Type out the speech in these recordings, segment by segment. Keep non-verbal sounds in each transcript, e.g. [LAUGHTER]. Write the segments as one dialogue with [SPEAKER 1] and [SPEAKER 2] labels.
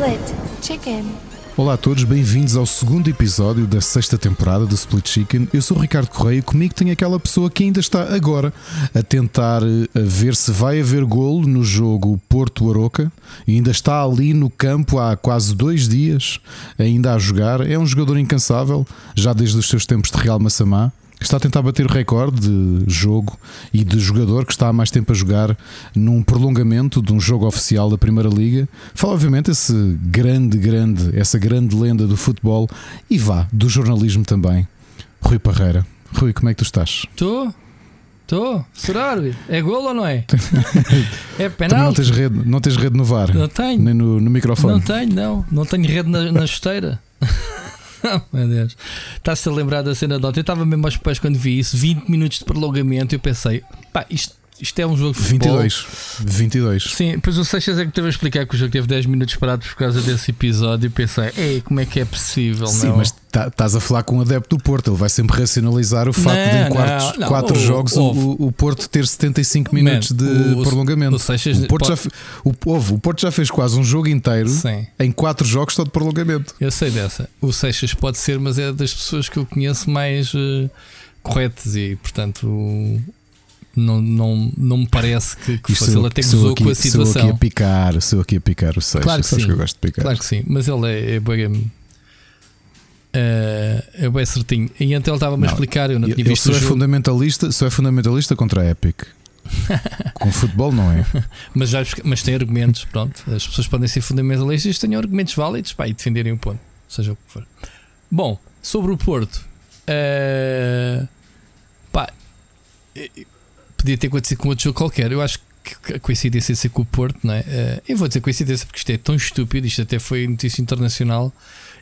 [SPEAKER 1] Split Chicken.
[SPEAKER 2] Olá a todos, bem-vindos ao segundo episódio da sexta temporada do Split Chicken. Eu sou o Ricardo Correia e comigo tem aquela pessoa que ainda está agora a tentar eh, a ver se vai haver golo no jogo Porto-Aroca e ainda está ali no campo há quase dois dias, ainda a jogar. É um jogador incansável, já desde os seus tempos de Real Massamá. Está a tentar bater o recorde de jogo e de jogador que está há mais tempo a jogar num prolongamento de um jogo oficial da Primeira Liga. Fala, obviamente, esse grande, grande, essa grande lenda do futebol e vá, do jornalismo também. Rui Parreira. Rui, como é que tu estás?
[SPEAKER 3] Estou? Estou? Será? É golo ou não é? [LAUGHS] é
[SPEAKER 2] Também não
[SPEAKER 3] penal?
[SPEAKER 2] tens rede, não tens rede no VAR,
[SPEAKER 3] Não tenho.
[SPEAKER 2] nem no, no microfone.
[SPEAKER 3] Não tenho, não. Não tenho rede na, na chuteira. Oh, [LAUGHS] meu Deus. Estás-te a lembrar da cena de ontem? Eu estava mesmo aos pés quando vi isso. 20 minutos de prolongamento. Eu pensei, pá, isto, isto é um jogo de futebol.
[SPEAKER 2] 22. 22.
[SPEAKER 3] Sim, depois o Seixas é que teve a explicar que o jogo teve 10 minutos parados por causa desse episódio. E pensei, ei, como é que é possível?
[SPEAKER 2] Sim,
[SPEAKER 3] não?
[SPEAKER 2] mas tá- estás a falar com um adepto do Porto. Ele vai sempre racionalizar o facto de
[SPEAKER 3] Não,
[SPEAKER 2] em quartos,
[SPEAKER 3] não,
[SPEAKER 2] quatro
[SPEAKER 3] O-
[SPEAKER 2] jogos o, o Porto ter 75 minutos de
[SPEAKER 3] o-
[SPEAKER 2] prolongamento.
[SPEAKER 3] o Seixas
[SPEAKER 2] o, Porto já,
[SPEAKER 3] pode-
[SPEAKER 2] fe- o, houve, o Porto já fez quase um jogo inteiro
[SPEAKER 3] Sim.
[SPEAKER 2] em quatro jogos só de prolongamento.
[SPEAKER 3] Eu sei dessa. O Seixas pode ser, mas é das pessoas que eu conheço mais eh, corretas e, portanto, não, não, não me parece que, que fosse.
[SPEAKER 2] sou-
[SPEAKER 3] Ele até gozou
[SPEAKER 2] aqui,
[SPEAKER 3] com a
[SPEAKER 2] Sou aqui
[SPEAKER 3] situação.
[SPEAKER 2] a picar, sou aqui a picar o Seixas.
[SPEAKER 3] Claro que
[SPEAKER 2] Sabes
[SPEAKER 3] sim.
[SPEAKER 2] que eu gosto de picar.
[SPEAKER 3] Claro que sim, mas ele é, é bem. É, é bem certinho. E então ele estava-me a explicar. Eu não tinha visto o
[SPEAKER 2] é fundamentalista, sou é fundamentalista contra a Epic. [LAUGHS] Com futebol não é. [LAUGHS]
[SPEAKER 3] mas, já, mas tem argumentos. Pronto, as pessoas podem ser fundamentalistas e têm argumentos válidos pá, e defenderem um ponto, seja o que for. Bom, sobre o Porto, eh, pá, eh, podia ter acontecido com outro jogo qualquer. Eu acho que a coincidência ser com o Porto, não é? Eh, eu vou dizer coincidência porque isto é tão estúpido, isto até foi notícia internacional.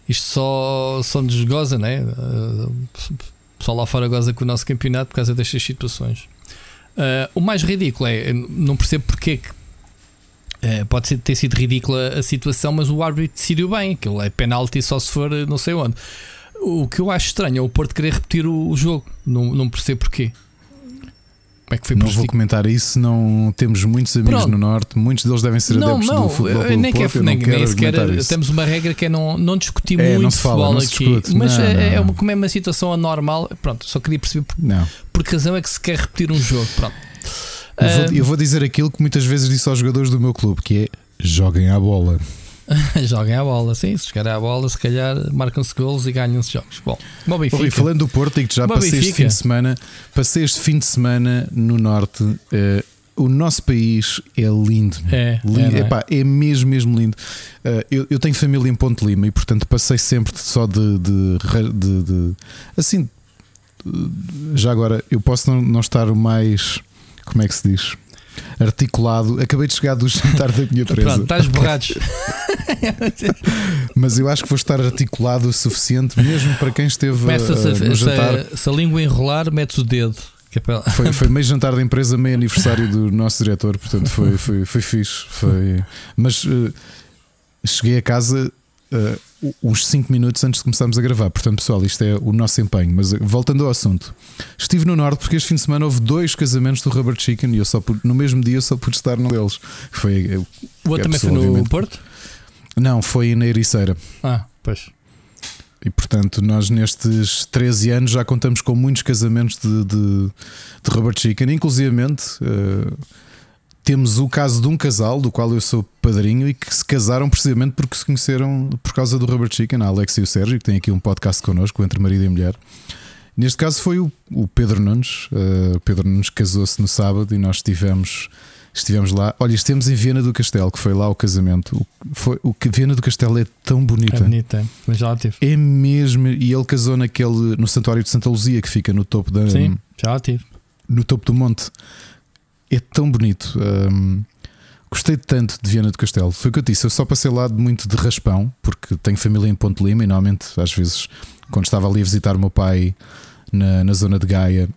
[SPEAKER 3] Isto só, só nos goza, não é? Eh, pessoal lá fora goza com o nosso campeonato por causa destas situações. Eh, o mais ridículo é, não percebo porque é que pode ter sido ridícula a situação, mas o árbitro decidiu bem. Aquilo é penalti só se for não sei onde. O que eu acho estranho é o Porto querer repetir o, o jogo. Não, não percebo porquê. Como é que foi
[SPEAKER 2] Não vou comentar isso. Não temos muitos amigos
[SPEAKER 3] Pronto.
[SPEAKER 2] no Norte. Muitos deles devem ser
[SPEAKER 3] Não,
[SPEAKER 2] adeptos
[SPEAKER 3] não,
[SPEAKER 2] do futebol.
[SPEAKER 3] eu
[SPEAKER 2] Clube
[SPEAKER 3] nem, quer,
[SPEAKER 2] Porto, eu
[SPEAKER 3] nem, nem sequer temos uma regra que é não, não discutir
[SPEAKER 2] É,
[SPEAKER 3] muito
[SPEAKER 2] não se fala,
[SPEAKER 3] futebol aqui.
[SPEAKER 2] discute.
[SPEAKER 3] Mas
[SPEAKER 2] Não,
[SPEAKER 3] é, é uma, como é uma situação anormal, pronto, só queria perceber por,
[SPEAKER 2] Não.
[SPEAKER 3] por que razão é que se quer repetir um jogo. Pronto.
[SPEAKER 2] Eu vou,
[SPEAKER 3] Ah,
[SPEAKER 2] eu vou dizer aquilo que muitas vezes disse aos jogadores do meu clube, que é joguem à bola. [LAUGHS]
[SPEAKER 3] Joguem a bola, sim. Se chegarem à bola, se calhar marcam-se golos e ganham-se jogos. Bom, bom Benfica.
[SPEAKER 2] Falando do Porto, digo já
[SPEAKER 3] Bom,
[SPEAKER 2] passei este
[SPEAKER 3] Benfica.
[SPEAKER 2] fim de semana, passei este fim de semana no Norte. eh, o nosso país é lindo.
[SPEAKER 3] É,
[SPEAKER 2] Lindo.
[SPEAKER 3] é, é?
[SPEAKER 2] Epá, é mesmo, mesmo lindo. Eh, eu, eu tenho família em Ponte Lima e, portanto, passei sempre só de. de, de- de- assim, de- já agora, eu posso não, não estar o mais. Como é que se diz? Articulado. Acabei de chegar do jantar da minha presa. [LAUGHS]
[SPEAKER 3] Pronto, estás borrados. [LAUGHS]
[SPEAKER 2] Mas eu acho que vou estar articulado o suficiente, mesmo para quem esteve
[SPEAKER 3] Começa
[SPEAKER 2] eh,
[SPEAKER 3] se,
[SPEAKER 2] no jantar.
[SPEAKER 3] se, se a língua enrolar, metes o dedo. É
[SPEAKER 2] Foi, foi [LAUGHS] meio jantar da empresa, meio aniversário do nosso diretor, portanto foi, foi, foi fixe. Foi... Mas eh, cheguei a casa eh, uns 5 minutos antes de começarmos a gravar. Portanto, pessoal, isto é o nosso empenho. Mas eh, voltando ao assunto, estive no Norte porque este fim de semana houve dois casamentos do Rubber Chicken e eu só pude- no mesmo dia eu só pude estar num deles. Foi, eu-
[SPEAKER 3] O outro também foi no
[SPEAKER 2] obviamente.
[SPEAKER 3] Porto?
[SPEAKER 2] não, foi na Ericeira.
[SPEAKER 3] Ah, pois.
[SPEAKER 2] E portanto, nós nestes 13 anos já contamos com muitos casamentos de, de, de Robert Chicken, inclusivamente eh, temos o caso de um casal do qual eu sou padrinho e que se casaram precisamente porque se conheceram por causa do Robert Chicken, a Alex e o Sérgio, que tem aqui um podcast connosco, entre marido e mulher. Neste caso foi o, o Pedro Nunes. eh, o Pedro Nunes casou-se no sábado e nós estivemos. Estivemos lá. Olha, estivemos em Viena do Castelo, que foi lá o casamento. O, foi, o que Viena do Castelo é tão bonita.
[SPEAKER 3] É bonita, mas já lá tive.
[SPEAKER 2] É mesmo, e ele casou naquele no Santuário de Santa Luzia que fica no topo da,
[SPEAKER 3] Sim, já lá tive.
[SPEAKER 2] no topo do monte. É tão bonito. Hum, gostei tanto de Viana do Castelo. Foi o que eu disse. Eu só passei lá muito de raspão, porque tenho família em Ponte Lima e normalmente, às vezes, quando estava ali a visitar o meu pai na, na zona de Gaia,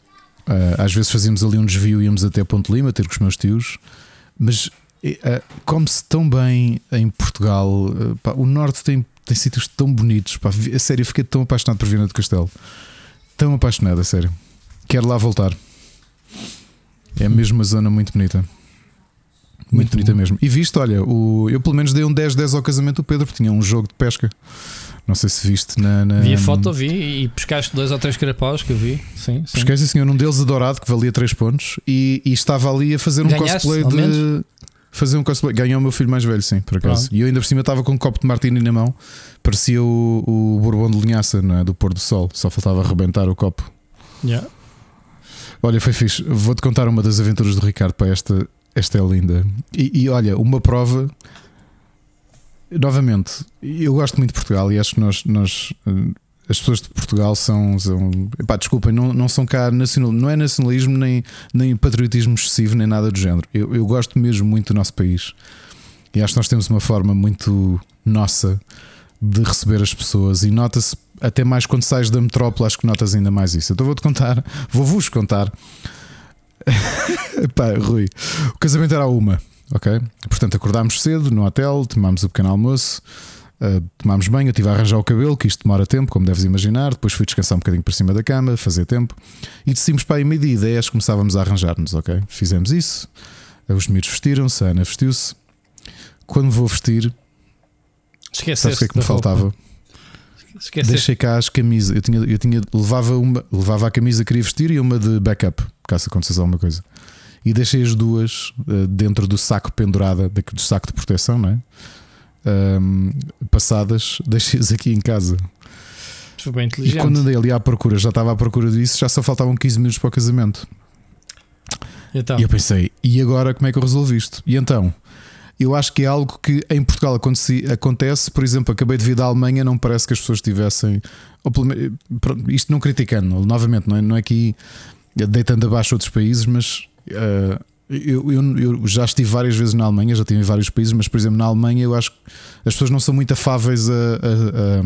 [SPEAKER 2] ah, às vezes fazíamos ali um desvio e íamos até Ponte Lima ter com os meus tios. Mas ah, come-se tão bem em Portugal. Ah, pá, o norte tem, tem sítios tão bonitos. Pá, a sério, eu fiquei tão apaixonado por Viana do Castelo. Tão apaixonado, a sério. Quero lá voltar. É mesmo uma zona muito bonita. Muito, muito bonita mesmo. E viste, olha, o, eu pelo menos dei um 10-10 ao casamento do Pedro, porque tinha um jogo de pesca. Não sei se viste na. na...
[SPEAKER 3] Vi a foto, vi e pescaste dois ou três carapaus que eu vi. Sim, sim.
[SPEAKER 2] Pesquei sim, senhor, um deles adorado que valia 3 pontos e, e, estava ali a fazer um
[SPEAKER 3] Ganhaste,
[SPEAKER 2] cosplay de. Fazer um cosplay. Ganhou o meu filho mais velho, sim, por acaso. Pronto. E eu ainda por cima estava com um copo de martini na mão, parecia o, o Bourbon de linhaça não é? do pôr do sol, só faltava arrebentar o copo.
[SPEAKER 3] Yeah.
[SPEAKER 2] Olha, foi fixe. Vou-te contar uma das aventuras do Ricardo para esta. Esta é linda. E, e olha, uma prova novamente, eu gosto muito de Portugal e acho que nós, nós eh, as pessoas de Portugal são, são epá, desculpem, não, não são cá nacional, não é nacionalismo nem, nem patriotismo excessivo, nem nada do género. Eu, eu gosto mesmo muito do nosso país e acho que nós temos uma forma muito nossa de receber as pessoas e nota-se até mais quando sais da metrópole, acho que notas ainda mais isso. Então vou-te contar, vou-vos contar. [LAUGHS] Pá, Rui, o casamento era uma ok? Portanto, acordámos cedo no hotel, tomámos o pequeno almoço, uh, tomámos banho, eu estive a arranjar o cabelo, que isto demora tempo, como deves imaginar. Depois fui descansar um bocadinho por cima da cama, fazer tempo. E decidimos para aí meio-dia e 10 começávamos a arranjar-nos, ok? Fizemos isso, os miúdos vestiram-se, a Ana vestiu-se. Quando vou vestir,
[SPEAKER 3] Esqueceste
[SPEAKER 2] sabes o que é que me faltava?
[SPEAKER 3] Esqueceste.
[SPEAKER 2] Deixei cá as camisas. Eu tinha, eu tinha levava uma, levava a camisa que queria vestir e uma de backup, caso acontecesse alguma coisa e deixei as duas uh, dentro do saco pendurada, do saco de proteção, não é? Um, passadas, [LAUGHS] deixei-as aqui em casa.
[SPEAKER 3] Foi bem inteligente.
[SPEAKER 2] E quando andei ali à procura, já estava à procura disso, já só faltavam 15 minutos para o casamento.
[SPEAKER 3] Então.
[SPEAKER 2] E eu pensei, e agora como é que eu resolvo isto? E então, eu acho que é algo que em Portugal acontece, por exemplo, acabei de vir da Alemanha, não parece que as pessoas tivessem. Isto não criticando, novamente, não é, não é aqui deitando abaixo outros países, mas Uh, eu, eu, eu, já estive várias vezes na Alemanha, já estive em vários países, mas por exemplo na Alemanha eu acho que as pessoas não são muito afáveis a, a,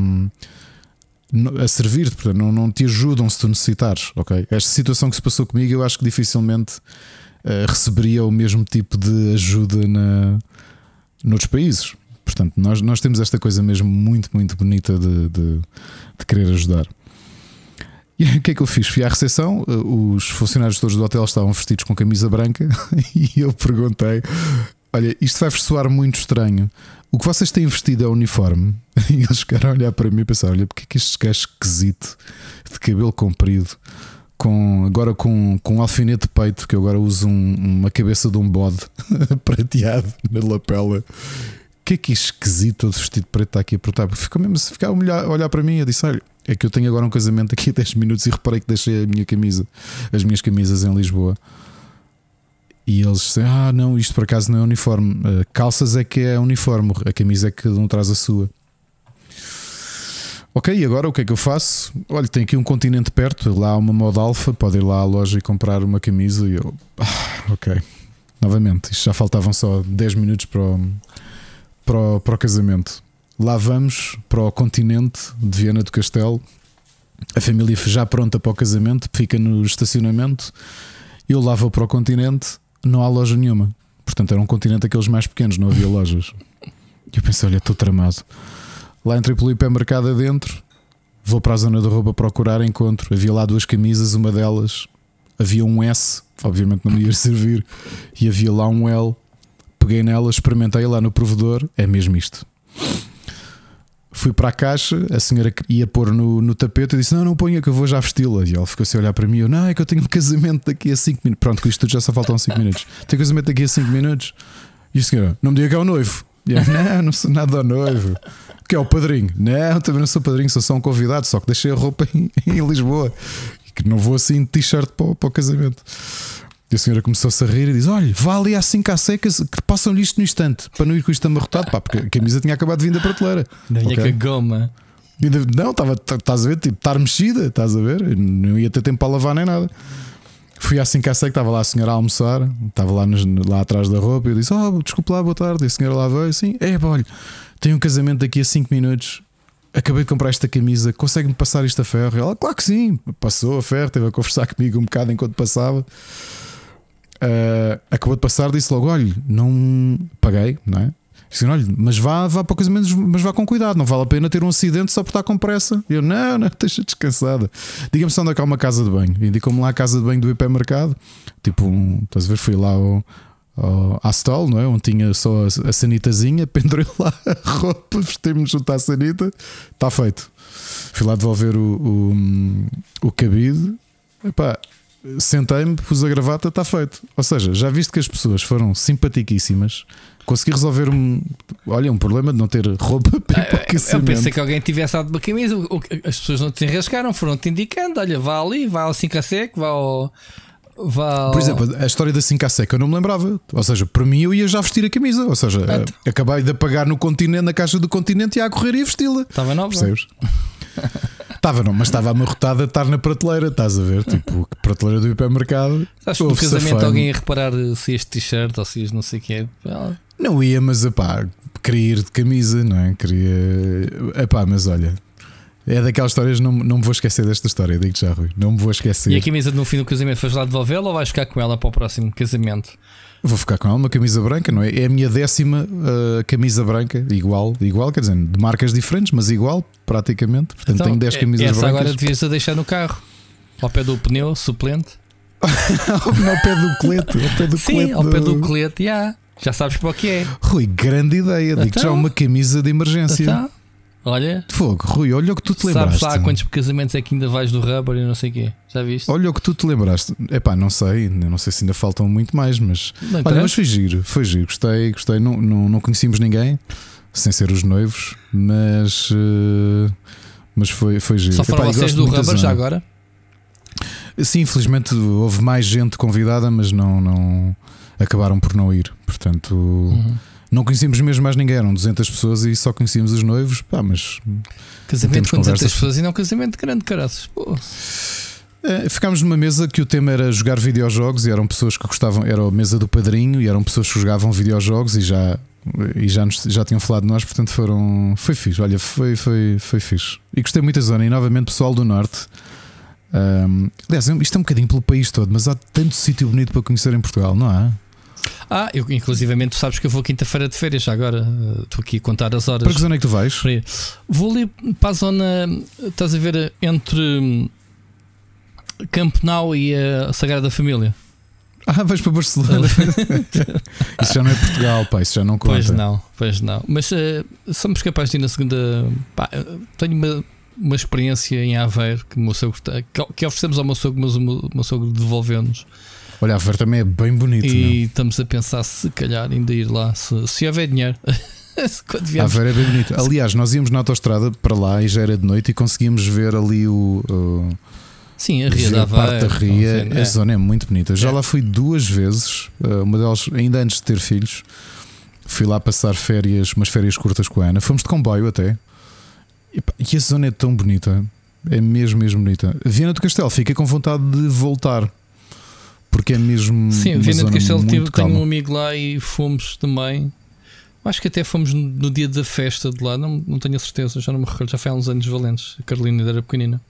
[SPEAKER 2] a, a servir, portanto não, não te ajudam se tu necessitares. ok Esta situação que se passou comigo eu acho que dificilmente uh, receberia o mesmo tipo de ajuda na, noutros países. Portanto, nós, nós temos esta coisa mesmo muito, muito bonita de, de, de querer ajudar. E [LAUGHS] o que é que eu fiz? Fui à recepção, eh, os funcionários todos do hotel estavam vestidos com camisa branca [LAUGHS] e eu perguntei: Olha, isto vai soar muito estranho. O que vocês têm vestido é uniforme? [LAUGHS] E eles ficaram a olhar para mim e pensaram: Olha, porque é que este gajo esquisito de cabelo comprido, com, agora com, com um alfinete de peito, que eu agora uso um, uma cabeça de um bode [LAUGHS] prateado na lapela. Que é que é esquisito de vestido preto está aqui a perguntar? Ficou mesmo a ficar a olhar, olhar para mim e disse: Olha é que eu tenho agora um casamento aqui a 10 minutos e reparei que deixei a minha camisa, as minhas camisas em Lisboa. E eles disseram: Ah, não, isto por acaso não é uniforme. Uh, calças é que é uniforme, a camisa é que não traz a sua. Ok, e agora o que é que eu faço? Olha, tem aqui um continente perto, lá há uma moda alfa, pode ir lá à loja e comprar uma camisa. E eu, ah, ok, novamente, isto já faltavam só 10 minutos para o, para o, para o casamento. Lá vamos para o continente de Viana do Castelo. A família já pronta para o casamento, fica no estacionamento. Eu lá vou para o continente, não há loja nenhuma. Portanto, era um continente daqueles mais pequenos, não havia lojas. E eu pensei, olha, estou tramado. Lá entrei pelo hipermercado adentro, vou para a zona da roupa procurar, encontro. Havia lá duas camisas, uma delas havia um S, obviamente não me ia [LAUGHS] servir, e havia lá um L. Peguei nela, experimentei lá no provedor, é mesmo isto. Fui para a caixa, a senhora ia pôr no, no tapete e disse: Não, não ponha que eu vou já vesti-la. E ela ficou assim a olhar para mim: eu, Não, é que eu tenho um casamento daqui a 5 minutos. Pronto, com isto tudo já só faltam 5 minutos. Tenho casamento daqui a 5 minutos. E a senhora: Não me diga que é o noivo. Eu, não, não sou nada noivo. Que é o padrinho? Não, também não sou padrinho, sou só um convidado. Só que deixei a roupa [LAUGHS] em, em Lisboa. E que não vou assim de t-shirt para, para o casamento. E a senhora começou-se a rir e diz: Olha, vá ali às 5 às secas que passam-lhe isto no instante, para não ir com isto amarrotado, pá, porque a camisa tinha acabado de vir da prateleira.
[SPEAKER 3] Não ia okay? com a goma.
[SPEAKER 2] Não, estava, estás a ver, tipo, estar mexida, estás a ver? Não ia ter tempo para lavar nem nada. Fui à 5 às secas, estava lá a senhora a almoçar, estava lá, lá atrás da roupa. E eu disse: Oh, desculpe lá, boa tarde. E a senhora lá veio assim: É, olha, tenho um casamento daqui a 5 minutos. Acabei de comprar esta camisa, consegue-me passar isto a ferro? Ela, claro que sim, passou a ferro, teve a conversar [LAUGHS] comigo um bocado enquanto passava. Uh, acabou de passar, disse logo: olha, não paguei, não é? Disse, olha, mas vá, vá para o casamento, mas vá com cuidado, não vale a pena ter um acidente só por estar com pressa. Eu, não, não, [LAUGHS] deixa descansada. Diga-me só onde é que há uma casa de banho. Indicou-me lá a casa de banho do hipermercado. Tipo, um, estás a ver? Fui lá ao, ao, à stall, não é? Onde tinha só a, a sanitazinha, [LAUGHS] pendurei lá a roupa, vestimos junto à sanita, está feito. Fui lá devolver o, o, o cabide, Epá, sentei-me, pus a gravata, está feito. Ou seja, já viste que as pessoas foram simpaticíssimas. Consegui resolver um, olha, um problema de não ter roupa [LAUGHS] para
[SPEAKER 3] ah, Eu pensei que alguém tivesse dado uma camisa. As pessoas não te enrascaram, foram-te indicando: olha, vá ali, vá ao 5 a seco, vá ao. Vá ao...
[SPEAKER 2] Por exemplo, a história da 5 a seco eu não me lembrava. Ou seja, para mim eu ia já vestir a camisa. Ou seja, então. acabei de apagar no continente, na caixa do continente e a correr e vesti-la.
[SPEAKER 3] Estava nova.
[SPEAKER 2] Percebes? [LAUGHS] Estava não, mas estava amarrotada a estar na prateleira, estás a ver? Tipo, prateleira do hipermercado.
[SPEAKER 3] Acho que no casamento alguém ia reparar se este t-shirt ou se este não sei o que é.
[SPEAKER 2] Não ia, mas epá, queria ir de camisa, não é? Queria. Epá, mas olha, é daquelas histórias, não, não me vou esquecer desta história, digo já, Rui. Não me vou esquecer.
[SPEAKER 3] E a camisa no fim do casamento foi lá devolvê-la ou vais ficar com ela para o próximo casamento?
[SPEAKER 2] Vou ficar com ela, uma camisa branca, não é? É a minha décima uh, camisa branca, igual, igual, quer dizer, de marcas diferentes, mas igual, praticamente. Portanto, então, tenho 10 é, camisas
[SPEAKER 3] essa
[SPEAKER 2] brancas.
[SPEAKER 3] agora devias a deixar no carro, ao pé do pneu, suplente. [LAUGHS]
[SPEAKER 2] ao pé do colete, ao pé do
[SPEAKER 3] Sim,
[SPEAKER 2] colete
[SPEAKER 3] ao pé do colete, já. Já sabes para o que é.
[SPEAKER 2] Rui, grande ideia. Digo então, já uma camisa de emergência. Então,
[SPEAKER 3] Olha.
[SPEAKER 2] Fogo, Rui, olha o que tu te lembraste.
[SPEAKER 3] Sabes lá quantos casamentos é que ainda vais do rubber e não sei o quê? Já viste?
[SPEAKER 2] Olha o que tu te lembraste. Epá, não sei, não sei se ainda faltam muito mais, mas. Não olha, mas foi giro, foi giro. Gostei, gostei. Não, não, não conhecíamos ninguém, sem ser os noivos, mas. Uh, mas foi, foi giro.
[SPEAKER 3] Só foram Epá, vocês do rubber já agora?
[SPEAKER 2] Sim, infelizmente houve mais gente convidada, mas não, não acabaram por não ir. Portanto. Uhum. Não conhecíamos mesmo mais ninguém, eram 200 pessoas e só conhecíamos os noivos. Pá, mas.
[SPEAKER 3] Casamento com 200 pessoas e não casamento grande, caraças.
[SPEAKER 2] É, ficámos numa mesa que o tema era jogar videojogos e eram pessoas que gostavam, era a mesa do padrinho e eram pessoas que jogavam videojogos e já, e já, nos, já tinham falado de nós, portanto foram. Foi fixe, olha, foi, foi, foi fixe. E gostei muito da zona. E novamente, pessoal do Norte. Um, aliás, isto é um bocadinho pelo país todo, mas há tanto sítio bonito para conhecer em Portugal, não há?
[SPEAKER 3] Ah, eu inclusivamente sabes que eu vou quinta-feira de férias já agora. Estou aqui a contar as horas.
[SPEAKER 2] Para que zona é que tu vais?
[SPEAKER 3] Vou ali para a zona, estás a ver, entre hum, Campenau e a Sagrada Família.
[SPEAKER 2] Ah, vais para Barcelona. [LAUGHS] isso já não é Portugal, pá, isso já não conta.
[SPEAKER 3] Pois não, pois não. Mas uh, somos capazes de ir na segunda. Pá, tenho uma, uma experiência em Aveiro que, o meu sogro, que oferecemos ao meu sogro, mas o meu, meu sogro devolveu-nos.
[SPEAKER 2] Olha, a Ver também é bem bonito.
[SPEAKER 3] E não? estamos a pensar se calhar ainda ir lá, se, se houver dinheiro. [LAUGHS]
[SPEAKER 2] a Ver é bem bonito. Aliás, nós íamos na autostrada para lá e já era de noite e conseguíamos ver ali o. o
[SPEAKER 3] Sim, a Ria da
[SPEAKER 2] parte da Ria, a é. zona é muito bonita. Já é. lá fui duas vezes, eh, uma delas ainda antes de ter filhos. Fui lá passar férias, umas férias curtas com a Ana. Fomos de comboio até. E a zona é tão bonita. É mesmo, mesmo bonita. Viana do Castelo fica com vontade de voltar porque é mesmo.
[SPEAKER 3] Sim, Viana de Castelo tive, tenho um amigo lá e fomos também. Acho que até fomos no dia da festa de lá, não, não tenho a certeza, já não me recordo, já foi há uns anos valentes. A Carolina era pequenina.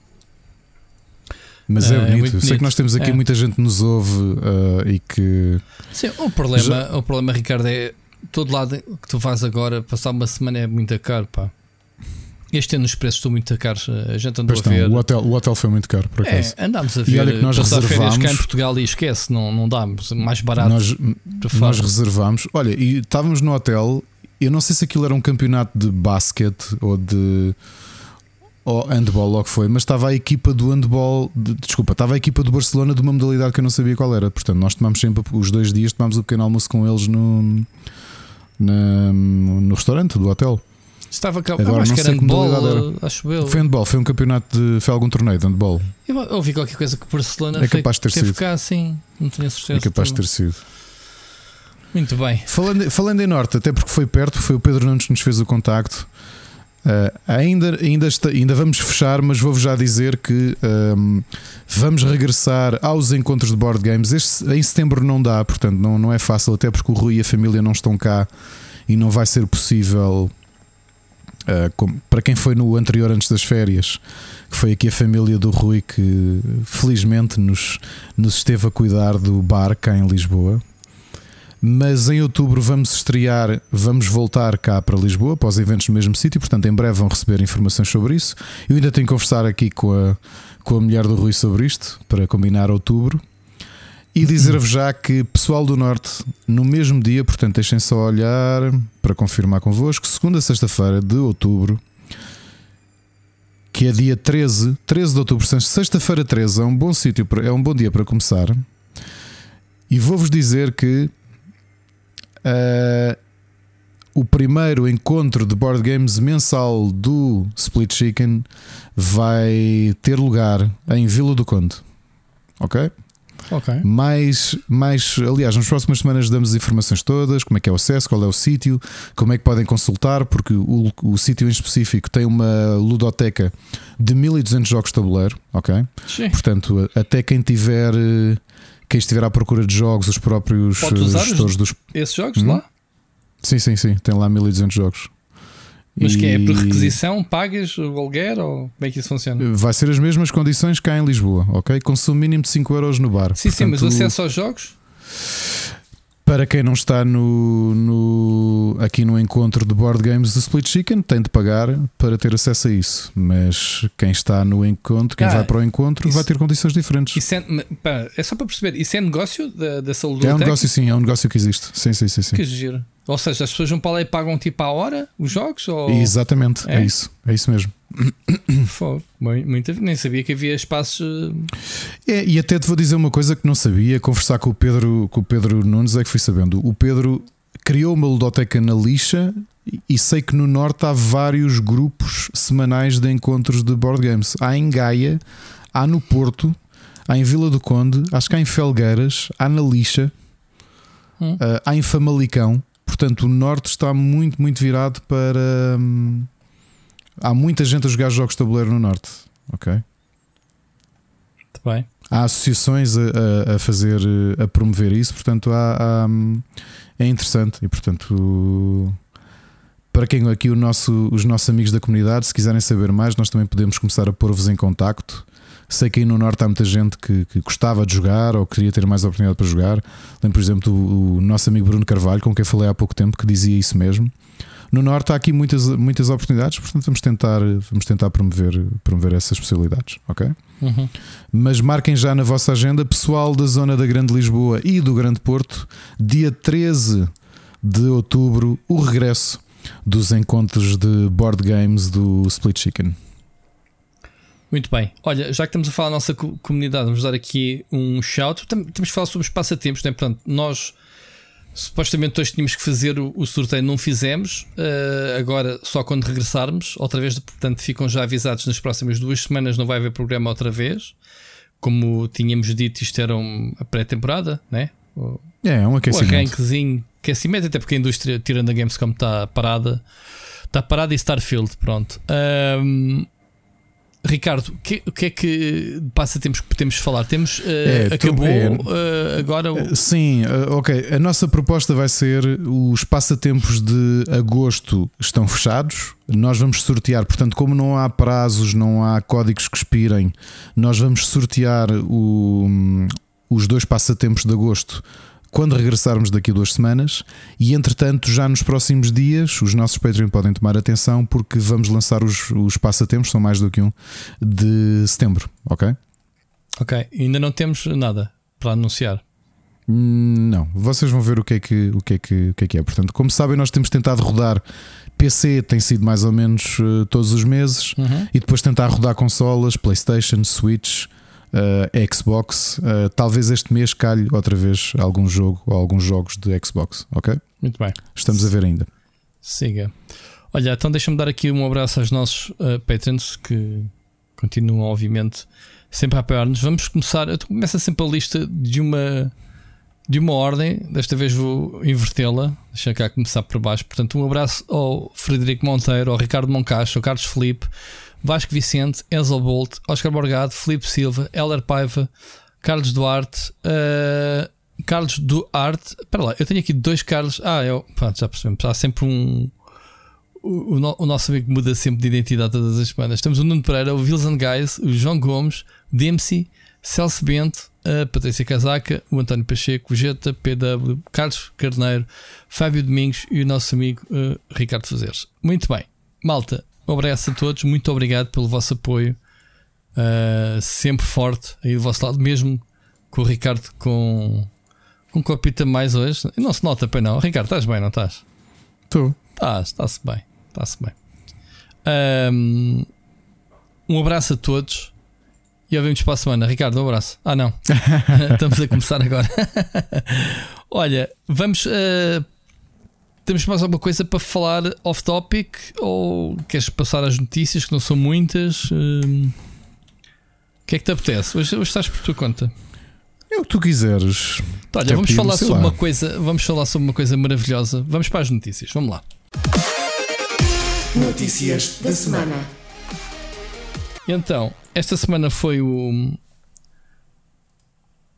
[SPEAKER 2] Mas é, uh, bonito. é bonito. Sei que nós temos aqui é. muita gente que nos ouve uh, e que.
[SPEAKER 3] Sim, o problema, já... o problema, Ricardo, é todo lado que tu vais agora, passar uma semana é muito caro, pá. Este ano os preços estão muito caros. A gente andou
[SPEAKER 2] pois
[SPEAKER 3] a ver.
[SPEAKER 2] o, hotel, o hotel foi muito caro, por é, acaso.
[SPEAKER 3] É, andámos a ver. E olha que nós reservámos. cá em Portugal e esquece, não, não dá mais barato.
[SPEAKER 2] Nós, nós reservámos. Olha, e estávamos no hotel. Eu não sei se aquilo era um campeonato de basquete ou de. Ou handball, que foi, mas estava a equipa do handball. De, desculpa, estava a equipa do Barcelona de uma modalidade que eu não sabia qual era. Portanto, nós tomámos sempre os dois dias, tomámos o pequeno almoço com eles no, na, no restaurante do hotel.
[SPEAKER 3] Estava cá, Agora, acho que era handball, era. acho eu.
[SPEAKER 2] Foi handball, foi um campeonato de. Foi algum torneio de handball.
[SPEAKER 3] Eu ouvi qualquer coisa que Barcelona é capaz de ter sido. cá assim, não tinha certeza.
[SPEAKER 2] É capaz de ter sido.
[SPEAKER 3] Muito bem.
[SPEAKER 2] Falando, falando em Norte, até porque foi perto, foi o Pedro Nunes que nos fez o contacto. Uh, ainda, ainda, está, ainda vamos fechar, mas vou-vos já dizer que um, vamos regressar aos encontros de board games. Este, em setembro não dá, portanto, não, não é fácil, até porque o Rui e a família não estão cá e não vai ser possível Uh, como, para quem foi no anterior antes das férias, que foi aqui a família do Rui que felizmente nos, nos esteve a cuidar do bar cá em Lisboa. Mas em outubro vamos estrear, vamos voltar cá para Lisboa para os eventos no mesmo sítio, portanto em breve vão receber informações sobre isso. Eu ainda tenho que conversar aqui com a, com a mulher do Rui sobre isto para combinar outubro. E dizer-vos já que pessoal do Norte, no mesmo dia, portanto, deixem só olhar para confirmar convosco, segunda sexta-feira de outubro, que é dia 13, 13 de outubro, sexta-feira 13, é um bom sítio, é um bom dia para começar. E vou-vos dizer que uh, o primeiro encontro de board games mensal do Split Chicken vai ter lugar em Vila do Conde. Ok?
[SPEAKER 3] Ok.
[SPEAKER 2] Mais, mais, aliás, nas próximas semanas damos as informações todas, como é que é o acesso, qual é o sítio, como é que podem consultar, porque o, o sítio em específico tem uma ludoteca de 1200 jogos de tabuleiro, ok?
[SPEAKER 3] Sim.
[SPEAKER 2] Portanto, até quem tiver, quem estiver à procura de jogos, os próprios gestores dos.
[SPEAKER 3] Esses jogos hum? lá?
[SPEAKER 2] Sim, sim, sim, tem lá 1200 jogos.
[SPEAKER 3] Mas e... que é por requisição? Pagas o aluguer ou como é que isso funciona?
[SPEAKER 2] Vai ser as mesmas condições cá em Lisboa, ok? Consumo mínimo de 5 euros no bar.
[SPEAKER 3] Sim, Portanto, sim, mas o acesso aos jogos?
[SPEAKER 2] Para quem não está no, no, aqui no encontro de board games do Split Chicken, tem de pagar para ter acesso a isso. Mas quem está no encontro, quem ah, vai para o encontro, isso, vai ter condições diferentes.
[SPEAKER 3] É, pá, é só para perceber, isso é negócio da, da saúde?
[SPEAKER 2] É um negócio, sim, é um negócio que existe. Sim, sim, sim. sim.
[SPEAKER 3] Que giro. Ou seja, as pessoas vão para lá e pagam tipo à hora os jogos? Ou...
[SPEAKER 2] Exatamente, é? é isso. É isso mesmo. [COUGHS]
[SPEAKER 3] Fogo. Muito, nem sabia que havia espaços.
[SPEAKER 2] Eh, é, e até te vou dizer uma coisa que não sabia, conversar com o Pedro, com o Pedro Nunes é que fui sabendo. O Pedro criou uma ludoteca na lixa e sei que no norte há vários grupos semanais de encontros de board games. Há em Gaia, há no Porto, há em Vila do Conde, acho que há em Felgueiras, há na lixa, hum. Eh, há em Famalicão. Portanto, o norte está muito, muito virado para. Hum, há muita gente a jogar jogos de tabuleiro no norte. Ok? Muito
[SPEAKER 3] bem.
[SPEAKER 2] Há associações a, a, fazer, a promover isso, portanto, há, há, hum, é interessante. E, portanto, para quem aqui o nosso, os nossos amigos da comunidade, se quiserem saber mais, nós também podemos começar a pôr-vos em contacto Sei que aí no Norte há muita gente que, que gostava de jogar ou queria ter mais oportunidade para jogar. Lembro, por exemplo, o, o nosso amigo Bruno Carvalho, com quem falei há pouco tempo, que dizia isso mesmo. No Norte há aqui muitas, muitas oportunidades, portanto vamos tentar, vamos tentar promover, promover essas possibilidades, ok?
[SPEAKER 3] Uhum.
[SPEAKER 2] Mas marquem já na vossa agenda, pessoal da zona da Grande Lisboa e do Grande Porto, dia 13 de outubro, o regresso dos encontros de board games do Split Chicken.
[SPEAKER 3] Muito bem. Olha, já que estamos a falar da nossa comunidade, vamos dar aqui um shout. Temos que falar sobre os passatempos, né? Portanto, nós supostamente hoje tínhamos que fazer o, o sorteio, não fizemos. Uh, agora, só quando regressarmos, outra vez, portanto, ficam já avisados nas próximas duas semanas. Não vai haver programa outra vez. Como tínhamos dito, isto era a pré-temporada, né? O,
[SPEAKER 2] é, um aquecimento.
[SPEAKER 3] O arranquezinho, aquecimento, até porque a indústria, tirando a Gamescom, está parada. Está parada e Starfield, pronto. Um, Ricardo, o que, que, é que passatempos que podemos falar? Temos. Uh, é, acabou é, uh, agora. O...
[SPEAKER 2] Eh, sim, uh, ok. A nossa proposta vai ser: os passatempos de agosto estão fechados. Nós vamos sortear, portanto, como não há prazos, não há códigos que expirem, nós vamos sortear o, os dois passatempos de agosto quando regressarmos daqui a duas semanas. E entretanto, já nos próximos dias, os nossos Patreon podem tomar atenção porque vamos lançar os, os passatempos, são mais do que um, de setembro, ok?
[SPEAKER 3] Ok, ainda não temos nada para anunciar.
[SPEAKER 2] Hum, não, vocês vão ver o que é que, o que, é, que, o que, é, que é. Portanto, como sabem, nós temos tentado rodar PC, tem sido mais ou menos uh, todos os meses,
[SPEAKER 3] uhum.
[SPEAKER 2] e depois tentar rodar consolas, PlayStation, Switch, uh, Xbox. Uh, talvez este mês calhe outra vez algum jogo ou alguns jogos de Xbox, ok?
[SPEAKER 3] Muito bem.
[SPEAKER 2] Estamos a ver ainda.
[SPEAKER 3] Siga. Olha, então deixa-me dar aqui um abraço aos nossos uh, patrons que continuam, obviamente, sempre a apoiar-nos. Vamos começar. Eu começo sempre a lista de uma de uma ordem, desta vez vou invertê-la, deixa cá começar por baixo. Portanto, um abraço ao Frederico Monteiro, ao Ricardo Moncacho, ao Carlos Felipe, Vasco Vicente, Enzo Bolt, Oscar Borgado, Felipe Silva, Heller Paiva, Carlos Duarte, uh, Carlos Duarte. Espera lá, eu tenho aqui dois Carlos. Ah, eu, pronto, já percebemos. Há sempre um. O, o, o, nosso amigo muda sempre de identidade todas as semanas. Temos o Nuno Pereira, o Wilson Guys, o João Gomes, Dempsey, Celso Bento, a Patrícia Casaca, o António Pacheco, o Jeta, PW, Carlos Carneiro, Fábio Domingos e o nosso amigo uh, Ricardo Fazeres. Muito bem, malta, um abraço a todos, muito obrigado pelo vosso apoio, uh, sempre forte aí do vosso lado, mesmo com o Ricardo com, com um copita mais hoje. Não se nota bem, não. Ricardo, estás bem, não estás?
[SPEAKER 2] Estou.
[SPEAKER 3] Estás, está-se bem. Está-se bem. Um, um abraço a todos e ouvimos para a semana. Ricardo, um abraço. Ah, não. [LAUGHS] [LAUGHS] Estamos a começar agora. [LAUGHS] Olha, vamos. Uh, temos mais alguma coisa para falar off-topic? Ou queres passar as notícias que não são muitas? Uh, o que é que te apetece? Hoje, hoje estás por tua conta.
[SPEAKER 2] É o que tu quiseres.
[SPEAKER 3] Olha, vamos falar sobre lá. uma coisa. Vamos falar sobre uma coisa maravilhosa. Vamos para as notícias. Vamos lá.
[SPEAKER 1] Notícias da semana.
[SPEAKER 3] Então, esta semana foi o.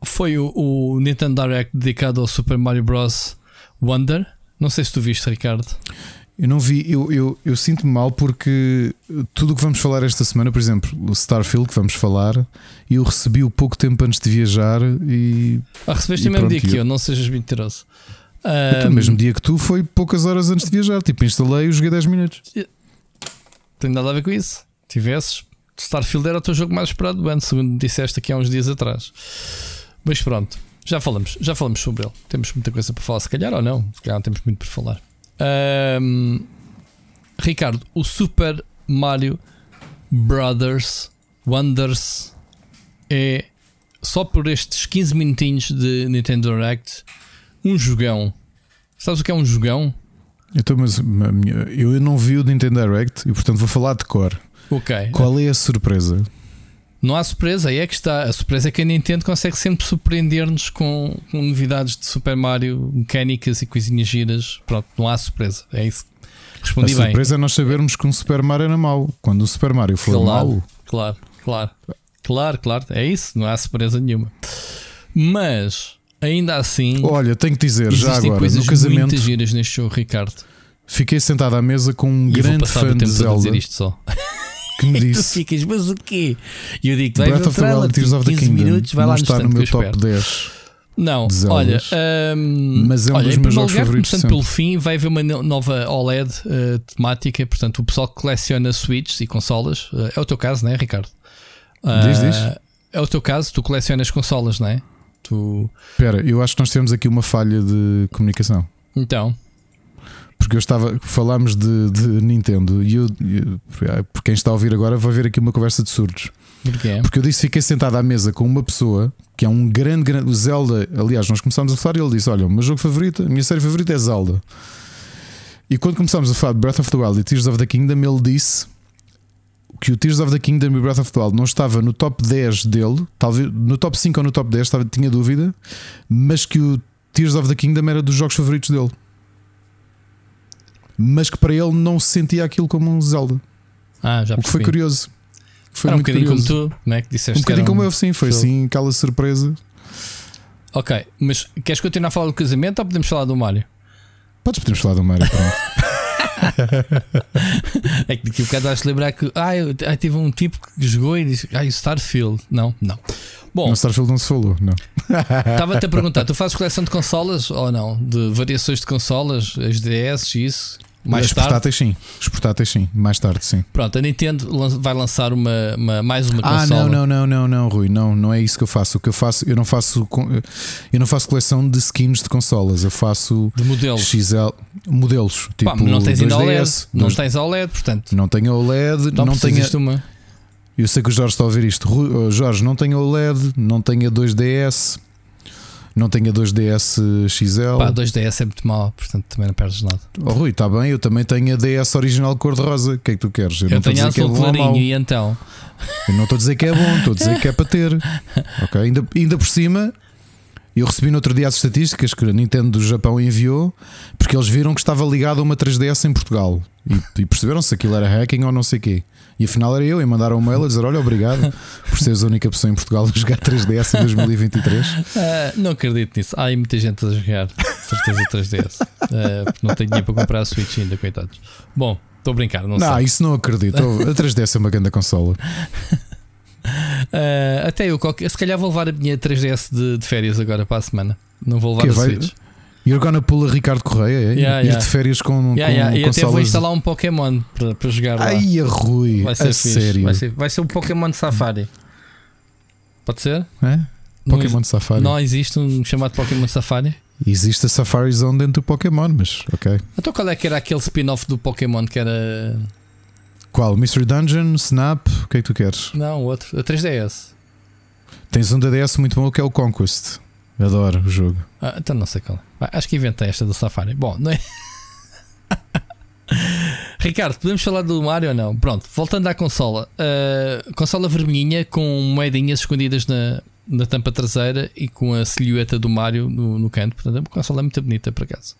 [SPEAKER 3] Foi o, o, Nintendo Direct dedicado ao Super Mario Bros. Wonder. Não sei se tu viste, Ricardo.
[SPEAKER 2] Eu não vi, eu, eu, eu sinto-me mal porque tudo o que vamos falar esta semana, por exemplo, o Starfield que vamos falar, eu recebi o pouco tempo antes de viajar e.
[SPEAKER 3] Ah, recebeste o mesmo dia que eu, não sejas mentiroso.
[SPEAKER 2] Um... O mesmo dia que tu foi poucas horas antes de viajar, tipo, instalei e joguei 10 minutos.
[SPEAKER 3] Tem nada a ver com isso. Tivesses, Starfield era o teu jogo mais esperado do ano, segundo disseste aqui há uns dias atrás. Mas pronto, já falamos, já falamos sobre ele. Temos muita coisa para falar, se calhar ou não, se calhar não temos muito para falar. Um, Ricardo, o Super Mario Brothers Wonders é só por estes 15 minutinhos de Nintendo Direct um jogão. Sabes o que é um jogão?
[SPEAKER 2] Então, mas eu não vi o Nintendo Direct e portanto vou falar de cor.
[SPEAKER 3] Ok.
[SPEAKER 2] Qual é a surpresa?
[SPEAKER 3] Não há surpresa, aí é que está. A surpresa é que a Nintendo consegue sempre surpreender-nos com, com, novidades de Super Mario, mecânicas e coisinhas giras. Pronto, não há surpresa. É isso. Respondi
[SPEAKER 2] a
[SPEAKER 3] bem.
[SPEAKER 2] A surpresa é nós sabermos que um Super Mario era mau. Quando o Super Mario for
[SPEAKER 3] claro,
[SPEAKER 2] mau.
[SPEAKER 3] Claro, claro. Claro, claro. É isso. Não há surpresa nenhuma. Mas, ainda assim.
[SPEAKER 2] Olha, tenho que dizer, já agora, coisas no casamento.
[SPEAKER 3] muitas giras neste show, Ricardo.
[SPEAKER 2] Fiquei sentado à mesa com um
[SPEAKER 3] e
[SPEAKER 2] grande fã de Zelda. [LAUGHS] que me [LAUGHS] disse.
[SPEAKER 3] tu ficas, mas o quê? E eu digo, vai
[SPEAKER 2] Breath
[SPEAKER 3] ver o trailer,
[SPEAKER 2] Tears of the
[SPEAKER 3] 15
[SPEAKER 2] Kingdom
[SPEAKER 3] minutos, vai
[SPEAKER 2] não
[SPEAKER 3] lá
[SPEAKER 2] está no meu top
[SPEAKER 3] espero.
[SPEAKER 2] 10.
[SPEAKER 3] Não, olha,
[SPEAKER 2] um, mas é um
[SPEAKER 3] olha,
[SPEAKER 2] dos meus jogos
[SPEAKER 3] lugar,
[SPEAKER 2] favoritos.
[SPEAKER 3] Começando pelo fim, vai haver uma nova OLED uh, temática. Portanto, o pessoal que coleciona Switches e consolas, uh, é o teu caso, não é, Ricardo?
[SPEAKER 2] Uh, diz, diz.
[SPEAKER 3] É o teu caso, tu colecionas consolas, não é? Tu...
[SPEAKER 2] Espera, eu acho que nós temos aqui uma falha de comunicação.
[SPEAKER 3] Então,
[SPEAKER 2] porque eu estava, falámos de, de Nintendo e eu, eu, por quem está a ouvir agora, vai ver aqui uma conversa de surdos.
[SPEAKER 3] Porquê?
[SPEAKER 2] Porque eu disse fiquei sentado à mesa com uma pessoa que é um grande, grande. Zelda, aliás, nós começámos a falar e ele disse: Olha, o meu jogo favorito, a minha série favorita é Zelda. E quando começámos a falar de Breath of the Wild e Tears of the Kingdom, ele disse que o Tears of the Kingdom e Breath of the Wild não estava no top 10 dele, talvez no top 5 ou no top 10, estava, tinha dúvida, mas que o Tears of the Kingdom era dos jogos favoritos dele mas que para ele não se sentia aquilo como um Zelda.
[SPEAKER 3] Ah, já
[SPEAKER 2] O que foi curioso. Foi
[SPEAKER 3] Era um bocadinho
[SPEAKER 2] curioso.
[SPEAKER 3] como tu, não é? Que disseste
[SPEAKER 2] Um bocadinho como eu, sim, foi assim aquela surpresa.
[SPEAKER 3] Ok, mas queres continuar a falar do casamento ou podemos falar do Mário?
[SPEAKER 2] Podes podemos falar do Mario, pronto. [LAUGHS] [LAUGHS]
[SPEAKER 3] É que daqui a bocado vais lembrar que ah, eu, ah, tive um tipo que jogou e disse ah, Starfield. Não, não. Bom,
[SPEAKER 2] No Starfield não se falou, não.
[SPEAKER 3] estava-te a perguntar: tu [LAUGHS] fazes coleção de consolas ou não? De variações de consolas, as DS e isso? Mais
[SPEAKER 2] Os
[SPEAKER 3] tarde?
[SPEAKER 2] portáteis, sim. Os portáteis, sim. Mais tarde, sim.
[SPEAKER 3] Pronto, a Nintendo vai lançar uma, uma- mais uma
[SPEAKER 2] Ah,
[SPEAKER 3] consola.
[SPEAKER 2] não, não, não, não, não, Rui. Não, não é isso que eu faço. O que eu faço, eu não faço, eu não faço coleção de skins de consolas. Eu faço
[SPEAKER 3] De modelos.
[SPEAKER 2] XL modelos. Tipo
[SPEAKER 3] Pá, mas não tens ainda
[SPEAKER 2] 2DS,
[SPEAKER 3] OLED. Não tens OLED, portanto.
[SPEAKER 2] não tenho OLED,
[SPEAKER 3] Então
[SPEAKER 2] não tenho.
[SPEAKER 3] uma.
[SPEAKER 2] Eu sei que o Jorge está a ouvir isto. Oh, Jorge, não tenho OLED, não tenho a 2DS, não tenho a 2DS XL.
[SPEAKER 3] Pá, 2DS é muito mau, portanto também não perdes nada.
[SPEAKER 2] Oh, Rui, está bem, eu também tenho a DS original cor-de-rosa. O que é que tu queres?
[SPEAKER 3] Eu,
[SPEAKER 2] a
[SPEAKER 3] tenho
[SPEAKER 2] que é
[SPEAKER 3] azul
[SPEAKER 2] mau.
[SPEAKER 3] clarinho e então.
[SPEAKER 2] Eu não estou a dizer que é bom, estou a dizer que é para ter. [LAUGHS] Ok? Ainda, ainda por cima, eu recebi no outro dia as estatísticas que a Nintendo do Japão enviou, porque eles viram que estava ligado a uma 3DS em Portugal e, e perceberam se aquilo era hacking ou não sei o quê. E afinal era eu, e mandaram um mail a dizer: Olha, obrigado por seres a única pessoa em Portugal a jogar 3DS em 2023.
[SPEAKER 3] Ah, não acredito nisso. Há aí muita gente a jogar, certeza 3DS. Ah, porque não tenho dinheiro para comprar a Switch ainda, coitados. Bom, estou a brincar, não,
[SPEAKER 2] Não,
[SPEAKER 3] sei.
[SPEAKER 2] isso não acredito. [LAUGHS] A 3DS é uma grande consola.
[SPEAKER 3] Ah, até eu, qualquer- se calhar vou levar a minha 3DS de, de férias agora para a semana. Não vou levar
[SPEAKER 2] Que
[SPEAKER 3] a
[SPEAKER 2] vai-
[SPEAKER 3] Switch.
[SPEAKER 2] You're gonna pull a Ricardo Correia, é?
[SPEAKER 3] Yeah,
[SPEAKER 2] Ir
[SPEAKER 3] yeah.
[SPEAKER 2] de férias com,
[SPEAKER 3] Yeah,
[SPEAKER 2] com
[SPEAKER 3] yeah, E até vou instalar um Pokémon para, para jogar lá.
[SPEAKER 2] Ai, a Rui,
[SPEAKER 3] vai ser
[SPEAKER 2] sério.
[SPEAKER 3] Vai ser, vai ser um Pokémon Safari. Pode ser?
[SPEAKER 2] É? Pokémon Safari.
[SPEAKER 3] Não existe um chamado Pokémon Safari?
[SPEAKER 2] Existe a Safari Zone dentro do Pokémon, mas ok.
[SPEAKER 3] Então qual é que era aquele spin-off do Pokémon que era.
[SPEAKER 2] Qual? Mystery Dungeon? Snap? O que é que tu queres?
[SPEAKER 3] Não, outro. A 3DS.
[SPEAKER 2] Tens um DDS muito bom que é o Conquest. Adoro o jogo.
[SPEAKER 3] Ah, então não sei qual é. Acho que inventei esta do Safari. Bom, não é. [LAUGHS] Ricardo, podemos falar do Mario ou não? Pronto, voltando à consola. Uh, consola vermelhinha com moedinhas escondidas na, na tampa traseira e com a silhueta do Mario no, no canto. Portanto, a consola é muito bonita, por acaso.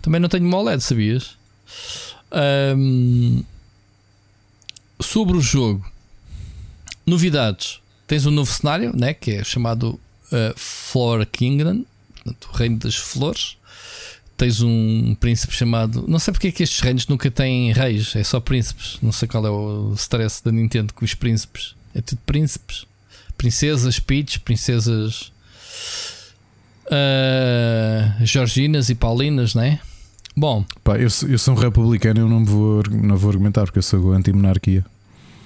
[SPEAKER 3] Também não tenho uma OLED, sabias? Um, sobre o jogo, novidades. Tens um novo cenário, né, que é chamado uh, Flower Kingdom, portanto, o Reino das Flores tens um príncipe chamado. Não sei porque é que estes reinos nunca têm reis, é só príncipes. Não sei qual é o stress da Nintendo com os príncipes. É tudo príncipes. Princesas Peach, princesas. Uh, Georginas e Paulinas, não é? Bom,
[SPEAKER 2] Pá, eu, eu sou um republicano, eu não vou, não vou argumentar porque eu sou anti-monarquia.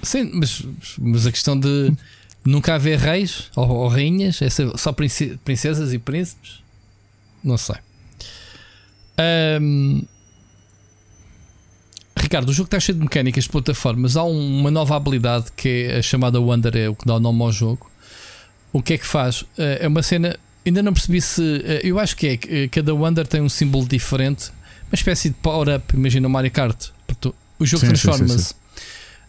[SPEAKER 3] Sim, mas, mas a questão de nunca haver reis ou, ou rainhas, é só princesas e príncipes, não sei. Um, Ricardo, o jogo está cheio de mecânicas de plataformas. Há uma nova habilidade que é a chamada Wonder, é o que dá o nome ao jogo. O que é que faz? Eh, é uma cena. Ainda não percebi se. Eh, eu acho que é eh, cada Wonder tem um símbolo diferente, uma espécie de power-up. Imagina o Mario Kart. O jogo transforma-se.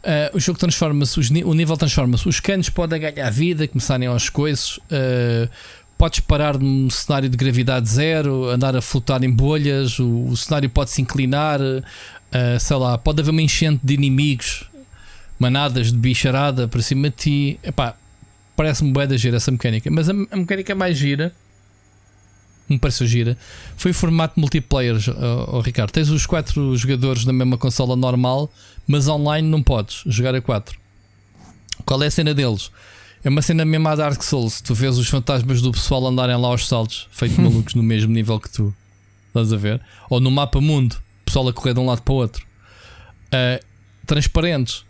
[SPEAKER 3] Uh, o jogo transforma-se, o nível transforma-se. Os canos podem ganhar vida, começarem aos coices. Uh, podes parar num cenário de gravidade zero, andar a flutuar em bolhas, o, o cenário pode se inclinar, uh, sei lá, pode haver uma enchente de inimigos, manadas de bicharada para cima de ti. Epá, parece-me bué da gira essa mecânica, mas a, a mecânica mais gira, me pareceu gira, foi o formato multiplayer, oh, oh, Ricardo. Tens os quatro jogadores na mesma consola normal, mas online não podes jogar a quatro. Qual é a cena deles? É uma cena mesmo a Dark Souls. Tu vês os fantasmas do pessoal andarem lá aos saltos, feitos [LAUGHS] malucos no mesmo nível que tu. Estás a ver? Ou no mapa mundo, o pessoal a correr de um lado para o outro. Uh, transparentes.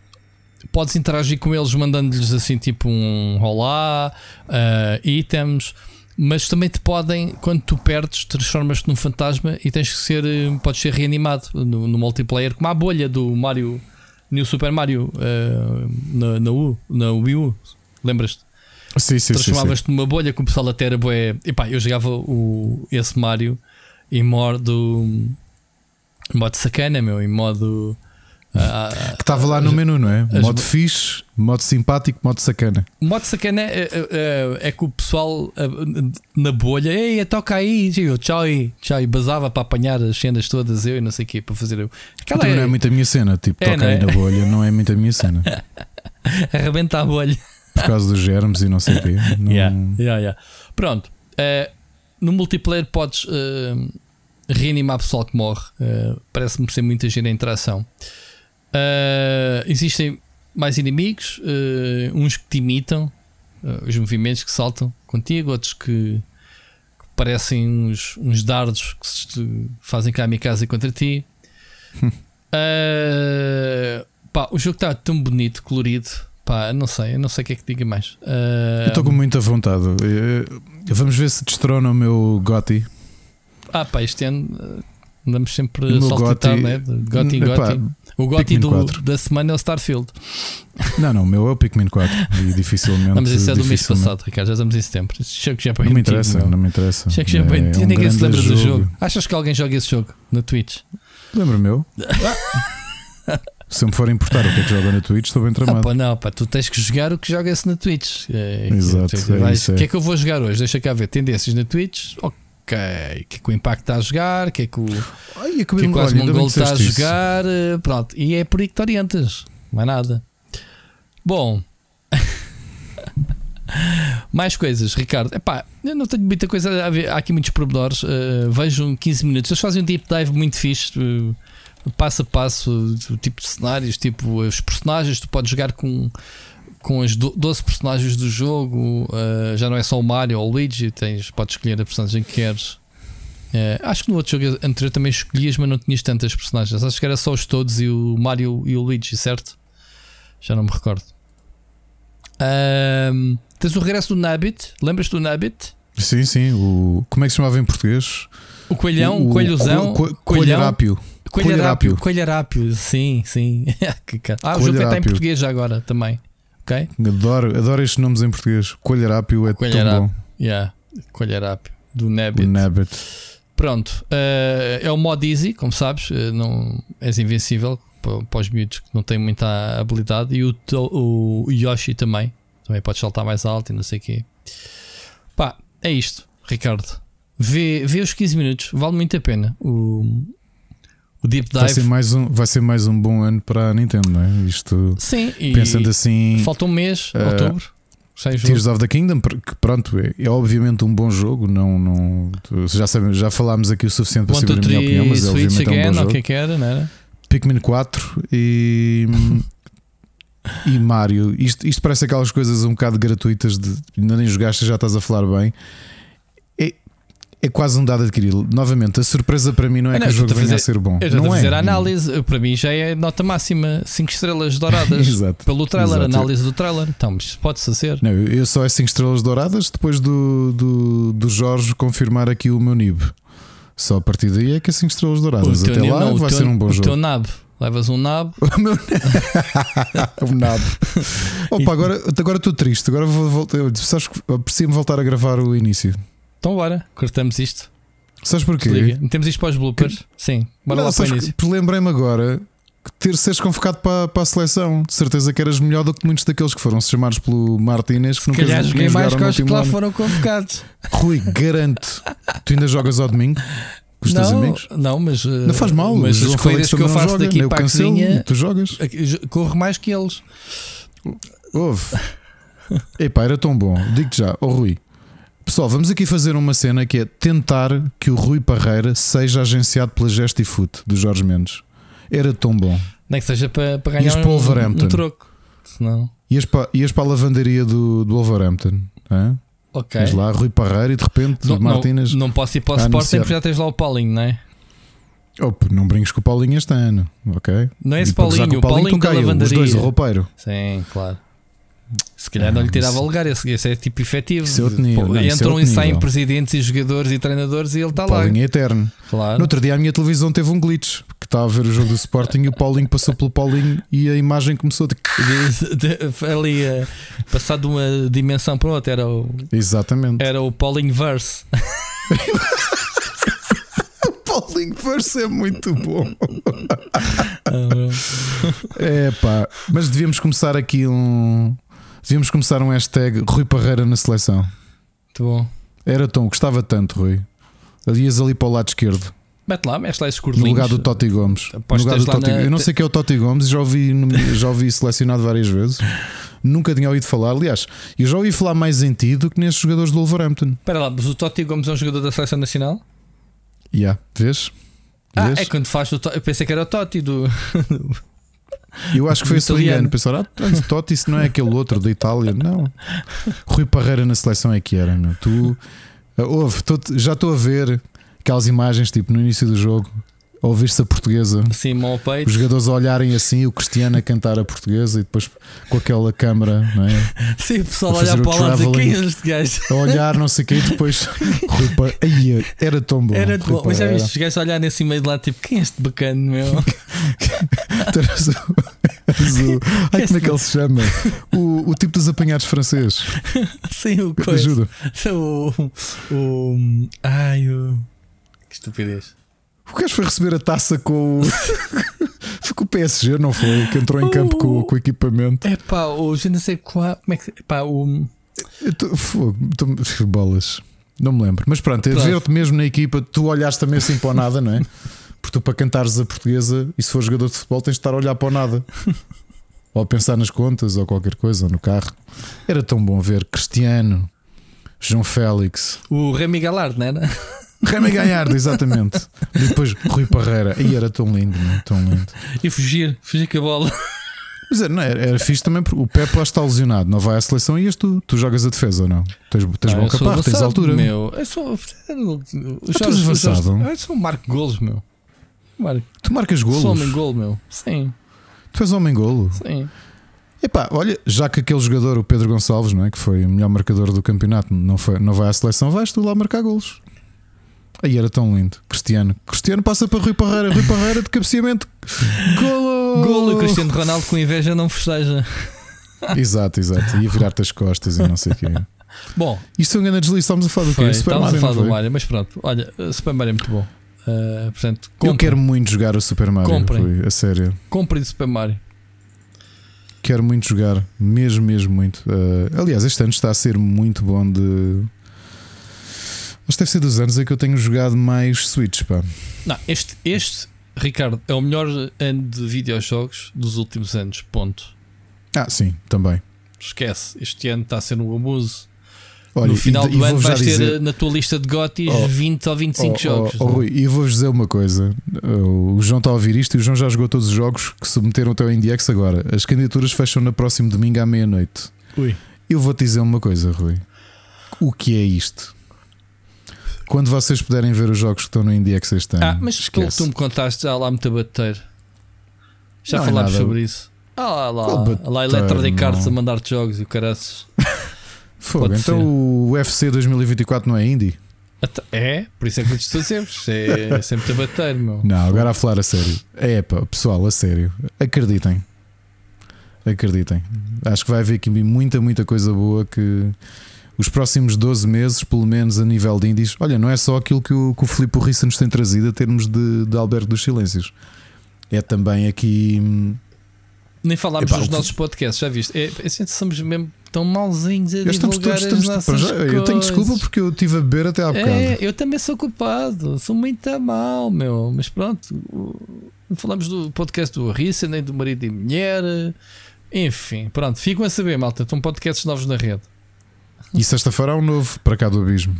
[SPEAKER 3] Podes interagir com eles mandando-lhes assim tipo um olá, uh, itens, mas também te podem, quando tu perdes, transformas-te num fantasma e tens que ser, eh, podes ser reanimado no, no multiplayer, como a bolha do Mario, New Super Mario uh, na, na, U, na Wii U. Lembras-te?
[SPEAKER 2] Sim, sim,
[SPEAKER 3] Transformavas-te numa bolha que o pessoal até era bué. Epá, eu jogava o, esse Mario em modo. Em modo sacana, meu, em modo.
[SPEAKER 2] Uh, que estava lá no menu, não é? Modo fixe, modo simpático, modo sacana.
[SPEAKER 3] Modo sacana é, é, é que o pessoal na bolha, ei, toca aí, eu, tchau aí, tchau, e basava para apanhar as cenas todas, eu e não sei o quê, para fazer eu.
[SPEAKER 2] Aquela é... não é muito a minha cena, tipo, é, toca aí é? na bolha, não é muito a minha cena. [LAUGHS]
[SPEAKER 3] Arrebenta a bolha
[SPEAKER 2] por causa dos germes e não sei o quê. [LAUGHS] Não...
[SPEAKER 3] Yeah, yeah, yeah. Pronto, uh, no multiplayer podes uh, reanimar pessoal que morre. Parece-me ser muita gente a interação. Existem mais inimigos, uns que te imitam, os movimentos que saltam contigo, outros que, que parecem uns, uns, dardos que se fazem kamikaze contra ti. [LAUGHS] pá, o jogo está tão bonito, colorido. Pá, não sei, não sei o que é que diga mais. Uh...
[SPEAKER 2] Eu estou com muita vontade. Vamos ver se destrona o meu Gotti.
[SPEAKER 3] Ah, pá, este ano uh, andamos sempre a saltitar, né? Gotti, Gotti. O Gotti do, da semana é o Starfield.
[SPEAKER 2] Não, não, o meu é o Pikmin 4 e dificilmente.
[SPEAKER 3] Não, mas isso é do mês passado, Ricardo, já estamos em setembro. Já é
[SPEAKER 2] não me interessa, não me interessa.
[SPEAKER 3] Chego já é, é um Ninguém se lembra jogo. do jogo. Achas que alguém joga esse jogo na Twitch?
[SPEAKER 2] Lembro meu. [LAUGHS] Se me for importar o que é que joga na Twitch, estou bem tramado. Ah,
[SPEAKER 3] pá, não, pá, tu tens que jogar o que joga-se na Twitch.
[SPEAKER 2] É, Exato.
[SPEAKER 3] Que, é é. O que é que eu vou jogar hoje? Deixa cá ver. Tendências na Twitch. Ok. O que é que o Impact está a jogar? O que é que o,
[SPEAKER 2] Ai, que,
[SPEAKER 3] é que o está a jogar? Isso. Eh, pronto. E é por aí que te orientas. Não é nada. Bom. [LAUGHS] Mais coisas, Ricardo. Epá, eu não tenho muita coisa a ver. Há aqui muitos pormenores. Uh, vejo 15 minutos. Eles fazem um deep dive muito fixe. Uh, passo a passo, o tipo de cenários, tipo os personagens, tu podes jogar com, com as 12 personagens do jogo, uh, já não é só o Mario ou o Luigi, tens, podes escolher a personagem que queres. Uh, acho que no outro jogo anterior também escolhias, mas não tinhas tantas personagens. Acho que era só os todos e o Mario e o Luigi, certo? Já não me recordo. Ahm, tens o regresso do Nabbit. Lembras do Nabbit?
[SPEAKER 2] Sim, sim. O, como é que se chamava em português?
[SPEAKER 3] O coelhão, o, coelhozão.
[SPEAKER 2] Co, co, coelharápio.
[SPEAKER 3] Coelharápio. Coelharápio, sim, sim. [LAUGHS] ah, o jogo está em português já agora também. Ok?
[SPEAKER 2] Adoro, adoro estes nomes em português. Coelharápio é tão bom.
[SPEAKER 3] Yeah. Coelharápio. Do.
[SPEAKER 2] O Nabbit.
[SPEAKER 3] Pronto. Uh, é o mod easy, como sabes. Uh, não, és invencível para os miúdos que não têm muita habilidade. E o, o Yoshi também. Também podes saltar mais alto e não sei o quê. Pá, é isto, Ricardo. Vê, vê os 15 minutos, vale muito a pena. O, o Deep Dive.
[SPEAKER 2] Vai ser, mais um, vai ser mais um bom ano para a Nintendo, não é? Isto.
[SPEAKER 3] Sim,
[SPEAKER 2] pensando assim.
[SPEAKER 3] Falta um mês, uh, outubro.
[SPEAKER 2] Tears of the Kingdom, que pronto, é, é, obviamente um bom jogo. Não, não, já, sabemos, já falámos aqui o suficiente para saber a minha opinião, mas é obviamente again, é um bom jogo.
[SPEAKER 3] Que, que era, não era?
[SPEAKER 2] Pikmin 4 e. e Mario. Isto, isto parece aquelas coisas um bocado gratuitas de ainda nem jogaste já estás a falar bem é quase um dado adquirido. Novamente, a surpresa para mim não é não, que o jogo venha a ser bom.
[SPEAKER 3] Eu
[SPEAKER 2] não
[SPEAKER 3] a
[SPEAKER 2] fazer
[SPEAKER 3] é. a análise, para mim já é nota máxima, 5 estrelas douradas [LAUGHS] Exato. pelo trailer, Exato. análise do trailer. Então, mas pode-se fazer.
[SPEAKER 2] Não, eu só é 5 estrelas douradas depois do, do, do Jorge confirmar aqui o meu NIB. Só a partir daí é que é 5 estrelas douradas. Até lá não, vai teu, ser um bom
[SPEAKER 3] o
[SPEAKER 2] jogo.
[SPEAKER 3] O teu NAB. Levas um nabo. [LAUGHS] [LAUGHS]
[SPEAKER 2] um nabo. Opa, agora, agora estou triste. Agora vou voltar. Sabes que aprecio-me voltar a gravar o início.
[SPEAKER 3] Então bora, cortamos isto.
[SPEAKER 2] Sabes porquê?
[SPEAKER 3] Metemos isto para os bloopers? Que... Sim, bora não, lá para o início.
[SPEAKER 2] Lembrei-me agora que ter seres convocado para, para a seleção. De certeza que eras melhor do que muitos daqueles que foram chamados pelo Martínez. Que nunca
[SPEAKER 3] calhar joguei mais que os que lá foram convocados.
[SPEAKER 2] Rui, garanto. tu ainda jogas ao domingo? Com os
[SPEAKER 3] não,
[SPEAKER 2] teus amigos?
[SPEAKER 3] Não, mas.
[SPEAKER 2] Não faz mal.
[SPEAKER 3] Mas as corridas que eu faço joga, daqui para a cozinha.
[SPEAKER 2] Tu jogas?
[SPEAKER 3] Corro mais que eles.
[SPEAKER 2] Houve. Epá, era tão bom. Digo-te já, oh Rui. Pessoal, vamos aqui fazer uma cena que é tentar que o Rui Parreira seja agenciado pela Gestifoot do Jorge Mendes. Era tão bom.
[SPEAKER 3] Nem que seja para, para ganhar um, um, um troco. Senão...
[SPEAKER 2] Ias para, ias para a lavanderia do, do Wolverhampton. Hein?
[SPEAKER 3] Ok.
[SPEAKER 2] Ias lá, Rui Parreira e de repente
[SPEAKER 3] não,
[SPEAKER 2] Martínez.
[SPEAKER 3] Não, não posso ir para o Sporting porque já tens lá o Paulinho, não é?
[SPEAKER 2] Opa, não brinques com o Paulinho este ano, ok?
[SPEAKER 3] Não é esse Paulinho, o Paulinho, Paulinho da lavanderia.
[SPEAKER 2] Os dois, o roupeiro.
[SPEAKER 3] Sim, claro. Se calhar não lhe tirava lugar, esse, esse é tipo efetivo.
[SPEAKER 2] É nível, não,
[SPEAKER 3] Entram
[SPEAKER 2] é
[SPEAKER 3] e saem presidentes e jogadores e treinadores e ele está lá.
[SPEAKER 2] Paulinho é eterno.
[SPEAKER 3] Claro.
[SPEAKER 2] No outro dia a minha televisão teve um glitch que estava a ver o jogo do Sporting e o Paulinho passou pelo Paulinho e a imagem começou de... [LAUGHS]
[SPEAKER 3] ali a passar de uma dimensão para outra. Era o,
[SPEAKER 2] Exatamente.
[SPEAKER 3] Era o Paulinho Verse. [LAUGHS]
[SPEAKER 2] Paulinho Verse é muito [LAUGHS] bom. é pá, mas devíamos começar aqui um Devíamos começar um hashtag Rui Parreira na seleção.
[SPEAKER 3] Muito bom.
[SPEAKER 2] Era tão, gostava tanto, Rui. Ias ali para o lado esquerdo.
[SPEAKER 3] Mete lá, mete lá esses.
[SPEAKER 2] No lugar do Totti Gomes. No lugar do Totti... Na... Eu não sei quem é o Totti Gomes, já ouvi, já ouvi selecionado várias vezes. Nunca tinha ouvido falar. Aliás, eu já ouvi falar mais em ti do que nesses jogadores do Wolverhampton.
[SPEAKER 3] Espera lá, mas o Totti Gomes é um jogador da seleção nacional?
[SPEAKER 2] Já, yeah, vês?
[SPEAKER 3] Ah, é quando faz o Eu pensei que era o Totti do. [LAUGHS]
[SPEAKER 2] Eu acho que foi açoriano. Pensaram, ah, Totti, isso não é aquele outro da Itália. Não. Rui Parreira na seleção é que era. Meu. Tu, ouve, tô, já estou a ver aquelas imagens tipo no início do jogo ouvir-se a portuguesa.
[SPEAKER 3] Sim, ao peito.
[SPEAKER 2] Os jogadores a olharem assim, o Cristiano a cantar a portuguesa e depois com aquela câmara, não é? [LAUGHS]
[SPEAKER 3] Sim, o pessoal a olhar para lá e dizer quem é este gajo?
[SPEAKER 2] A olhar, não sei o quê, e depois [LAUGHS] Ai, era tão bom.
[SPEAKER 3] Era bom, mas já viste os gajos a olhar nesse meio de lá, tipo, quem é este bacana, meu? [LAUGHS]
[SPEAKER 2] Ai, como é que ele se chama? O, o tipo dos apanhados francês.
[SPEAKER 3] Sim, o coisa. Ajuda. O, o. Ai, o. Que estupidez.
[SPEAKER 2] O gajo foi receber a taça com o. [LAUGHS] foi com o PSG, não foi? Que entrou em campo com, com o equipamento.
[SPEAKER 3] É pá, o. Já não sei qual. Como é que. Pá, o.
[SPEAKER 2] Tô, tô, bolas. Não me lembro. Mas pronto, é ver-te mesmo na equipa, tu olhaste também assim para o nada, não é? Porque tu, para cantares a portuguesa, e se for jogador de futebol, tens de estar a olhar para o nada. ou a pensar nas contas, ou qualquer coisa, ou no carro. Era tão bom ver Cristiano, João Félix,
[SPEAKER 3] o Remy Galard, não era?
[SPEAKER 2] Remy [LAUGHS] Gallardo, exatamente. E depois Rui Parreira. E era tão lindo, não? tão lindo.
[SPEAKER 3] E fugir, fugir com a bola.
[SPEAKER 2] Mas era, não, era, era fixe também porque o Pepe lá está lesionado, não vai à seleção e és tu. Tu jogas a defesa ou não? Tens, tens não, bom capaz, tens altura.
[SPEAKER 3] Meu, eu sou. Eu
[SPEAKER 2] sou avançado.
[SPEAKER 3] Eu sou Marco Golos, meu.
[SPEAKER 2] Tu marcas golos?
[SPEAKER 3] Sou homem golo, meu. Sim.
[SPEAKER 2] Tu és homem golo?
[SPEAKER 3] Sim.
[SPEAKER 2] Epá, olha, já que aquele jogador, o Pedro Gonçalves, não é? que foi o melhor marcador do campeonato, não, foi, não vai à seleção, vais tu lá marcar golos. Aí era tão lindo. Cristiano. Cristiano passa para Rui Parreira. Rui Parreira de cabeceamento. Golo!
[SPEAKER 3] Golo! O Cristiano Ronaldo com inveja não festeja.
[SPEAKER 2] Exato, exato. Ia virar-te as costas e não sei o quê.
[SPEAKER 3] Bom,
[SPEAKER 2] isto é um grande deslize. Estamos a falar do quê? Super
[SPEAKER 3] estávamos a
[SPEAKER 2] Mario,
[SPEAKER 3] falar do? Mario, mas pronto. Olha, uh, Super Mario é muito bom. Uh, portanto,
[SPEAKER 2] Eu quero muito jogar o Super Mario.
[SPEAKER 3] Comprem.
[SPEAKER 2] Rui, a sério.
[SPEAKER 3] comprem de Super Mario.
[SPEAKER 2] Quero muito jogar. Mesmo, mesmo muito. Uh, aliás, este ano está a ser muito bom de. Que deve ser dos anos em que eu tenho jogado mais Switch, pá.
[SPEAKER 3] Não, este, este, Ricardo, é o melhor ano de videojogos dos últimos anos. Ponto.
[SPEAKER 2] Ah, sim, também.
[SPEAKER 3] Esquece. Este ano está a ser um abuso.
[SPEAKER 2] Olha,
[SPEAKER 3] no final
[SPEAKER 2] e- e
[SPEAKER 3] do ano vais ter
[SPEAKER 2] dizer-
[SPEAKER 3] uh, na tua lista de GOTYs
[SPEAKER 2] Oh,
[SPEAKER 3] 20 ou 25
[SPEAKER 2] Oh,
[SPEAKER 3] jogos.
[SPEAKER 2] oh, oh, Rui, e vou-vos dizer uma coisa: o João está a ouvir isto e o João já jogou todos os jogos que submeteram até ao Indiex agora. As candidaturas fecham no próximo domingo à meia-noite.
[SPEAKER 3] Ui.
[SPEAKER 2] Eu vou-te dizer uma coisa, Rui. O que é isto? Quando vocês puderem ver os jogos que estão no Indiex este ano,
[SPEAKER 3] Ah, mas pelo que
[SPEAKER 2] esquece.
[SPEAKER 3] tu me contaste, já há lá muito a bater. Já
[SPEAKER 2] Não é
[SPEAKER 3] falámos
[SPEAKER 2] nada.
[SPEAKER 3] sobre isso. Ah, lá, lá,
[SPEAKER 2] bater,
[SPEAKER 3] lá Electronic Arts
[SPEAKER 2] não?
[SPEAKER 3] a mandar-te jogos e o caraças. [LAUGHS]
[SPEAKER 2] Fogo,
[SPEAKER 3] pode
[SPEAKER 2] então
[SPEAKER 3] ser.
[SPEAKER 2] o UFC 2024 não é indie?
[SPEAKER 3] É, por isso é que eu te estou dizer. isto É sempre a bater, meu.
[SPEAKER 2] Não, agora a falar a sério. É pá, pessoal, a sério. Acreditem. Acreditem. Acho que vai haver aqui muita, muita coisa boa que os próximos 12 meses, pelo menos a nível de indies, olha, não é só aquilo que o, que o Filipe Rissa nos tem trazido a termos de, de Alberto dos Silêncios. É também aqui. hum,
[SPEAKER 3] Nem falámos
[SPEAKER 2] Epá,
[SPEAKER 3] dos nossos podcasts, já viste? É, é, assim, somos mesmo tão malzinhos a
[SPEAKER 2] Estamos
[SPEAKER 3] divulgar
[SPEAKER 2] estamos,
[SPEAKER 3] as nossas
[SPEAKER 2] já, eu tenho desculpa porque eu estive a beber até há bocado.
[SPEAKER 3] É, eu também sou culpado, sou muito mal, meu. Mas pronto, não falamos do podcast do Rissa, nem do marido e mulher. Enfim, pronto, ficam a saber, malta. Estão podcasts novos na rede.
[SPEAKER 2] E sexta-feira há um novo para cá do Abismo.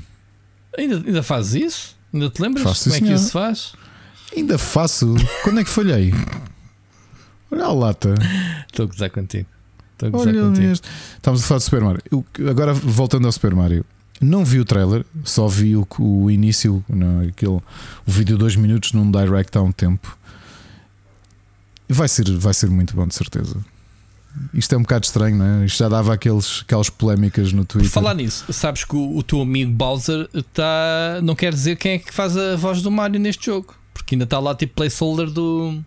[SPEAKER 3] Ainda, ainda fazes isso? Ainda te lembras
[SPEAKER 2] Faço,
[SPEAKER 3] como é que
[SPEAKER 2] senhor.
[SPEAKER 3] isso se faz?
[SPEAKER 2] Ainda faço. Quando é que falhei? Olha a lata.
[SPEAKER 3] Estou a gozar contigo. Estou a gozar
[SPEAKER 2] Olha
[SPEAKER 3] contigo.
[SPEAKER 2] este. Estamos a falar de Super Mario. Eu- agora voltando ao Super Mario, não vi o trailer, só vi o, o início, não, aquele, o vídeo de 2 minutos num direct há um tempo. Vai ser, vai ser muito bom, de certeza. Isto é um bocado estranho, não é? Isto já dava aqueles, aquelas polémicas no
[SPEAKER 3] Por
[SPEAKER 2] Twitter.
[SPEAKER 3] falar nisso, sabes que o, o teu amigo Bowser tá, não quer dizer quem é que faz a voz do Mario neste jogo, porque ainda está lá tipo placeholder do,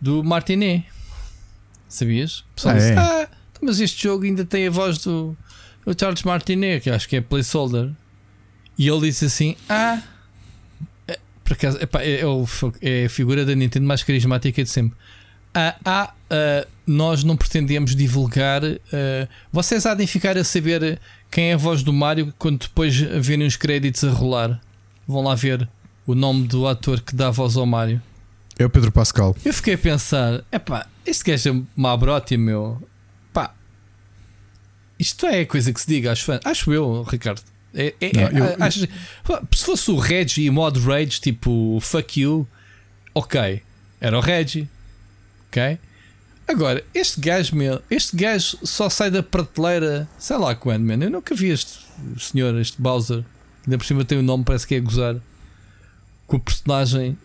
[SPEAKER 3] do Martinet. Sabias? O pessoal
[SPEAKER 2] Ah,
[SPEAKER 3] disse,
[SPEAKER 2] é?
[SPEAKER 3] ah, mas este jogo ainda tem a voz do, do Charles Martinet, que acho que é placeholder. E ele disse assim: Ah, é, por acaso, epá, é, é o- é a figura da Nintendo mais carismática de sempre. Ah, ah, ah, nós não pretendemos divulgar. vocês há de ficar a saber quem é a voz do Mario quando depois verem os créditos a rolar. Vão lá ver o nome do ator que dá a voz ao Mario.
[SPEAKER 2] É o Pedro Pascal.
[SPEAKER 3] Eu fiquei a pensar: epá, este gajo é uma brote, meu. Pá, isto é coisa que se diga aos fãs. Acho eu, Ricardo. É, é-
[SPEAKER 2] Não,
[SPEAKER 3] é-
[SPEAKER 2] eu-
[SPEAKER 3] acho- se fosse o Reggie e mod Rage, tipo fuck you, ok, era o Reggie, Agora, este gajo, meu, este gajo só sai da prateleira, sei lá quando, man. Eu nunca vi este senhor, este Bowser, ainda por cima tem o nome, parece que é gozar com o personagem.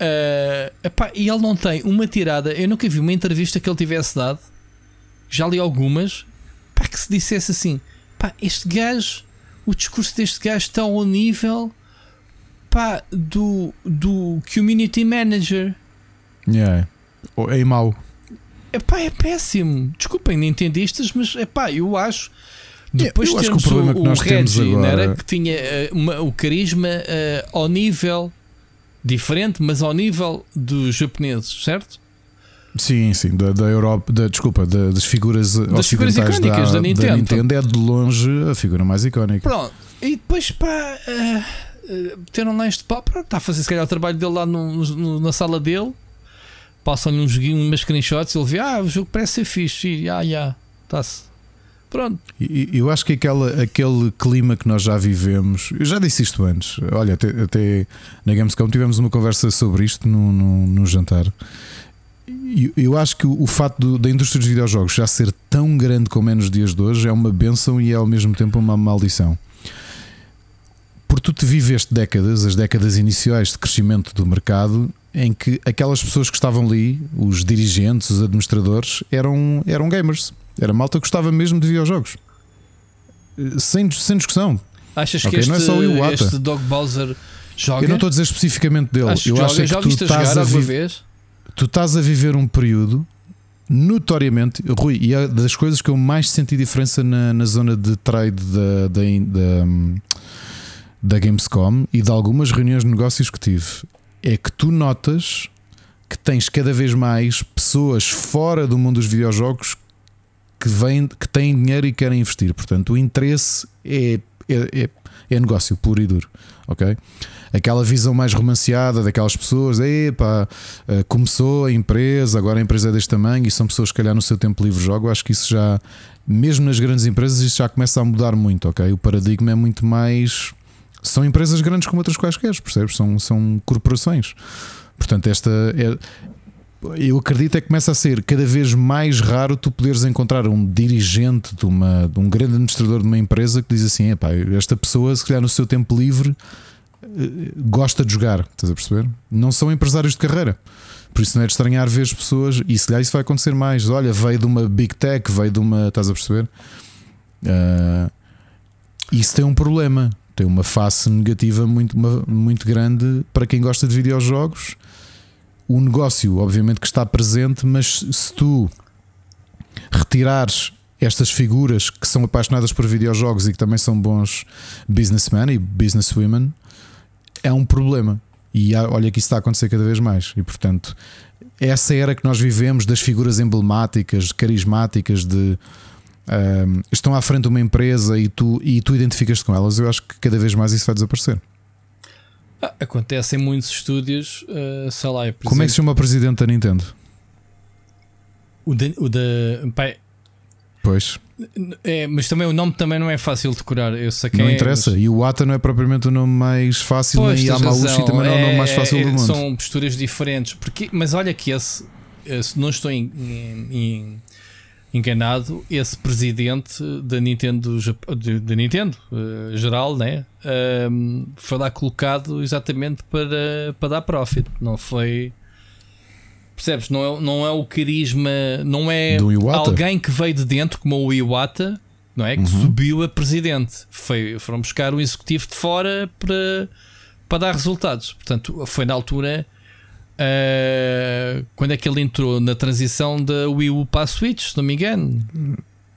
[SPEAKER 3] Ah, epá, e ele não tem uma tirada. Eu nunca vi uma entrevista que ele tivesse dado. Já li algumas. Pá, que se dissesse assim: pá, este gajo, o discurso deste gajo está ao nível pá, do, do community manager.
[SPEAKER 2] Yeah. É mau.
[SPEAKER 3] Epá, é péssimo. Desculpem, nintendistas, mas epá, eu acho. Depois
[SPEAKER 2] eu acho que o problema que nós temos
[SPEAKER 3] Reggie,
[SPEAKER 2] agora-
[SPEAKER 3] era? que tinha eh, uma- o carisma eh, ao nível diferente, mas ao nível dos japoneses, certo?
[SPEAKER 2] Sim, sim, da, da Europa, da, desculpa, da- das figuras
[SPEAKER 3] Das figuras icónicas da Nintendo.
[SPEAKER 2] Nintendo é de longe a figura mais icónica.
[SPEAKER 3] Pronto, e depois pá, eh, meteram lá este pá, pronto, está a fazer se calhar o trabalho dele lá no- no- na sala dele, passam-lhe um umas screenshots, ele vê, ah, o jogo parece ser fixe, e, ah, está-se. Pronto,
[SPEAKER 2] Eu acho que aquela, aquele clima que nós já vivemos, eu já disse isto antes. Olha, até, até na Gamescom tivemos uma conversa sobre isto no, no, no jantar. E Eu acho que o, facto do- da indústria dos videojogos já ser tão grande como é nos dias de hoje é uma benção e é ao mesmo tempo uma maldição. Porque tu te viveste décadas, as décadas iniciais de crescimento do mercado, em que aquelas pessoas que estavam ali, os dirigentes, os administradores, eram, eram gamers. Era malta que gostava mesmo de videojogos. Sem, sem discussão.
[SPEAKER 3] Achas okay, que este, não é só o Iwata. este Dog Bowser joga?
[SPEAKER 2] Eu não estou a dizer especificamente dele. Eu
[SPEAKER 3] joga,
[SPEAKER 2] acho que
[SPEAKER 3] já tu estás a, vi vez?
[SPEAKER 2] tu estás a viver um período notoriamente, Rui, e é das coisas que eu mais senti diferença na, na zona de trade da, da, da, da Gamescom e de algumas reuniões de negócios que tive, é que tu notas que tens cada vez mais pessoas fora do mundo dos videojogos que, vêm, que têm dinheiro e querem investir. Portanto, o interesse é, é, é, é negócio puro e duro. Ok? aquela visão mais romanceada daquelas pessoas, epá, eh, começou a empresa, agora a empresa é deste tamanho e são pessoas que calhar no seu tempo livre jogam. Acho que isso já, mesmo nas grandes empresas, isso já começa a mudar muito, ok? O paradigma é muito mais. São empresas grandes como outras quaisquer, percebes? São, são corporações. Portanto, esta é, eu acredito é que começa a ser cada vez mais raro tu poderes encontrar um dirigente de, uma, de um grande administrador de uma empresa que diz assim: esta pessoa, se calhar no seu tempo livre, gosta de jogar, estás a perceber? Não são empresários de carreira. Por isso não é de estranhar ver as pessoas, e se calhar isso vai acontecer mais. Olha, veio de uma big tech, veio de uma. Estás a perceber? Uh, isso tem um problema, tem uma face negativa muito, muito grande para quem gosta de videojogos. O negócio, obviamente, que está presente, mas se tu retirares estas figuras que são apaixonadas por videojogos e que também são bons businessmen e businesswomen, é um problema. E olha que isso está a acontecer cada vez mais. E portanto, essa era que nós vivemos das figuras emblemáticas, carismáticas, de um, estão à frente de uma empresa e tu, e tu identificas-te com elas, eu acho que cada vez mais isso vai desaparecer.
[SPEAKER 3] Ah, acontece em muitos estúdios, uh, sei lá.
[SPEAKER 2] Como exemplo, é que se chama o presidente da Nintendo?
[SPEAKER 3] O da. O de, pai,
[SPEAKER 2] Pois.
[SPEAKER 3] É, mas também o nome também não é fácil de decorar. Eu sei
[SPEAKER 2] não
[SPEAKER 3] é,
[SPEAKER 2] interessa.
[SPEAKER 3] Mas...
[SPEAKER 2] E o Ata não é propriamente o nome mais fácil, pois, nem Yamauchi também não é o nome mais fácil
[SPEAKER 3] é,
[SPEAKER 2] do mundo.
[SPEAKER 3] São posturas diferentes. Porque, mas olha que esse, se não estou em, em, enganado, esse presidente da Nintendo, da Nintendo uh, geral, né? Foi lá colocado exatamente para, para dar profit. Não foi Percebes? Não é, não é o carisma, não é alguém que veio de dentro, como o Iwata, não é? Que uhum. subiu a presidente. Foi, foram buscar um executivo de fora para, para dar resultados. Portanto, foi na altura. Uh, quando é que ele entrou na transição da Wii U para a Switch, se não me engano?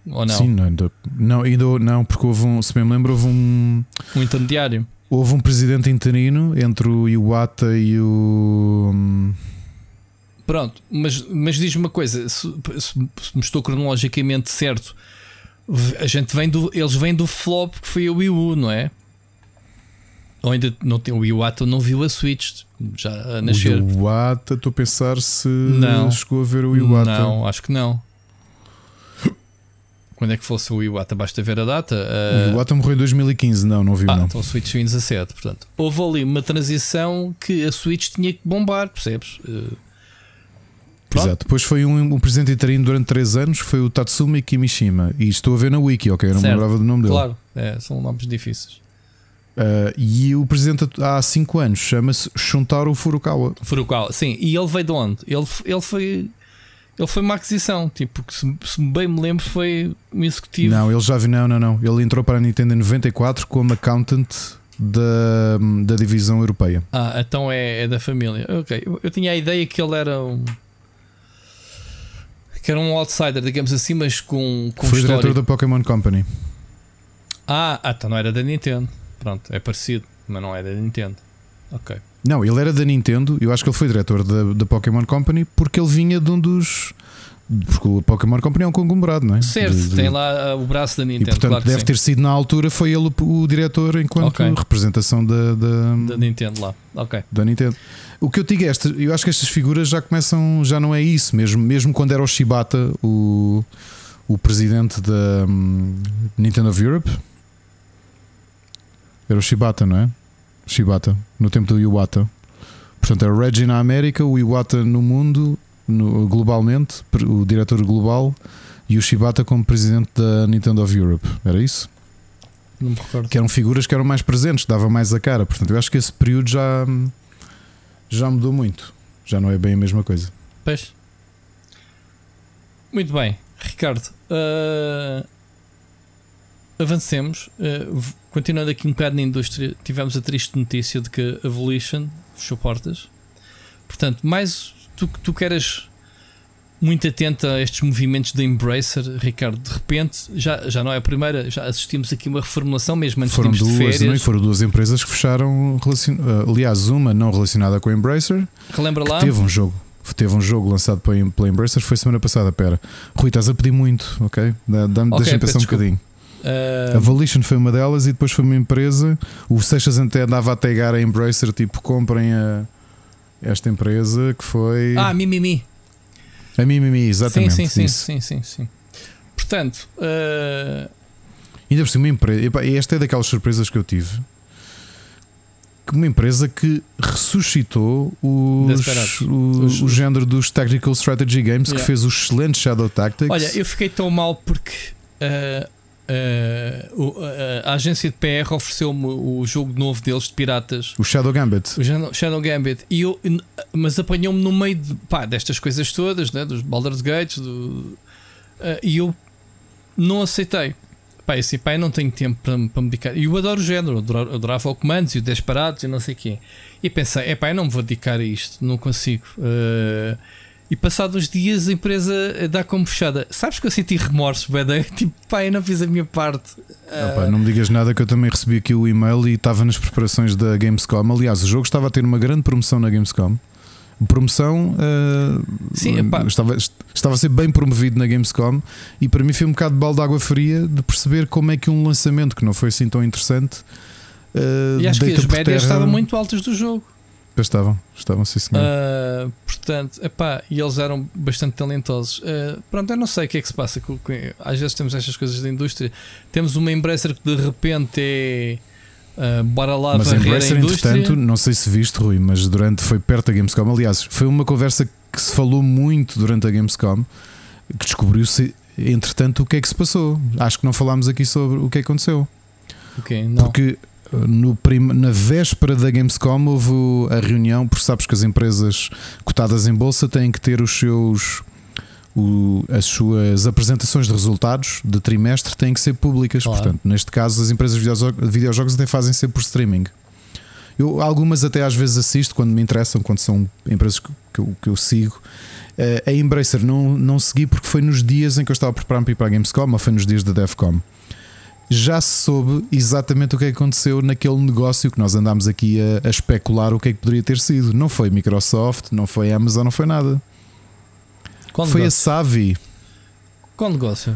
[SPEAKER 3] Ou não?
[SPEAKER 2] Sim, não, ainda, não, ainda não, porque houve um, se me lembro, houve um.
[SPEAKER 3] Um intermediário.
[SPEAKER 2] Houve um presidente interino entre o Iwata e o.
[SPEAKER 3] Pronto, mas, mas diz-me uma coisa: se, se, me estou cronologicamente certo, a gente vem do, eles vêm do flop que foi o Wii U, não é? Ou ainda não tem o Iwata não viu a Switch já a nascer.
[SPEAKER 2] O Iwata, estou a pensar se não. chegou a ver o Iwata.
[SPEAKER 3] Não, acho que não. [COUGHS] Quando é que fosse o Iwata? Basta ver a data.
[SPEAKER 2] Uh... O Iwata morreu em 2015, não, não viu
[SPEAKER 3] ah,
[SPEAKER 2] não.
[SPEAKER 3] Então o Switch foi em 17, portanto. Houve ali uma transição que a Switch tinha que bombar, percebes? Uh,
[SPEAKER 2] Exato. Depois foi um, um presidente interino durante 3 anos, que foi o Tatsumi Kimishima. E estou a ver na Wiki, ok? Eu não certo. me lembrava do nome dele.
[SPEAKER 3] Claro, é, são nomes difíceis.
[SPEAKER 2] Uh, e o presidente há 5 anos chama-se Shuntaro Furukawa.
[SPEAKER 3] Furukawa, sim. E ele veio de onde? Ele, ele foi. Ele foi uma aquisição, tipo, que se, se bem me lembro foi um executivo.
[SPEAKER 2] Não, ele já viu, não, não, não. Ele entrou para a Nintendo em 94 como accountant da, da divisão europeia.
[SPEAKER 3] Ah, então é, é da família. Ok, eu, eu tinha a ideia que ele era um que era um outsider, digamos assim, mas com, com
[SPEAKER 2] Foi história. diretor da Pokémon Company.
[SPEAKER 3] Ah, ah, então não era da Nintendo. Pronto, é parecido, mas não é da Nintendo. Ok.
[SPEAKER 2] Não, ele era da Nintendo, eu acho que ele foi diretor da, da Pokémon Company porque ele vinha de um dos. Porque o Pokémon Company é um conglomerado, não é?
[SPEAKER 3] Certo, de, de... tem lá uh, o braço da Nintendo.
[SPEAKER 2] E, portanto,
[SPEAKER 3] claro
[SPEAKER 2] deve
[SPEAKER 3] sim.
[SPEAKER 2] ter sido na altura, foi ele o, o diretor enquanto okay. representação da, da,
[SPEAKER 3] da Nintendo lá. Ok.
[SPEAKER 2] Da Nintendo. O que eu digo é, esta, eu acho que estas figuras já começam, já não é isso, mesmo, mesmo quando era o Shibata, o, o presidente da um, Nintendo of Europe. Era o Shibata, não é? Shibata, no tempo do Iwata. Portanto, era o Reggie na América, o Iwata no mundo, no, globalmente, o diretor global, e o Shibata como presidente da Nintendo of Europe. Era isso?
[SPEAKER 3] Não me recordo.
[SPEAKER 2] Que eram figuras que eram mais presentes, dava mais a cara. Portanto, eu acho que esse período já. Já mudou muito. Já não é bem a mesma coisa.
[SPEAKER 3] Pois. Muito bem, Ricardo. Uh, avancemos. Uh, continuando aqui um bocado na indústria, tivemos a triste notícia de que a Evolution fechou portas. Portanto, mais tu que tu queres muito atento a estes movimentos da Embracer, Ricardo. De repente, já, já não é a primeira, já assistimos aqui uma reformulação mesmo antes
[SPEAKER 2] foram
[SPEAKER 3] de
[SPEAKER 2] duas,
[SPEAKER 3] férias.
[SPEAKER 2] Não, foram duas empresas que fecharam, uh, aliás, uma não relacionada com a Embracer,
[SPEAKER 3] que lembra lá?
[SPEAKER 2] teve um jogo. Teve um jogo lançado pela, Embracer, foi semana passada. Pera, Rui, estás a pedir muito, ok? Dá, dá okay, Deixa-me pensar um bocadinho. Uh... A Volition foi uma delas e depois foi uma empresa. O Seixas até andava a tagar a Embracer, tipo, comprem a, esta empresa que foi.
[SPEAKER 3] Ah, Mimimi.
[SPEAKER 2] A Mimimi, exatamente.
[SPEAKER 3] Sim, sim, sim, sim, sim, sim. Portanto, uh...
[SPEAKER 2] ainda por cima, uma empresa. Esta é daquelas surpresas que eu tive. Uma empresa que ressuscitou os, o, os... o género dos Tactical Strategy Games yeah. que fez o excelente Shadow Tactics.
[SPEAKER 3] Olha, eu fiquei tão mal porque uh, Uh, a agência de PR ofereceu-me o jogo novo deles de piratas,
[SPEAKER 2] o Shadow Gambit.
[SPEAKER 3] O Shadow Gambit, e eu, mas apanhou-me no meio de, pá, destas coisas todas, né, dos Baldur's Gates, do, uh, e eu não aceitei. Pá, assim, pá, eu não tenho tempo para, para me dedicar. E eu adoro o género, adorava, adorava o Commandos e o Desperados e não sei o quê. E pensei, é pá, eu não me vou dedicar a isto, não consigo. Uh, e passados uns dias a empresa dá como fechada. Sabes que eu senti remorso, Beda? [LAUGHS] Tipo, pá, eu não fiz a minha parte.
[SPEAKER 2] Não, pá, não me digas nada que eu também recebi aqui o e-mail e estava nas preparações da Gamescom. Aliás, o jogo estava a ter uma grande promoção na Gamescom. Promoção uh,
[SPEAKER 3] Sim,
[SPEAKER 2] estava, estava a ser bem promovido na Gamescom e para mim foi um bocado de balde de água fria de perceber como é que um lançamento que não foi assim tão interessante. Uh,
[SPEAKER 3] e acho que as médias terra... estavam muito altas do jogo.
[SPEAKER 2] Pois estavam, estavam sim senhor.
[SPEAKER 3] Uh, portanto, epá, e eles eram bastante talentosos. Uh, pronto, eu não sei o que é que se passa. Com, com, às vezes temos estas coisas da indústria. Temos uma Embracer que de repente é. Uh, bora lá
[SPEAKER 2] mas
[SPEAKER 3] a
[SPEAKER 2] Embracer, entretanto, não sei se viste, Rui, mas durante foi perto da Gamescom. Aliás, foi uma conversa que se falou muito durante a Gamescom que descobriu-se, entretanto, o que é que se passou. Acho que não falámos aqui sobre o que aconteceu.
[SPEAKER 3] Okay, não.
[SPEAKER 2] Porque no prim, na véspera da Gamescom houve a reunião, porque sabes que as empresas cotadas em bolsa têm que ter os seus. O, as suas apresentações de resultados de trimestre têm que ser públicas. Claro. Portanto, neste caso, as empresas de videojogos até fazem sempre por streaming. Eu, algumas até às vezes assisto quando me interessam, quando são empresas que, que, eu, que eu sigo. Uh, a Embracer não, não segui porque foi nos dias em que eu estava a preparar-me para a Gamescom ou foi nos dias da DEFCOM já se soube exatamente o que aconteceu naquele negócio que nós andámos aqui a, a, especular o que é que poderia ter sido. Não foi Microsoft, não foi Amazon, não foi nada.
[SPEAKER 3] Qual
[SPEAKER 2] foi
[SPEAKER 3] negócio?
[SPEAKER 2] a Savi.
[SPEAKER 3] Qual negócio?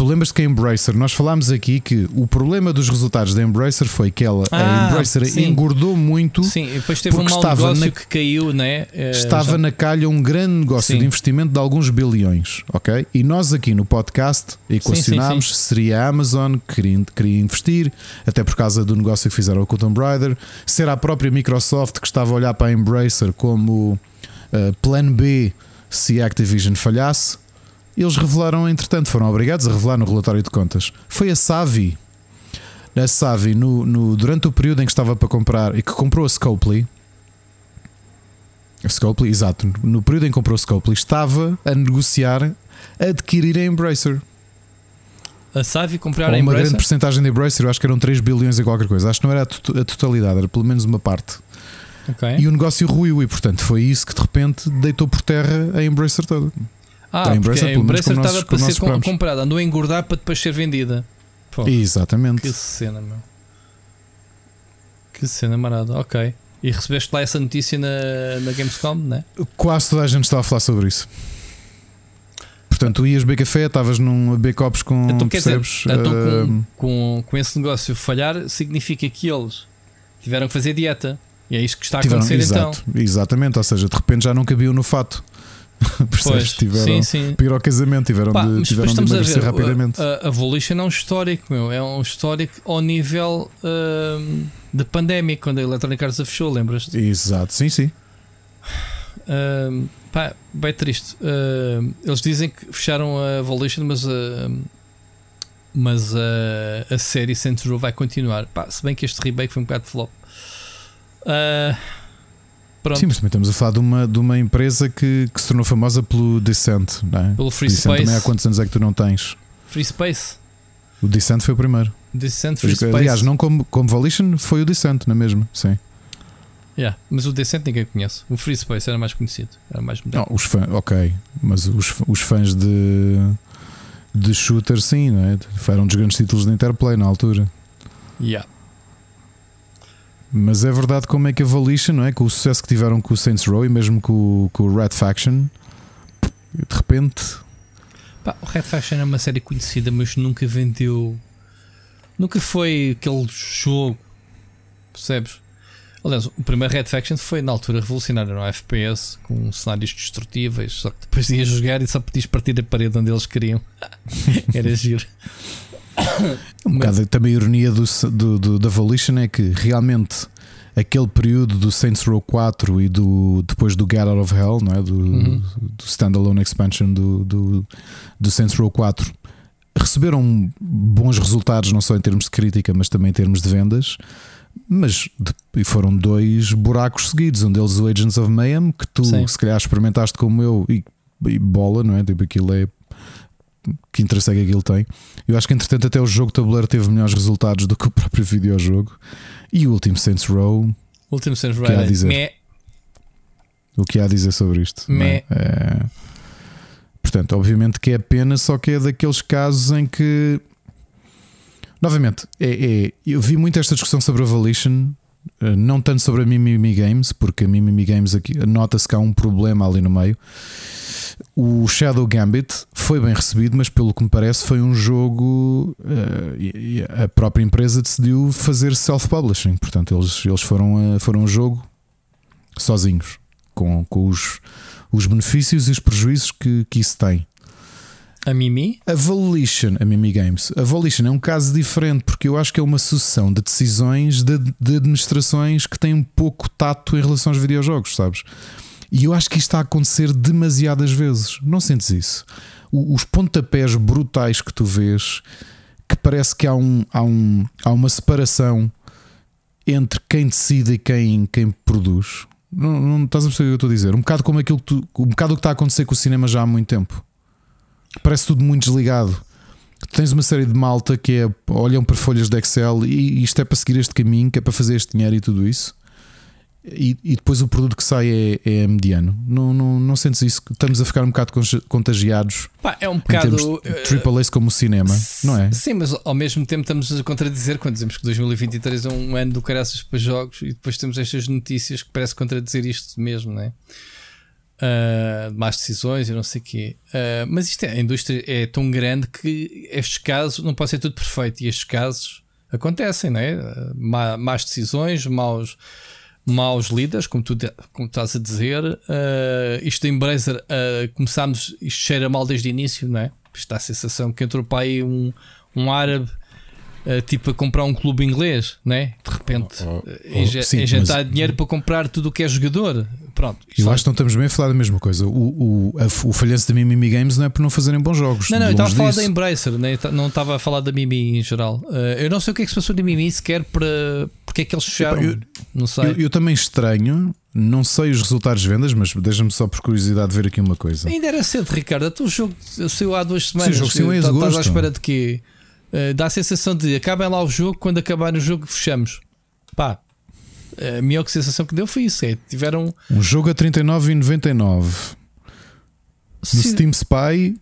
[SPEAKER 2] Tu lembras que a Embracer, nós falámos aqui que o problema dos resultados da Embracer foi que ela,
[SPEAKER 3] ah,
[SPEAKER 2] a Embracer
[SPEAKER 3] sim.
[SPEAKER 2] engordou muito.
[SPEAKER 3] Sim, e depois teve um mau negócio na, que caiu, né?
[SPEAKER 2] Eh, estava já... na calha um grande negócio sim. de investimento de alguns bilhões, ok? E nós aqui no podcast equacionámos sim, sim, seria a Amazon que queria, queria investir, até por causa do negócio que fizeram com o Tomb Raider, será a própria Microsoft que estava a olhar para a Embracer como uh, plano B se a Activision falhasse. Eles revelaram, entretanto, foram obrigados a revelar no relatório de contas. Foi a Savi. A Savi, no, no, durante o período em que estava para comprar e que comprou a Scopely, a Scopely, exato, no período em que comprou a Scopely, estava a negociar adquirir a Embracer.
[SPEAKER 3] A Savi comprar
[SPEAKER 2] a
[SPEAKER 3] Embracer?
[SPEAKER 2] Uma grande porcentagem da Embracer, eu acho que eram 3 bilhões e qualquer coisa. Acho que não era a, totalidade, era pelo menos uma parte.
[SPEAKER 3] Okay.
[SPEAKER 2] E o negócio ruiu, e portanto foi isso que de repente deitou por terra a Embracer toda.
[SPEAKER 3] Ah, a Embracer, porque a Embracer estava para ser comprada, andou a engordar para depois ser vendida.
[SPEAKER 2] Pô, Exatamente.
[SPEAKER 3] Que cena, meu. Que cena marada, ok. E recebeste lá essa notícia na, na Gamescom, né?
[SPEAKER 2] Quase toda a gente estava a falar sobre isso. Portanto, tu ias beber café, estavas num beber copos com.
[SPEAKER 3] Então,
[SPEAKER 2] percebes? Dizer,
[SPEAKER 3] então, com, com, com esse negócio falhar, significa que eles tiveram que fazer dieta. E é isso que está a tiveram, acontecer
[SPEAKER 2] exato,
[SPEAKER 3] então.
[SPEAKER 2] Exatamente, ou seja, de repente já não cabiam no fato. [LAUGHS] Percebes? Tiveram sim, sim. ao casamento, tiveram Pá, de, tiveram de emagrecer rapidamente.
[SPEAKER 3] A, a Evolution é um histórico, meu. É um histórico ao nível uh, de pandemia, quando a Electronic Arts a fechou, lembras-te?
[SPEAKER 2] Exato, sim, sim.
[SPEAKER 3] Uh, pá, bem triste. Uh, eles dizem que fecharam a Evolution, mas, uh, mas a série Central vai continuar. Pá, se bem que este remake foi um bocado flop. Uh, Pronto.
[SPEAKER 2] Sim, mas também estamos a falar de uma, de uma empresa que, que se tornou famosa pelo Descent, não é?
[SPEAKER 3] Pelo Free
[SPEAKER 2] Descent
[SPEAKER 3] Space.
[SPEAKER 2] também há quantos anos é que tu não tens?
[SPEAKER 3] Free Space.
[SPEAKER 2] O Descent foi o primeiro.
[SPEAKER 3] Descent Free Space.
[SPEAKER 2] Aliás, não como, como Volition, foi o Descent, não é mesmo? Sim.
[SPEAKER 3] Yeah, mas o Descent ninguém conhece. O Free Space era mais conhecido. Era mais moderno.
[SPEAKER 2] Não, os fãs, ok, mas os, os fãs de, de shooter, sim, não é? Foram um dos grandes títulos da Interplay na altura.
[SPEAKER 3] Yeah.
[SPEAKER 2] Mas é verdade como é que a Volition, não é? Com o sucesso que tiveram com o Saints Row e mesmo com, com o Red Faction, de repente,
[SPEAKER 3] Pá, o Red Faction é uma série conhecida, mas nunca vendeu. Nunca foi aquele jogo. Percebes? Aliás, o primeiro Red Faction foi na altura revolucionário, não é? FPS, com cenários destrutíveis. Só que depois ias jogar e só podias partir a parede onde eles queriam. [LAUGHS] Era giro. [COUGHS]
[SPEAKER 2] Um bocado também a ironia do, do- do- da Volition é que realmente aquele período do Saints Row 4 e do, depois do Get Out of Hell, não é? do,
[SPEAKER 3] Uhum.
[SPEAKER 2] do standalone expansion do, do, do Saints Row 4, receberam bons resultados, não só em termos de crítica, mas também em termos de vendas. Mas e foram dois buracos seguidos, um deles o Agents of Mayhem, que tu
[SPEAKER 3] Sim.
[SPEAKER 2] se calhar experimentaste como eu e, e bola, não é? Tipo, aquilo é que interesse é que aquilo tem. Eu acho que entretanto até o jogo tabuleiro teve melhores resultados do que o [LAUGHS] próprio videojogo. E o último Saints Row,
[SPEAKER 3] Último Saints Row
[SPEAKER 2] Que há a
[SPEAKER 3] era
[SPEAKER 2] dizer?
[SPEAKER 3] meh,
[SPEAKER 2] o que há a dizer sobre isto? é?
[SPEAKER 3] Meh.
[SPEAKER 2] É, Portanto, obviamente que é pena, só que é daqueles casos em que. Novamente, é, é- eu vi muito esta discussão sobre a Volition, não tanto sobre a Mimimi Games, porque a Mimimi Games aqui nota-se que há um problema ali no meio. O Shadow Gambit foi bem recebido, mas pelo que me parece foi um jogo. eh, e a própria empresa decidiu fazer self-publishing, portanto, eles, eles foram, a- foram um jogo sozinhos, com, com os, os benefícios e os prejuízos que, que isso tem.
[SPEAKER 3] A Mimi.
[SPEAKER 2] A Volition, a Mimi Games, a Volition é um caso diferente porque eu acho que é uma sucessão de decisões de, de administrações que têm um pouco tato em relação aos videojogos, sabes? E eu acho que isto está a acontecer demasiadas vezes. Não sentes isso? O- Os pontapés brutais que tu vês, que parece que há, um, há, um, há uma separação entre quem decide e quem, quem produz. Não, não estás a perceber o que eu estou a dizer? Um bocado como aquilo que tu, um bocado o que está a acontecer com o cinema já há muito tempo. Parece tudo muito desligado. Tens uma série de malta que é olham para folhas de Excel e isto é para seguir este caminho, que é para fazer este dinheiro e tudo isso. E, e depois o produto que sai é, é mediano. Não, não, não sentes isso? Estamos a ficar um bocado contagiados
[SPEAKER 3] Pá, é um bocado. eh,
[SPEAKER 2] triple A's como o cinema, não é?
[SPEAKER 3] Sim, mas ao mesmo tempo estamos a contradizer quando dizemos que 2023 é um ano do caraças para jogos e depois temos estas notícias que parece contradizer isto mesmo, não é? Ah, de más decisões e não sei o quê. Ah, mas isto é, a indústria é tão grande que estes casos não pode ser tudo perfeito e estes casos acontecem, não é? Má- Más decisões, maus, maus líderes, como tu como estás a dizer. Ah, isto em Embracer, ah, começámos, isto cheira mal desde o início, não é? Isto dá a sensação que entrou para aí um, um árabe. ah, tipo a comprar um clube inglês, né? De repente,
[SPEAKER 2] Oh, oh, sim,
[SPEAKER 3] injetar dinheiro para comprar tudo o que é jogador. Pronto,
[SPEAKER 2] Eu acho que não estamos bem a falar da mesma coisa. O, o, a- o falhanço da Mimimi Games não é por não fazerem bons jogos.
[SPEAKER 3] Não, não, eu estava a falar da Embracer, né? não estava a falar da Mimi em geral. Ah, eu não sei o que é que se passou da Mimi sequer para. Porque é que eles fecharam?
[SPEAKER 2] eu-
[SPEAKER 3] não sei.
[SPEAKER 2] Eu, eu também estranho, não sei os resultados de vendas, mas deixa-me só por curiosidade ver aqui uma coisa.
[SPEAKER 3] Ainda era cedo, Ricardo. O jogo saiu há duas semanas.
[SPEAKER 2] o jogo saiu em
[SPEAKER 3] Estás- à espera de quê? Ah, dá a sensação de acabem lá o jogo, quando acabar o jogo fechamos. Pá, a minha sensação que deu foi isso: é, tiveram.
[SPEAKER 2] Um jogo a 39,99.
[SPEAKER 3] Se-
[SPEAKER 2] Steam Spy,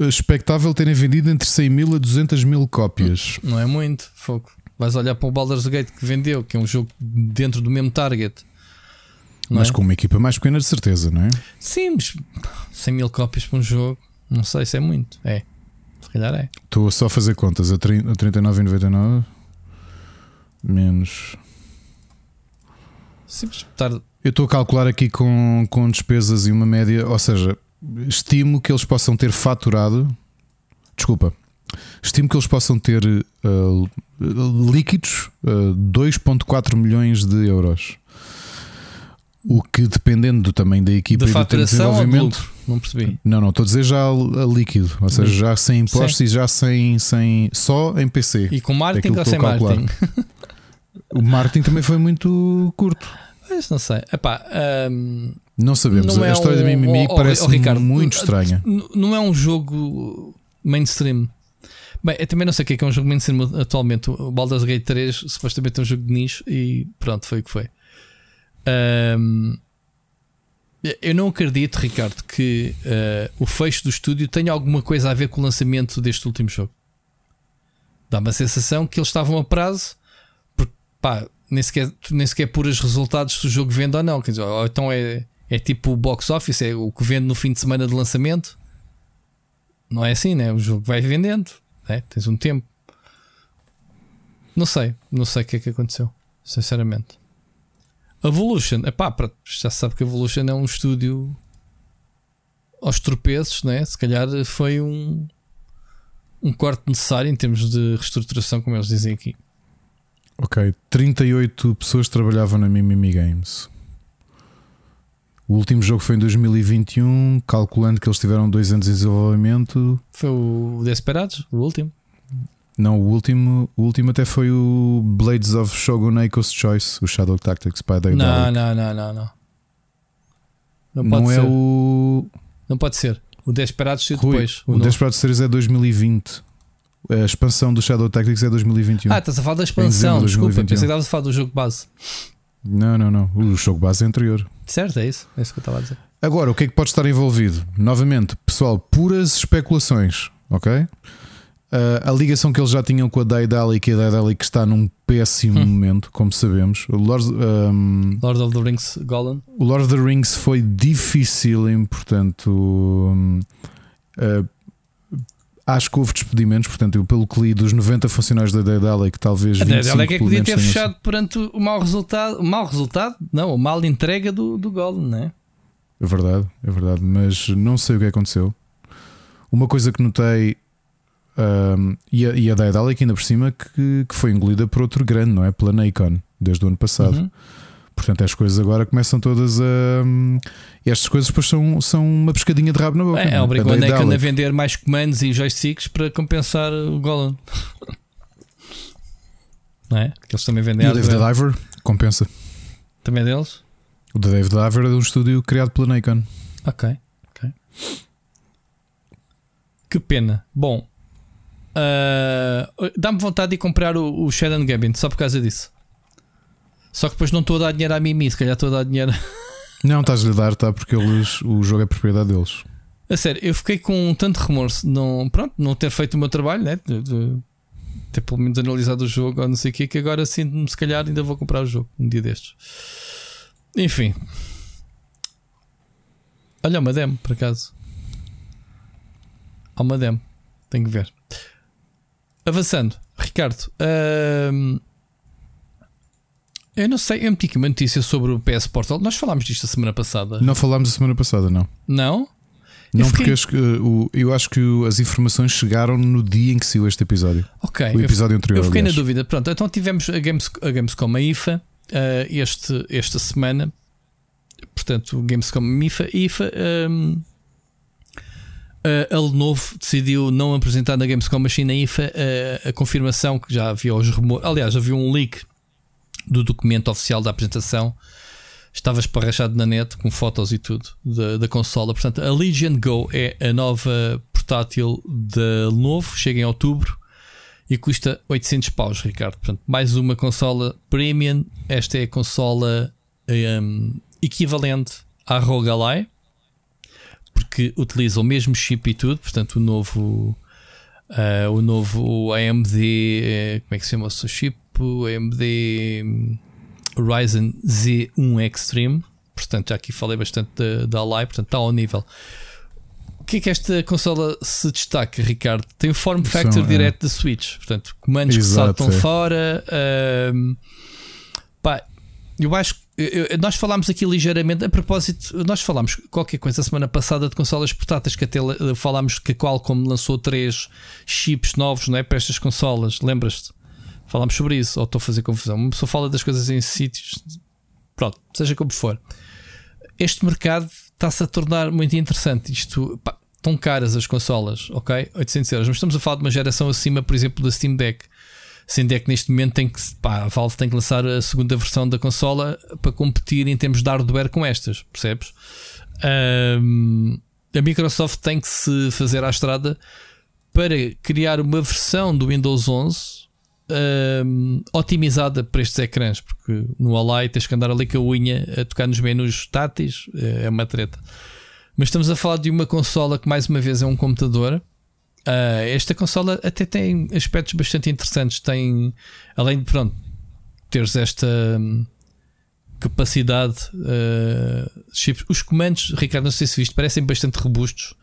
[SPEAKER 2] expectável terem vendido entre 100 mil a 200 mil cópias.
[SPEAKER 3] Não é muito, fogo. Vais olhar para o Baldur's Gate que vendeu, que é um jogo dentro do mesmo target.
[SPEAKER 2] Mas
[SPEAKER 3] é?
[SPEAKER 2] com uma equipa mais pequena, de certeza, não é?
[SPEAKER 3] Sim, mas 100 mil cópias para um jogo, não sei se é muito. É, se calhar é.
[SPEAKER 2] Estou só a fazer contas. A, 30 a 39,99 menos.
[SPEAKER 3] Sim, estar.
[SPEAKER 2] Eu estou a calcular aqui com, com despesas e uma média, ou seja, estimo que eles possam ter faturado. Desculpa, estimo que eles possam ter uh, líquidos uh, 2,4 milhões de euros. O que dependendo do tamanho da equipa
[SPEAKER 3] De
[SPEAKER 2] e do tempo de desenvolvimento.
[SPEAKER 3] Não percebi.
[SPEAKER 2] Não, não, estou a dizer já a, líquido, ou seja, já sem impostos e já sem, sem só em PC.
[SPEAKER 3] E com marketing
[SPEAKER 2] Aquilo
[SPEAKER 3] ou sem marketing? [LAUGHS]
[SPEAKER 2] O marketing também foi muito curto.
[SPEAKER 3] Mas não sei. Epá, um,
[SPEAKER 2] não sabemos.
[SPEAKER 3] Não
[SPEAKER 2] a
[SPEAKER 3] é
[SPEAKER 2] história
[SPEAKER 3] um-
[SPEAKER 2] da Mimimi
[SPEAKER 3] oh, oh,
[SPEAKER 2] parece
[SPEAKER 3] oh, Ricardo,
[SPEAKER 2] muito estranha.
[SPEAKER 3] não é um jogo mainstream. Bem, eu também não sei o que é que é um jogo mainstream atualmente. O Baldur's Gate 3 supostamente é um jogo de nicho e pronto, foi o que foi. Um, eu não acredito, Ricardo, que uh, o fecho do estúdio tenha alguma coisa a ver com o lançamento deste último jogo. Dá-me a sensação que eles estavam a prazo, pá, nem sequer, nem sequer puras resultados se o jogo vende ou não. Quer dizer, ou então é, é tipo o box office, é o que vende no fim de semana de lançamento. Não é assim, né? O jogo vai vendendo, né? tens um tempo. Não sei, não sei o que é que aconteceu, sinceramente. Evolution, epá, já sabe que Evolution é um estúdio aos tropeços, né? Se calhar foi um, um corte necessário em termos de reestruturação, como eles dizem aqui.
[SPEAKER 2] Ok, 38 pessoas trabalhavam na Mimimi Games. O último jogo foi em 2021, calculando que eles tiveram dois anos de desenvolvimento.
[SPEAKER 3] Foi o Desperados, o último.
[SPEAKER 2] Não, o último, o último até foi o Blades of Shogun Echo's Choice, o Shadow Tactics by Day
[SPEAKER 3] Não, não, não, não, não. Não
[SPEAKER 2] Não
[SPEAKER 3] pode
[SPEAKER 2] é
[SPEAKER 3] ser.
[SPEAKER 2] o.
[SPEAKER 3] Não pode ser. O Desperados saiu depois.
[SPEAKER 2] o
[SPEAKER 3] novo.
[SPEAKER 2] Desperate Series é 2020. A expansão do Shadow Tactics é 2021.
[SPEAKER 3] Ah, estás a falar da expansão,
[SPEAKER 2] de
[SPEAKER 3] desculpa.
[SPEAKER 2] 2021.
[SPEAKER 3] Pensei que estavas a falar do jogo base.
[SPEAKER 2] Não, não, não. O jogo base é anterior.
[SPEAKER 3] Certo, é isso? É isso que eu estava a dizer.
[SPEAKER 2] Agora, o que é que pode estar envolvido? Novamente, pessoal, puras especulações, ok? Ah, a ligação que eles já tinham com a Daedalic e a Daedalic está num péssimo
[SPEAKER 3] Hum.
[SPEAKER 2] momento, como sabemos. O Lord, ahm,
[SPEAKER 3] Lord of the Rings Golem.
[SPEAKER 2] o Lord of the Rings foi difícil, portanto. hum, ah, acho que houve despedimentos, portanto, eu, pelo que li dos 90 funcionários da Daedalic, talvez
[SPEAKER 3] A
[SPEAKER 2] 25
[SPEAKER 3] Daedalic é que
[SPEAKER 2] pelo
[SPEAKER 3] podia ter fechado perante o mau resultado. O mau resultado? Não, a mal entrega do, do Golem, não é?
[SPEAKER 2] É verdade, é verdade, mas não sei o que aconteceu. Uma coisa que notei, ahm, e, a, e a Daedalic ainda por cima, que, que foi engolida por outro grande, não é? Pela Nikon, desde o ano passado.
[SPEAKER 3] Uhum.
[SPEAKER 2] Portanto, as coisas agora começam todas a. hum, Estas coisas depois são, são uma pescadinha de rabo na boca.
[SPEAKER 3] É,
[SPEAKER 2] não
[SPEAKER 3] obrigou a Nakon a vender mais comandos e joysticks para compensar o Golem. [LAUGHS] não é? Que eles também vendem
[SPEAKER 2] E o David. Diver compensa.
[SPEAKER 3] Também é deles?
[SPEAKER 2] O da David Diver é de um estúdio criado pela Nikon.
[SPEAKER 3] Ok, ok. Que pena. Bom, ah, dá-me vontade de ir comprar o, o Shadow Gambit só por causa disso. Só que depois não estou a dar dinheiro à Mimi, se calhar estou a dar dinheiro.
[SPEAKER 2] Não, estás-lhe a dar, tá? Porque eles, o jogo é propriedade deles.
[SPEAKER 3] A sério, eu fiquei com tanto remorso de não, pronto, não ter feito o meu trabalho, né? De, de ter pelo menos analisado o jogo ou não sei o que, que agora sinto-me, se calhar, ainda vou comprar o jogo um dia destes. Enfim, olha, uma demo, por acaso. Há uma demo, tenho que ver. Avançando, Ricardo, hum, eu não sei, eu meti uma notícia sobre o PS Portal. Nós falámos disto a semana passada,
[SPEAKER 2] Não falámos a semana passada, não.
[SPEAKER 3] não? Eu
[SPEAKER 2] Não,
[SPEAKER 3] fiquei-
[SPEAKER 2] porque uh, o- eu acho que as informações chegaram no dia em que saiu este episódio.
[SPEAKER 3] Ok,
[SPEAKER 2] O
[SPEAKER 3] eu
[SPEAKER 2] episódio anterior.
[SPEAKER 3] Eu fiquei na
[SPEAKER 2] aliás.
[SPEAKER 3] dúvida. Pronto, então tivemos a, Games, a Gamescom a IFA eh, este, esta semana. Portanto, Gamescom IFA. IFA um, a Lenovo decidiu não apresentar na Gamescom Machine na IFA eh, a confirmação que já havia os rumores. Aliás, havia um leak do documento oficial da apresentação. Estava esparrachado na net com fotos e tudo da, da consola. Portanto, a Legion Go é a nova portátil da Lenovo. Chega em outubro e custa 800 paus, Ricardo. Portanto, mais uma consola premium. Esta é a consola hum, equivalente à ROG Ally, porque utiliza o mesmo chip e tudo. Portanto, o novo, ah, o novo AMD, eh, como é que se chama o seu chip? O AMD hum, Ryzen Z1 Extreme. Portanto, já aqui falei bastante da, Ally, portanto, está ao nível. O que é que esta consola se destaca, Ricardo? Tem o form factor
[SPEAKER 2] São, é.
[SPEAKER 3] direto da Switch, portanto, comandos
[SPEAKER 2] Exato,
[SPEAKER 3] que saltam
[SPEAKER 2] é.
[SPEAKER 3] fora. ahm, pá, eu acho que nós falámos aqui ligeiramente a propósito, nós falámos qualquer coisa a semana passada de consolas portáteis que até falámos que a Qualcomm lançou três chips novos não é, para estas consolas, lembras-te? Falámos sobre isso, ou estou a fazer confusão. Uma pessoa fala das coisas em sítios, pronto, seja como for. Este mercado está-se a tornar muito interessante. Isto, pá, estão caras as consolas, ok? 800 euros. Mas estamos a falar de uma geração acima, por exemplo, da Steam Deck. É que neste momento tem que, pá, a Valve tem que lançar a segunda versão da consola para competir em termos de hardware com estas, percebes? Um, a Microsoft tem que se fazer à estrada para criar uma versão do Windows 11 um, otimizada para estes ecrãs, porque no Ally tens que andar ali com a unha a tocar nos menus táteis, é, é uma treta. Mas estamos a falar de uma consola que, mais uma vez, é um computador Uh, esta consola até tem aspectos bastante interessantes. Tem, além de pronto, teres esta hum, capacidade, uh, chips. Os comandos, Ricardo, não sei se viste, parecem bastante robustos.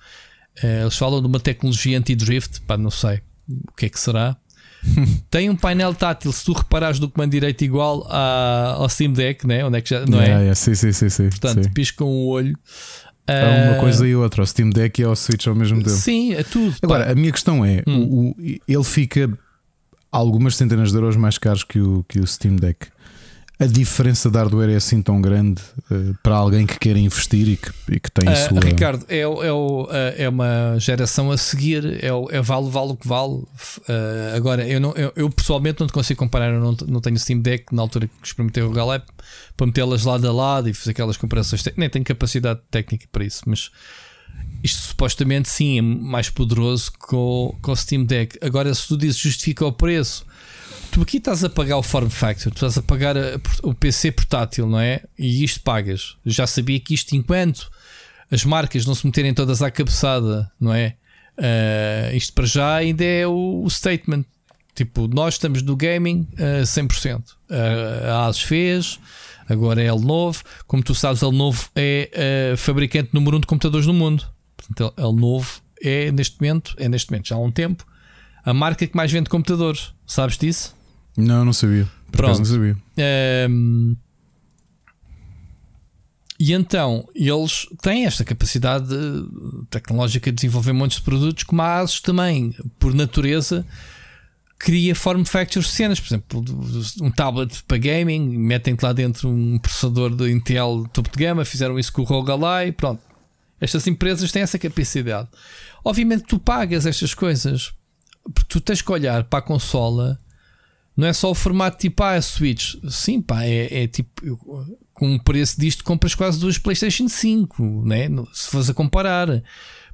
[SPEAKER 3] Uh, eles falam de uma tecnologia anti-drift, pá, não sei o que é que será. [LAUGHS] tem um painel tátil, se tu reparares do comando direito, igual ao Steam Deck, né? onde é que já não
[SPEAKER 2] yeah, é? Yeah, sim, sim, sim, sim,
[SPEAKER 3] Portanto,
[SPEAKER 2] sim.
[SPEAKER 3] piscam o olho.
[SPEAKER 2] É uma coisa e outra, o Steam Deck e o Switch ao mesmo tempo.
[SPEAKER 3] Sim, é tudo.
[SPEAKER 2] Agora,
[SPEAKER 3] pá.
[SPEAKER 2] a minha questão é:
[SPEAKER 3] Hum.
[SPEAKER 2] o, o- ele fica algumas centenas de euros mais caros que o, que o Steam Deck. A diferença de hardware é assim tão grande eh, para alguém que quer investir e que, e que tem a
[SPEAKER 3] Ah,
[SPEAKER 2] sua.
[SPEAKER 3] Ricardo, é, é, ah, é uma geração a seguir, é, é vale, vale o que vale. Ah, agora, eu, não, eu, eu pessoalmente não te consigo comparar, eu não, não tenho Steam Deck na altura que experimentei o Galep para metê-las lado a lado e fazer aquelas comparações, nem tenho capacidade técnica para isso, mas isto supostamente sim é mais poderoso que o, que o Steam Deck. Agora, se tu dizes justifica o preço, tu aqui estás a pagar o form factor, tu estás a pagar a- o PC portátil, não é? E isto pagas. Já sabia que isto, enquanto as marcas não se meterem todas à cabeçada, não é? Ah, isto para já ainda é o, o statement. Tipo, nós estamos no gaming a 100%. Ah, a ASUS fez, agora é Lenovo. Como tu sabes, a Lenovo é a fabricante número 1 um de computadores no mundo. Portanto, a Lenovo é neste momento, é neste momento, já há um tempo, a marca que mais vende computadores. Sabes disso?
[SPEAKER 2] Não, não sabia. Por
[SPEAKER 3] Pronto.
[SPEAKER 2] não sabia.
[SPEAKER 3] Ehm, e então eles têm esta capacidade tecnológica de desenvolver montes de produtos, como a ASUS também, por natureza, cria form factors de cenas. Por exemplo, um tablet para gaming, metem-te lá dentro um processador de Intel topo de gama, fizeram isso com o ROG Ally, pronto. Estas empresas têm essa capacidade. Obviamente, tu pagas estas coisas porque tu tens que olhar para a consola não é só o formato tipo ah, a Switch. Sim, pá, é, é tipo com o preço disto compras quase duas PlayStation 5, né? Se fores a comparar,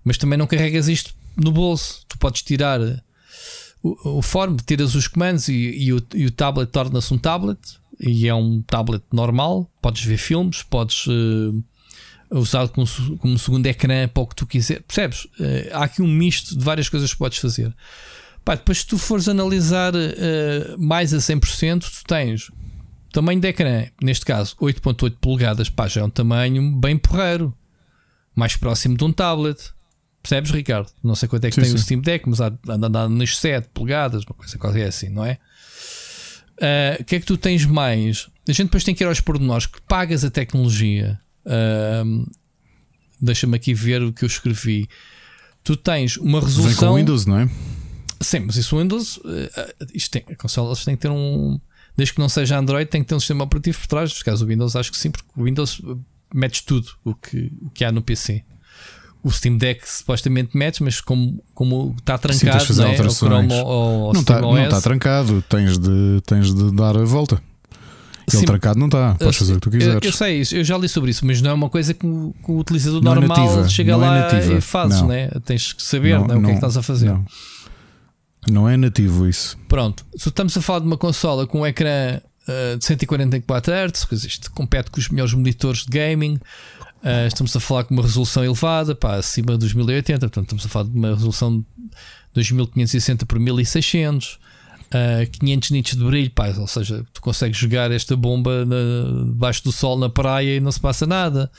[SPEAKER 3] mas também não carregas isto no bolso. Tu podes tirar o, o form, tiras os comandos e, e o, e o tablet torna-se um tablet e é um tablet normal. Podes ver filmes, podes eh, usar como, como segundo ecrã para o que tu quiser. Percebes? Eh, há aqui um misto de várias coisas que podes fazer. Pá, depois, se tu fores analisar eh, mais a 100%, tu tens tamanho de ecrã, neste caso 8.8 polegadas, pá, já é um tamanho bem porreiro, mais próximo de um tablet. Percebes, Ricardo? Não sei quanto é que
[SPEAKER 2] Sim,
[SPEAKER 3] tem o
[SPEAKER 2] sim.
[SPEAKER 3] Steam Deck, mas anda nas 7 polegadas, uma coisa qualquer assim, não é? Ah, O que é que tu tens mais? A gente depois tem que ir aos pormenores que pagas a tecnologia. Ahm, Deixa-me aqui ver o que eu escrevi. Tu tens uma
[SPEAKER 2] Vem
[SPEAKER 3] resolução.
[SPEAKER 2] com Windows, não é?
[SPEAKER 3] Sim, mas isso o Windows, eh, isto tem, a consola têm que ter um. Desde que não seja Android, tem que ter um sistema operativo por trás. No caso, o Windows, acho que sim, porque o Windows eh, metes tudo o que, o que há no PC. O Steam Deck supostamente metes, mas como, como está trancado,
[SPEAKER 2] fazer
[SPEAKER 3] né? ao. Chrome ou ao
[SPEAKER 2] Não está não
[SPEAKER 3] OS.
[SPEAKER 2] tá trancado, tens de, tens de dar a volta. Ele
[SPEAKER 3] Sim,
[SPEAKER 2] trancado não está, podes fazer o que tu quiseres.
[SPEAKER 3] eu sei isso, eu já li sobre isso, mas não é uma coisa que o, que o utilizador
[SPEAKER 2] Não é
[SPEAKER 3] normal
[SPEAKER 2] nativa,
[SPEAKER 3] chega
[SPEAKER 2] não é
[SPEAKER 3] lá
[SPEAKER 2] nativa,
[SPEAKER 3] e fazes,
[SPEAKER 2] não.
[SPEAKER 3] né? tens que saber né, o que é que estás a fazer.
[SPEAKER 2] Não, Não é nativo isso.
[SPEAKER 3] Pronto, se estamos a falar de uma consola com um ecrã uh, de 144 Hz, isto compete com os melhores monitores de gaming. Uh, estamos a falar com uma resolução elevada, pá, acima dos 1080, portanto, estamos a falar de uma resolução de 2560 por 1600, uh, 500 nits de brilho, pá, ou seja, tu consegues jogar esta bomba na- debaixo do sol na praia e não se passa nada.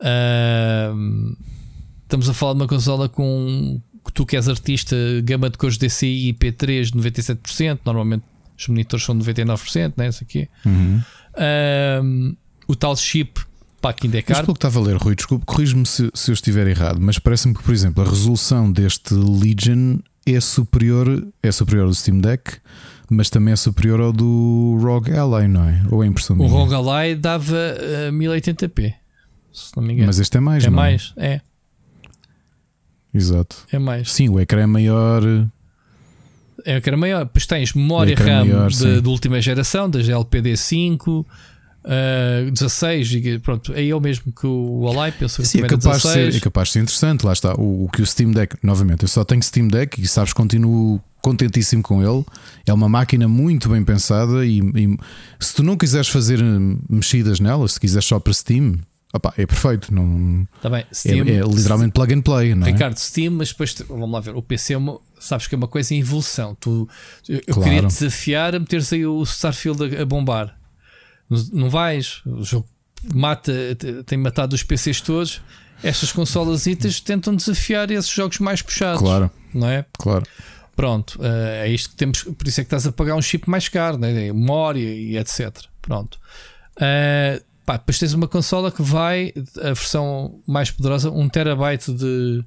[SPEAKER 3] Uh, estamos a falar de uma consola com que tu que és artista, gama de cores DCI IP3 97%, normalmente os monitores são 99%, né? Isso aqui.
[SPEAKER 2] Uhum.
[SPEAKER 3] Um, o tal chip, pá, que ainda é
[SPEAKER 2] Mas
[SPEAKER 3] caro.
[SPEAKER 2] pelo que estava a ler, Rui, desculpe, corrijo-me se, se eu estiver errado, mas parece-me que, por exemplo, a resolução deste Legion é superior, é superior ao do Steam Deck, mas também é superior ao do ROG Ally, não é? Ou é impressão
[SPEAKER 3] O
[SPEAKER 2] minha?
[SPEAKER 3] ROG Ally dava uh, 1080p, se não me engano.
[SPEAKER 2] Mas este é mais,
[SPEAKER 3] é
[SPEAKER 2] não
[SPEAKER 3] mais, é,
[SPEAKER 2] Exato.
[SPEAKER 3] é mais.
[SPEAKER 2] Sim, o ecrã é maior.
[SPEAKER 3] é ecrã maior. Depois tens memória RAM maior, de, de, última geração, das LPD5. Uh, 16 pronto, é eu mesmo que o Alive penso
[SPEAKER 2] Sim, é capaz, de ser, é capaz de ser interessante. Lá está, o, o, que o Steam Deck, novamente, eu só tenho Steam Deck e sabes, continuo contentíssimo com ele. É uma máquina muito bem pensada. E, e se tu não quiseres fazer mexidas nela, se quiseres só para Steam, Opa, é perfeito. Não,
[SPEAKER 3] tá bem,
[SPEAKER 2] é, Steam, é, é, literalmente plug and play. Não
[SPEAKER 3] é? Ricardo, Steam, mas depois vamos lá ver. O PC é uma, sabes que é uma coisa em evolução. Tu, eu claro. queria desafiar a meter-se aí o Starfield a, a bombar. Não, não vais, o jogo mata, tem matado os PCs todos. Estas consolas tentam desafiar esses jogos mais puxados.
[SPEAKER 2] Claro.
[SPEAKER 3] Não é?
[SPEAKER 2] Claro.
[SPEAKER 3] Pronto, uh, é isto que temos. Por isso é que estás a pagar um chip mais caro, né? memória e etc. Pronto. Uh, pá, depois tens uma consola que vai, a versão mais poderosa, 1 terabyte de,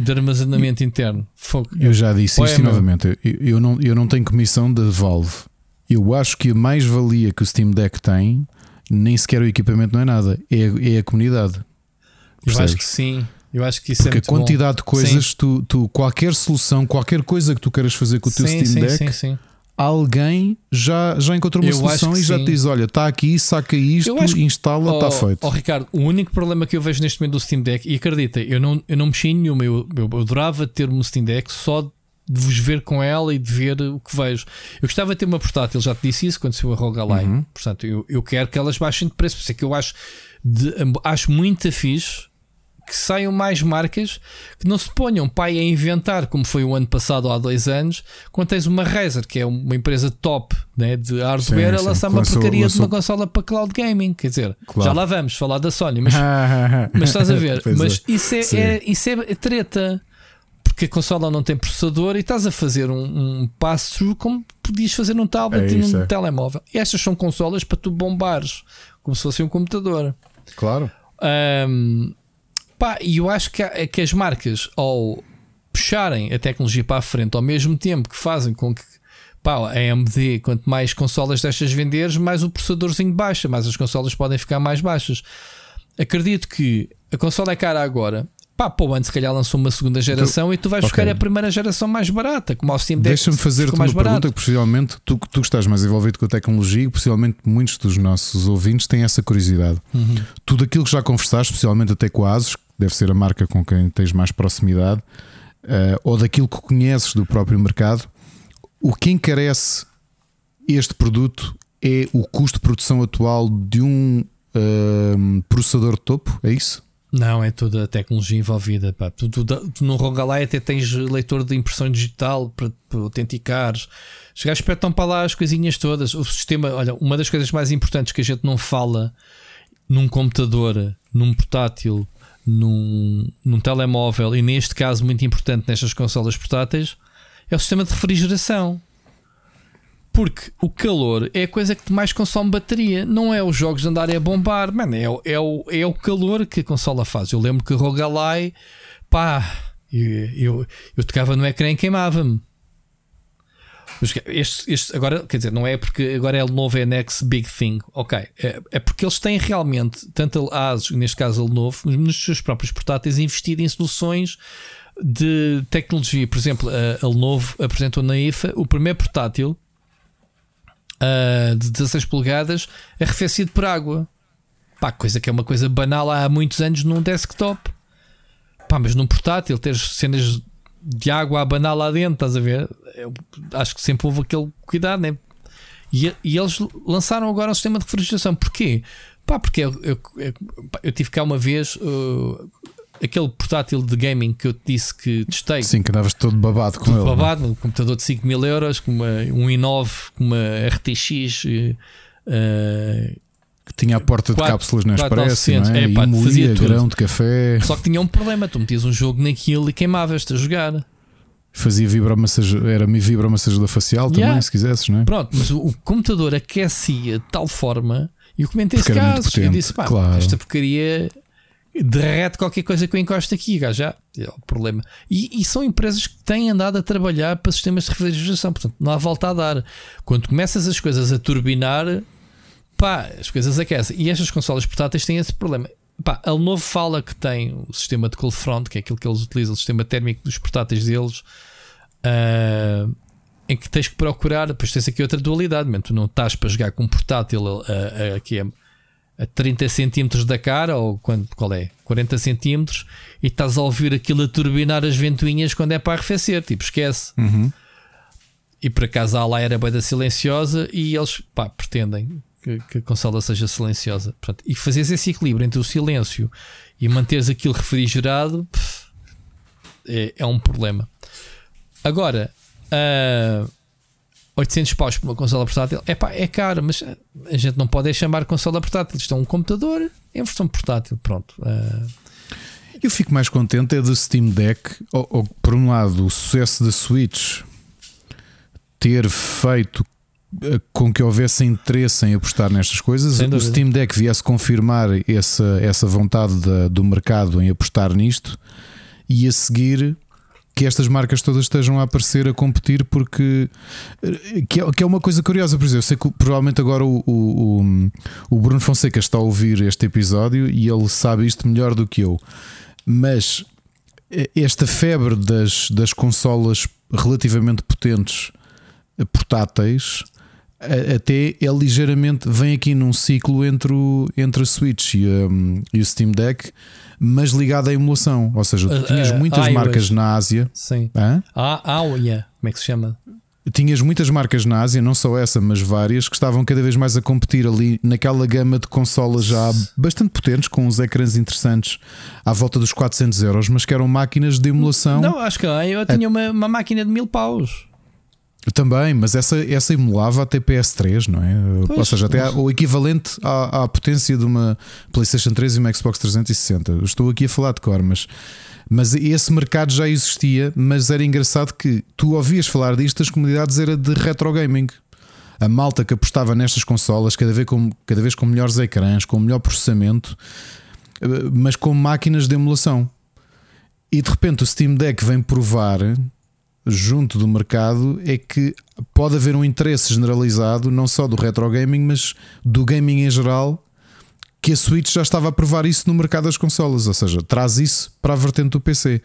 [SPEAKER 3] de armazenamento interno.
[SPEAKER 2] Fogo. Eu já disse isto novamente. Eu, eu, não, eu não tenho comissão da Valve. Eu acho que a mais-valia que o Steam Deck tem, nem sequer o equipamento não é nada, é, é a comunidade.
[SPEAKER 3] Eu acho que sim. Eu acho que isso
[SPEAKER 2] Porque
[SPEAKER 3] é
[SPEAKER 2] a quantidade bom. de coisas, tu, tu, qualquer solução, qualquer coisa que tu queiras fazer com o teu sim, Steam sim, Deck, sim, alguém já, já encontrou uma eu solução e já te diz: olha, está aqui, saca isto, acho, instala, está oh, feito.
[SPEAKER 3] Oh, Ricardo, o único problema que eu vejo neste momento do Steam Deck, e acredita, eu não, eu não mexi em nenhuma, eu, eu, eu adorava ter um Steam Deck só de vos ver com ela e de ver o que vejo. Eu gostava de ter uma portátil, já te disse isso quando saiu a Rogue Ally. Uhum. Portanto, eu, eu quero que elas baixem de preço, por isso é que eu acho, de, acho muito fixe que saiam mais marcas que não se ponham pai a inventar, como foi o ano passado ou há dois anos, quando tens uma Razer, que é uma empresa top né, de hardware, sim, a lançar uma porcaria de uma consola para cloud gaming. Quer dizer, claro. já lá vamos falar da Sony, mas, [LAUGHS] mas estás a ver, [LAUGHS] mas é. Isso, é, é, isso é treta. Porque a consola não tem processador e estás a fazer um, um pass-through como podias fazer num tablet é e num é. telemóvel. E estas são consolas para tu bombares, como se fosse um computador.
[SPEAKER 2] Claro.
[SPEAKER 3] Um, Pá, e eu acho que, que as marcas, ao puxarem a tecnologia para a frente ao mesmo tempo que fazem com que pá, a AMD, quanto mais consolas destas venderes, mais o processadorzinho baixa, mais as consolas podem ficar mais baixas. Acredito que a consola é cara agora. Pá, pô, antes se calhar lançou uma segunda geração tu, e tu vais okay. buscar a primeira geração mais barata, como ao Deck.
[SPEAKER 2] Deixa-me fazer-te uma barato. pergunta que possivelmente tu, tu que estás mais envolvido com a tecnologia, possivelmente muitos dos nossos ouvintes têm essa curiosidade. Uhum. Tudo aquilo que já conversaste, especialmente até com a ASUS, deve ser a marca com quem tens mais proximidade, uh, ou daquilo que conheces do próprio mercado, o que encarece este produto é o custo de produção atual de um uh, processador de topo, é isso?
[SPEAKER 3] Não, é toda a tecnologia envolvida. Pá. Tu, tu, tu no Rogalai até tens leitor de impressão digital para, para autenticares. Os gajos espetam para lá as coisinhas todas. O sistema, olha, uma das coisas mais importantes que a gente não fala num computador, num portátil, num, num telemóvel e neste caso muito importante nestas consolas portáteis é o sistema de refrigeração. Porque o calor é a coisa que mais consome bateria, não é os jogos de andarem a bombar, mano, é, é, o, é o calor que a consola faz. Eu lembro que Rogalai, pá, eu, eu, eu tocava no ecrã e queimava-me. Este, este, agora, quer dizer, não é porque agora é o novo é next big thing, ok. É, é porque eles têm realmente, tanto a ASUS, neste caso a Lenovo, nos seus próprios portáteis, investido em soluções de tecnologia. Por exemplo, a, a Lenovo apresentou na IFA o primeiro portátil uh, de 16 polegadas arrefecido por água. Pá, coisa que é uma coisa banal há muitos anos num desktop. Pá, mas num portátil, ter cenas de água a abanar lá dentro, estás a ver? Eu acho que sempre houve aquele cuidado, né? E, e eles lançaram agora um sistema de refrigeração. Porquê? Pá, porque eu, eu, eu, eu tive cá uma vez uh, aquele portátil de gaming que eu te disse que testei.
[SPEAKER 2] Sim, que andavas todo babado com todo ele.
[SPEAKER 3] É? Babado, um computador de 5 mil euros, com uma, um i9, com uma RTX. Uh,
[SPEAKER 2] que tinha a porta 4, de cápsulas na Express, não é? é pá, e moía grão de café.
[SPEAKER 3] Só que tinha um problema, tu metias um jogo naquilo e queimavas-te a jogar.
[SPEAKER 2] Fazia vibromassageiro, era vibromassageador facial yeah. também, se quisesses, não é?
[SPEAKER 3] Pronto, mas o, o computador aquecia de tal forma, e eu comentei esse caso, eu disse, pá, claro. esta porcaria derrete qualquer coisa que eu encosto aqui, já é o problema. E, e, são empresas que têm andado a trabalhar para sistemas de refrigeração, portanto, não há volta a dar. Quando começas as coisas a turbinar, pá, as coisas aquecem. E estas consolas portáteis têm esse problema. Pá, a Lenovo fala que tem o sistema de cold front, que é aquilo que eles utilizam, o sistema térmico dos portáteis deles. Uh, em que tens que procurar, depois tens aqui outra dualidade, man. tu não estás para jogar com um portátil a, a, a, aqui a, a 30 centímetros da cara, ou quando, qual é? 40 centímetros, e estás a ouvir aquilo a turbinar as ventoinhas quando é para arrefecer, tipo, esquece.
[SPEAKER 2] Uhum.
[SPEAKER 3] E por acaso a lá era bem da silenciosa e eles pá, pretendem que, que, a consola seja silenciosa. Portanto, e fazeres esse equilíbrio entre o silêncio e manteres aquilo refrigerado pff, é, é, um problema. Agora, uh, 800 paus por uma consola portátil é, pá, é caro, mas a gente não pode chamar consola portátil. Isto é um computador em versão portátil. Pronto. Uh,
[SPEAKER 2] eu fico mais contente é do Steam Deck, ou, ou, por um lado, o sucesso da Switch ter feito com que houvesse interesse em apostar nestas coisas. O Steam Deck viesse confirmar essa, essa vontade da, do mercado em apostar nisto e a seguir que estas marcas todas estejam a aparecer a competir porque eh, que é, que é uma coisa curiosa, por exemplo, eu sei que provavelmente agora o, o, o, Bruno Fonseca está a ouvir este episódio e ele sabe isto melhor do que eu, mas eh, esta febre das, das consolas relativamente potentes portáteis até é ligeiramente vem aqui num ciclo entre o, entre a Switch e, um, e o Steam Deck, mas ligado à emulação. Ou seja, tu tinhas uh, uh, muitas marcas na Ásia.
[SPEAKER 3] Sim. Hã? Ah, ah, yeah. como é que se chama?
[SPEAKER 2] Tinhas muitas marcas na Ásia, não só essa, mas várias, que estavam cada vez mais a competir ali naquela gama de consolas já bastante potentes, com uns ecrãs interessantes à volta dos 400 euros, mas que eram máquinas de emulação.
[SPEAKER 3] Não, acho que eu tinha uma, uma máquina de mil paus.
[SPEAKER 2] Também, mas essa, essa emulava até PS3, não é? Pois, Ou seja, até o equivalente à, à, potência de uma PlayStation 3 e uma Xbox 360. estou aqui a falar de cor, mas, mas esse mercado já existia. Mas era engraçado que tu ouvias falar disto, as comunidades era de retro gaming. A malta que apostava nestas consolas, cada vez com, cada vez com melhores ecrãs, com melhor processamento, mas com máquinas de emulação. E de repente o Steam Deck vem provar junto do mercado é que pode haver um interesse generalizado, não só do retro gaming, mas do gaming em geral, que a Switch já estava a provar isso no mercado das consolas, ou seja, traz isso para a vertente do PC.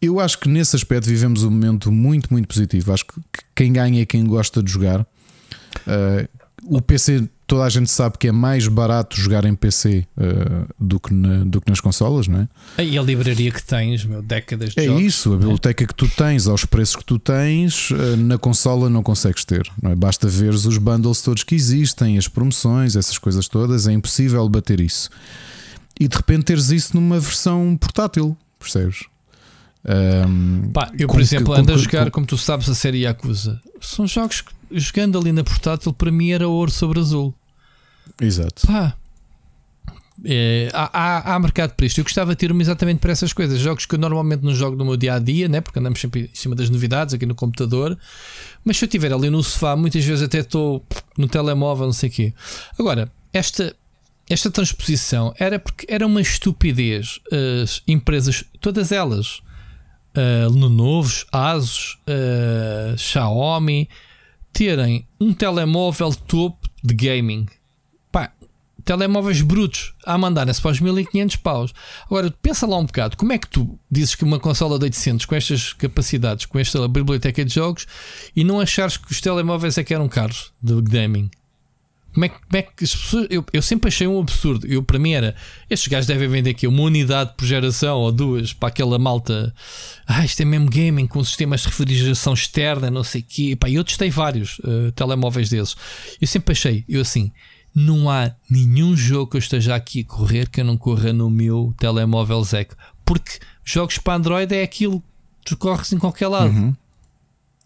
[SPEAKER 2] Eu acho que nesse aspecto vivemos um momento muito, muito positivo. Acho que quem ganha é quem gosta de jogar. Uh, o PC toda a gente sabe que é mais barato jogar em PC uh, eh, do, que na, do que nas consolas, não
[SPEAKER 3] é? E a livraria que tens, meu, décadas de
[SPEAKER 2] É
[SPEAKER 3] jogos,
[SPEAKER 2] isso, a biblioteca é? que tu tens, aos preços que tu tens, uh, na consola não consegues ter. Não é? Basta ver os bundles todos que existem, as promoções, essas coisas todas, é impossível bater isso. E de repente teres isso numa versão portátil, percebes?
[SPEAKER 3] Um, Pá, eu, por exemplo, que, ando a jogar, com, como tu sabes, a série Yakuza. São jogos que, jogando ali na portátil, para mim era ouro sobre azul.
[SPEAKER 2] Exato.
[SPEAKER 3] Pá, é, há, há, há, mercado para isto. Eu gostava de ter-me exatamente para essas coisas. Jogos que eu normalmente não jogo no meu dia a dia, né? porque andamos sempre em cima das novidades aqui no computador. Mas se eu estiver ali no sofá, muitas vezes até estou no telemóvel, não sei o quê. Agora, esta, esta transposição era porque era uma estupidez. As empresas, todas elas, uh, Lenovo, Asus, uh, Xiaomi, terem um telemóvel topo de gaming telemóveis brutos a mandarem-se para os 1500 paus. Agora, pensa lá um bocado, como é que tu dizes que uma consola de 800 com estas capacidades, com esta biblioteca de jogos e não achares que os telemóveis é que eram caros de gaming? Como é, que, como é que as pessoas. Eu, eu sempre achei um absurdo. Eu, para mim, era. Estes gajos devem vender aqui uma unidade por geração ou duas para aquela malta. Ah, isto é mesmo gaming com sistemas de refrigeração externa, não sei o quê. Pá, eu testei vários uh, telemóveis desses. Eu sempre achei, eu assim, não há nenhum jogo que eu esteja aqui a correr que eu não corra no meu telemóvel Zeco. Porque jogos para Android é aquilo que tu corres em qualquer lado. Uhum.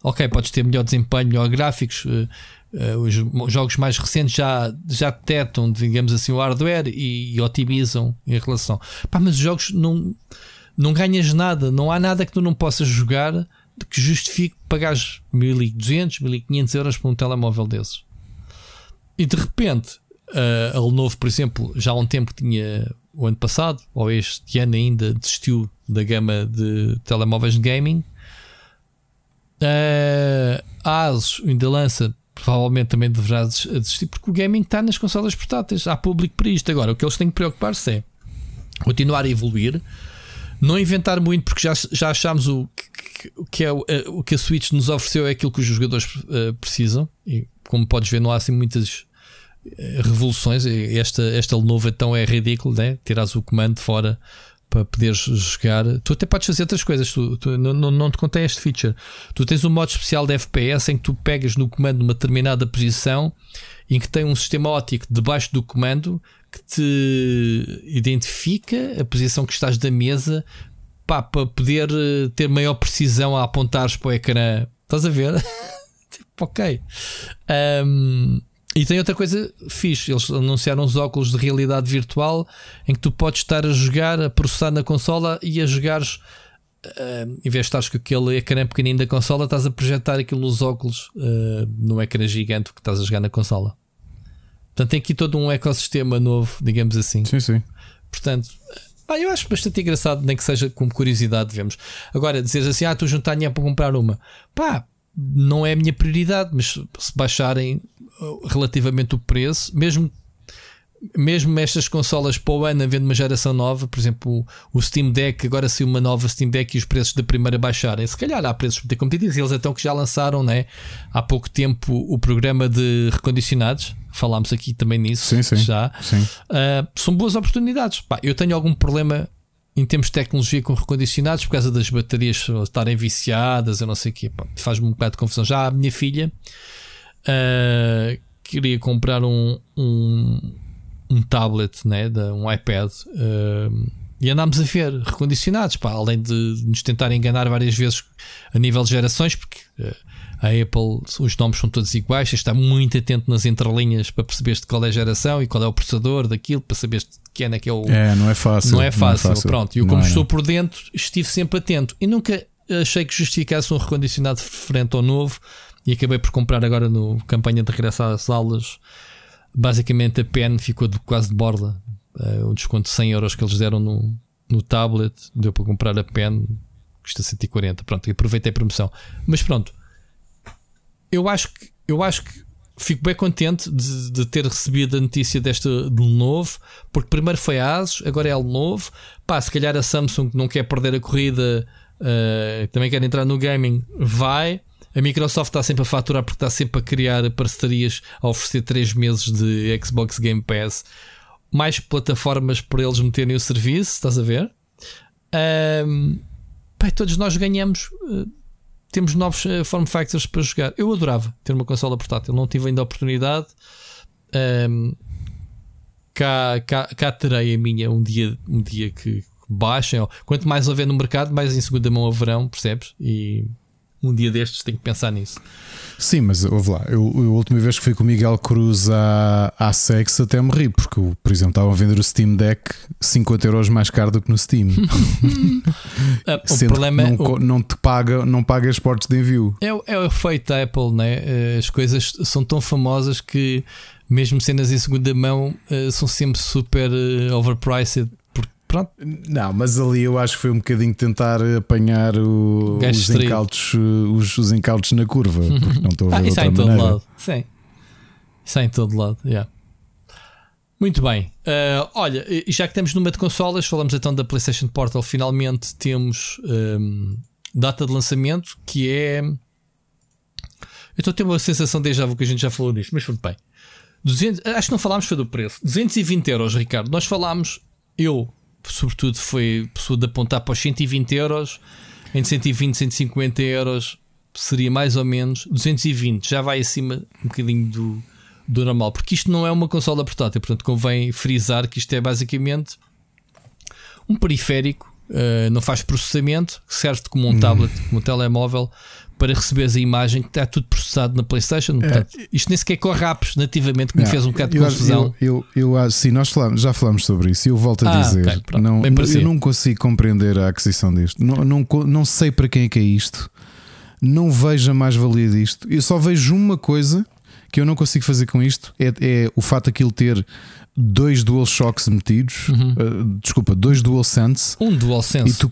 [SPEAKER 3] Ok, podes ter melhor desempenho, melhor gráficos. Uh, uh, os jogos mais recentes já, já detectam, digamos assim, o hardware e, e otimizam em relação. Pá, mas os jogos não, não ganhas nada, não há nada que tu não possas jogar que justifique pagares 1200, 1500 euros por um telemóvel desses. E de repente, uh, a Lenovo, por exemplo, já há um tempo tinha, o ano passado, ou este ano ainda, desistiu da gama de telemóveis de gaming. Uh, a ASUS ainda lança, provavelmente também deverá desistir, porque o gaming está nas consolas portáteis. Há público para isto. Agora, o que eles têm que preocupar-se é continuar a evoluir, não inventar muito, porque já, já achámos o, que, que, que é, o que a Switch nos ofereceu é aquilo que os jogadores uh, precisam. E como podes ver, não há assim muitas revoluções. Esta, esta Lenovo então é ridículo, né? Tiras o comando fora para poderes jogar. Tu até podes fazer outras coisas. Tu, tu não, não, não, te contei este feature. Tu tens um modo especial de FPS em que tu pegas no comando numa determinada posição em que tem um sistema óptico debaixo do comando que te identifica a posição que estás da mesa pá, para poder eh, ter maior precisão a apontares para o ecrã. Estás a ver? [LAUGHS] ok. Um, e tem outra coisa fixe, eles anunciaram os óculos de realidade virtual em que tu podes estar a jogar, a processar na consola e a jogares, uh, em vez de estares com aquele ecrã pequenino da consola, estás a projetar aquilo nos óculos uh, no ecrã gigante que estás a jogar na consola. Portanto, tem aqui todo um ecossistema novo, digamos assim.
[SPEAKER 2] Sim, sim.
[SPEAKER 3] Portanto, pá, eu acho bastante engraçado, nem que seja com curiosidade, vemos. Agora, dizer assim, ah, tu juntar dinheiro para comprar uma, pá, não é a minha prioridade, mas se baixarem relativamente o preço, mesmo mesmo estas consolas para o ano havendo uma geração nova, por exemplo, o Steam Deck, agora se uma nova Steam Deck e os preços da primeira baixarem, se calhar há preços muito competitivos. Eles então que já lançaram né, há pouco tempo o programa de recondicionados, falámos aqui também nisso
[SPEAKER 2] sim, sim,
[SPEAKER 3] já.
[SPEAKER 2] Sim.
[SPEAKER 3] Uh, são boas oportunidades. Pá, eu tenho algum problema em termos de tecnologia com recondicionados por causa das baterias estarem viciadas, eu não sei o quê, faz-me um bocado de confusão. Já a minha filha uh, queria comprar um, um, um tablet, né, de, um iPad. Uh, e andámos a ver recondicionados, pá, além de nos tentar enganar várias vezes a nível de gerações, porque uh, a Apple, os nomes são todos iguais, está muito atento nas entrelinhas para perceber qual é a geração e qual é o processador daquilo, para saber que é que é o.
[SPEAKER 2] É, não é fácil.
[SPEAKER 3] Não é fácil. Não é fácil. Pronto, e eu, como
[SPEAKER 2] não
[SPEAKER 3] estou por dentro, estive sempre atento e nunca achei que justificasse um recondicionado frente ao novo e acabei por comprar agora no campanha de regresso às aulas. Basicamente a pen ficou de, quase de borda. Uh, um desconto de 100 euros que eles deram no, no tablet. Deu para comprar a pen, custa 140. Pronto, e aproveitei a promoção. Mas pronto, eu acho que, eu acho que fico bem contente de, de, ter recebido a notícia desta de novo, porque primeiro foi a ASUS, agora é a Lenovo. Pá, se calhar a Samsung não quer perder a corrida, uh, também quer entrar no gaming, vai. A Microsoft está sempre a faturar porque está sempre a criar parcerias a oferecer 3 meses de Xbox Game Pass, mais plataformas para eles meterem o serviço, estás a ver? Um, pai, todos nós ganhamos. Uh, temos novos uh, form factors para jogar. Eu adorava ter uma consola portátil, não tive ainda a oportunidade. Um, cá, cá, cá terei a minha um dia, um dia que baixem. Quanto mais houver no mercado, mais em segunda mão haverão, percebes? E um dia destes tenho que pensar nisso.
[SPEAKER 2] Sim, mas ouve lá, eu, a última vez que fui com o Miguel Cruz à, à Sex até morri, porque, por exemplo, estavam a vender o Steam Deck 50 euros mais caro do que no Steam. [LAUGHS]
[SPEAKER 3] Ah, o problema
[SPEAKER 2] não, o... não te paga, não paga as portes de envio.
[SPEAKER 3] É, é o efeito da Apple, né? Eh, as coisas são tão famosas que, mesmo cenas em segunda mão, eh, são sempre super eh, overpriced Pronto.
[SPEAKER 2] Não, mas ali eu acho que foi um bocadinho tentar apanhar o, os, incautos, os, os incautos na curva, porque não estou a ver ah, isso outra em maneira.
[SPEAKER 3] todo lado. Sim. Isso é em todo lado, yeah. Muito bem. Uh, olha, já que estamos numa de consolas, falamos então da PlayStation Portal. Finalmente temos um, data de lançamento que é. Eu estou a ter uma sensação de déjà vu que a gente já falou disto, mas foi bem. 200, acho que não falámos foi do preço. 220 euros, Ricardo. Nós falámos, eu sobretudo, foi pessoa de apontar para os 120 euros, entre 120 e 150 euros seria mais ou menos 220, já vai acima um bocadinho do, do normal, porque isto não é uma consola portátil, portanto convém frisar que isto é basicamente um periférico, uh, não faz processamento, serve como um hum. tablet, como um telemóvel, para receberes a imagem que está tudo processado na PlayStation. É. Portanto, é, isto nem sequer corre apps nativamente, que me fez um bocado de confusão.
[SPEAKER 2] Eu, eu, eu, sim, nós falamos, já falamos sobre isso e eu volto a ah, dizer: okay, não, eu não consigo compreender a aquisição disto. Não, não, não sei para quem é que é isto. Não vejo a mais-valia disto. Eu só vejo uma coisa que eu não consigo fazer com isto: é, é o fato de aquilo ter dois DualShocks metidos, uhum. uh, desculpa, dois DualSense.
[SPEAKER 3] Um DualSense.
[SPEAKER 2] E tu,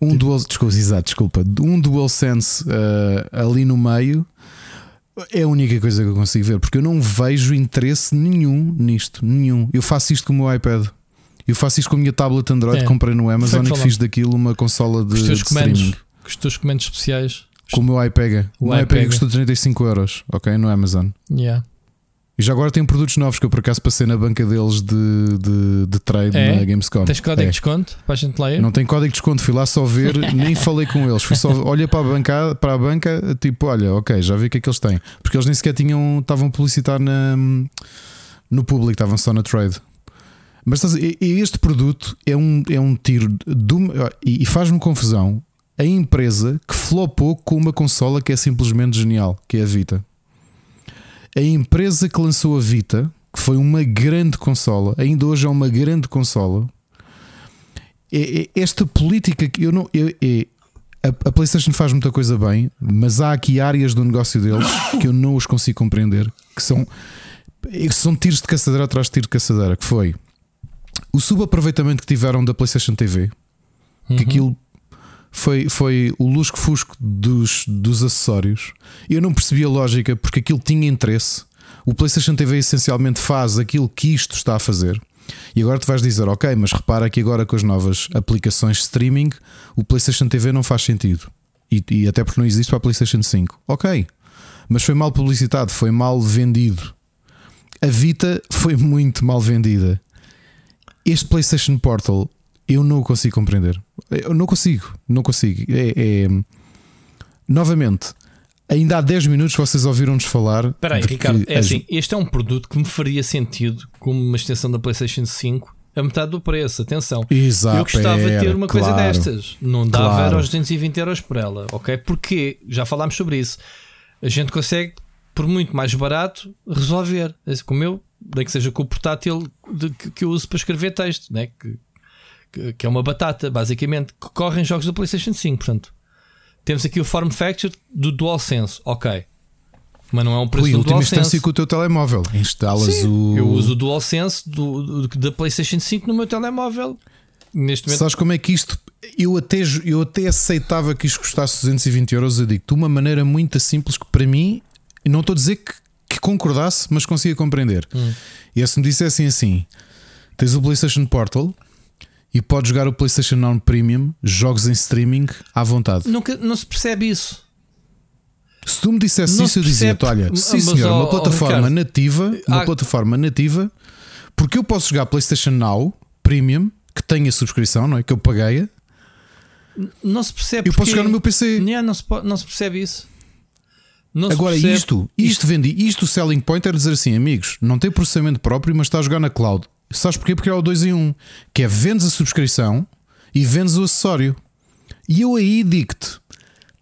[SPEAKER 2] um dual, desculpa, exato, desculpa, um DualSense uh, ali no meio é a única coisa que eu consigo ver, porque eu não vejo interesse nenhum nisto, nenhum. Eu faço isto com o meu iPad. Eu faço isto com a minha tablet Android, é. comprei no Amazon e fiz daquilo uma consola de,
[SPEAKER 3] os teus
[SPEAKER 2] de comandos, streaming.
[SPEAKER 3] com os teus comentários especiais.
[SPEAKER 2] Com o meu iPega. O, o iPega custou 35 euros, ok? No Amazon.
[SPEAKER 3] Yeah.
[SPEAKER 2] E já agora tem produtos novos que eu por acaso passei na banca deles de, de, de trade é? na Gamescom.
[SPEAKER 3] Tens código
[SPEAKER 2] é.
[SPEAKER 3] de desconto para a gente lá ir?
[SPEAKER 2] Não tem código de desconto, fui lá só ver, [LAUGHS] nem falei com eles. Fui só olha para a banca, para a banca, tipo, olha, ok, já vi o que é que eles têm. Porque eles nem sequer tinham, estavam a publicitar na, no público, estavam só na trade. Mas este produto é um, é um tiro uma, e faz-me confusão. A empresa que flopou com uma consola que é simplesmente genial, que é a Vita a empresa que lançou a Vita, que foi uma grande consola, ainda hoje é uma grande consola. É, é esta política que eu não. Eu, é, a, PlayStation faz muita coisa bem, mas há aqui áreas do negócio deles que eu não os consigo compreender, que são, são tiros de caçadeira atrás de tiro de caçadeira, que foi o subaproveitamento que tiveram da PlayStation TV, uhum. que aquilo foi, foi o lusco-fusco dos, dos acessórios. Eu não percebi a lógica porque aquilo tinha interesse. O PlayStation TV essencialmente faz aquilo que isto está a fazer. E agora tu vais dizer, ok, mas repara que agora com as novas aplicações de streaming, o PlayStation TV não faz sentido. E, e até porque não existe para a PlayStation 5. Ok, mas foi mal publicitado, foi mal vendido. A Vita foi muito mal vendida. Este PlayStation Portal eu não o consigo compreender. Eu não consigo, não consigo. É, é... Novamente, ainda há 10 minutos vocês ouviram-nos falar.
[SPEAKER 3] Espera aí, Ricardo, é as... assim: este é um produto que me faria sentido como uma extensão da PlayStation 5 a metade do preço. Atenção,
[SPEAKER 2] Exato,
[SPEAKER 3] eu gostava
[SPEAKER 2] de
[SPEAKER 3] ter uma
[SPEAKER 2] claro,
[SPEAKER 3] coisa destas. Não dava
[SPEAKER 2] claro.
[SPEAKER 3] aos 220 euros por ela, ok? Porque já falámos sobre isso. A gente consegue, por muito mais barato, resolver. Como eu, nem que seja com o portátil de, que eu uso para escrever texto, né? que que, que é uma batata, basicamente, que correm jogos da PlayStation 5. Portanto, temos aqui o form factor do DualSense, ok. Mas não é um preço
[SPEAKER 2] Ui,
[SPEAKER 3] do
[SPEAKER 2] última
[SPEAKER 3] DualSense.
[SPEAKER 2] instância com o teu telemóvel. Instalas
[SPEAKER 3] Sim,
[SPEAKER 2] o.
[SPEAKER 3] Eu uso o DualSense do, do, da PlayStation 5 no meu telemóvel. Neste momento.
[SPEAKER 2] Sabes como é que isto. Eu até, eu até aceitava que isto custasse 220 euros. Eu digo de uma maneira muito simples que para mim, não estou a dizer que, que concordasse, mas conseguia compreender.
[SPEAKER 3] Hum.
[SPEAKER 2] E se me dissessem assim: tens o PlayStation Portal e podes jogar o PlayStation Now Premium, jogos em streaming à vontade.
[SPEAKER 3] Nunca, não se percebe isso.
[SPEAKER 2] Se tu me dissesse isso, eu dizia-te: olha, sim, senhor, uma plataforma nativa, uma plataforma nativa, porque eu posso jogar PlayStation Now Premium, que tem a subscrição, não é? Que eu paguei.
[SPEAKER 3] Não se percebe.
[SPEAKER 2] Eu posso jogar no meu PC.
[SPEAKER 3] Não, não, se, não se percebe isso.
[SPEAKER 2] Não Agora, percebe... isto, isto vendi, isto o selling point era dizer assim, amigos, não tem processamento próprio, mas está a jogar na cloud. Sabes porquê? Porque é o 2 em 1, um, que é vendes a subscrição e vendes o acessório. E eu aí digo-te,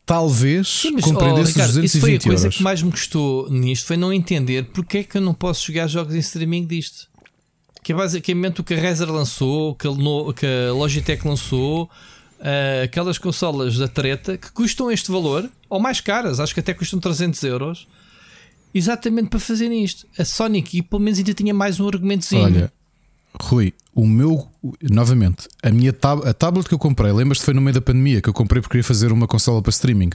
[SPEAKER 2] talvez Sim, compreendesse oh, Ricardo, os 220 isso
[SPEAKER 3] foi a coisa
[SPEAKER 2] euros.
[SPEAKER 3] que mais me custou nisto, foi não entender porque é que eu não posso jogar jogos em streaming disto. Que é basicamente o que a Razer lançou, que a, que a Logitech lançou, uh, aquelas consolas da treta que custam este valor, ou mais caras, acho que até custam 300 euros, exatamente para fazer isto. A Sonic, pelo menos ainda tinha mais um argumentozinho.
[SPEAKER 2] Olha, Rui, o meu, novamente, a minha tab a tablet que eu comprei, lembras-te foi no meio da pandemia que eu comprei porque queria fazer uma consola para streaming?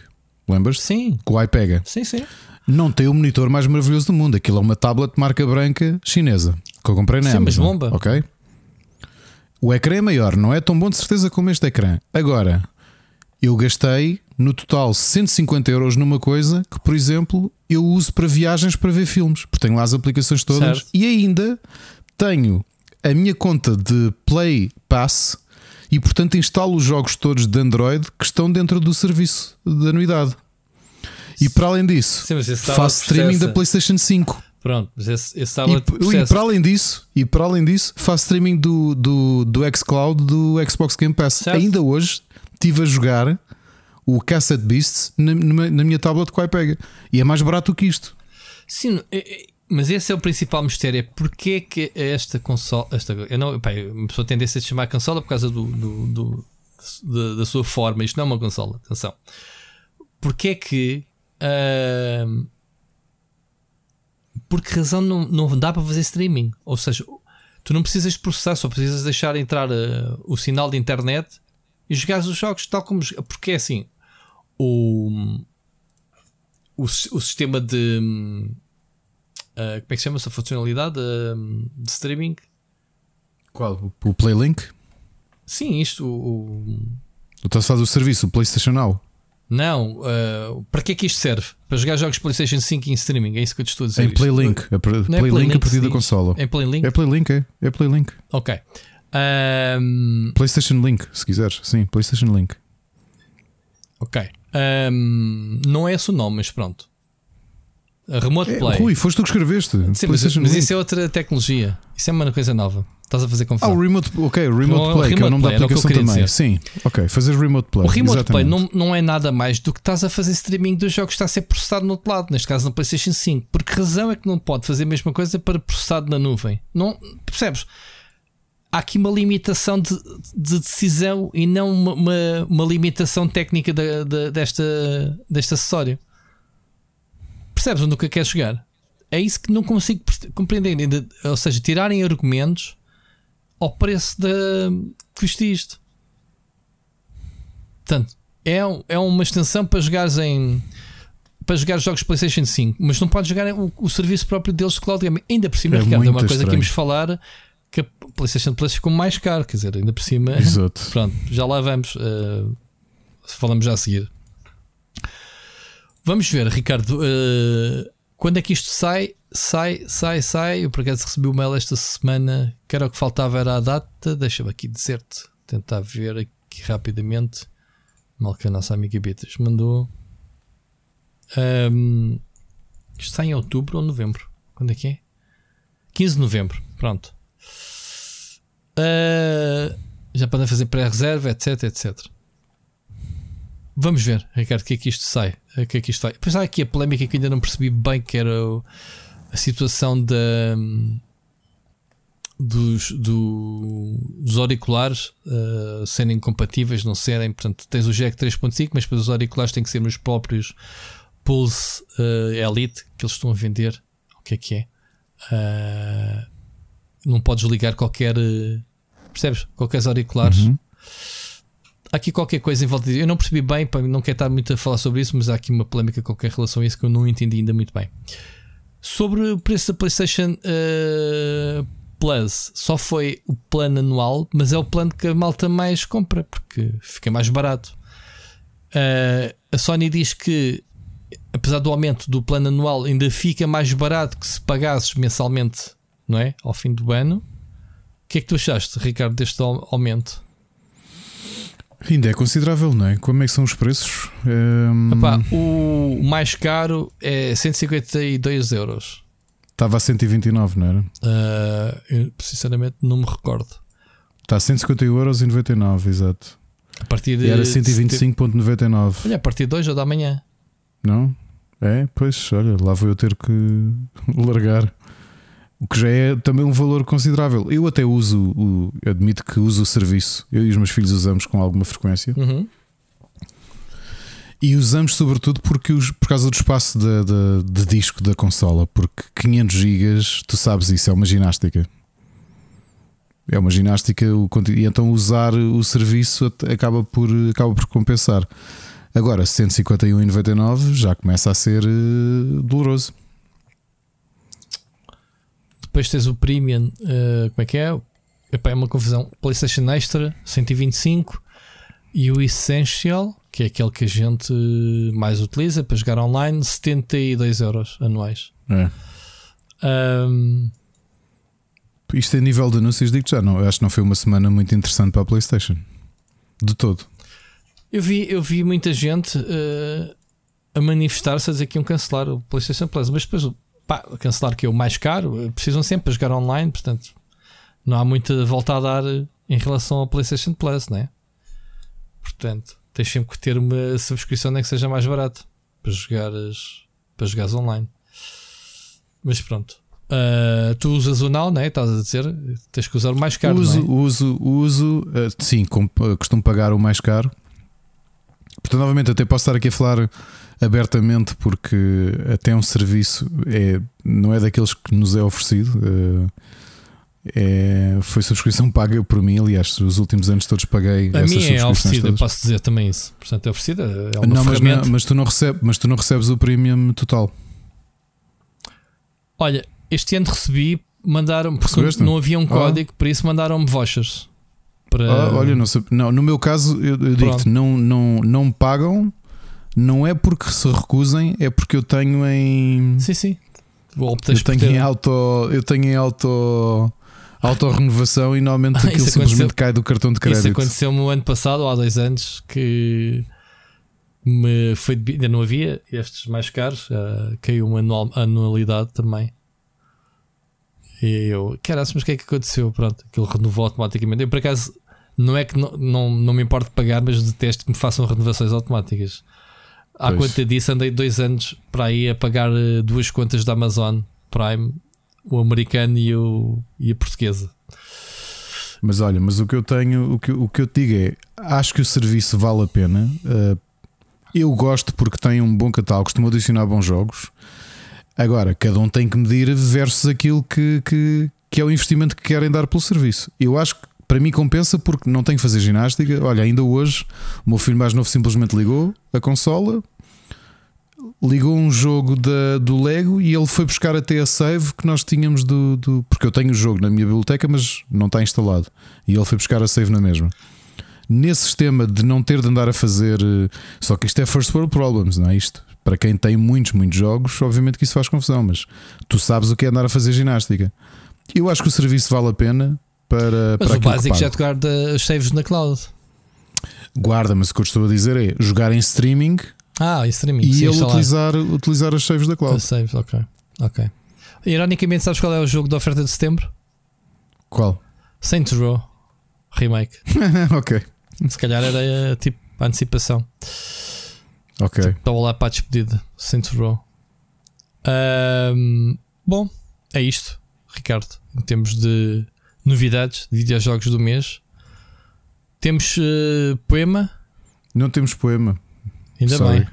[SPEAKER 2] Lembras?
[SPEAKER 3] Sim.
[SPEAKER 2] Com o iPega.
[SPEAKER 3] Sim, sim.
[SPEAKER 2] Não tem o monitor mais maravilhoso do mundo. Aquilo é uma tablet marca branca chinesa que eu comprei na
[SPEAKER 3] sim,
[SPEAKER 2] Amazon.
[SPEAKER 3] Mas bomba.
[SPEAKER 2] Ok. O ecrã é maior, não é tão bom de certeza como este ecrã. Agora, eu gastei no total 150 euros numa coisa que, por exemplo, eu uso para viagens para ver filmes, porque tenho lá as aplicações todas
[SPEAKER 3] certo.
[SPEAKER 2] e ainda tenho a minha conta de Play Pass e, portanto, instalo os jogos todos de Android que estão dentro do serviço de anuidade. E para além disso,
[SPEAKER 3] Sim,
[SPEAKER 2] faço streaming da PlayStation 5.
[SPEAKER 3] Pronto, mas esse, esse
[SPEAKER 2] e, e, para além disso, e para além disso, faço streaming do, do, do xCloud do Xbox Game Pass.
[SPEAKER 3] Certo.
[SPEAKER 2] Ainda hoje estive a jogar o Cassette Beasts na, na, minha tablet com o iPega. E é mais barato do que isto.
[SPEAKER 3] Sim, mas esse é o principal mistério: é porque é que esta consola. Esta, eu não, pá, uma pessoa tem tendência a chamar consola por causa do, do, do da, da, sua forma. Isto não é uma consola, atenção. Porque é que. Uh, por que razão não, não dá para fazer streaming? Ou seja, tu não precisas processar, só precisas deixar entrar uh, o sinal de internet e jogar os jogos tal como. Porque é assim: o, o, o sistema de como é que chama essa funcionalidade uh, de streaming?
[SPEAKER 2] Qual? O Playlink?
[SPEAKER 3] Sim, isto. O,
[SPEAKER 2] o... Tu estás a fazer o serviço, o PlayStation Now?
[SPEAKER 3] Não, uh, para que é que isto serve? Para jogar jogos PlayStation 5 em streaming? É isso que eu te estou a dizer.
[SPEAKER 2] Em Playlink. É Playlink a partir da consola.
[SPEAKER 3] Em Playlink?
[SPEAKER 2] É Playlink, é. É Playlink.
[SPEAKER 3] Ok. Um...
[SPEAKER 2] PlayStation Link, se quiseres. Sim, PlayStation Link.
[SPEAKER 3] Ok. Um... Não é esse o nome, mas pronto. Remote
[SPEAKER 2] é,
[SPEAKER 3] Play.
[SPEAKER 2] Rui, foste tu que escreveste.
[SPEAKER 3] Sim, mas, mas isso é outra tecnologia. Isso é uma coisa nova. Estás a fazer confusão.
[SPEAKER 2] Ah, o Remote, ok, o Remote o, Play, remote que é o nome play, da aplicação também. Dizer. Sim, ok, fazer Remote Play.
[SPEAKER 3] O Remote
[SPEAKER 2] exatamente.
[SPEAKER 3] Play não, não é nada mais do que estás a fazer streaming dos jogos que está a ser processado no outro lado, neste caso na PlayStation 5. Por que razão é que não pode fazer a mesma coisa para processado na nuvem? Não, percebes? Há aqui uma limitação de, de decisão e não uma, uma, uma limitação técnica de, desta, deste acessório. Percebes onde o que quer chegar? É isso que não consigo compreender. Ou seja, tirarem argumentos ao preço da custa isto. Portanto, é, é uma extensão para jogares em para jogar jogos PlayStation 5, mas não podes jogar o, o serviço próprio deles de cloud gaming. Ainda por cima, é Ricardo, é uma coisa estranho. que íamos falar que a PlayStation Plus ficou mais caro, quer dizer, ainda por cima.
[SPEAKER 2] Exato. [LAUGHS]
[SPEAKER 3] Pronto, já lá vamos. Uh, falamos já a seguir. Vamos ver, Ricardo, uh, quando é que isto sai? sai, sai, sai. Eu por acaso recebi o mail esta semana que era o que faltava, era a data. Deixa-me aqui dizer-te, tentar ver aqui rapidamente. Mal que a nossa amiga Beatriz mandou. Um, isto sai em outubro ou novembro? Quando é que é? 15 de novembro. Pronto. Uh, já podem fazer pré-reserva, etc, etc. Vamos ver, Ricardo, o que é que isto sai? O que é que isto vai? Depois há aqui a polémica que ainda não percebi bem, que era o, a situação da, dos, do, dos auriculares uh, serem compatíveis, não serem. Portanto, tens o jack 3.5, mas depois os auriculares têm que ser os próprios Pulse uh, Elite que eles estão a vender. O que é que é? Uh, não podes ligar qualquer. percebes? Qualquer auriculares. Uhum. Há aqui qualquer coisa em volta disso. Eu não percebi bem, não quero estar muito a falar sobre isso, mas há aqui uma polémica qualquer relação a isso que eu não entendi ainda muito bem. Sobre o preço da PlayStation uh, Plus, só foi o plano anual, mas é o plano que a malta mais compra porque fica mais barato. Uh, a Sony diz que, apesar do aumento do plano anual, ainda fica mais barato que se pagasses mensalmente, não é? Ao fim do ano. O que é que tu achaste, Ricardo, deste aumento?
[SPEAKER 2] Ainda é considerável, não é? Como é que são os preços?
[SPEAKER 3] Um... Epá, o mais caro é 152 euros.
[SPEAKER 2] Estava a 129, não era?
[SPEAKER 3] Uh, eu, sinceramente não me recordo.
[SPEAKER 2] Está a 150 euros e 99, exato.
[SPEAKER 3] A partir de.
[SPEAKER 2] E era 125,99.
[SPEAKER 3] Olha, a partir de hoje ou da manhã.
[SPEAKER 2] Não? É, pois, olha, lá vou eu ter que [LAUGHS] largar. O que já é também um valor considerável. Eu até uso, o, admito que uso o serviço. Eu e os meus filhos usamos com alguma frequência.
[SPEAKER 3] Uhum.
[SPEAKER 2] E usamos sobretudo porque os, por causa do espaço de, de, de disco da consola. Porque 500 GB, tu sabes isso, é uma ginástica. É uma ginástica. E então usar o serviço acaba por, acaba por compensar. Agora, 151,99 já começa a ser uh, doloroso.
[SPEAKER 3] Depois tens o Premium, uh, como é que é? Epá, é uma confusão. PlayStation Extra 125 e o Essential, que é aquele que a gente mais utiliza para jogar online, 72 euros anuais.
[SPEAKER 2] É.
[SPEAKER 3] Um,
[SPEAKER 2] Isto é nível de anúncios, digo já, não, acho que não foi uma semana muito interessante para a PlayStation. De todo.
[SPEAKER 3] Eu vi, eu vi muita gente uh, a manifestar-se a dizer que iam cancelar o PlayStation Plus, mas depois pá, cancelar que é o mais caro, precisam sempre para jogar online, portanto não há muita volta a dar em relação ao PlayStation Plus, né? Portanto, tens sempre que ter uma subscrição nem que seja mais barato para jogares, para jogares online. Mas pronto. Uh, tu usas o Now, né? Estás a dizer? Tens que usar o mais caro.
[SPEAKER 2] Uso,
[SPEAKER 3] é?
[SPEAKER 2] uso, uso, uh, sim, com, uh, costumo pagar o mais caro. Portanto, novamente, até posso estar aqui a falar abertamente porque até um serviço é, não é daqueles que nos é oferecido. Eh, é, foi subscrição paga por mim, aliás, os últimos anos todos paguei.
[SPEAKER 3] A minha é oferecida, posso dizer também isso. Portanto, é oferecida. É uma
[SPEAKER 2] não,
[SPEAKER 3] mas,
[SPEAKER 2] não, mas, tu não recebes, mas tu não recebes o premium total.
[SPEAKER 3] Olha, este ano recebi, mandaram porque não havia um código, oh. por isso mandaram-me vouchers. Para...
[SPEAKER 2] Ah, olha, não, sei, não, no meu caso, eu, eu digo-te, não, não, não pagam não é porque se recusem, é porque eu tenho em.
[SPEAKER 3] Sim, sim.
[SPEAKER 2] eu tenho em auto. Eu tenho em auto. Auto-renovação e normalmente [LAUGHS] aquilo simplesmente cai do cartão de crédito.
[SPEAKER 3] Isso aconteceu-me no ano passado, ou há dois anos, que me foi ainda não havia estes mais caros, uh, caiu uma anualidade também. E eu, caralho, mas o que é que aconteceu? Pronto, aquilo renovou automaticamente. Eu, por acaso, não é que não, não, não me importo pagar, mas detesto que me façam renovações automáticas. À pois. conta disso, andei dois anos para aí a pagar eh, duas contas da Amazon Prime, o americano e, o, e a portuguesa.
[SPEAKER 2] Mas olha, mas o que eu tenho, o que, o que eu te digo é, acho que o serviço vale a pena. Uh, eu gosto porque tem um bom catálogo, costumo adicionar bons jogos. Agora, cada um tem que medir versus aquilo que, que, que é o investimento que querem dar pelo serviço. Eu acho que para mim compensa porque não tenho que fazer ginástica. Olha, ainda hoje o meu filho mais novo simplesmente ligou a consola, ligou um jogo da, do Lego e ele foi buscar até a save que nós tínhamos do, do. Porque eu tenho o jogo na minha biblioteca, mas não está instalado. E ele foi buscar a save na mesma. Nesse sistema de não ter de andar a fazer. Eh, só que isto é first world problems, não é isto? Para quem tem muitos, muitos jogos, obviamente que isso faz confusão, mas tu sabes o que é andar a fazer ginástica. Eu acho que o serviço vale a pena para.
[SPEAKER 3] Mas
[SPEAKER 2] para
[SPEAKER 3] o básico já te guarda os saves na cloud.
[SPEAKER 2] Guarda, mas o que eu estou a dizer é jogar em streaming.
[SPEAKER 3] Ah, streaming.
[SPEAKER 2] E ele utilizar, utilizar as saves da cloud. As
[SPEAKER 3] saves, ok. Ok. Ironicamente, sabes qual é o jogo da oferta de setembro?
[SPEAKER 2] Qual?
[SPEAKER 3] Saints Row Remake. [LAUGHS]
[SPEAKER 2] ok.
[SPEAKER 3] Se calhar era tipo a antecipação.
[SPEAKER 2] Ok.
[SPEAKER 3] Estava lá para a despedida. Saints Row. Um, bom, é isto, Ricardo. Em termos de novidades de videojogos do mês, temos uh, poema.
[SPEAKER 2] Não temos poema.
[SPEAKER 3] Ainda Sorry. bem.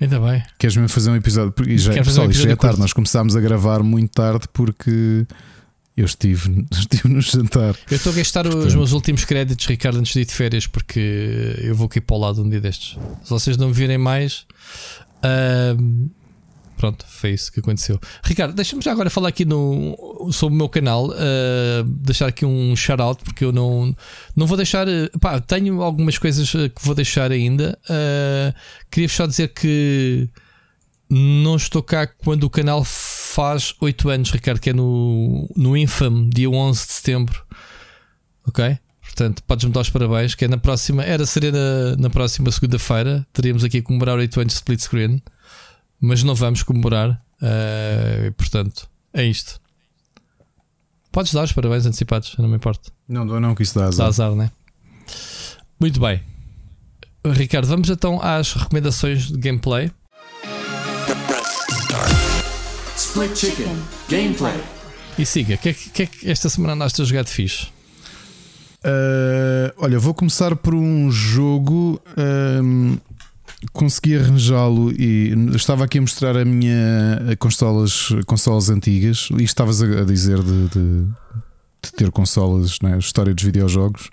[SPEAKER 3] Ainda bem.
[SPEAKER 2] Queres mesmo fazer um episódio? Porque já, pessoal, um já é tarde. Nós começámos a gravar muito tarde porque eu estive, [LAUGHS] estive no jantar.
[SPEAKER 3] Eu estou a gastar Portanto. os meus últimos créditos, Ricardo, antes de ir de férias, porque eu vou aqui para o lado um dia destes. Se vocês não me virem mais. Uh, pronto, foi isso que aconteceu. Ricardo, deixa-me já agora falar aqui no, sobre o meu canal. Uh, deixar aqui um shout-out, porque eu não, não vou deixar. Pá, tenho algumas coisas que vou deixar ainda. Uh, queria só dizer que não estou cá quando o canal faz 8 anos, Ricardo, que é no, no Infame, dia 11 de setembro. Ok? Portanto, podes-me dar os parabéns, que é na próxima, era seria na, na próxima segunda-feira, teríamos aqui a comemorar 8 anos de split screen, mas não vamos comemorar. Uh, portanto, é isto. Podes dar os parabéns antecipados, não me importa.
[SPEAKER 2] Não dou, não, que isso dá azar.
[SPEAKER 3] Dá azar, né? Muito bem, Ricardo, vamos então às recomendações de gameplay. Split Chicken Gameplay. E siga, o que, é, que é que esta semana andaste a jogar de fixe?
[SPEAKER 2] Uh, olha, vou começar por um jogo. Um, consegui arranjá-lo e estava aqui a mostrar a minha consolas, consolas antigas. E estavas a dizer de, de, de ter consolas, né? história dos videojogos.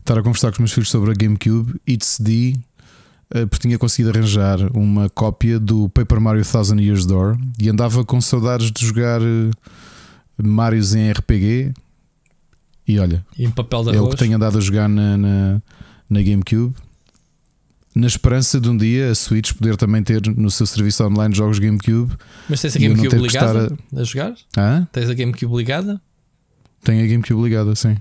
[SPEAKER 2] Estar a conversar com os meus filhos sobre a GameCube. It's the eh, porque tinha conseguido arranjar uma cópia do Paper Mario Thousand Years Door e andava com saudades de jogar eh, Marios em RPG. E olha,
[SPEAKER 3] e papel
[SPEAKER 2] é o que tenho andado a jogar na, na, na, GameCube. Na esperança de um dia a Switch poder também ter no seu serviço online jogos GameCube.
[SPEAKER 3] Mas tens a GameCube ligada a... a... jogar? Hã? Tens a GameCube ligada?
[SPEAKER 2] Tenho a GameCube ligada, sim.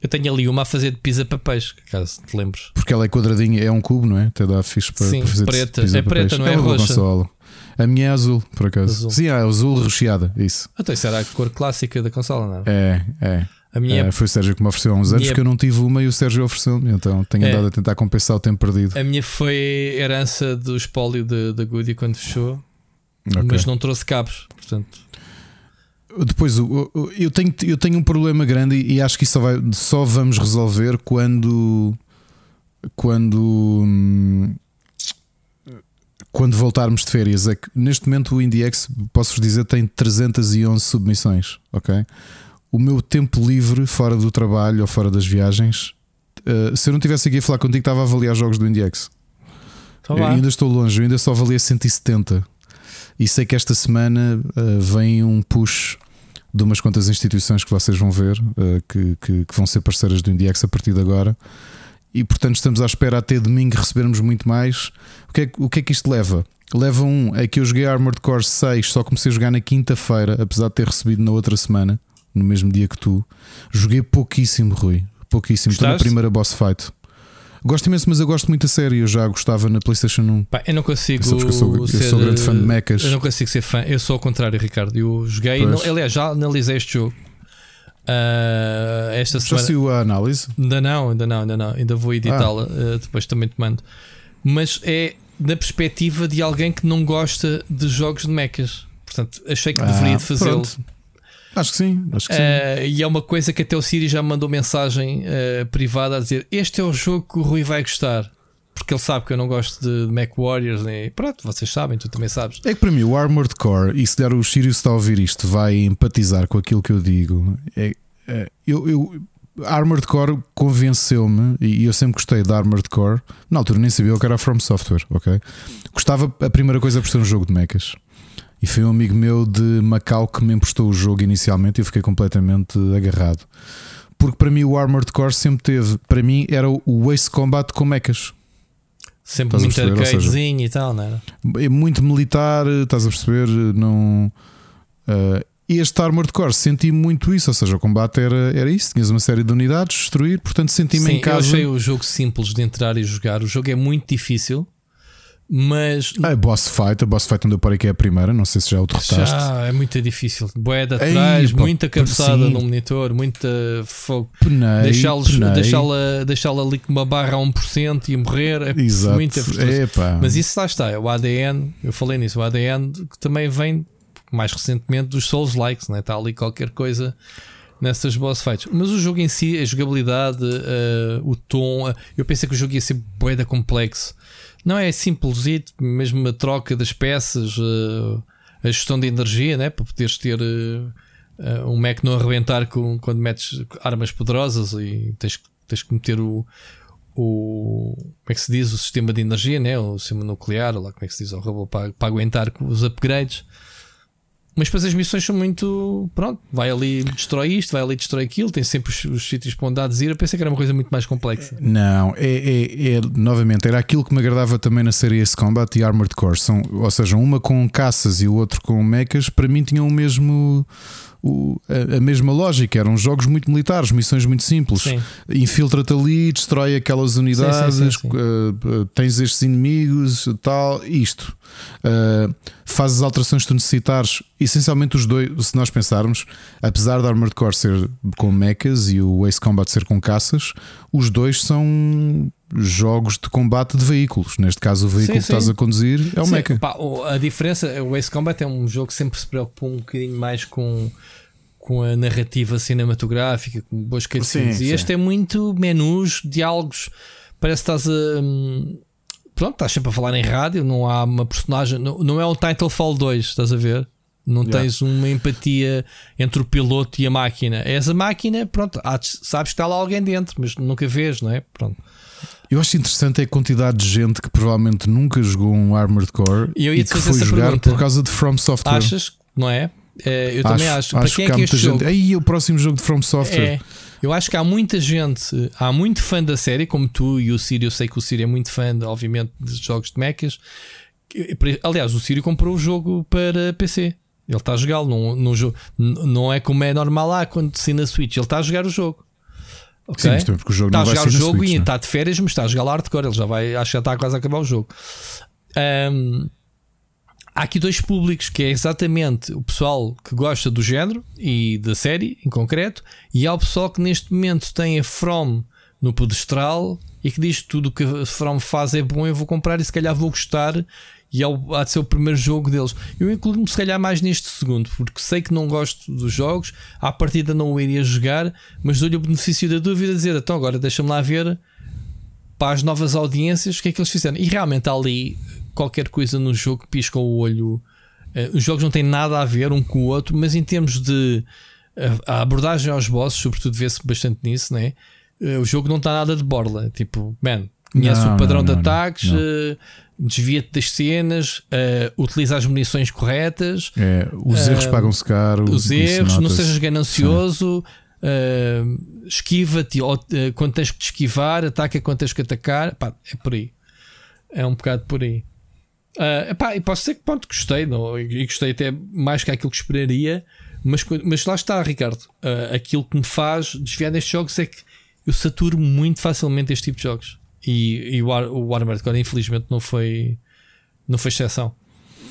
[SPEAKER 3] Eu tenho ali uma a fazer de pizza para peixe, caso te lembres.
[SPEAKER 2] Porque ela é quadradinha, é um cubo, não é? Até dá fixe para,
[SPEAKER 3] Sim,
[SPEAKER 2] para fazer
[SPEAKER 3] preta. Pizza é preta, não é, é roxa. Consola.
[SPEAKER 2] A minha é azul, por acaso. Azul. Sim, é azul recheada, isso.
[SPEAKER 3] Então isso era a cor clássica da consola, não
[SPEAKER 2] é? É, é. Minha é, foi o Sérgio que me ofereceu há uns anos minha... que eu não tive uma e o Sérgio ofereceu-me, então tenho é. andado a tentar compensar o tempo perdido.
[SPEAKER 3] A minha foi herança do espólio da Goody quando fechou, okay. mas não trouxe cabos, portanto.
[SPEAKER 2] Depois, eu tenho, eu tenho um problema grande e acho que isso só, vai, só vamos resolver quando. Quando. Quando voltarmos de férias. É que neste momento o IndieX, posso-vos dizer, tem 311 submissões. Ok? O meu tempo livre, fora do trabalho ou fora das viagens, uh, se eu não estivesse aqui a falar contigo, estava a avaliar jogos do IndieX. Então eu ainda estou longe, eu ainda só avalia 170. E sei que esta semana uh, vem um push de umas quantas instituições que vocês vão ver uh, que, que, que, vão ser parceiras do Indiex a partir de agora. e portanto estamos à espera até domingo recebermos muito mais. O que é, o que, é que isto leva? Leva um é que eu joguei Armored Core 6, só comecei a jogar na quinta-feira, apesar de ter recebido na outra semana, no mesmo dia que tu. Joguei pouquíssimo, Rui. Pouquíssimo. Estou na primeira boss fight. Gosto imenso, mas eu gosto muito a série. Eu já gostava na PlayStation 1.
[SPEAKER 3] Pá, eu não consigo. Eu,
[SPEAKER 2] eu, sou,
[SPEAKER 3] ser,
[SPEAKER 2] eu sou grande fã de mechas.
[SPEAKER 3] Eu não consigo ser fã. Eu sou ao contrário, Ricardo. Eu joguei. Não, aliás, já analisei este jogo. Uh, esta
[SPEAKER 2] já
[SPEAKER 3] semana.
[SPEAKER 2] saiu a análise?
[SPEAKER 3] Ainda não, ainda não, ainda não. Ainda vou editá-la. Ah. Uh, depois também te mando. Mas é na perspectiva de alguém que não gosta de jogos de mechas. Portanto, achei que ah, deveria fazê-lo.
[SPEAKER 2] Acho que sim, acho que sim.
[SPEAKER 3] Uh, e é uma coisa que até o Siri já mandou mensagem uh, privada a dizer: Este é o jogo que o Rui vai gostar. Porque ele sabe que eu não gosto de Mac Warriors. Nem... Pronto, vocês sabem, tu também sabes.
[SPEAKER 2] É que para mim o Armored Core, e se der o Sirius está a ouvir isto, vai empatizar com aquilo que eu digo. É, é, eu, eu, Armored Core convenceu-me, e eu sempre gostei de Armored Core. Na altura nem sabia o que era From Software, ok? Gostava a primeira coisa por ser um jogo de mechas. E foi um amigo meu de Macau que me emprestou o jogo inicialmente e eu fiquei completamente agarrado. Porque para mim o Armored Core sempre teve, para mim era o Ace Combat com mechas.
[SPEAKER 3] Sempre estás muito arcadezinho e tal, não era?
[SPEAKER 2] É muito militar, estás a perceber? Não. Uh, este Armored Core senti muito isso, ou seja, o combate era, era isso: tinhas uma série de unidades, destruir, portanto senti-me em casa. Eu
[SPEAKER 3] achei o jogo simples de entrar e jogar. O jogo é muito difícil. Mas.
[SPEAKER 2] A boss fight, a boss fight onde eu parei que é a primeira, não sei se já o derrotaste.
[SPEAKER 3] Já, é muito difícil. Boeda atrás, muita cabeçada no monitor, muita fogo. Deixá-la deixá deixá ali com uma barra a 1% e morrer. É Exato. muito Mas isso lá está, é o ADN, eu falei nisso, o ADN que também vem mais recentemente dos Souls Likes, né? está ali qualquer coisa nessas boss fights. Mas o jogo em si, a jogabilidade, uh, o tom, uh, eu pensei que o jogo ia ser boeda complexo. Não é simples, mesmo a troca das peças, uh, a gestão de energia, né? para poderes ter uh, um Mac não arrebentar com, quando metes armas poderosas e tens, tens que meter o, o. Como é que se diz? O sistema de energia, né? o sistema nuclear, lá como é que se diz? O robô para, para aguentar os upgrades. Mas depois as missões são muito. Pronto, vai ali, destrói isto, vai ali, destrói aquilo, tem sempre os, os sítios para onde há de ir. Eu pensei que era uma coisa muito mais complexa.
[SPEAKER 2] Não, é, é, é, novamente, era aquilo que me agradava também na série Ace Combat e Armored Core. São, ou seja, uma com caças e o outro com mechas, para mim tinham o mesmo o, a, a, mesma lógica. Eram jogos muito militares, missões muito simples. Infiltra-te ali, destrói aquelas unidades, sim, sim, sim, uh, tens estes inimigos, tal, isto. Uh, fazes as alterações que tu necessitares. Essencialmente, os dois, se nós pensarmos, apesar da Armored Core ser com mechas e o Ace Combat ser com caças, os dois são jogos de combate de veículos. Neste caso, o veículo sim, que estás a conduzir é o sim, mecha.
[SPEAKER 3] Pá, a diferença, o Ace Combat é um jogo que sempre se preocupou um bocadinho mais com, com a narrativa cinematográfica, com boas cutscenes. E este é muito menus, diálogos. Parece que estás a. Hum, pronto, estás sempre a falar em rádio. Não há uma personagem. Não, não é o Titanfall 2, estás a ver? Não yeah. tens uma empatia entre o piloto e a máquina. És a máquina, pronto, sabes que está lá alguém dentro, mas nunca vês, não é? Pronto.
[SPEAKER 2] Eu acho interessante a quantidade de gente que provavelmente nunca jogou um Armored Core e, e que foi jogar pergunta. por causa de From Software.
[SPEAKER 3] Achas, não é? é eu acho, também acho.
[SPEAKER 2] acho Para quem que é que este gente. Jogo? Aí o próximo jogo de From Software.
[SPEAKER 3] É, eu acho que há muita gente, há muito fã da série, como tu e o Siri. Eu sei que o Siri é muito fã, obviamente, de jogos de mechas. Aliás, o Siri comprou o jogo para PC. Ele está a jogá-lo. Não, não, não é como é normal lá quando se na Switch. Ele está a jogar o jogo.
[SPEAKER 2] Okay? Sim, porque o jogo
[SPEAKER 3] está
[SPEAKER 2] não
[SPEAKER 3] a jogar o jogo
[SPEAKER 2] Switch,
[SPEAKER 3] e está de férias, mas está a jogar hardcore. Ele já vai, acho que já está quase a acabar o jogo. Um, há aqui dois públicos que é exatamente o pessoal que gosta do género e da série em concreto, e há o pessoal que neste momento tem a From no pedestral e que diz que tudo o que a From faz é bom, eu vou comprar e se calhar vou gostar e é há de ser o primeiro jogo deles. Eu incluo-me se calhar mais neste segundo, porque sei que não gosto dos jogos, à partida não o iria jogar, mas dou-lhe o benefício da dúvida, dizer então agora deixa-me lá ver para as novas audiências o que é que eles fizeram. E realmente há ali qualquer coisa no jogo que pisca o olho. Uh, os jogos não têm nada a ver um com o outro, mas em termos de uh, a abordagem aos bosses, sobretudo vê-se bastante nisso, né? Uh, o jogo não está nada de borla. Tipo, man, conhece não, o padrão não, não, de ataques, desvia-te das cenas, uh, utiliza as munições corretas.
[SPEAKER 2] É, os erros uh, pagam-se caro.
[SPEAKER 3] Os erros, não sejas ganancioso. uh, esquiva-te uh, quando tens que te esquivar, ataca quando tens que atacar. Pá, é por aí. É um bocado por aí. Uh, epá, e posso dizer que pronto, gostei, não, e gostei até mais que aquilo que esperaria, mas, mas lá está, Ricardo. Uh, aquilo que me faz desviar destes jogos é que eu saturo muito facilmente este tipo de jogos. E, e o, o Armored Core, infelizmente, não foi, não foi exceção.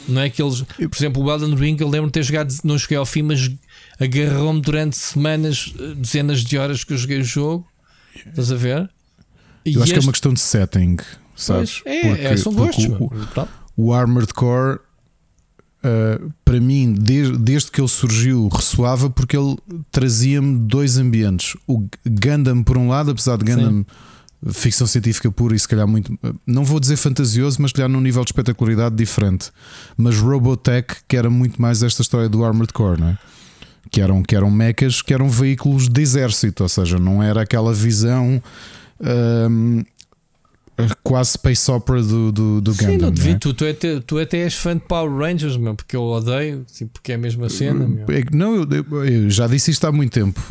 [SPEAKER 3] Não é que eles, por exemplo, o Elden Ring, eu lembro de ter jogado, não joguei ao fim, mas agarrou-me durante semanas, dezenas de horas que eu joguei o jogo. Estás a ver?
[SPEAKER 2] E eu acho este... que é uma questão de setting, sabes?
[SPEAKER 3] Pois, é, porque, é, são gostos.
[SPEAKER 2] O, o, Armored Core, uh, para mim, desde, desde que ele surgiu, ressoava porque ele trazia-me dois ambientes. O Gundam, por um lado, apesar de Gundam. Sim ficção científica pura e se calhar muito, não vou dizer fantasioso, mas se calhar num nível de espetacularidade diferente. Mas Robotech, que era muito mais esta história do Armored Core, não é? Que eram, que eram mechas, que eram veículos de exército, ou seja, não era aquela visão hum, quase space opera do, do, do Sim, Gundam. Não,
[SPEAKER 3] não é? tu, tu, até, tu até és fã de Power Rangers, meu, porque eu odeio, assim, porque é a mesma cena.
[SPEAKER 2] É não, eu, eu, já disse isto há muito tempo.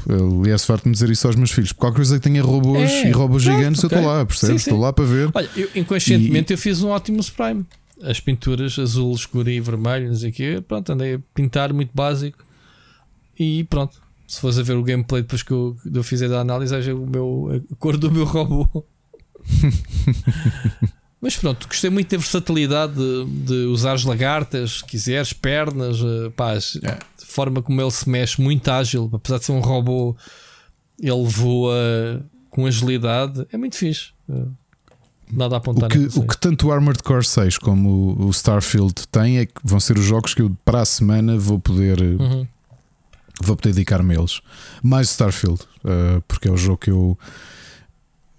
[SPEAKER 2] Aliás, farto-me dizer isso aos meus filhos. Qualquer coisa que tenha robôs é, e robôs gigantes, okay. eu estou lá, percebes? Estou lá para ver.
[SPEAKER 3] Olha, eu, inconscientemente e... eu fiz um ótimo Prime. As pinturas azul, escuro e vermelho, não sei o quê. Pronto, andei a pintar muito básico. E pronto. Se fores a ver o gameplay depois que eu, eu fizer a análise, é o meu, a cor do meu robô. [LAUGHS] Mas pronto, gostei muito da versatilidade de, de usar as lagartas, se quiseres, pernas, eh, pá, é. a forma como ele se mexe, muito ágil, apesar de ser um robô, ele voa com agilidade, é muito fixe. Eh, nada a apontar.
[SPEAKER 2] O que, o que tanto o Armored Core 6 como o Starfield têm é que vão ser os jogos que eu para a semana vou poder. Eh, uhum. Vou poder dedicar-me a eles. Mais Starfield, porque é o jogo que eu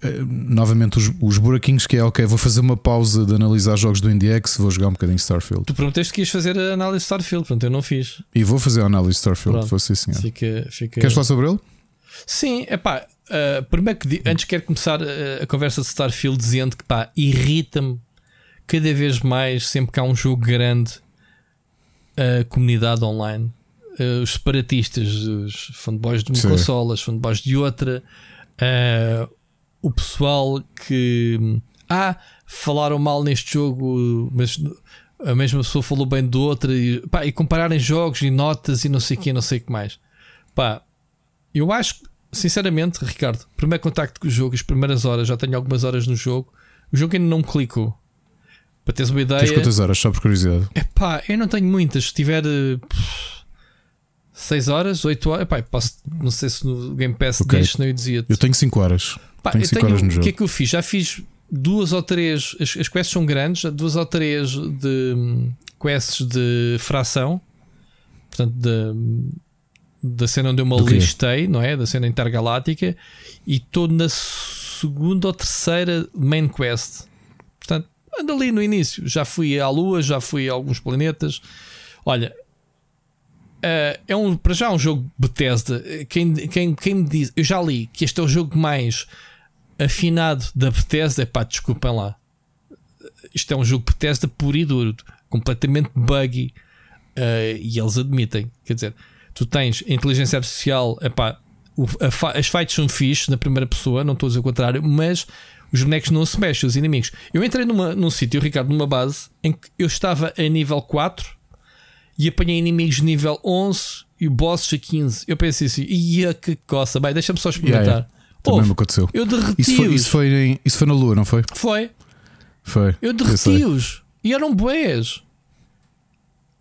[SPEAKER 2] eh, novamente os, os, buraquinhos que é ok, vou fazer uma pausa de analisar jogos do IndieX, vou jogar um bocadinho Starfield.
[SPEAKER 3] Tu prometeste que ias fazer a análise de Starfield, pronto, eu não fiz.
[SPEAKER 2] E vou fazer a análise de Starfield, pronto, fosse assim.
[SPEAKER 3] Fica, fica...
[SPEAKER 2] Queres falar sobre ele?
[SPEAKER 3] Sim, é pá. Uh, primeiro que antes quero começar a, eh, a conversa de Starfield dizendo que pá, irrita-me cada vez mais sempre que há um jogo grande a comunidade online. Uh, os separatistas, os fanboys de uma Sim. consola, os fanboys de outra. Uh, o pessoal que ah, falaram mal neste jogo, mas a mesma pessoa falou bem do outro e, pá, e compararem jogos e notas e não sei o que, não sei o que mais. Pá, eu acho, sinceramente, Ricardo, primeiro contacto com o jogo, as primeiras horas, já tenho algumas horas no jogo, o jogo ainda não me clicou. Para teres uma ideia.
[SPEAKER 2] Tens quantas horas, só por curiosidade?
[SPEAKER 3] É pá, eu não tenho muitas. Se tiver 6 horas, 8 horas, epá, posso, não sei se no Game Pass okay. diz, não eu dizia.
[SPEAKER 2] Eu tenho 5 horas.
[SPEAKER 3] Pá, tenho 5 horas no jogo. O que é que eu fiz? Já fiz duas ou três. As, as quests são grandes, duas ou três de um, quests de fração, portanto, de, da cena onde eu me listei, não é? Da cena intergaláctica, e estou na segunda ou terceira main quest. Portanto, ando ali no início. Já fui à Lua, já fui a alguns planetas. Olha, Uh, é um, para já um jogo Bethesda. Quem, quem, quem me diz, eu já li que este é o jogo mais afinado da Bethesda. Pá, desculpem lá. Isto é um jogo Bethesda puro e duro, completamente buggy. Uh, e eles admitem, quer dizer, tu tens a inteligência artificial, epá, o, a, as fights são fixe na primeira pessoa, não estou a dizer o contrário, mas os bonecos não se mexem, os inimigos. Eu entrei numa, num sítio, Ricardo, numa base em que eu estava a nível 4 e apanhei inimigos de nível 11 e bosses a 15. Eu pensei assim, ia que coça. Bem, deixa-me só experimentar. Yeah, yeah.
[SPEAKER 2] Também me aconteceu.
[SPEAKER 3] Eu derreti-os.
[SPEAKER 2] Isso, foi, isso, foi em, isso foi na lua, não foi?
[SPEAKER 3] Foi.
[SPEAKER 2] Foi.
[SPEAKER 3] Eu derreti-os. E eram boés.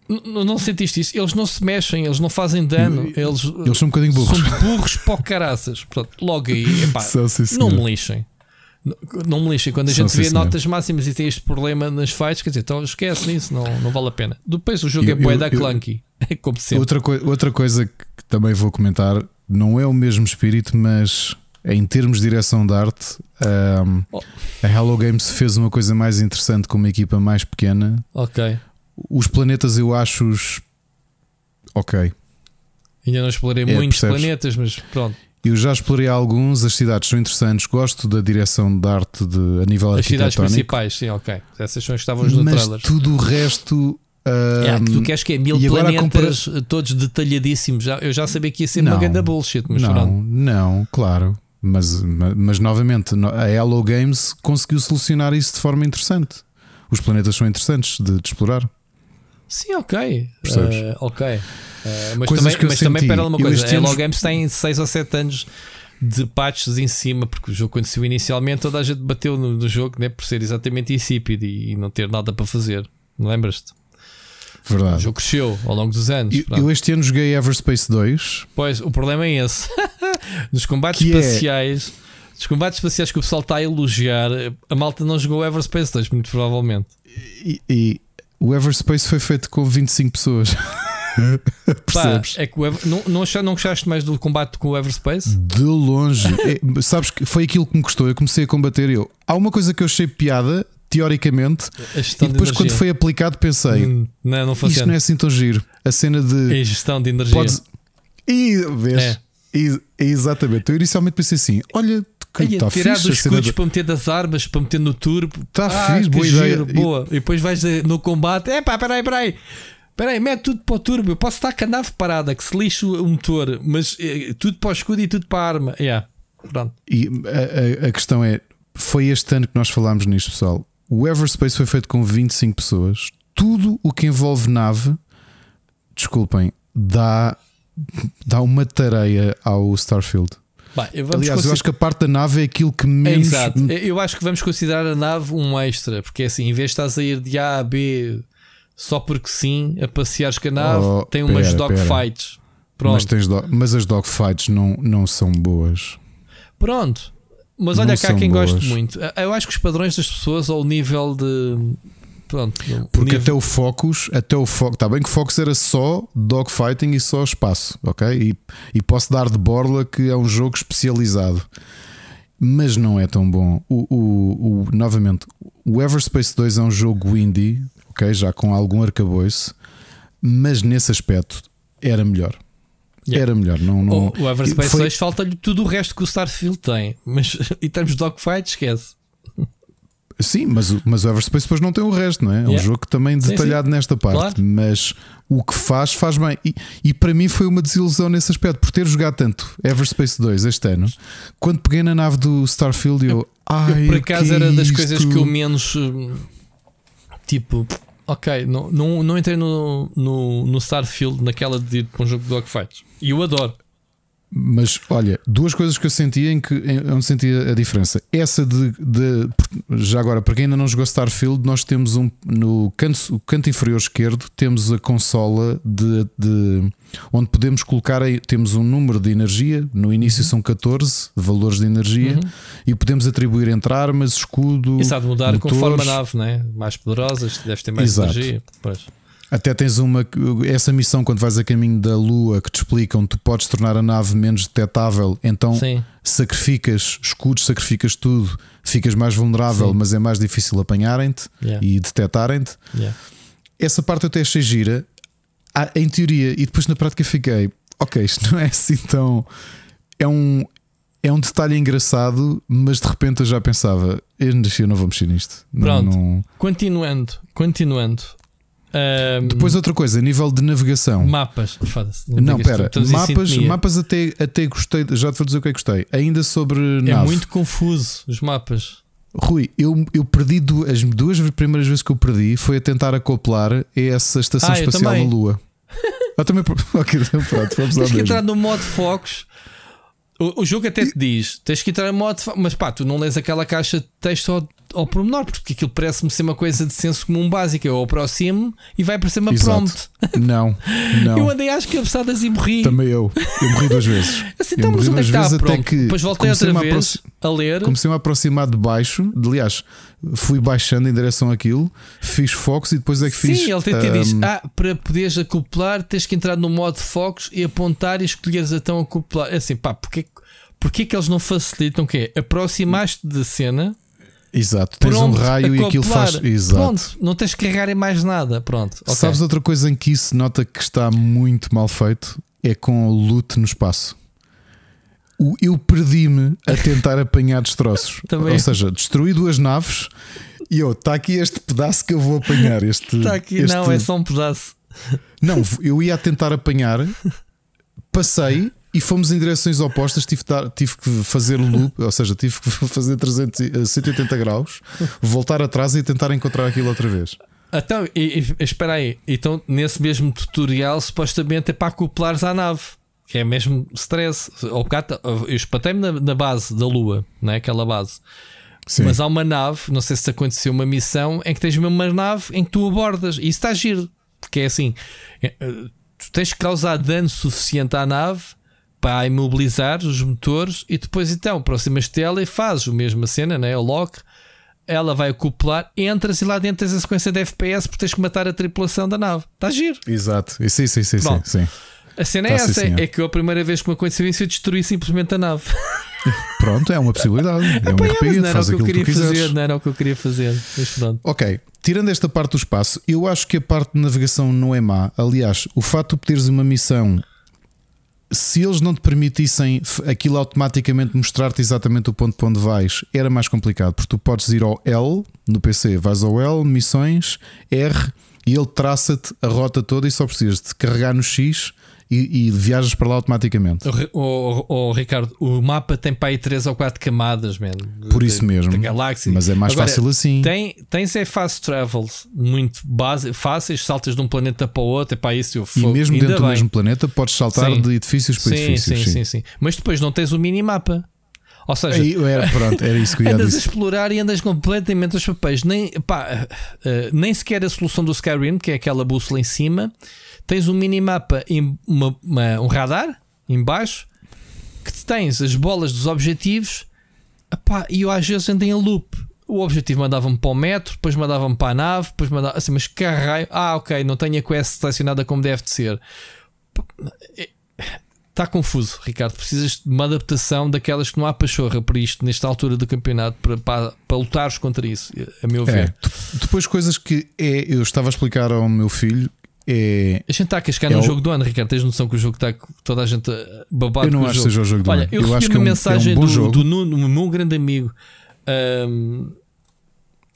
[SPEAKER 3] Não sentiste isso? Eles não se mexem, eles não fazem dano. Eles,
[SPEAKER 2] eles são um bocadinho burros.
[SPEAKER 3] São burros para caraças. Portanto, logo aí, epá, [LAUGHS] não me lixem. Não me lixem. Quando a gente vê notas máximas e tem este problema nas fights, quer dizer, então esquece nisso, não, não vale a pena. Depois o jogo eu, é bué da clunky. É [LAUGHS] como sempre.
[SPEAKER 2] Outra, coi outra coisa que também vou comentar, não é o mesmo espírito, mas em termos de direção de arte, um, oh. a Hello Games fez uma coisa mais interessante com uma equipa mais pequena.
[SPEAKER 3] Ok.
[SPEAKER 2] Os planetas eu acho os ok.
[SPEAKER 3] Ainda não explorei é, muitos percebes? planetas, mas pronto.
[SPEAKER 2] Eu já explorei alguns, as cidades são interessantes, gosto da direção de arte de, a nível As cidades
[SPEAKER 3] principais, sim, ok. Essas são as que estavam no
[SPEAKER 2] Mas
[SPEAKER 3] trailer.
[SPEAKER 2] tudo o resto
[SPEAKER 3] É, que tu queres que é mil planetas compara... todos detalhadíssimos. Eu já sabia que ia ser não, uma grande bullshit, mas
[SPEAKER 2] não, pronto. não, claro. Mas, mas, mas, novamente, a Hello Games conseguiu solucionar isso de forma interessante. Os planetas são interessantes de, de explorar.
[SPEAKER 3] Sim, ok. Uh, ok. Uh, mas Coisas também, mas senti. também pera uma coisa: a Hello Games tem 6 ou 7 anos de patches em cima, porque o jogo saiu inicialmente toda a gente bateu no, no jogo né, por ser exatamente insípido e, e não ter nada para fazer. Lembras-te?
[SPEAKER 2] Verdade.
[SPEAKER 3] O jogo cresceu ao longo dos anos.
[SPEAKER 2] Eu, eu este ano joguei Everspace 2.
[SPEAKER 3] Pois, o problema é esse. [LAUGHS] Nos combates que é- espaciais. É... Dos combates espaciais que o pessoal está a elogiar, a malta não jogou Everspace 2, muito provavelmente.
[SPEAKER 2] E, e o Everspace foi feito com 25 pessoas. [LAUGHS]
[SPEAKER 3] Percebes? Pá, é que Ever... não, não, não gostaste mais do combate com o Everspace?
[SPEAKER 2] De longe. [LAUGHS] é, sabes que foi aquilo que me custou. Eu comecei a combater eu. Há uma coisa que eu achei piada, teoricamente, e depois de quando foi aplicado pensei: hum, não, não isto não é assim tão giro. A cena de.
[SPEAKER 3] É gestão de energia. Podes...
[SPEAKER 2] E, vês? É. E, exatamente. Eu inicialmente pensei assim: olha,
[SPEAKER 3] que está tirar fixe, dos escudos de... para meter das armas, para meter no turbo.
[SPEAKER 2] Está ah, fixe, boa
[SPEAKER 3] giro,
[SPEAKER 2] ideia.
[SPEAKER 3] Boa. E depois vais no combate. É pá, peraí, peraí. Peraí, mete tudo para o turbo. Eu posso estar com a nave parada, que se lixe o motor, mas é, tudo para o escudo e tudo para a arma. Yeah. Pronto.
[SPEAKER 2] E a, a, a, questão é: foi este ano que nós falámos nisto, pessoal. O Everspace foi feito com 25 pessoas. Tudo o que envolve nave, desculpem, dá, dá uma tareia ao Starfield.
[SPEAKER 3] Bah,
[SPEAKER 2] Aliás, eu acho que a parte da nave é aquilo que menos. É,
[SPEAKER 3] exato. Eu acho que vamos considerar a nave um extra, porque é assim, em vez de estás a ir de A a B só porque sim, a passeares com a nave, oh, tem umas pera, dogfights. Pronto.
[SPEAKER 2] Mas, do... mas as dogfights não, não são boas.
[SPEAKER 3] Pronto. Mas olha não cá quem boas. gosta muito. Eu acho que os padrões das pessoas ao nível de Pronto,
[SPEAKER 2] Porque nível... até o Focus, até o Focus, está bem que o Focus era só dogfighting e só espaço, ok? E, e posso dar de borla que é um jogo especializado, mas não é tão bom. O, o, o, novamente, o Everspace 2 é um jogo indie, ok? Já com algum arcabouço, mas nesse aspecto era melhor. Yeah. Era melhor, não, não...
[SPEAKER 3] O, o Everspace foi... 2 falta-lhe tudo o resto que o Starfield tem, mas [LAUGHS] em termos de dogfight, esquece.
[SPEAKER 2] Sim, mas, mas o Everspace depois não tem o resto, não é? É um jogo também detalhado sim, sim. nesta parte, claro. mas o que faz, faz bem. E, e, para mim foi uma desilusão nesse aspecto, por ter jogado tanto Everspace 2 este ano. Quando peguei na nave do Starfield, eu. Ai,
[SPEAKER 3] eu por acaso era das coisas que eu menos. Tipo, ok, não, não, não entrei no, no, no Starfield naquela de ir para um jogo de dogfights. E eu adoro.
[SPEAKER 2] Mas olha, duas coisas que eu senti em que onde senti a diferença. Essa de, de, já agora, para quem ainda não jogou Starfield, nós temos um no canto, canto inferior esquerdo, temos a consola de, de onde podemos colocar temos um número de energia, no início uhum. são 14 valores de energia, uhum. e podemos atribuir entre armas, escudo.
[SPEAKER 3] Isso há de mudar motores. conforme a nave, né? mais poderosas, deve ter mais Exato. energia. Pois.
[SPEAKER 2] Até tens uma essa missão quando vais a caminho da Lua que te explicam tu podes tornar a nave menos detectável, então Sim. sacrificas escudos, sacrificas tudo, ficas mais vulnerável, Sim. mas é mais difícil apanharem-te yeah. e detectarem-te.
[SPEAKER 3] Yeah.
[SPEAKER 2] Essa parte eu até achei gira, ah, em teoria, e depois na prática fiquei, ok, isto não é assim tão. É um, é um detalhe engraçado, mas de repente eu já pensava, eu não vou mexer nisto.
[SPEAKER 3] Pronto,
[SPEAKER 2] não, não...
[SPEAKER 3] continuando, continuando. Um,
[SPEAKER 2] Depois outra coisa, a nível de navegação.
[SPEAKER 3] Mapas,
[SPEAKER 2] não, não pera, mapas, mapas até, até gostei, já te vou dizer o que é que gostei. Ainda sobre
[SPEAKER 3] é
[SPEAKER 2] nave.
[SPEAKER 3] muito confuso os mapas.
[SPEAKER 2] Rui, eu, eu perdi duas, as duas primeiras vezes que eu perdi foi a tentar acoplar essa estação ah, espacial na Lua. [LAUGHS] eu também. [LAUGHS] ok, pronto, vamos
[SPEAKER 3] lá. Tens que entrar no modo focos. O, o jogo até te diz: tens que entrar em modo. Mas pá, tu não lês aquela caixa de texto ao pormenor, porque aquilo parece-me ser uma coisa de senso comum básica. Eu aproximo e vai aparecer uma Exato. prompt. [LAUGHS]
[SPEAKER 2] Não, não.
[SPEAKER 3] Eu andei às cabeçadas e morri.
[SPEAKER 2] Também eu. Eu morri duas vezes. [LAUGHS]
[SPEAKER 3] Assim, então, mas onde é que está? Pronto. Que Depois voltei outra vez a, a ler.
[SPEAKER 2] Comecei a aproximar de baixo. Aliás, fui baixando em direção àquilo, fiz focos e depois é que
[SPEAKER 3] Sim,
[SPEAKER 2] fiz.
[SPEAKER 3] Sim, ele te, um... diz: Ah, para poderes acoplar, tens que entrar no modo focos e apontar e escolheres então acoplar. É assim, pá, porque, porque que eles não facilitam? Que é aproximaste da cena
[SPEAKER 2] Exato, tens um raio e aquilo faz. Exato.
[SPEAKER 3] Pronto, não tens que carregar em mais nada. Pronto. Okay.
[SPEAKER 2] Sabes outra coisa em que isso nota que está muito mal feito? É com o loot no espaço. o- eu perdi-me a tentar [LAUGHS] apanhar destroços. Ou seja, destruí duas naves e eu, está aqui este pedaço que eu vou apanhar. Este,
[SPEAKER 3] Está aqui,
[SPEAKER 2] este-
[SPEAKER 3] não, é só um pedaço.
[SPEAKER 2] Não, eu ia a tentar apanhar, passei e fomos em direções opostas. Tive, dar- tive que fazer loop, ou seja, tive que [LAUGHS] fazer 300, e- 180 graus, voltar atrás e tentar encontrar aquilo outra vez.
[SPEAKER 3] Então, e, e- espera aí. Então, nesse mesmo tutorial, supostamente é para acoplares à nave. Que é mesmo stress. Ao bocado, eu espatei-me na, na base da Lua, não é? Aquela base.
[SPEAKER 2] Sim.
[SPEAKER 3] Mas há uma nave, não sei se aconteceu uma missão em que tens mesmo uma nave em que tu abordas. E isso está giro. Porque é assim: eh, tu tens que causar dano suficiente à nave para imobilizar os motores e depois então aproximas-te dela e fazes a mesma cena, né? o lock. Ela vai acoplar, entras e lá dentro tens a sequência de FPS porque tens que matar a tripulação da nave. Está giro.
[SPEAKER 2] Exato, sim, sim, sim, sim,
[SPEAKER 3] Pronto.
[SPEAKER 2] sim.
[SPEAKER 3] A cena é
[SPEAKER 2] Tá, sim,
[SPEAKER 3] essa:
[SPEAKER 2] senhor.
[SPEAKER 3] é que eu, a primeira vez que me aconteceu isso, eu destruí simplesmente a nave. [LAUGHS]
[SPEAKER 2] Pronto, é uma possibilidade. É um RPG,
[SPEAKER 3] não era o que eu
[SPEAKER 2] que
[SPEAKER 3] queria
[SPEAKER 2] quiseres.
[SPEAKER 3] fazer, não era o que eu queria fazer. Mas pronto.
[SPEAKER 2] Ok, tirando esta parte do espaço, eu acho que a parte de navegação não é má. Aliás, o facto de teres uma missão, se eles não te permitissem aquilo automaticamente mostrar-te exatamente o ponto para onde vais, era mais complicado, porque tu podes ir ao L no PC, vais ao L, missões, R, e ele traça-te a rota toda e só precisas de carregar no X e, e viajas para lá automaticamente.
[SPEAKER 3] O, o- o- Ricardo, o mapa tem para aí 3 ou 4 camadas, man, de-
[SPEAKER 2] Por isso
[SPEAKER 3] de-
[SPEAKER 2] mesmo.
[SPEAKER 3] Da galáxia.
[SPEAKER 2] Mas é mais
[SPEAKER 3] Agora,
[SPEAKER 2] fácil assim.
[SPEAKER 3] Tem, tens é fast travels muito base, fáceis, saltas de um planeta para o outro, é para isso eu
[SPEAKER 2] E mesmo
[SPEAKER 3] Ainda
[SPEAKER 2] dentro do
[SPEAKER 3] bem.
[SPEAKER 2] mesmo planeta, podes saltar
[SPEAKER 3] Sim.
[SPEAKER 2] de edifícios para
[SPEAKER 3] sim,
[SPEAKER 2] edifícios.
[SPEAKER 3] sim, sim, sim. Mas depois não tens o minimapa. Ou seja,
[SPEAKER 2] Aí, era, pronto, era isso que eu ia
[SPEAKER 3] andas a explorar e andas completamente aos papéis. Nem, pá, eh, nem sequer a solução do Skyrim, que é aquela bússola em cima. Tens um minimapa, em uma, uma- um radar em baixo, que te tens as bolas dos objetivos. Epá, e eu às vezes andei em loop. O objetivo mandava-me para o metro, depois mandava-me para a nave, depois mandava assim, mas que raio. Ah, ok, não tenho a quest selecionada como deve de ser. Está confuso, Ricardo. Precisas de uma adaptação daquelas que não há pachorra para isto, nesta altura do campeonato, para, para, para lutares contra isso, a meu
[SPEAKER 2] É,
[SPEAKER 3] ver.
[SPEAKER 2] tu- depois coisas que é, eu estava a explicar ao meu filho é.
[SPEAKER 3] A gente está a cascar
[SPEAKER 2] É
[SPEAKER 3] num
[SPEAKER 2] o-
[SPEAKER 3] jogo do ano, Ricardo. Tens noção que o jogo está toda a gente babado
[SPEAKER 2] Eu não acho que seja o jogo do
[SPEAKER 3] Olha,
[SPEAKER 2] ano.
[SPEAKER 3] eu,
[SPEAKER 2] acho
[SPEAKER 3] recebi
[SPEAKER 2] é
[SPEAKER 3] uma
[SPEAKER 2] um, que é
[SPEAKER 3] mensagem
[SPEAKER 2] um bom
[SPEAKER 3] do, do Nuno, o meu grande amigo ahm,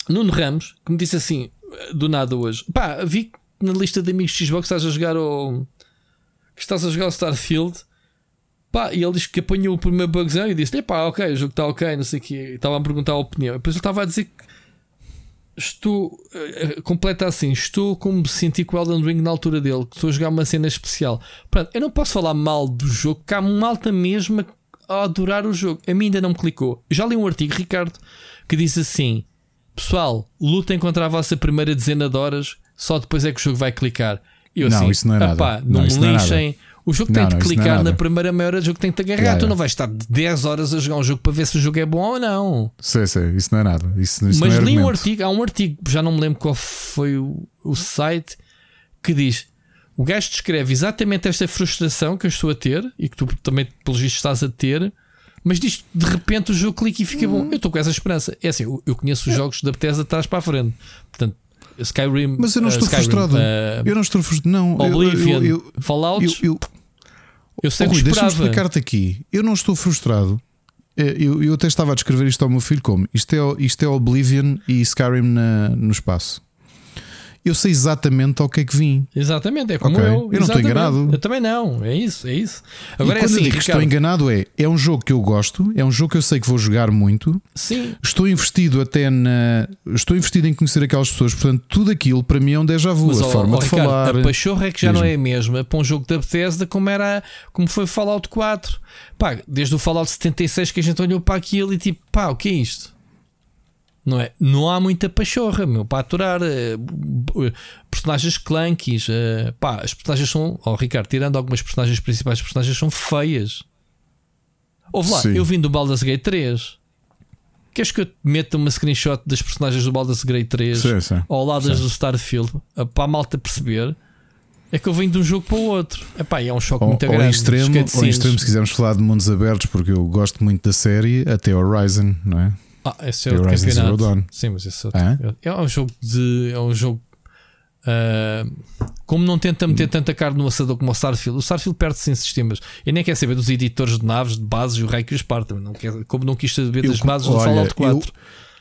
[SPEAKER 3] Nuno Ramos, que me disse assim: do nada hoje, pá, vi que na lista de amigos de Xbox estás a jogar o. que estás a jogar o Starfield. Pá, e ele disse que apanhou o primeiro bugzão e disse: pá, ok, o jogo está ok, não sei o quê. E Estava a perguntar a opinião. Depois ele estava a dizer que estou. eh, completa assim: estou como me senti com o Elden Ring na altura dele, que estou a jogar uma cena especial. Pronto, eu não posso falar mal do jogo, que há malta mesmo a adorar o jogo. A mim ainda não me clicou. Já li um artigo, Ricardo, que diz assim: Pessoal, lutem contra a vossa primeira dezena de horas, só depois é que o jogo vai clicar. Eu
[SPEAKER 2] Não,
[SPEAKER 3] assim,
[SPEAKER 2] isso não é nada.
[SPEAKER 3] "Epá,
[SPEAKER 2] Não,
[SPEAKER 3] não, me
[SPEAKER 2] não é
[SPEAKER 3] lixem. O jogo
[SPEAKER 2] Não,
[SPEAKER 3] tem de
[SPEAKER 2] não, não é
[SPEAKER 3] clicar na primeira meia hora, o jogo tem de te agarrar.
[SPEAKER 2] Yeah,
[SPEAKER 3] tu não
[SPEAKER 2] yeah.
[SPEAKER 3] vais estar 10 horas a jogar um jogo para ver se o jogo é bom ou não.
[SPEAKER 2] Sei, sei, isso não é nada. Isso, isso
[SPEAKER 3] Mas
[SPEAKER 2] não é
[SPEAKER 3] li um artigo, há um artigo, já não me lembro qual foi o, o site, que diz: o gajo descreve exatamente esta frustração que eu estou a ter e que tu também, pelos vistos, estás a ter. Mas diz de repente o jogo clica e fica bom. Eu estou com essa esperança. É assim, eu, eu conheço os jogos da Bethesda de trás para a frente. Skyrim.
[SPEAKER 2] Mas eu não
[SPEAKER 3] eh,
[SPEAKER 2] estou
[SPEAKER 3] Skyrim,
[SPEAKER 2] frustrado.
[SPEAKER 3] eh,
[SPEAKER 2] Eu não estou frustrado. Não, eu-
[SPEAKER 3] Oblivion,
[SPEAKER 2] eu, eu,
[SPEAKER 3] Fallout.
[SPEAKER 2] eu, eu,
[SPEAKER 3] Eu sei
[SPEAKER 2] Oh,
[SPEAKER 3] que
[SPEAKER 2] deixa-me explicar-te aqui. Eu não estou frustrado. Eh, Eu, eu até estava a descrever isto ao meu filho como isto é, isto é Oblivion e Skyrim na- no espaço. Eu sei exatamente ao que é que vim.
[SPEAKER 3] Exatamente, é como
[SPEAKER 2] Ok.
[SPEAKER 3] eu.
[SPEAKER 2] Eu não estou enganado.
[SPEAKER 3] Eu também não. É isso, é isso. Agora
[SPEAKER 2] e
[SPEAKER 3] é
[SPEAKER 2] quando
[SPEAKER 3] assim,
[SPEAKER 2] eu digo que estou enganado é é um jogo que eu gosto, é um jogo que eu sei que vou jogar muito.
[SPEAKER 3] Sim,
[SPEAKER 2] Estou investido até na. Estou investido em conhecer aquelas pessoas, portanto, tudo aquilo para mim é um déjà vu.
[SPEAKER 3] Mas,
[SPEAKER 2] a
[SPEAKER 3] ó,
[SPEAKER 2] forma
[SPEAKER 3] ó,
[SPEAKER 2] de
[SPEAKER 3] Ricardo,
[SPEAKER 2] falar.
[SPEAKER 3] A pachorra é que já
[SPEAKER 2] Diz-me.
[SPEAKER 3] não é a mesma para um jogo da Bethesda como, era, como foi Fallout 4. Pá, desde o Fallout 76 que a gente olhou para aquilo e tipo, pá, o que é isto? Não é? Não há muita pachorra, meu, para aturar. b- personagens clunkies. eh, pá, as personagens são. Ó, Ricardo, tirando algumas personagens principais, as personagens são feias. Ouve lá,
[SPEAKER 2] Sim.
[SPEAKER 3] eu vim do Baldur's Gate 3. Queres que eu te meta uma screenshot das personagens do Baldur's Gate 3
[SPEAKER 2] Sim, sim.
[SPEAKER 3] ao lado das do Starfield para a malta perceber? É que eu venho de um jogo para o outro. Epá, é um choque
[SPEAKER 2] Ou,
[SPEAKER 3] muito
[SPEAKER 2] ou em
[SPEAKER 3] grande.
[SPEAKER 2] extremo,
[SPEAKER 3] Os
[SPEAKER 2] ou em extremo, se quisermos falar de mundos abertos, porque eu gosto muito da série, até Horizon, não é?
[SPEAKER 3] Ah, esse é outro
[SPEAKER 2] Horizon Zero
[SPEAKER 3] campeonato.
[SPEAKER 2] Dawn.
[SPEAKER 3] Sim, mas esse é outro.
[SPEAKER 2] Hã?
[SPEAKER 3] É um jogo de. É um jogo Uh, como não tenta meter tanta carne no assador como o Starfield, o Starfield perde-se em sistemas. Eu nem quero saber dos editores de naves, de bases e o rei que os parta. Não quer, como não quis saber das bases do Fallout 4.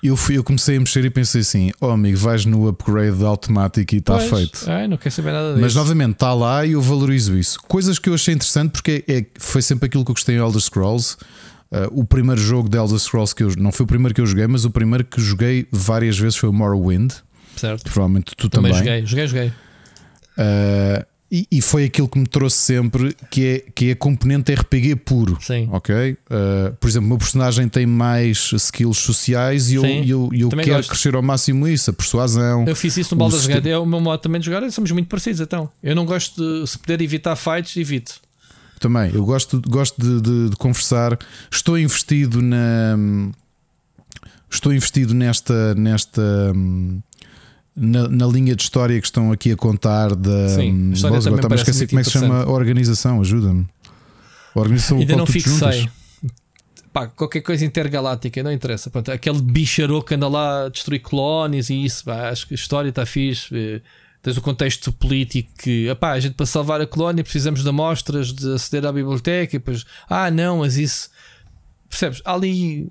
[SPEAKER 2] Eu, eu, fui, eu comecei a mexer e pensei assim: oh amigo, vais no upgrade automático e está feito.
[SPEAKER 3] Ai, não quer saber nada disso.
[SPEAKER 2] Mas novamente está lá e eu valorizo isso. Coisas que eu achei interessante porque é, foi sempre aquilo que eu gostei em Elder Scrolls. Uh, o primeiro jogo de Elder Scrolls que eu não foi o primeiro que eu joguei, mas o primeiro que joguei várias vezes foi o Morrowind.
[SPEAKER 3] Certo.
[SPEAKER 2] Provavelmente tu também.
[SPEAKER 3] Também joguei, joguei, joguei.
[SPEAKER 2] Uh, e, e, foi aquilo que me trouxe sempre que é, que é a componente RPG puro.
[SPEAKER 3] Sim.
[SPEAKER 2] Ok? Uh, por exemplo, o meu personagem tem mais skills sociais e eu, eu, eu quero gosto. crescer ao máximo isso, a persuasão.
[SPEAKER 3] Eu fiz isso no Baldur's Gate, é o meu modo também de jogar, somos muito parecidos então. Eu não gosto de se puder evitar fights, evito.
[SPEAKER 2] Também, eu gosto, gosto de, de, de conversar. Estou investido na. Estou investido nesta. nesta na, na, linha de história que estão aqui a contar da.
[SPEAKER 3] Sim, a história
[SPEAKER 2] também esqueci como é que se chama a organização, ajuda-me.
[SPEAKER 3] A organização Ainda não fixei. Pá, qualquer coisa intergaláctica, não interessa. Pronto, aquele bicharoco que anda lá a destruir colónias e isso, pá, acho que a história está fixe. Tens o contexto político que epá, a gente para salvar a colónia precisamos de amostras de aceder à biblioteca e depois, ah não, mas isso percebes? Há ali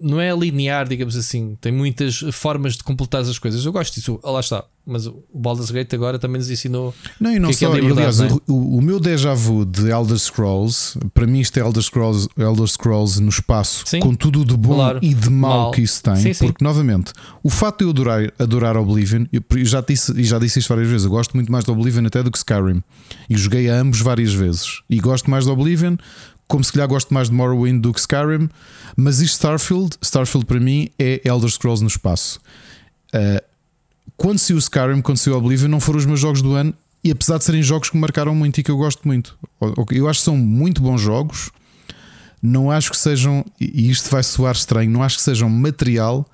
[SPEAKER 3] não é linear, digamos assim. Tem muitas formas de completar as coisas. Eu gosto disso. Lá está. Mas o Baldur's Gate agora também nos ensinou.
[SPEAKER 2] Não, e não que é só. É aliás, é? o, o, meu déjà vu de Elder Scrolls, para mim, isto é Elder Scrolls, Elder Scrolls no espaço, sim, com tudo de bom claro. e de mau Mal. que isso tem. Sim, sim. Porque, novamente, o fato de eu adorar, adorar Oblivion, eu já disse, e já disse isto várias vezes, eu gosto muito mais de Oblivion até do que Skyrim. E joguei a ambos várias vezes. E gosto mais de Oblivion como se calhar gosto mais de Morrowind do que Skyrim, mas isto Starfield, Starfield para mim é Elder Scrolls no espaço. Uh, quando se o Skyrim, quando se o Oblivion, não foram os meus jogos do ano, e apesar de serem jogos que me marcaram muito e que eu gosto muito, eu acho que são muito bons jogos. Não acho que sejam, e isto vai soar estranho, não acho que sejam material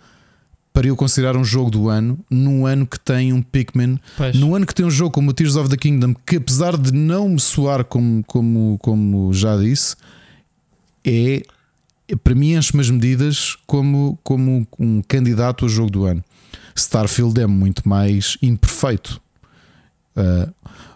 [SPEAKER 2] para eu considerar um jogo do ano, num ano que tem um Pikmin, pois. num ano que tem um jogo como o Tears of the Kingdom, que apesar de não me soar como, como, como já disse, é para mim enche-me as medidas como, como um candidato ao jogo do ano. Starfield é muito mais imperfeito. Uh,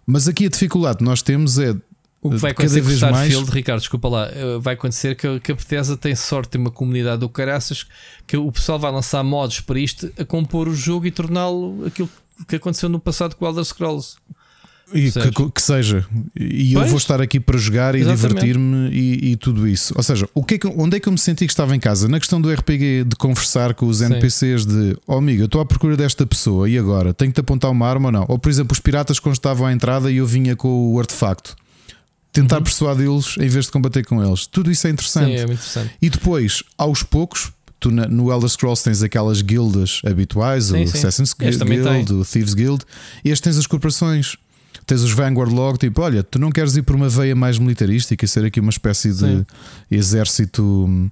[SPEAKER 2] mas aqui a dificuldade que nós temos é
[SPEAKER 3] o que vai acontecer com o Starfield, mais... Ricardo, desculpa lá, eh, vai acontecer que, que a Bethesda tem sorte, tem uma comunidade do caraças, que o pessoal vai lançar modos para isto a compor o jogo e torná-lo aquilo que aconteceu no passado com o Elder Scrolls.
[SPEAKER 2] E que, que, seja, e pois? eu vou estar aqui para jogar e divertir-me e, e, tudo isso. Ou seja, o que é que, onde é que eu me senti que estava em casa? Na questão do RPG, de conversar com os NPCs, Sim. de oh amigo, eu estou à procura desta pessoa e agora? Tenho que te apontar uma arma ou não? Ou por exemplo, os piratas quando estavam à entrada e eu vinha com o artefacto tentar uhum. persuadi-los em vez de combater com eles. Tudo isso é interessante.
[SPEAKER 3] Sim, é interessante.
[SPEAKER 2] E depois, aos poucos, tu no Elder Scrolls tens aquelas guildas habituais, sim, o sim. Assassin's Guild, o Thieves Guild, e este tens as corporações. Tens os Vanguard logo, tipo, olha, tu não queres ir por uma veia mais militarística e ser aqui uma espécie de sim. exército hum,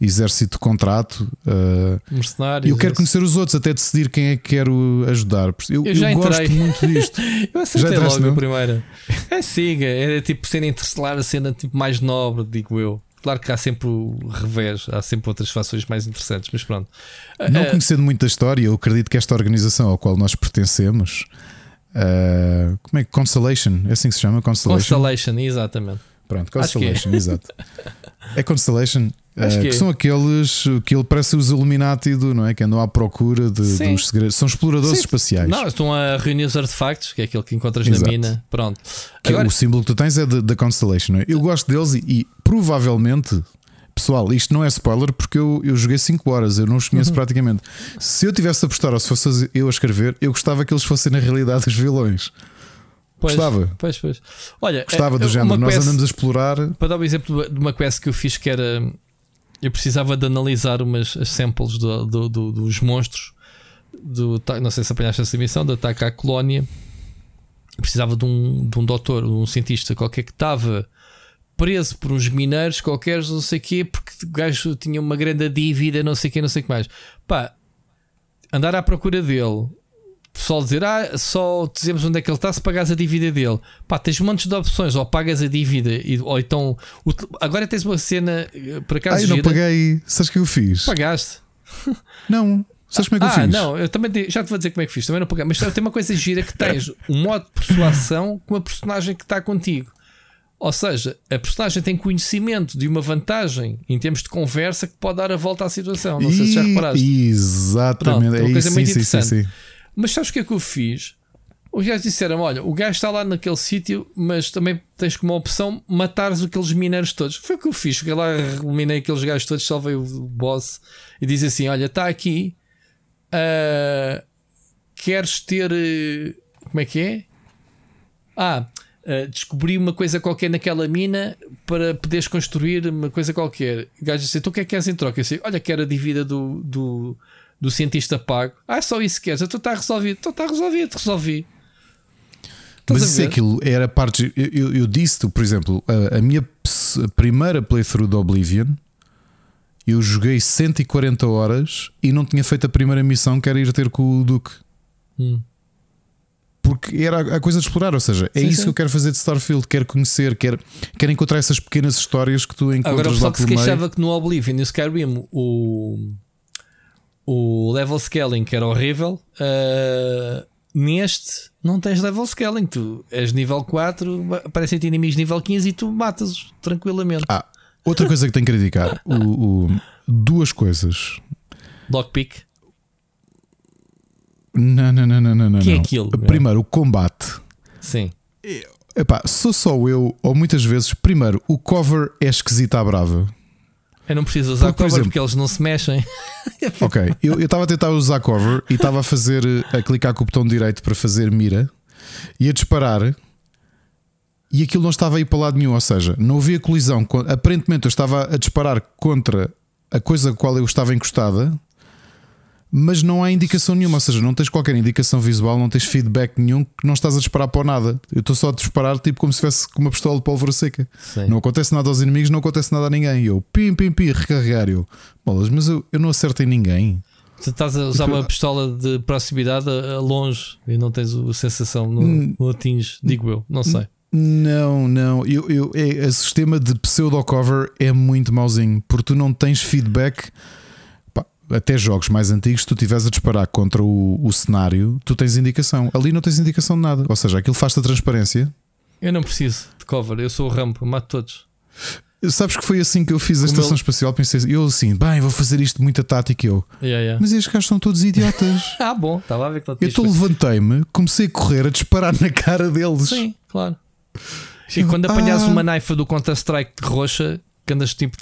[SPEAKER 2] exército de contrato. Uh,
[SPEAKER 3] Mercenários.
[SPEAKER 2] Eu quero conhecer os outros, até decidir quem é que quero ajudar. Eu, eu já eu gosto muito disto. [LAUGHS]
[SPEAKER 3] eu acertei já logo a primeira. É siga, é tipo cena interestelar, a cena tipo mais nobre, digo eu. Claro que há sempre o revés, há sempre outras fações mais interessantes, mas pronto.
[SPEAKER 2] Não uh, conhecendo muito a história, eu acredito que esta organização ao qual nós pertencemos, uh, como é que Constellation? É assim que se chama? Constellation.
[SPEAKER 3] Constellation, exatamente.
[SPEAKER 2] Pronto, Constellation, é. exato. É Constellation. [LAUGHS] Uh, que, são aqueles que ele parece os Illuminati do, não é? Que andam à procura de, dos segredos. São exploradores Sim. espaciais.
[SPEAKER 3] Não, estão a reunir os artefactos, que é aquele que encontras Exato. na mina. Pronto.
[SPEAKER 2] Agora... O símbolo que tu tens é da Constellation. Não é? Eu gosto deles e, e, provavelmente. Pessoal, isto não é spoiler porque eu, eu joguei 5 horas, eu não os conheço uhum. praticamente. Se eu tivesse a apostar ou se fosse eu a escrever, eu gostava que eles fossem na realidade os vilões.
[SPEAKER 3] Pois,
[SPEAKER 2] Gostava.
[SPEAKER 3] Pois, pois. Olha,
[SPEAKER 2] Gostava do é, género. Nós andamos a explorar.
[SPEAKER 3] Para dar um exemplo de uma quest que eu fiz que era eu precisava de analisar umas as samples do, do, do, dos monstros. Do, não sei se apanhaste essa missão, do ataque à colónia. Eu precisava de um, de um doutor, um cientista qualquer que estava preso por uns mineiros qualquer, não sei o quê, porque o gajo tinha uma grande dívida, não sei o quê, não sei o que mais. Pá, andar à procura dele, pessoal dizer, ah, só dizemos onde é que ele está se pagares a dívida dele. Pá, tens montes de opções, ou pagas a dívida, ou então. Agora tens uma cena, eh, por acaso.
[SPEAKER 2] Ah, eu não paguei, sabes que eu fiz?
[SPEAKER 3] Pagaste. [LAUGHS]
[SPEAKER 2] Não. Sabes como é que
[SPEAKER 3] ah,
[SPEAKER 2] eu fiz?
[SPEAKER 3] não, eu também te- já te vou dizer como é que fiz, também não paguei, mas tem uma coisa gira que tens um modo de persuasão [LAUGHS] com a personagem que está contigo. Ou seja, a personagem tem conhecimento de uma vantagem em termos de conversa que pode dar a volta à situação. Não sei se já reparaste.
[SPEAKER 2] Exatamente.
[SPEAKER 3] Pronto,
[SPEAKER 2] é
[SPEAKER 3] uma coisa
[SPEAKER 2] isso,
[SPEAKER 3] muito
[SPEAKER 2] sim, sim, sim,
[SPEAKER 3] interessante.
[SPEAKER 2] sim.
[SPEAKER 3] Mas sabes o que é que eu fiz? Os gajos disseram: olha, o gajo está lá naquele sítio, mas também tens como opção matares aqueles mineiros todos. Foi o que eu fiz. Cheguei lá, eliminei aqueles gajos todos, salvei o boss e diz assim: olha, está aqui. ah, queres ter. eh, Como é que é? Ah, ah, descobri uma coisa qualquer naquela mina para poderes construir uma coisa qualquer. O gajo disse: então o que é que queres em troca? Eu disse: olha, quero a dívida do, do, do cientista pago. Ah, só isso que queres? Então está resolvido. Então está resolvido, resolvi. Estás
[SPEAKER 2] Mas isso é aquilo, era parte. Eu, eu, eu disse-te, por exemplo, a, a minha primeira playthrough do Oblivion, eu joguei 140 horas e não tinha feito a primeira missão que era ir ter com o Duque.
[SPEAKER 3] Hum.
[SPEAKER 2] Porque era a- coisa de explorar, ou seja, é
[SPEAKER 3] Sim,
[SPEAKER 2] isso
[SPEAKER 3] sim.
[SPEAKER 2] que eu quero fazer de Starfield, quero conhecer, quero, quero encontrar essas pequenas histórias que tu encontras
[SPEAKER 3] Agora o pessoal que se
[SPEAKER 2] pelo meio.
[SPEAKER 3] queixava que no Oblivion e no Skyrim o, o level scaling que era horrível, ah, neste não tens level scaling. Tu és nível 4, aparecem-te inimigos nível 15 e tu matas-os tranquilamente.
[SPEAKER 2] Ah, outra coisa que tenho que criticar: o- o- duas coisas.
[SPEAKER 3] Lockpick.
[SPEAKER 2] Não, não, não, não, não. não,
[SPEAKER 3] Que é aquilo?
[SPEAKER 2] Primeiro, o combate.
[SPEAKER 3] Sim.
[SPEAKER 2] Epá, sou só eu, ou muitas vezes, primeiro, o cover é esquisito à brava.
[SPEAKER 3] Eu não preciso usar
[SPEAKER 2] Porque, por
[SPEAKER 3] cover
[SPEAKER 2] exemplo-
[SPEAKER 3] porque eles não se mexem. [LAUGHS]
[SPEAKER 2] Ok, eu estava a tentar usar cover e estava a fazer, a clicar com o botão direito para fazer mira e a disparar. E aquilo não estava a ir para lado nenhum, ou seja, não havia colisão. Aparentemente eu estava a disparar contra a coisa a qual eu estava encostada, mas não há indicação nenhuma, ou seja, não tens qualquer indicação visual, não tens feedback nenhum que não estás a disparar para nada. Eu estou só a disparar tipo como se estivesse com uma pistola de pólvora seca.
[SPEAKER 3] Sim.
[SPEAKER 2] Não acontece nada aos inimigos, não acontece nada a ninguém. Eu, pim, pim, pim, recarregar. Eu, bolas, mas eu, eu não acerto em ninguém.
[SPEAKER 3] Tu estás a usar uma pistola de proximidade a, longe e não tens a sensação, não, não atinges, digo eu, não sei.
[SPEAKER 2] Não, não. Eu, eu, é, o sistema de pseudo-cover é muito mauzinho, porque tu não tens feedback. Até jogos mais antigos, se tu estiveres a disparar contra o, o cenário, tu tens indicação. Ali não tens indicação de nada. Ou seja, aquilo faz-te a transparência.
[SPEAKER 3] Eu não preciso de cover, eu sou o rampo, mato todos.
[SPEAKER 2] Sabes que foi assim que eu fiz a estação
[SPEAKER 3] ele-
[SPEAKER 2] espacial? Pensei, eu assim, bem, vou fazer isto muita tática. Eu,
[SPEAKER 3] Yeah, yeah.
[SPEAKER 2] mas estes gajos são todos idiotas. [LAUGHS]
[SPEAKER 3] Ah, bom, estava a ver que não
[SPEAKER 2] Eu levantei-me, comecei a correr, a disparar na cara deles.
[SPEAKER 3] Sim, claro. E
[SPEAKER 2] Eu,
[SPEAKER 3] quando apanhas
[SPEAKER 2] ah.
[SPEAKER 3] uma naifa do Counter-Strike roxa, que andas tipo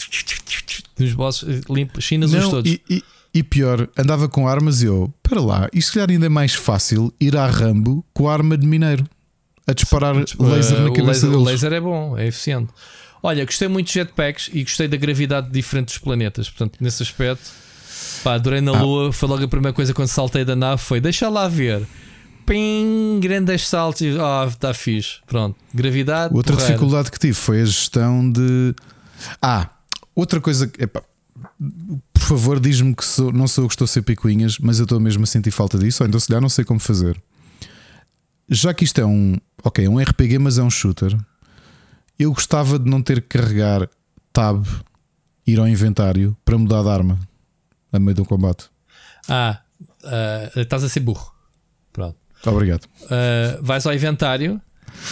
[SPEAKER 3] nos bosses, limpo, chinas uns todos.
[SPEAKER 2] e, e- e pior, andava com armas e eu, para lá, isto se calhar ainda é mais fácil ir à Rambo com a arma de mineiro a disparar laser
[SPEAKER 3] Uh,
[SPEAKER 2] na
[SPEAKER 3] o,
[SPEAKER 2] cabeça
[SPEAKER 3] laser, o
[SPEAKER 2] deles.
[SPEAKER 3] laser é bom, é eficiente. Olha, gostei muito de jetpacks e gostei da gravidade diferente dos planetas. Portanto, nesse aspecto, pá, adorei na
[SPEAKER 2] Ah.
[SPEAKER 3] Lua. Foi logo a primeira coisa quando saltei da nave. Foi deixa lá ver. Pim, grandes saltos. e- Ah, está fixe. Pronto, gravidade.
[SPEAKER 2] Outra
[SPEAKER 3] porreira.
[SPEAKER 2] dificuldade que tive foi a gestão de. Ah, outra coisa. epá, por favor, diz-me que sou- não sou eu que estou a ser picuinhas, mas eu estou mesmo a sentir falta disso, ou então se calhar não sei como fazer. Já que isto é um. Ok, é um RPG, mas é um shooter. Eu gostava de não ter que carregar tab, ir ao inventário para mudar de arma a meio do combate.
[SPEAKER 3] Ah, ah, estás a ser burro. Pronto.
[SPEAKER 2] Obrigado.
[SPEAKER 3] Uh, vais ao inventário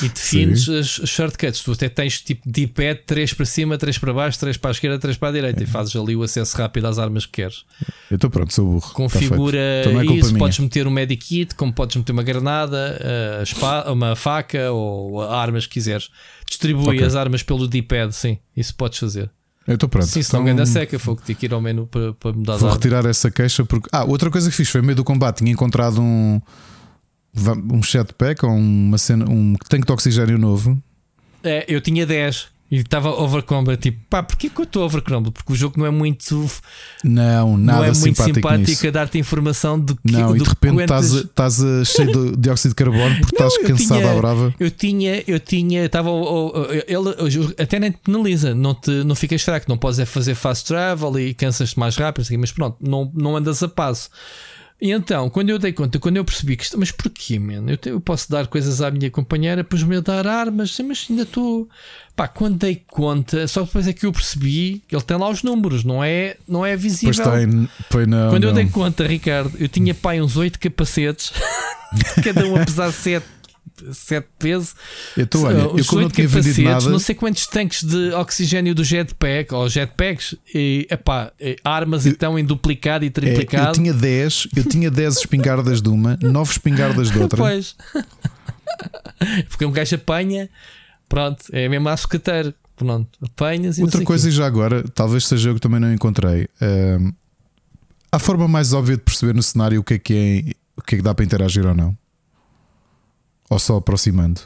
[SPEAKER 3] e defines as as shortcuts. Tu até tens tipo D-pad 3 para cima, 3 para baixo, 3 para a esquerda, 3 para a direita e fazes ali o acesso rápido às armas que queres.
[SPEAKER 2] Eu estou pronto, sou burro. Tá
[SPEAKER 3] Configura.
[SPEAKER 2] Então é culpa
[SPEAKER 3] isso,
[SPEAKER 2] minha.
[SPEAKER 3] podes meter um medikit, como podes meter uma granada, uma faca ou armas que quiseres. Distribui
[SPEAKER 2] Ok.
[SPEAKER 3] as armas pelo D-pad, sim, isso podes fazer.
[SPEAKER 2] Eu estou pronto.
[SPEAKER 3] sim, se não
[SPEAKER 2] Então,
[SPEAKER 3] ganha seca, foi o que tinha que ir ao menu para, para mudar as
[SPEAKER 2] Vou retirar essa queixa porque. Ah, outra coisa que fiz foi no meio do combate. Tinha encontrado um. Um jetpack ou uma cena, um tanque de oxigênio novo.
[SPEAKER 3] É, eu tinha 10 e estava overcombat. Tipo, pá, porquê que eu estou overcombat? Porque o jogo não é muito
[SPEAKER 2] Não, nada
[SPEAKER 3] não é muito
[SPEAKER 2] simpático,
[SPEAKER 3] a dar-te informação de que
[SPEAKER 2] Não, e de repente estás, estás cheio de [LAUGHS] dióxido de carbono porque
[SPEAKER 3] Não,
[SPEAKER 2] estás cansado
[SPEAKER 3] tinha-
[SPEAKER 2] à brava.
[SPEAKER 3] Eu tinha, eu tinha, estava. Ele até nem te penaliza, não, te, não ficas fraco, não podes é fazer fast travel e cansas-te mais rápido, assim, mas pronto, não, não andas a passo. E então, quando eu dei conta, quando eu percebi que isto, mas porquê, mano? Eu, eu, posso dar coisas à minha companheira, depois me dar armas, mas ainda estou. Pá, quando dei conta, só depois é que eu percebi que ele tem lá os números, não é, não é visível.
[SPEAKER 2] Pois tem, pois não,
[SPEAKER 3] quando
[SPEAKER 2] não.
[SPEAKER 3] eu dei conta, Ricardo, eu tinha pai uns oito capacetes, [LAUGHS] cada um a pesar 7 7 peso.
[SPEAKER 2] Eu estou, olha, eu como não tinha vendido nada.
[SPEAKER 3] Não sei quantos tanques de oxigênio do jetpack ou jetpacks e epá, armas eu, então em duplicado e triplicado.
[SPEAKER 2] É, eu tinha 10, eu tinha 10 espingardas de uma, 9 espingardas de outra.
[SPEAKER 3] Pois. [LAUGHS] Porque um gajo apanha, pronto, é mesmo a sucateiro. Pronto, apanhas e
[SPEAKER 2] Outra coisa, e já agora, talvez seja eu que também não encontrei. Um, a forma mais óbvia de perceber no cenário o que é que é, o que é que dá para interagir ou não ou só aproximando?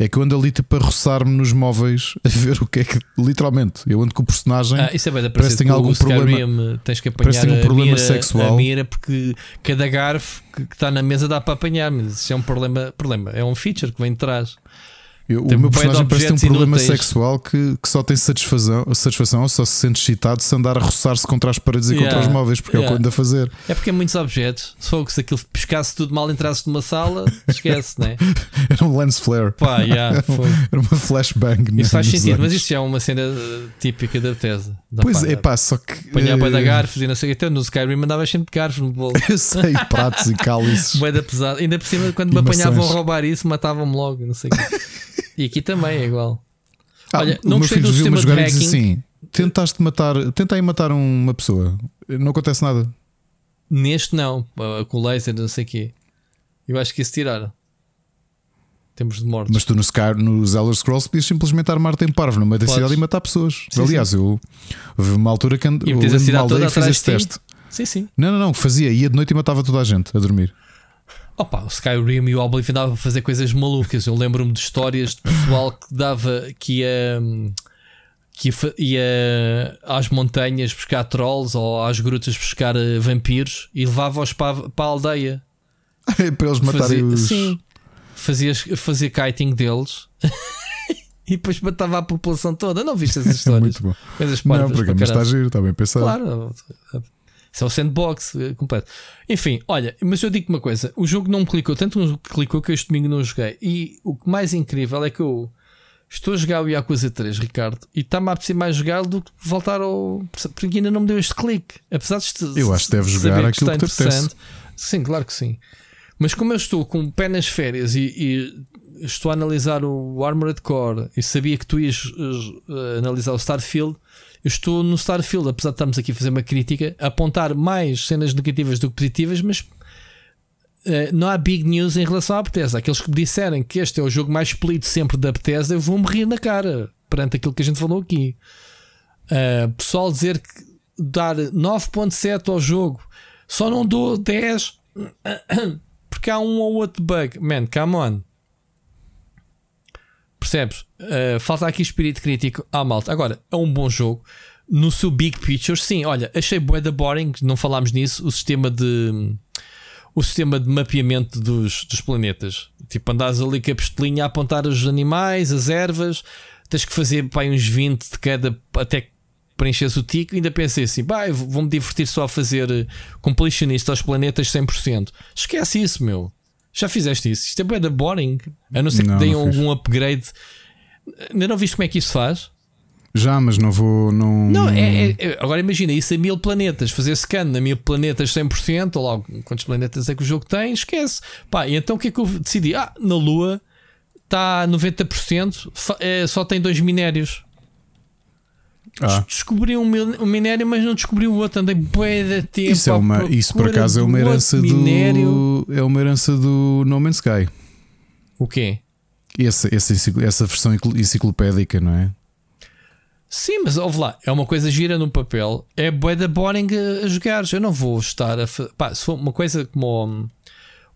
[SPEAKER 2] É que eu ando ali tipo a roçar-me nos móveis [LAUGHS] a ver o que é que. Literalmente, eu ando com o personagem.
[SPEAKER 3] Ah, isso é bem parece que tem algum problema. Tens que apanhar tem um problema mira, sexual. a mira porque cada garfo que está na mesa dá para apanhar, mas isso é um problema, problema. É um feature que vem de trás.
[SPEAKER 2] Eu, o meu personagem parece ter um problema inúteis. sexual que, que só tem satisfação, satisfação ou só se sente excitado se andar a roçar-se contra as paredes yeah. e contra os móveis, porque yeah. é o que anda a fazer.
[SPEAKER 3] É porque é muitos objetos. Se fosse se aquilo pescasse tudo mal, entrasse numa sala, [LAUGHS] esquece, né?
[SPEAKER 2] Era um lens flare.
[SPEAKER 3] Pá, yeah, [LAUGHS]
[SPEAKER 2] Era uma flashbang.
[SPEAKER 3] Isso faz sentido, mas isso é uma cena uh, típica da Bethesda. Da
[SPEAKER 2] pois é, pá, só que.
[SPEAKER 3] Apanhar uh... da garfos e não sei o que. Até no Skyrim mandava sempre garfos no bolo. [LAUGHS]
[SPEAKER 2] Eu sei, pratos e cálices.
[SPEAKER 3] Boeda pesada. Ainda por cima, quando me apanhavam a roubar isso, matavam-me logo, não sei o que. E aqui também é igual.
[SPEAKER 2] Ah, Olha, não gostei do sistema de hacking. Assim, tentaste matar, tentei matar uma pessoa, não acontece nada.
[SPEAKER 3] Neste não, com o laser, não sei o quê. Eu acho que isso tiraram. Temos de mortes.
[SPEAKER 2] Mas tu no, Sky, nos Elder Scrolls podias simplesmente armar-te em parvo no meio da cidade e matar pessoas. Sim, Aliás, sim. eu houve uma altura que and,
[SPEAKER 3] e fazia esse teste. Sim, sim.
[SPEAKER 2] Não, não, não, fazia, ia de noite e matava toda a gente a dormir.
[SPEAKER 3] Opa, o Skyrim e o Oblivion dava para fazer coisas malucas. Eu lembro-me de histórias de pessoal que dava que ia, que ia às montanhas buscar trolls ou às grutas buscar eh, vampiros e levava-os para, para a aldeia [LAUGHS]
[SPEAKER 2] para eles matarem fazia, os.
[SPEAKER 3] Sim, fazia, fazia kiting deles. [LAUGHS] e depois matava a população toda. Não viste essas [LAUGHS] histórias?
[SPEAKER 2] Muito bom. Coisas não, porque mas está a giro, está bem pensado.
[SPEAKER 3] Claro, isso é o sandbox eh, completo. Enfim, olha, mas eu digo uma coisa: o jogo não me clicou, tanto me clicou que este domingo não joguei. E o que mais incrível é que eu estou a jogar o Yakuza 3, Ricardo, e está-me a apetecer mais jogar do que voltar ao. Porque ainda não me deu este clique. Apesar de.
[SPEAKER 2] Eu acho que deves jogar aquilo que, que te
[SPEAKER 3] Sim, claro que sim. Mas como eu estou com o pé nas férias e, e estou a analisar o Armored Core e sabia que tu ias uh, analisar o Starfield eu estou no Starfield, apesar de estarmos aqui a fazer uma crítica, a apontar mais cenas negativas do que positivas, mas uh, não há big news em relação à Bethesda. Aqueles que me disserem que este é o jogo mais polido sempre da Bethesda, eu vou morrer na cara perante aquilo que a gente falou aqui. Uh, pessoal dizer que dar 9.7 ao jogo, só não dou 10 [COUGHS] porque há um ou outro bug. Man, come on. Percebes? Uh, falta aqui espírito crítico à malta. Agora, é um bom jogo. No seu big picture, sim, olha, achei bué da boring, não falámos nisso, o sistema de o sistema de mapeamento dos, dos planetas. Tipo, andares ali com a pistolinha a apontar os animais, as ervas, tens que fazer pá, uns 20 de cada até preenches o tico. Ainda pensei assim, vou-me divertir só a fazer eh, completionista aos planetas 100%. Esquece isso, meu. Já fizeste isso? Isto é bem da boring. A não ser que deem algum upgrade. Ainda não viste como é que isso faz?
[SPEAKER 2] Já, mas não vou. Não,
[SPEAKER 3] não é, é, agora imagina isso a mil planetas, fazer scan a mil planetas 100%, ou logo quantos planetas é que o jogo tem, esquece. Pá, e então o que é que eu decidi? Ah, na Lua está 90%, é, só tem dois minérios. Ah. Descobri um, um, minério, mas não descobri o outro. Andei bué de tempo.
[SPEAKER 2] Isso, é uma, isso por acaso é uma herança do. Minério. É uma herança do No Man's Sky.
[SPEAKER 3] O quê?
[SPEAKER 2] Essa, essa, essa versão enciclopédica, não é?
[SPEAKER 3] Sim, mas ouve lá, é uma coisa gira no papel, é bué da boring a, a jogar. Eu não vou estar a. Pá, se for uma coisa como.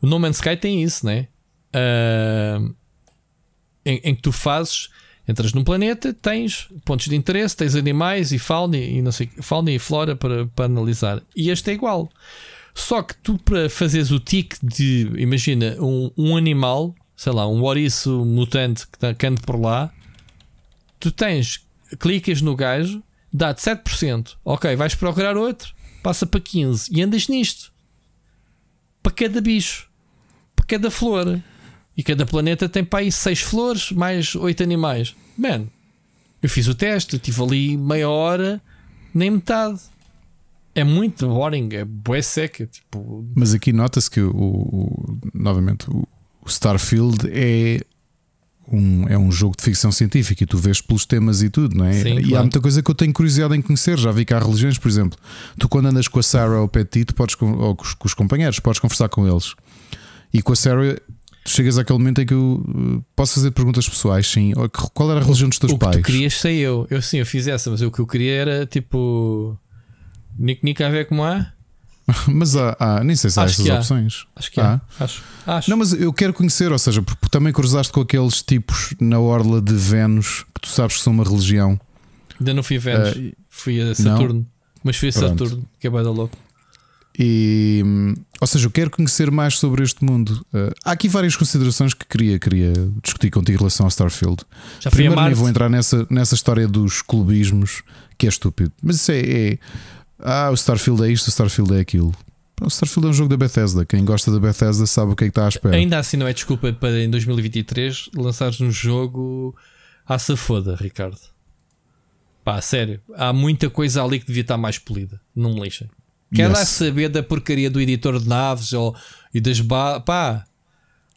[SPEAKER 3] O No Man's Sky tem isso, né? Uh, em, em que tu fazes Entras num planeta, tens pontos de interesse, tens animais e fauna e não sei, fauna e flora para, para analisar. E este é igual. Só que tu, para fazeres o tique de, imagina, um, um animal, sei lá, um ouriço mutante que, está por lá, tu tens, clicas no gajo, dá-te 7%. Ok, vais procurar outro, passa para 15% e andas nisto. para cada bicho, para cada flor. E cada planeta tem para aí 6 flores, mais 8 animais. Man, eu fiz o teste, tive ali meia hora, nem metade. É muito boring, é bué seca. Tipo...
[SPEAKER 2] Mas aqui nota-se que o, o, novamente o Starfield é um, é um jogo de ficção científica e tu vês pelos temas e tudo, não é?
[SPEAKER 3] Sim,
[SPEAKER 2] e
[SPEAKER 3] claro.
[SPEAKER 2] há muita coisa que eu tenho curiosidade em conhecer. Já vi que há religiões, por exemplo, tu quando andas com a Sarah ou o Petit, tu podes, ou com os, com os companheiros, podes conversar com eles. E com a Sarah, tu chegas àquele momento em que eu uh, posso fazer perguntas pessoais, sim. Qual era a religião dos teus
[SPEAKER 3] o que
[SPEAKER 2] pais?
[SPEAKER 3] tu querias sei eu. Eu sim, eu fiz essa, mas o que eu queria era tipo. Nick Nick a ver como há? [LAUGHS]
[SPEAKER 2] Mas há, há- nem sei se há
[SPEAKER 3] Acho
[SPEAKER 2] essas
[SPEAKER 3] há.
[SPEAKER 2] opções.
[SPEAKER 3] Acho que
[SPEAKER 2] Ah.
[SPEAKER 3] é. Acho. Acho.
[SPEAKER 2] Não, mas eu quero conhecer, ou seja, porque também cruzaste com aqueles tipos na orla de Vênus que tu sabes que são uma religião.
[SPEAKER 3] Ainda não fui a Vênus.
[SPEAKER 2] Eh,
[SPEAKER 3] fui a Saturno. Mas fui a
[SPEAKER 2] Pronto.
[SPEAKER 3] Saturno, que é bem da louco.
[SPEAKER 2] E, hum, ou seja, eu quero conhecer mais sobre este mundo. Uh, há aqui várias considerações que queria, queria discutir contigo em relação ao Starfield.
[SPEAKER 3] Já
[SPEAKER 2] Primeiro, nem vou entrar nessa, nessa história dos clubismos, que é estúpido. Mas isso é, é- Ah, o Starfield é isto, o Starfield é aquilo. O Starfield é um jogo da Bethesda. Quem gosta da Bethesda sabe o que é que está à espera.
[SPEAKER 3] Ainda assim não é desculpa para em 2023 lançares um jogo à safoda, Ricardo. Pá, sério. Há muita coisa ali que devia estar mais polida. Não me lixem. Quer
[SPEAKER 2] Yes.
[SPEAKER 3] lá saber da porcaria do editor de naves ou, e das ba... Pá,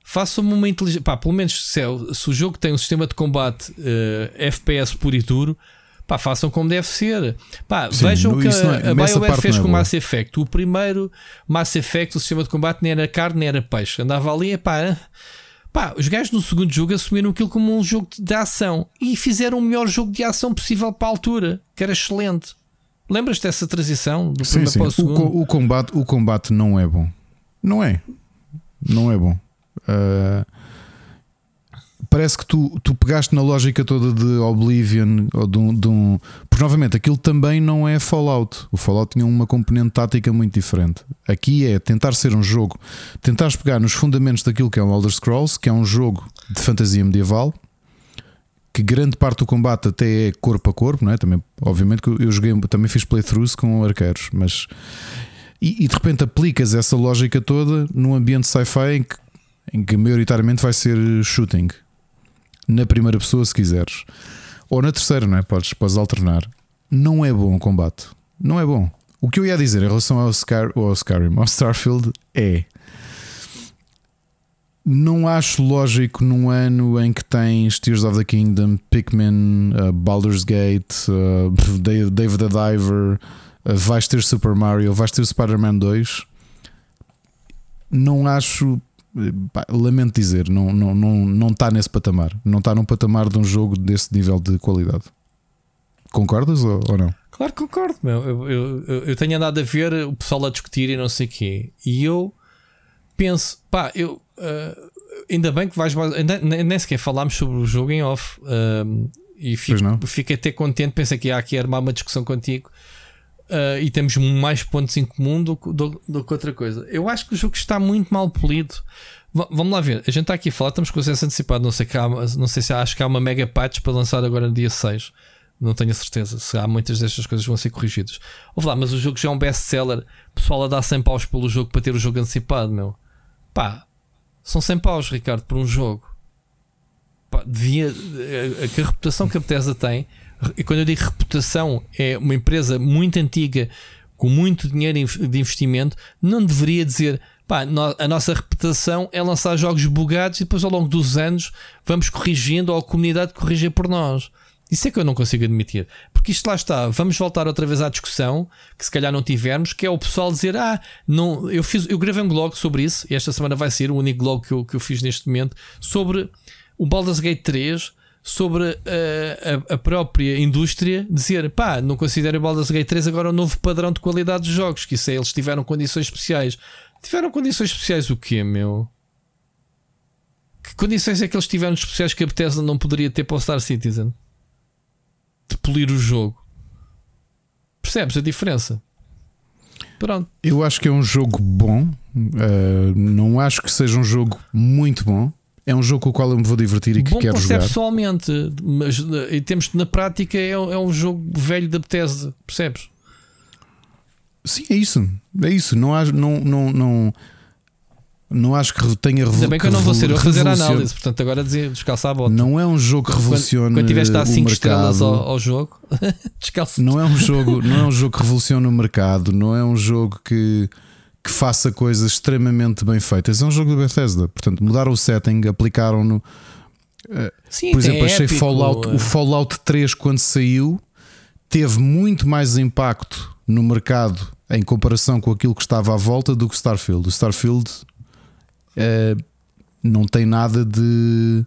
[SPEAKER 3] façam-me uma inteligência. Pá, pelo menos se, é o- se o jogo tem um sistema de combate eh, FPS puro e duro, pá, façam como deve ser. Pá,
[SPEAKER 2] Sim,
[SPEAKER 3] vejam o que
[SPEAKER 2] não é-
[SPEAKER 3] a, a BioWare fez
[SPEAKER 2] é
[SPEAKER 3] com o. Mass Effect. O primeiro Mass Effect, o sistema de combate nem era carne nem era peixe. Andava ali, e pá. Pá, os gajos no segundo jogo assumiram aquilo como um jogo de ação e fizeram o melhor jogo de ação possível para a altura, que era excelente. Lembras dessa transição do
[SPEAKER 2] Sim, sim.
[SPEAKER 3] o
[SPEAKER 2] O,
[SPEAKER 3] segundo?
[SPEAKER 2] co- o combate, o combate não é bom. Não é. Não é bom. Uh, parece que tu, tu pegaste na lógica toda de Oblivion ou de um, de um- Porque novamente aquilo também não é Fallout. O Fallout tinha uma componente tática muito diferente. Aqui é tentar ser um jogo, tentares pegar nos fundamentos daquilo que é o Elder Scrolls, que é um jogo de fantasia medieval. Que grande parte do combate até é corpo a corpo, não é? Também, obviamente que eu joguei, também fiz playthroughs com arqueiros, mas e, e de repente aplicas essa lógica toda num ambiente sci-fi em que, em que maioritariamente vai ser shooting na primeira pessoa, se quiseres, ou na terceira, não é? Podes, podes alternar. Não é bom o combate, não é bom. O que eu ia dizer em relação ao, Sky, ao Skyrim, ao Starfield, é não acho lógico num ano em que tens Tears of the Kingdom, Pikmin, uh, Baldur's Gate, uh, [LAUGHS] Dave the Diver, uh, vais ter Super Mario, vais ter Spider-Man 2. Não acho, pá, lamento dizer, não está não, não, não está nesse patamar. Não está num patamar de um jogo desse nível de qualidade. Concordas ou, ou não?
[SPEAKER 3] Claro que concordo, meu. Eu, eu, eu- eu tenho andado a ver o pessoal a discutir e não sei o quê. E eu penso, pá, eu ah, ainda bem que vais ainda- Nem, sequer falámos sobre o jogo em off. ahm, e fico, fiquei até contente. Pensei que ia aqui armar uma discussão contigo. ah, e temos mais pontos em comum do, que- do, do que outra coisa. Eu acho que o jogo está muito mal polido. Va- vamos lá ver. A gente está aqui a falar, estamos com acesso antecipado. Não sei, que há, não sei se há- acho que há uma mega patch para lançar agora no dia 6. Não tenho a certeza se há muitas destas coisas vão ser corrigidas. Ouve lá, mas o jogo já é um best-seller. Pessoal a dar 100 paus pelo jogo para ter o jogo antecipado, meu. Pá, são 100 paus, Ricardo, por um jogo. Pá, devia. A, a, a reputação que a Bethesda tem, e quando eu digo reputação, é uma empresa muito antiga, com muito dinheiro de investimento, não deveria dizer. Pá, a nossa reputação é lançar jogos bugados e depois ao longo dos anos vamos corrigindo ou a comunidade corrigir por nós. Isso é que eu não consigo admitir. Porque isto lá está, vamos voltar outra vez à discussão, que se calhar não tivemos, que é o pessoal dizer: Ah, não, eu, fiz, eu gravei um blog sobre isso, e esta semana vai ser o único blog que eu, que eu fiz neste momento, sobre o Baldur's Gate 3, sobre eh, a, a própria indústria, dizer: pá, não considero o Baldur's Gate 3 agora um novo padrão de qualidade dos jogos, que isso é, eles tiveram condições especiais. Tiveram condições especiais o quê, meu? Que condições é que eles tiveram especiais que a Bethesda não poderia ter para o Star Citizen? De polir o jogo. Percebes a diferença? Pronto.
[SPEAKER 2] Eu acho que é um jogo bom. uh, não acho que seja um jogo muito bom. É um jogo com o qual eu me vou divertir e que
[SPEAKER 3] Bom
[SPEAKER 2] quero jogar.
[SPEAKER 3] conceptualmente, mas eh, em termos de- na prática é, é um jogo velho da Bethesda, percebes?
[SPEAKER 2] Sim, é isso. É isso. Não há, não, não, não. Não acho que tenha revolucionado.
[SPEAKER 3] Bem que eu não vou ser eu a fazer a análise, portanto agora dizer descalça a bota.
[SPEAKER 2] Não é um jogo que revoluciona.
[SPEAKER 3] Quando, quando tiveste a dar 5 estrelas ao,
[SPEAKER 2] ao,
[SPEAKER 3] jogo, [LAUGHS] descalça.
[SPEAKER 2] Não é um jogo, não é um jogo que revoluciona o mercado, não é um jogo que, que faça coisas extremamente bem feitas. É um jogo da Bethesda. Portanto, mudaram o setting, aplicaram-no.
[SPEAKER 3] Uh, Sim,
[SPEAKER 2] Por exemplo, achei
[SPEAKER 3] épico,
[SPEAKER 2] Fallout,
[SPEAKER 3] é.
[SPEAKER 2] o Fallout 3 quando saiu teve muito mais impacto no mercado em comparação com aquilo que estava à volta do que Starfield. O Starfield uh, não tem nada de.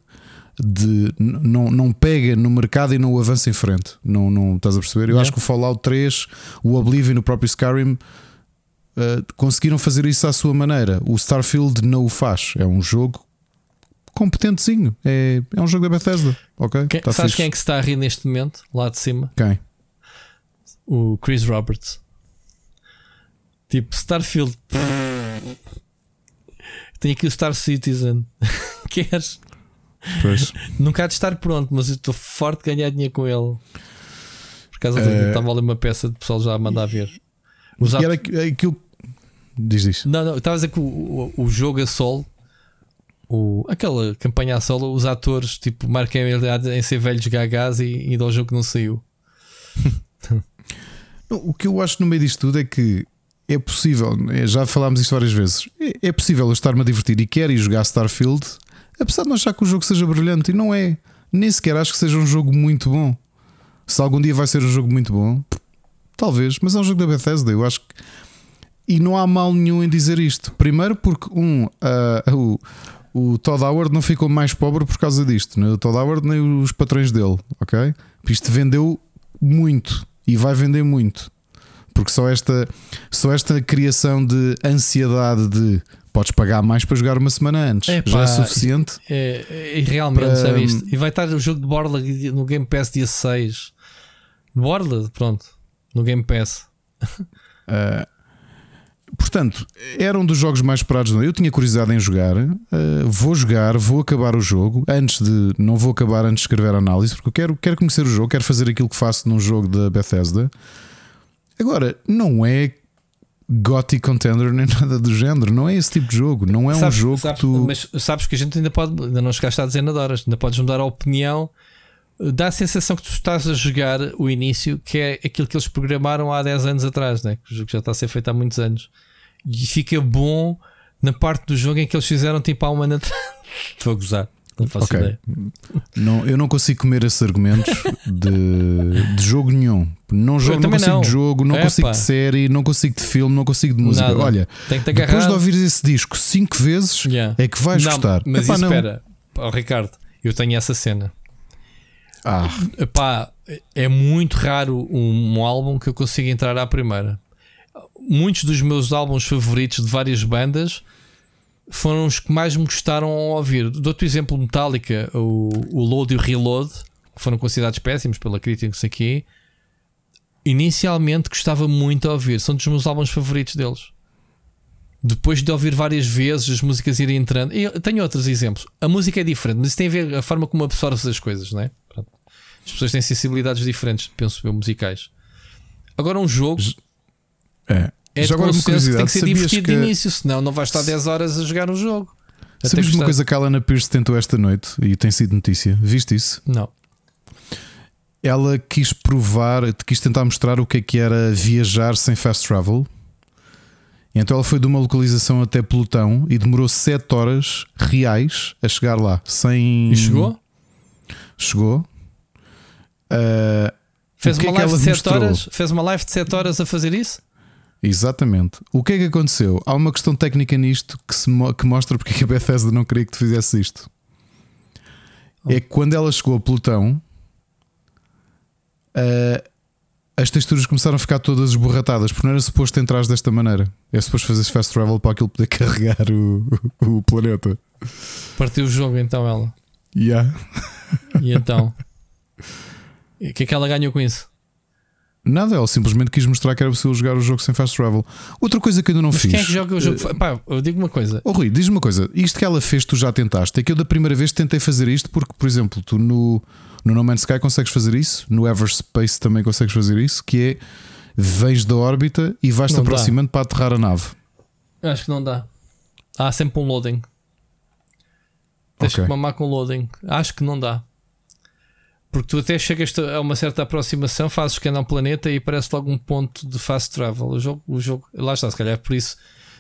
[SPEAKER 2] de não, não pega no mercado e não o avança em frente. Não, não estás a perceber? Eu
[SPEAKER 3] Yeah.
[SPEAKER 2] acho que o Fallout 3, o Oblivion e o próprio Skyrim uh, conseguiram fazer isso à sua maneira. O Starfield não o faz. É um jogo competentezinho. É, é um jogo da Bethesda. Ok?
[SPEAKER 3] Quem,
[SPEAKER 2] Tá
[SPEAKER 3] sabes
[SPEAKER 2] fixe.
[SPEAKER 3] quem é que está a rir neste momento, lá de cima?
[SPEAKER 2] Quem?
[SPEAKER 3] O Chris Roberts. Tipo, Starfield. Tem aqui o Star Citizen. [LAUGHS] Queres?
[SPEAKER 2] Pois.
[SPEAKER 3] Nunca há de estar pronto, mas eu estou forte de ganhar dinheiro com ele. Por causa
[SPEAKER 2] Eh,
[SPEAKER 3] de estava ali uma peça de pessoal já a mandar ver. Os
[SPEAKER 2] E era aqu- aquilo. Diz isso.
[SPEAKER 3] Não, não, estava a dizer que o, o, o jogo a solo, o, aquela campanha a solo, os atores tipo, a realidade em ser velhos gagás e, e do jogo que não saiu. [LAUGHS]
[SPEAKER 2] O que eu acho no meio disto tudo é que é possível, é, já falámos isto várias vezes, é, é possível eu estar-me a divertir e quero ir jogar Starfield, apesar de não achar que o jogo seja brilhante, e não é. Nem sequer acho que seja um jogo muito bom. Se algum dia vai ser um jogo muito bom, talvez, mas é um jogo da Bethesda, eu acho que. E não há mal nenhum em dizer isto. Primeiro, porque, um, ah, o, o Todd Howard não ficou mais pobre por causa disto, nem o Todd Howard nem os patrões dele, ok? Isto vendeu muito e vai vender muito. Porque só esta, só esta criação de ansiedade de podes pagar mais para jogar uma semana antes
[SPEAKER 3] Epá,
[SPEAKER 2] já é suficiente.
[SPEAKER 3] É, é- e realmente,
[SPEAKER 2] Para-
[SPEAKER 3] sabe isto? E vai estar o jogo de Borla no Game Pass dia 6. Borla, pronto, no Game Pass.
[SPEAKER 2] Uh, [LAUGHS] portanto, era um dos jogos mais esperados. Eu tinha curiosidade em jogar. Uh, vou jogar, vou acabar o jogo. Antes de. Não vou acabar antes de escrever a análise, porque eu quero, quero conhecer o jogo, quero fazer aquilo que faço num jogo da Bethesda. Agora, não é Gothic Contender nem [LAUGHS] nada do género. Não é esse tipo de jogo. Não é um
[SPEAKER 3] Sabes-
[SPEAKER 2] jogo
[SPEAKER 3] sabes-
[SPEAKER 2] que tu.
[SPEAKER 3] Mas sabes que a gente ainda pode, ainda não chegaste a dezenas de horas, ainda podes mudar a opinião. Dá a sensação que tu estás a jogar o início, que é aquilo que eles programaram há 10 anos atrás, né? que o jogo já está a ser feito há muitos anos. E fica bom na parte do jogo em que eles fizeram tipo há um ano [LAUGHS] atrás. Estou a gozar, não faço
[SPEAKER 2] Ok.
[SPEAKER 3] ideia.
[SPEAKER 2] Não, eu não consigo comer esses argumentos de, de jogo nenhum. Não, jogo, não consigo
[SPEAKER 3] não.
[SPEAKER 2] de jogo, não
[SPEAKER 3] Epá.
[SPEAKER 2] consigo de série, não consigo de filme, não consigo de música.
[SPEAKER 3] Nada.
[SPEAKER 2] Olha,
[SPEAKER 3] Tem que te
[SPEAKER 2] depois de ouvir esse disco cinco vezes,
[SPEAKER 3] Yeah.
[SPEAKER 2] é que vais
[SPEAKER 3] Não,
[SPEAKER 2] gostar.
[SPEAKER 3] Mas
[SPEAKER 2] Epá,
[SPEAKER 3] espera, Ó, Ricardo, eu tenho essa cena.
[SPEAKER 2] Ah,
[SPEAKER 3] Epá, é muito raro um, um álbum que eu consiga entrar à primeira. Muitos dos meus álbuns favoritos de várias bandas foram os que mais me gostaram a ouvir. Dou-te o exemplo Metallica, o, o Load e o Reload, que foram considerados péssimos pela crítica, não sei o quê. Inicialmente gostava muito a ouvir, são dos meus álbuns favoritos deles. Depois de ouvir várias vezes as músicas irem entrando, eu tenho outros exemplos. A música é diferente, mas isso tem a ver a forma como absorves as coisas, não é? As pessoas têm sensibilidades diferentes, penso eu, musicais. Agora, um jogo
[SPEAKER 2] é.
[SPEAKER 3] É de
[SPEAKER 2] Já agora uma
[SPEAKER 3] consenso que tem que ser divertido
[SPEAKER 2] que,
[SPEAKER 3] de início, senão não vais estar 10 horas a jogar um jogo.
[SPEAKER 2] Sabes uma coisa que a Alana Pierce tentou esta noite e tem sido notícia? Viste isso?
[SPEAKER 3] Não.
[SPEAKER 2] Ela quis provar, quis tentar mostrar o que é que era viajar sem fast travel. Então ela foi de uma localização até Plutão e demorou 7 horas reais a chegar lá. Sem...
[SPEAKER 3] E chegou?
[SPEAKER 2] Chegou. Ah,
[SPEAKER 3] Fez
[SPEAKER 2] que
[SPEAKER 3] uma
[SPEAKER 2] é
[SPEAKER 3] live de 7
[SPEAKER 2] mostrou?
[SPEAKER 3] horas? Fez uma live de 7 horas a fazer isso?
[SPEAKER 2] Exatamente. O que é que aconteceu? Há uma questão técnica nisto que, se mo- que mostra porque é que a Bethesda não queria que tu fizesse isto. É que quando ela chegou a Plutão, ah, as texturas começaram a ficar todas esborratadas, porque não era suposto entrar desta maneira. É suposto fazer fast travel para aquilo poder [LAUGHS] carregar o, o planeta.
[SPEAKER 3] Partiu o jogo então ela.
[SPEAKER 2] Yeah.
[SPEAKER 3] E então? O que é que ela ganhou com isso?
[SPEAKER 2] Nada, ela simplesmente quis mostrar que era possível jogar o jogo sem fast travel. Outra coisa que eu ainda não
[SPEAKER 3] Mas
[SPEAKER 2] fiz.
[SPEAKER 3] quem é que joga o jogo? Pá, eu digo uma coisa.
[SPEAKER 2] Oh, Rui, diz-me uma coisa: isto que ela fez, tu já tentaste? É que eu da primeira vez tentei fazer isto porque, por exemplo, tu no, no No Man's Sky consegues fazer isso, no Everspace também consegues fazer isso, que é vens da órbita e vais-te
[SPEAKER 3] Não dá.
[SPEAKER 2] aproximando para aterrar a nave.
[SPEAKER 3] Acho que não dá. Há sempre um loading. Tens
[SPEAKER 2] Ok.
[SPEAKER 3] que mamar com loading. Acho que não dá. Porque tu até chegas a uma certa aproximação, fazes scan ao planeta e aparece logo um ponto de fast travel. O jogo, o jogo lá está, se calhar é por isso.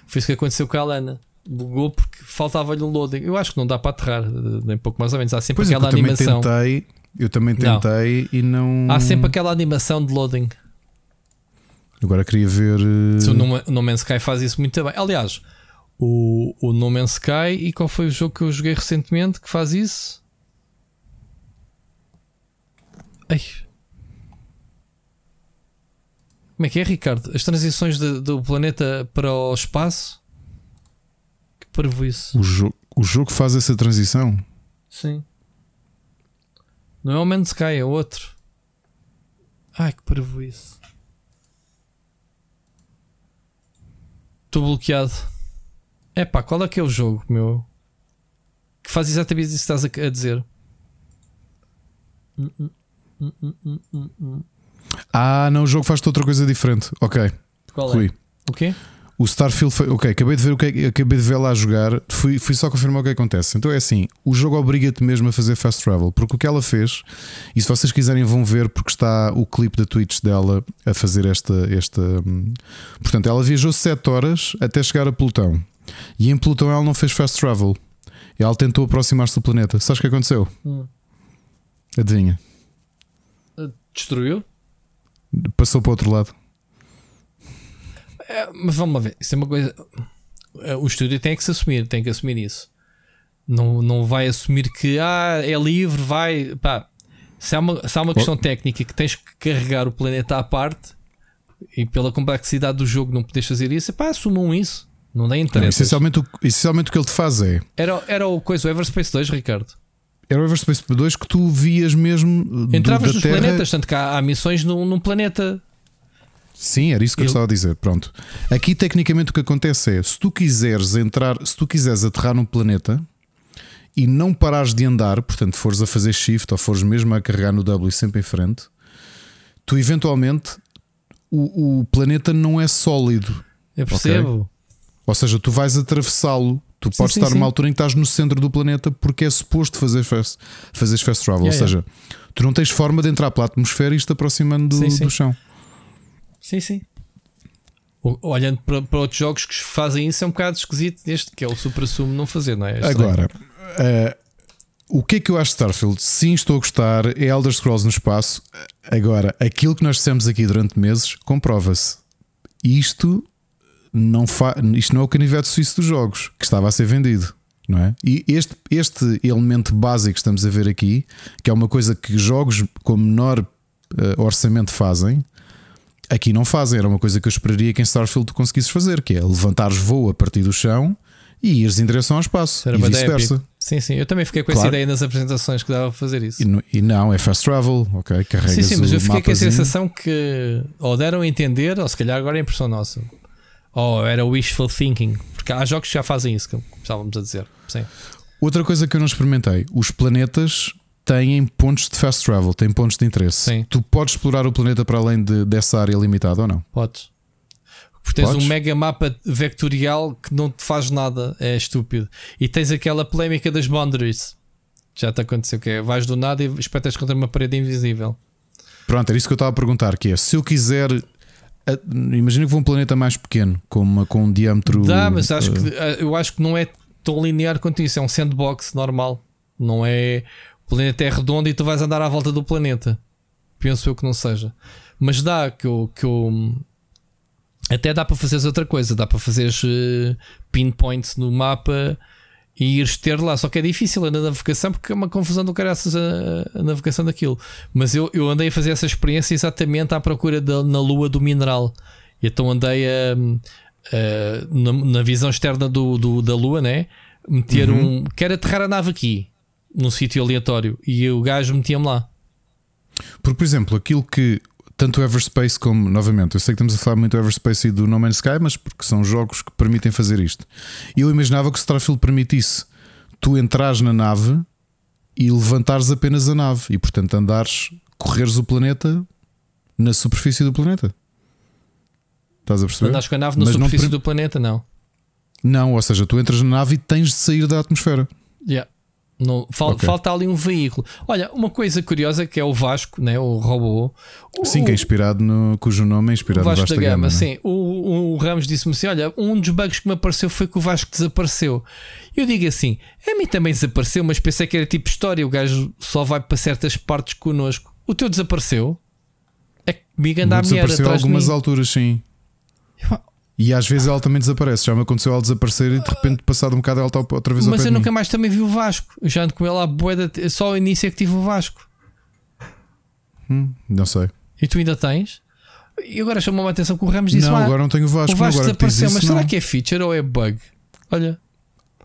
[SPEAKER 3] Foi isso que aconteceu com a Alana. Bugou porque faltava-lhe um loading. Eu acho que não dá para aterrar, nem pouco mais ou menos. Há sempre
[SPEAKER 2] Pois é,
[SPEAKER 3] aquela
[SPEAKER 2] eu também
[SPEAKER 3] animação.
[SPEAKER 2] tentei, eu também
[SPEAKER 3] Não.
[SPEAKER 2] tentei e não.
[SPEAKER 3] Há sempre aquela animação de loading.
[SPEAKER 2] Agora queria ver. eh,
[SPEAKER 3] Se o no, no Man's Sky faz isso muito bem. Aliás, o, o No Man's Sky e qual foi o jogo que eu joguei recentemente que faz isso? Ai. Como é que é, Ricardo? As transições de- do planeta para o espaço? Que parvo isso.
[SPEAKER 2] o, jogo, o jogo faz essa transição.
[SPEAKER 3] Sim. Não é o Man's Sky, é outro. Ai, que parvo isso. Estou bloqueado. É pá, qual é que é o jogo, meu? Que faz exatamente isso que estás a, dizer. Hum, hum, hum.
[SPEAKER 2] Ah, não, o jogo faz outra coisa diferente. Ok,
[SPEAKER 3] Qual
[SPEAKER 2] Rui.
[SPEAKER 3] é? O quê?
[SPEAKER 2] O Starfield foi. Ok, acabei de ver o que é- acabei de ver lá jogar. Fui, fui só confirmar o que acontece. Então é assim: o jogo obriga-te mesmo a fazer fast travel. Porque o que ela fez, e se vocês quiserem vão ver, porque está o clipe da Twitch dela a fazer esta. esta hum, portanto, ela viajou 7 horas até chegar a Plutão. E em Plutão ela não fez fast travel. Ela tentou aproximar-se do planeta. Sabes o que aconteceu?
[SPEAKER 3] Hum.
[SPEAKER 2] Adivinha?
[SPEAKER 3] Destruiu?
[SPEAKER 2] Passou para o outro lado.
[SPEAKER 3] É, mas vamos lá ver. Isso é uma coisa. É, O estúdio tem que se assumir, tem que assumir isso. Não, não vai assumir que ah, é livre, vai. Pá, se há uma, se há uma questão técnica que tens que carregar o planeta à parte e pela complexidade do jogo não podes fazer isso, pá, assumam isso. Não dá
[SPEAKER 2] Não,
[SPEAKER 3] interesse.
[SPEAKER 2] essencialmente, o, essencialmente o que ele te faz é.
[SPEAKER 3] Era, era o coisa, o Everspace 2, Ricardo.
[SPEAKER 2] Era o Everspace 2 que tu vias mesmo. do-
[SPEAKER 3] Entravas
[SPEAKER 2] da
[SPEAKER 3] nos
[SPEAKER 2] Terra.
[SPEAKER 3] planetas, tanto que há, há missões num, num planeta.
[SPEAKER 2] Sim, era isso que eu,
[SPEAKER 3] Eu-
[SPEAKER 2] estava a dizer. Pronto. Aqui, tecnicamente, o que acontece é: se tu quiseres entrar, se tu quiseres aterrar num planeta e não parares de andar, portanto, fores a fazer shift ou fores mesmo a carregar no W sempre em frente, tu eventualmente o, o planeta não é sólido.
[SPEAKER 3] Eu percebo.
[SPEAKER 2] Ou seja, tu vais atravessá-lo. Tu
[SPEAKER 3] Sim,
[SPEAKER 2] podes
[SPEAKER 3] sim,
[SPEAKER 2] estar numa
[SPEAKER 3] sim.
[SPEAKER 2] altura em que estás no centro do planeta porque é suposto fazer fast, fazeres fast travel.
[SPEAKER 3] Yeah,
[SPEAKER 2] Ou seja, tu não tens forma de entrar pela atmosfera e isto aproximando do,
[SPEAKER 3] Sim, sim.
[SPEAKER 2] do chão.
[SPEAKER 3] Sim, sim. Olhando para, para outros jogos que fazem isso, é um bocado esquisito este, que é o Super Sumo não fazer, não é? É estranho.
[SPEAKER 2] Agora, eh, o que é que eu acho de Starfield? Sim, estou a gostar. É Elder Scrolls no espaço. Agora, aquilo que nós dissemos aqui durante meses comprova-se. Isto não, fa... Isto não é o canivete suíço dos jogos que estava a ser vendido. Não é? E este, este elemento básico que estamos a ver aqui, que é uma coisa que jogos com menor eh, orçamento fazem, aqui não fazem. Era uma coisa que eu esperaria que em Starfield tu conseguisses fazer, que é levantares voo a partir do chão e ires em direção ao espaço.
[SPEAKER 3] Era
[SPEAKER 2] e vice-versa.
[SPEAKER 3] Sim, sim. Eu também fiquei com essa
[SPEAKER 2] Claro.
[SPEAKER 3] ideia nas apresentações que dava para fazer isso.
[SPEAKER 2] E, no- e não, é fast travel, ok? Carregas
[SPEAKER 3] Sim, sim, mas eu fiquei com a
[SPEAKER 2] mapazinho.
[SPEAKER 3] sensação que ou deram a entender, ou se calhar agora é impressão nossa. Ou era wishful thinking. Porque há jogos que já fazem isso, que estávamos a dizer. Sim.
[SPEAKER 2] Outra coisa que eu não experimentei: os planetas têm pontos de fast travel, têm pontos de interesse.
[SPEAKER 3] Sim.
[SPEAKER 2] Tu podes explorar o planeta para além de- dessa área limitada ou não?
[SPEAKER 3] Podes. Porque tens
[SPEAKER 2] Podes?
[SPEAKER 3] um mega mapa vectorial que não te faz nada, é estúpido. E tens aquela polémica das boundaries. Já te aconteceu que é, vais do nada e espetas contra uma parede invisível.
[SPEAKER 2] Pronto, era isso que eu estava a perguntar: que é se eu quiser. Imagina que vou a um planeta mais pequeno, com, uma, com um diâmetro.
[SPEAKER 3] Dá, mas acho
[SPEAKER 2] eh,
[SPEAKER 3] que, eh, eu acho que não é tão linear quanto isso. É um sandbox normal. Não é. O planeta é redondo e tu vais andar à volta do planeta. Penso eu que não seja. Mas dá que eu. Que eu até dá para fazeres outra coisa. Dá para fazeres eh, pinpoints no mapa e ires ter lá. Só que é difícil a navegação porque é uma confusão do caraças a, a navegação daquilo. Mas eu, eu andei a fazer essa experiência exatamente à procura da, na lua do mineral. E então andei a, a- na, na visão externa do, do- da lua, né? Meter um. Quero aterrar a nave aqui, num sítio aleatório. E o gajo metia-me lá.
[SPEAKER 2] Porque, por exemplo, aquilo que tanto o Everspace como, novamente, eu sei que estamos a falar muito do Everspace e do No Man's Sky, mas porque são jogos que permitem fazer isto. E eu imaginava que o Starfield permitisse tu entrares na nave e levantares apenas a nave e, portanto, andares, correres o planeta na superfície do planeta. Estás a perceber?
[SPEAKER 3] Andares com a nave na
[SPEAKER 2] Mas não
[SPEAKER 3] superfície
[SPEAKER 2] per-
[SPEAKER 3] do planeta, não.
[SPEAKER 2] Não, ou seja, tu entras na nave e tens de sair da atmosfera.
[SPEAKER 3] Yeah. Não, fal, okay. Falta ali um veículo. Olha, uma coisa curiosa que é o Vasco, né, o robô.
[SPEAKER 2] sim, que é inspirado no. cujo nome é inspirado
[SPEAKER 3] o Vasco
[SPEAKER 2] no Vasco
[SPEAKER 3] da,
[SPEAKER 2] Gama. Gama
[SPEAKER 3] sim. O, o Ramos disse-me assim: olha, um dos bugs que me apareceu foi que o Vasco desapareceu. Eu digo assim: a mim também desapareceu, mas pensei que era tipo história. O gajo só vai para certas partes connosco. O teu desapareceu? É comigo anda a mulher
[SPEAKER 2] Desapareceu algumas
[SPEAKER 3] de
[SPEAKER 2] alturas, sim. E às vezes ela também desaparece. Já me aconteceu ela desaparecer e de repente, passado um bocado, ela está outra vez
[SPEAKER 3] Mas eu nunca mais também vi o Vasco. Eu já ando com ela à boeda. Só ao início é que tive o Vasco.
[SPEAKER 2] Hum, não sei.
[SPEAKER 3] E tu ainda tens? E agora chamou-me a atenção que o Ramos disse:
[SPEAKER 2] Não, agora não tenho o Vasco.
[SPEAKER 3] O Vasco
[SPEAKER 2] agora
[SPEAKER 3] desapareceu, mas
[SPEAKER 2] não.
[SPEAKER 3] será que é feature ou é bug? Olha.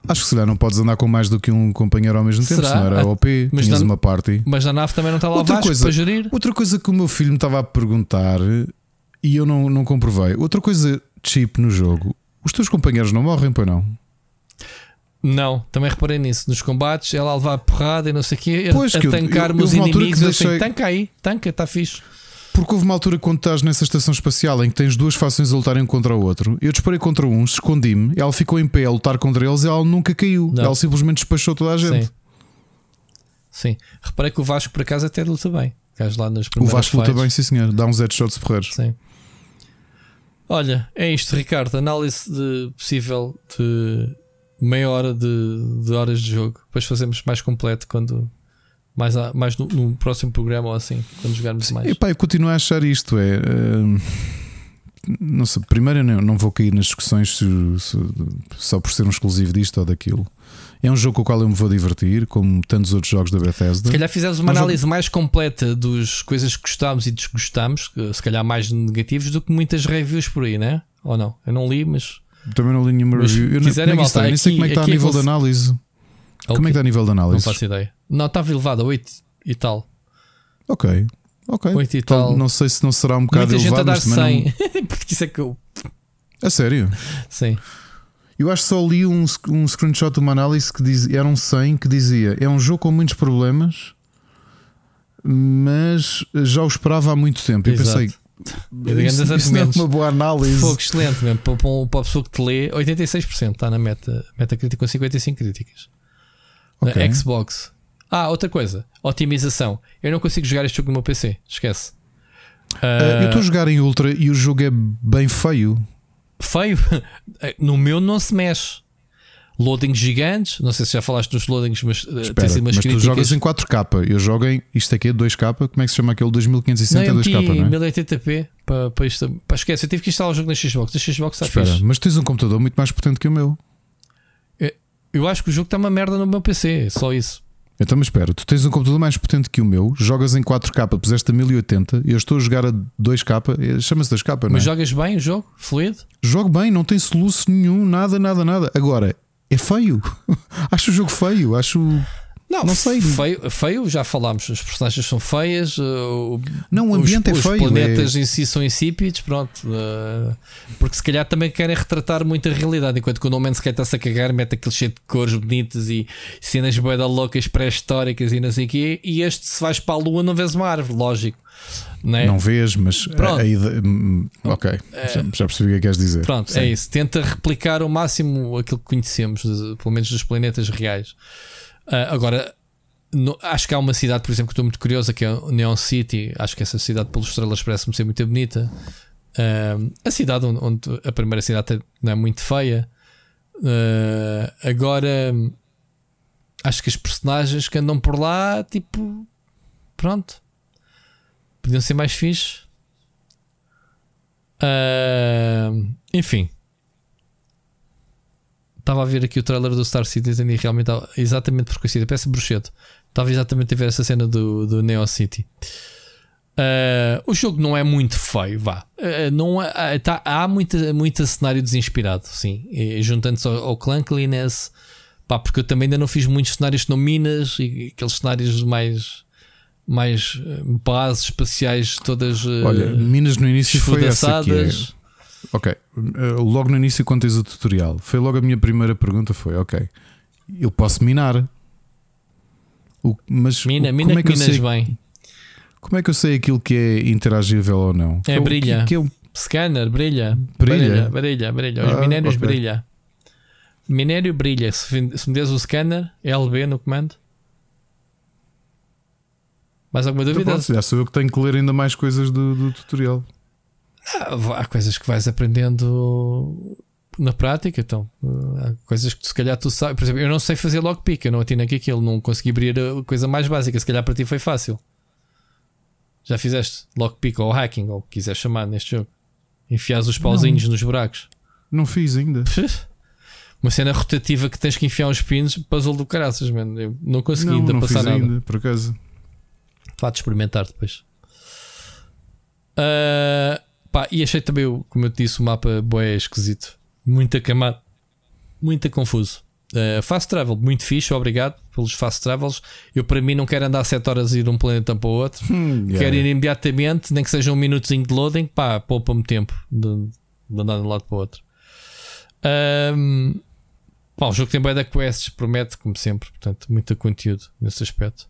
[SPEAKER 2] Acho que se calhar não podes andar com mais do que um companheiro ao mesmo tempo,
[SPEAKER 3] Será?
[SPEAKER 2] senão era OP,
[SPEAKER 3] Mas
[SPEAKER 2] tinhas
[SPEAKER 3] na-
[SPEAKER 2] uma party.
[SPEAKER 3] Mas na nave também não está lá o
[SPEAKER 2] Outra
[SPEAKER 3] Vasco
[SPEAKER 2] coisa-
[SPEAKER 3] para gerir.
[SPEAKER 2] Outra coisa que o meu filho me estava a perguntar e eu não, não comprovei. Outra coisa cheap no jogo. Os teus companheiros não morrem, pois não?
[SPEAKER 3] Não, também reparei nisso. Nos combates, ela a levar a porrada e não sei o quê,
[SPEAKER 2] Pois,
[SPEAKER 3] a,
[SPEAKER 2] que
[SPEAKER 3] a
[SPEAKER 2] eu- eu- altura
[SPEAKER 3] inimigos.
[SPEAKER 2] que
[SPEAKER 3] Eu assim,
[SPEAKER 2] deixei-
[SPEAKER 3] tanca aí, tanca, está fixe.
[SPEAKER 2] Porque houve uma altura quando estás nessa estação espacial em que tens duas fações a lutarem um contra o outro. Eu disparei contra um, escondi-me, ela ficou em pé a lutar contra eles e ela nunca caiu.
[SPEAKER 3] Não.
[SPEAKER 2] Ela simplesmente despachou toda a gente.
[SPEAKER 3] Sim. Sim. Reparei que o Vasco, por acaso, até luta bem. Lá nas
[SPEAKER 2] O Vasco luta bem, sim senhor. Dá uns headshots porreiros.
[SPEAKER 3] Sim. Olha, é isto, Ricardo. Análise de possível de meia hora de, de horas de jogo. Depois fazemos mais completo quando mais, a- mais no, no próximo programa ou assim, quando jogarmos mais.
[SPEAKER 2] Epá, eu continuo a achar isto. É. hum, não sei, primeiro eu não, não vou cair nas discussões se- se- só por ser um exclusivo disto ou daquilo. É um jogo com o qual eu me vou divertir, como tantos outros jogos da Bethesda.
[SPEAKER 3] Se calhar fizemos uma
[SPEAKER 2] Mas eu-
[SPEAKER 3] análise mais completa das coisas que gostámos e desgostámos, se calhar mais negativos do que muitas reviews por aí, né? Ou não? Eu não li, mas.
[SPEAKER 2] Também não li nenhuma
[SPEAKER 3] Mas
[SPEAKER 2] review. Eu não,
[SPEAKER 3] quiserem,
[SPEAKER 2] como é que isso
[SPEAKER 3] malta,
[SPEAKER 2] nem sei como é que está a
[SPEAKER 3] é
[SPEAKER 2] nível
[SPEAKER 3] que
[SPEAKER 2] de
[SPEAKER 3] você-
[SPEAKER 2] análise. Como é que está a nível de
[SPEAKER 3] Não
[SPEAKER 2] análise?
[SPEAKER 3] faço ideia. Não, estava elevado a 8 e tal.
[SPEAKER 2] Ok, ok.
[SPEAKER 3] 8 e
[SPEAKER 2] Então,
[SPEAKER 3] tal.
[SPEAKER 2] não sei se não será um bocado
[SPEAKER 3] Muita gente a
[SPEAKER 2] elevado,
[SPEAKER 3] dar
[SPEAKER 2] mas também
[SPEAKER 3] 100. [LAUGHS] Porque isso é que eu.
[SPEAKER 2] não- A sério?
[SPEAKER 3] Sim.
[SPEAKER 2] Eu acho que só li um, um screenshot de uma análise que dizia, era um 100 que dizia: é um jogo com muitos problemas, mas já o esperava há muito tempo.
[SPEAKER 3] Exato.
[SPEAKER 2] pensei,
[SPEAKER 3] Eu digo,
[SPEAKER 2] isso, isso não é uma boa análise.
[SPEAKER 3] Fogo excelente mesmo. Para, para, a pessoa que te lê, 86% está na meta, meta crítica com 55 críticas.
[SPEAKER 2] Ok.
[SPEAKER 3] Na Xbox. Ah, outra coisa. Otimização. Eu não consigo jogar este jogo no meu PC. Esquece.
[SPEAKER 2] Ah, eu estou a jogar em Ultra e o jogo é bem feio.
[SPEAKER 3] Feio. [LAUGHS] No meu não se mexe. Loadings gigantes. Não sei se já falaste dos loadings, mas uh,
[SPEAKER 2] Espera,
[SPEAKER 3] tem sido umas
[SPEAKER 2] mas tu
[SPEAKER 3] críticas.
[SPEAKER 2] jogas em 4K. Eu jogo em. Isto aqui é 2K. Como é que se chama aquele 2560
[SPEAKER 3] não, eu meti
[SPEAKER 2] 2K, não é?
[SPEAKER 3] 1080p para, para isto. Para, esquece, eu tive que instalar o jogo na Xbox. A Xbox está
[SPEAKER 2] Espera,
[SPEAKER 3] fixe.
[SPEAKER 2] mas tens um computador muito mais potente que o meu.
[SPEAKER 3] Eu acho que o jogo está uma merda no meu PC. Só isso.
[SPEAKER 2] Então, mas espera, tu tens um computador mais potente que o meu, jogas em 4K, puseste a 1080, eu estou a jogar a 2K, eh, chama-se 2K, não é?
[SPEAKER 3] Mas jogas bem o jogo? Fluido?
[SPEAKER 2] Jogo bem, não tem soluço nenhum, nada, nada, nada. Agora, é feio. [LAUGHS] acho o jogo feio, acho.
[SPEAKER 3] Não,
[SPEAKER 2] Não sei.
[SPEAKER 3] Feio, feio, já falámos. As personagens são feias. uh, o-
[SPEAKER 2] Não, o ambiente
[SPEAKER 3] os,
[SPEAKER 2] é feio.
[SPEAKER 3] Os planetas
[SPEAKER 2] é-
[SPEAKER 3] em si são insípidos. Pronto. uh, porque se calhar também querem retratar muito a realidade. Enquanto que o No Man's Sky está-se a cagar, mete aquele cheio de cores bonitas e cenas boeda loucas pré-históricas e não sei o quê. E este, se vais para a lua, não vês uma árvore. Lógico. Não é?
[SPEAKER 2] Não vês, mas
[SPEAKER 3] Pronto.
[SPEAKER 2] a ideia- hum, Ok, já, já percebi o que é que queres dizer.
[SPEAKER 3] Pronto,
[SPEAKER 2] Sim.
[SPEAKER 3] é isso. Tenta replicar ao máximo aquilo que conhecemos, pelo menos dos planetas reais. Ah, agora, no- acho que há uma cidade, por exemplo, que estou muito curiosa, que é Neon City. Acho que essa cidade, pelas estrelas, parece-me ser muito bonita. Ah, a cidade onde, onde a primeira cidade não é muito feia. Ah, agora, acho que as personagens que andam por lá, tipo, pronto, podiam ser mais fixe. Ah, enfim, estava a ver aqui o trailer do Star Citizen e realmente estava exatamente por coincidência, parece bruxeto. Estava exatamente a ver essa cena do, do Neo City. Ah, o jogo não é muito feio, vá. Ah, não há, ah, tá- há muita, muita cenário desinspirado, sim. Juntando-se ao, ao Clunkiness, pá, porque eu também ainda não fiz muitos cenários no Minas e aqueles cenários mais. Mais bases espaciais todas
[SPEAKER 2] Olha, Minas no início foi essa que é. Ok, uh, logo no início, quando tens o tutorial, foi logo a minha primeira pergunta: foi, ok, eu posso minar. O- mas
[SPEAKER 3] Mina,
[SPEAKER 2] o-
[SPEAKER 3] mina
[SPEAKER 2] como, é
[SPEAKER 3] que
[SPEAKER 2] que eu
[SPEAKER 3] minas
[SPEAKER 2] sei,
[SPEAKER 3] bem.
[SPEAKER 2] como é que eu sei aquilo que é interagível ou não?
[SPEAKER 3] É
[SPEAKER 2] o-
[SPEAKER 3] brilha.
[SPEAKER 2] Que, que é o-
[SPEAKER 3] Scanner, brilha.
[SPEAKER 2] Brilha?
[SPEAKER 3] Brilha, brilha. brilha. Os
[SPEAKER 2] Ah,
[SPEAKER 3] minérios
[SPEAKER 2] ok.
[SPEAKER 3] brilha. Minério brilha. Se, se me des o scanner, LB no comando. Mais alguma
[SPEAKER 2] Então
[SPEAKER 3] dúvida?
[SPEAKER 2] pronto, já sou eu que tenho que ler ainda mais coisas do, do tutorial.
[SPEAKER 3] Há coisas que vais aprendendo na prática, então. Há coisas que se calhar tu sabes. Por exemplo, eu não sei fazer lockpick, eu não atino aqui aquilo, não consegui abrir a coisa mais básica. Se calhar para ti foi fácil. Já fizeste lockpick ou hacking, ou o que quiser chamar neste jogo. Enfias os pauzinhos nos buracos.
[SPEAKER 2] Não fiz ainda. [LAUGHS]
[SPEAKER 3] Uma cena rotativa que tens que enfiar uns pinos, puzzle do caraças, mano. Eu não consegui
[SPEAKER 2] não,
[SPEAKER 3] ainda
[SPEAKER 2] não
[SPEAKER 3] passar
[SPEAKER 2] fiz
[SPEAKER 3] nada.
[SPEAKER 2] ainda, por acaso.
[SPEAKER 3] Vá de experimentar depois. Ah, pá, e achei também, como eu te disse, o mapa boé esquisito. Muito acamado, muito confuso. Ah, fast travel, muito fixe, obrigado pelos fast travels. Eu, para mim, não quero andar 7 horas a ir de um planeta para o outro. [LAUGHS]
[SPEAKER 2] Hum, yeah.
[SPEAKER 3] Quero ir imediatamente, nem que seja um minutozinho de loading, pá, poupa-me tempo de, de andar de um lado para o outro. Pá, o jogo tem bué da quests, promete, como sempre, portanto, muito conteúdo nesse aspecto.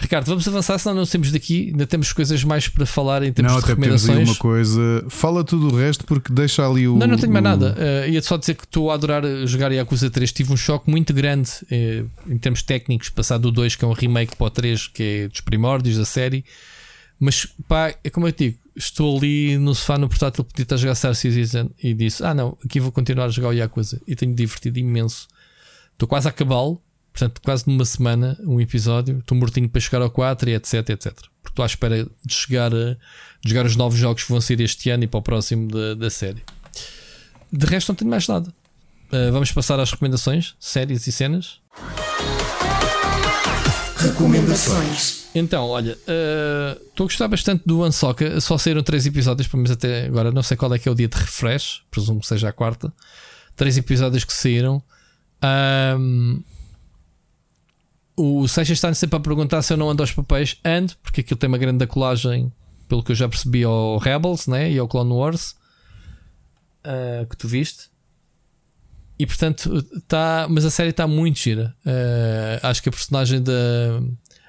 [SPEAKER 3] Ricardo, vamos avançar, senão não temos daqui, ainda temos coisas mais para falar em termos
[SPEAKER 2] Não,
[SPEAKER 3] de
[SPEAKER 2] até temos
[SPEAKER 3] recomendações.
[SPEAKER 2] uma coisa. Fala tudo o resto porque deixa ali o.
[SPEAKER 3] Não, não tenho mais
[SPEAKER 2] o-
[SPEAKER 3] nada. Uh, ia só dizer que estou a adorar jogar Yakuza 3. Tive um choque muito grande eh, em termos técnicos, passar do 2, que é um remake para o 3, que é dos primórdios da série. Mas pá, é como eu digo, estou ali no sofá no portátil, podia estar a jogar Star Citizen e disse: Ah, não, aqui vou continuar a jogar o Yakuza. E tenho divertido imenso. Estou quase a acabá-lo, portanto, quase numa semana, um episódio. Estou mortinho para chegar ao 4 e etc, etc. Porque estou à espera de chegar a de jogar os novos jogos que vão sair este ano e para o próximo da, da série. De resto, não tenho mais nada. Uh, vamos passar às recomendações, séries e cenas.
[SPEAKER 1] Recomendações.
[SPEAKER 3] Então, olha, uh, estou a gostar bastante do Ansoca. Só saíram três episódios, pelo menos até agora. Não sei qual é que é o dia de refresh, presumo que seja a quarta. Três episódios que saíram. O Seixas está sempre a perguntar se eu não ando aos papéis. Ando, porque aquilo tem uma grande colagem, pelo que eu já percebi, ao Rebels né? e ao Clone Wars ah, que tu viste. E portanto, tá, mas a série está muito gira. Ah, acho que a personagem da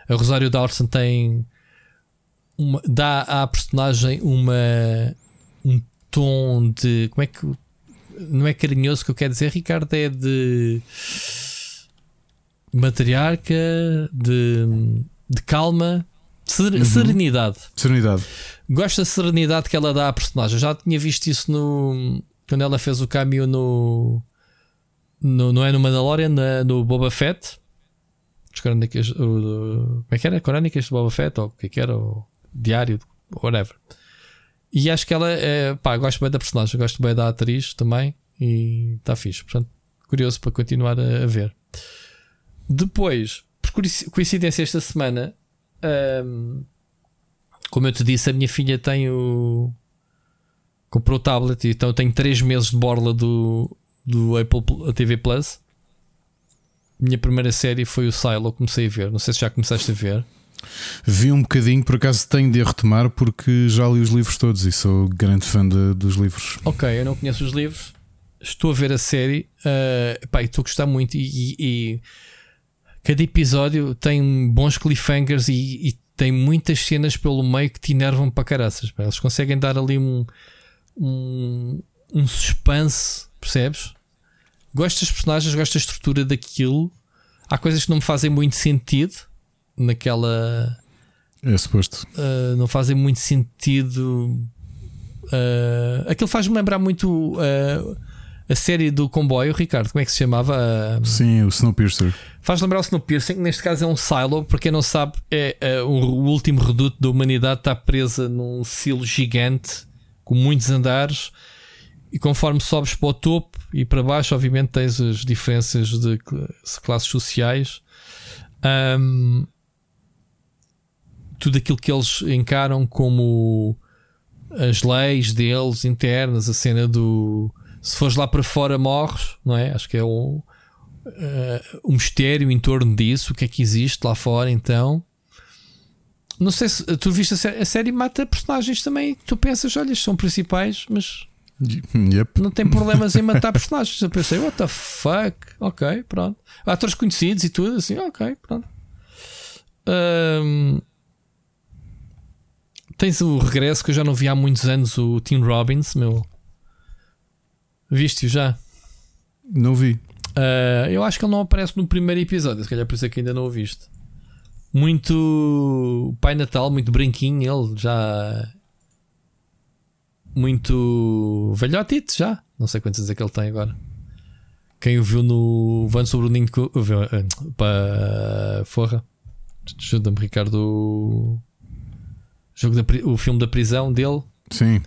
[SPEAKER 3] Rosário Dawson tem uma- dá à personagem uma um tom de como é que não é carinhoso que eu quero dizer, Ricardo, é de matriarca, de, de calma, ser- serenidade.
[SPEAKER 2] Serenidade.
[SPEAKER 3] Gosto da serenidade que ela dá à personagem. Já tinha visto isso no quando ela fez o cameo no, no não é no Mandalorian, na- no Boba Fett. As o- o- como é que era? Crónicas de Boba Fett, ou o que é que era? O diário, whatever. E acho que ela é, pá, gosto bem da personagem, gosto bem da atriz também e está fixe. Portanto, curioso para continuar a, a ver. Depois, por coinci- coincidência, esta semana, ahm, como eu te disse, a minha filha tem o. comprou o tablet, então eu tenho 3 meses de borla do, do Apple Pl- TV Plus. Minha primeira série foi o Silo, comecei a ver. Não sei se já começaste a ver.
[SPEAKER 2] Vi um bocadinho, por acaso tenho de retomar porque já li os livros todos e sou grande fã de- dos livros.
[SPEAKER 3] Ok, eu não conheço os livros. Estou a ver a série. Uh, pá, estou a gostar muito. E, e- e cada episódio tem bons cliffhangers e, e tem muitas cenas pelo meio que te enervam para caraças. pá. Eles conseguem dar ali um, um, um suspense, percebes? Gosto das personagens, gosto da estrutura daquilo. Há coisas que não me fazem muito sentido naquela.
[SPEAKER 2] É suposto.
[SPEAKER 3] Uh, não fazem muito sentido. Uh, aquilo faz-me lembrar muito uh, a série do comboio, Ricardo. Como é que se chamava? Uh,
[SPEAKER 2] Sim, o Snowpiercer.
[SPEAKER 3] faz lembrar o Snowpiercer, que neste caso é um silo. Para quem não sabe, é uh, o, último reduto da humanidade. Está presa num silo gigante com muitos andares. E conforme sobes para o topo e para baixo, obviamente tens as diferenças de cl- classes sociais. Um, tudo aquilo que eles encaram como as leis deles internas, a cena do se fores lá para fora morres, não é? Acho que é um, eh, um mistério em torno disso, o que é que existe lá fora então. Não sei se tu viste a série, a série mata personagens também. Tu pensas, olha, são principais, mas
[SPEAKER 2] Yep.
[SPEAKER 3] não tem problemas em matar personagens. Eu pensei, what the fuck? Ok, pronto. Atores conhecidos e tudo, assim, ok, pronto. Ahm, tens o regresso que eu já não vi há muitos anos, o Tim Robbins, meu. Viste-o já?
[SPEAKER 2] Não vi.
[SPEAKER 3] Uh, eu acho que ele não aparece no primeiro episódio, se calhar por isso é que ainda não o viste. Muito Pai Natal, muito branquinho, ele já. Muito velhotito já. Não sei quantos anos é que ele tem agora. Quem o viu no Van sobre o Ninho uh, para Forra. Ajuda-me, Ricardo. O, jogo da, o filme da prisão dele.
[SPEAKER 2] Sim.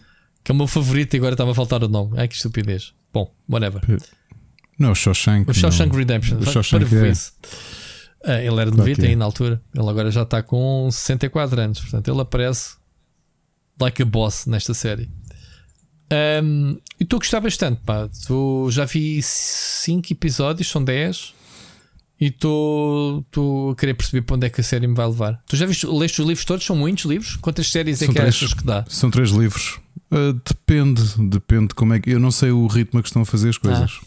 [SPEAKER 3] Que é o meu favorito e agora estava a faltar o nome. Ai que estupidez. Bom, whatever.
[SPEAKER 2] Não, o Shawshank.
[SPEAKER 3] O Shawshank não. Redemption.
[SPEAKER 2] O Shawshank é.
[SPEAKER 3] Ah, ele era de 90 aí na altura. Ele agora já está com 64 anos. Portanto, ele aparece like a boss nesta série. Um, e estou a gostar bastante. Pá. Tô, já vi 5 episódios, são 10. E estou a querer perceber para onde é que a série me vai levar. Tu já viste, leste os livros todos? São muitos livros? Quantas séries é são é que três, achas que dá?
[SPEAKER 2] São três livros. Uh, depende, depende como é que. Eu não sei o ritmo que estão a fazer as coisas.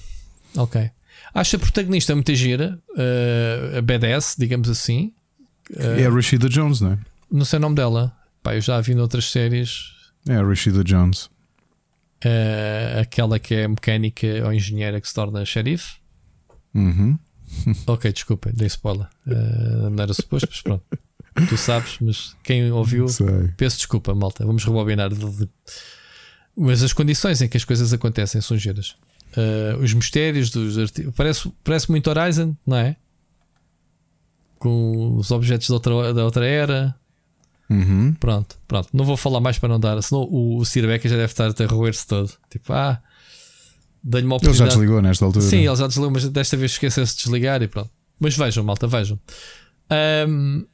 [SPEAKER 3] Ah, ok. Acho a protagonista muito gira, uh, a BDS, digamos assim.
[SPEAKER 2] Uh, é a Rashida Jones, não é?
[SPEAKER 3] Não sei o nome dela. Pá, eu já a vi noutras séries.
[SPEAKER 2] É a Rashida Jones.
[SPEAKER 3] Uh, aquela que é mecânica ou engenheira que se torna xerife.
[SPEAKER 2] Uhum. [LAUGHS]
[SPEAKER 3] ok, desculpa, dei spoiler. Uh, não era suposto, mas pronto. Tu sabes, mas quem ouviu, peço desculpa, malta. Vamos rebobinar. Mas as condições em que as coisas acontecem são giras uh, os mistérios dos artigos. Parece, parece muito Horizon, não é? Com os objetos da outra, da outra era.
[SPEAKER 2] Uhum.
[SPEAKER 3] Pronto, pronto. Não vou falar mais para não dar, senão o, o Sir Becker já deve estar a roer-se todo. Tipo, ah, dei-lhe uma oportunidade.
[SPEAKER 2] Ele já desligou nesta altura.
[SPEAKER 3] Sim, ele já desligou, mas desta vez esqueceu-se de desligar e pronto. Mas vejam, malta, vejam. Um,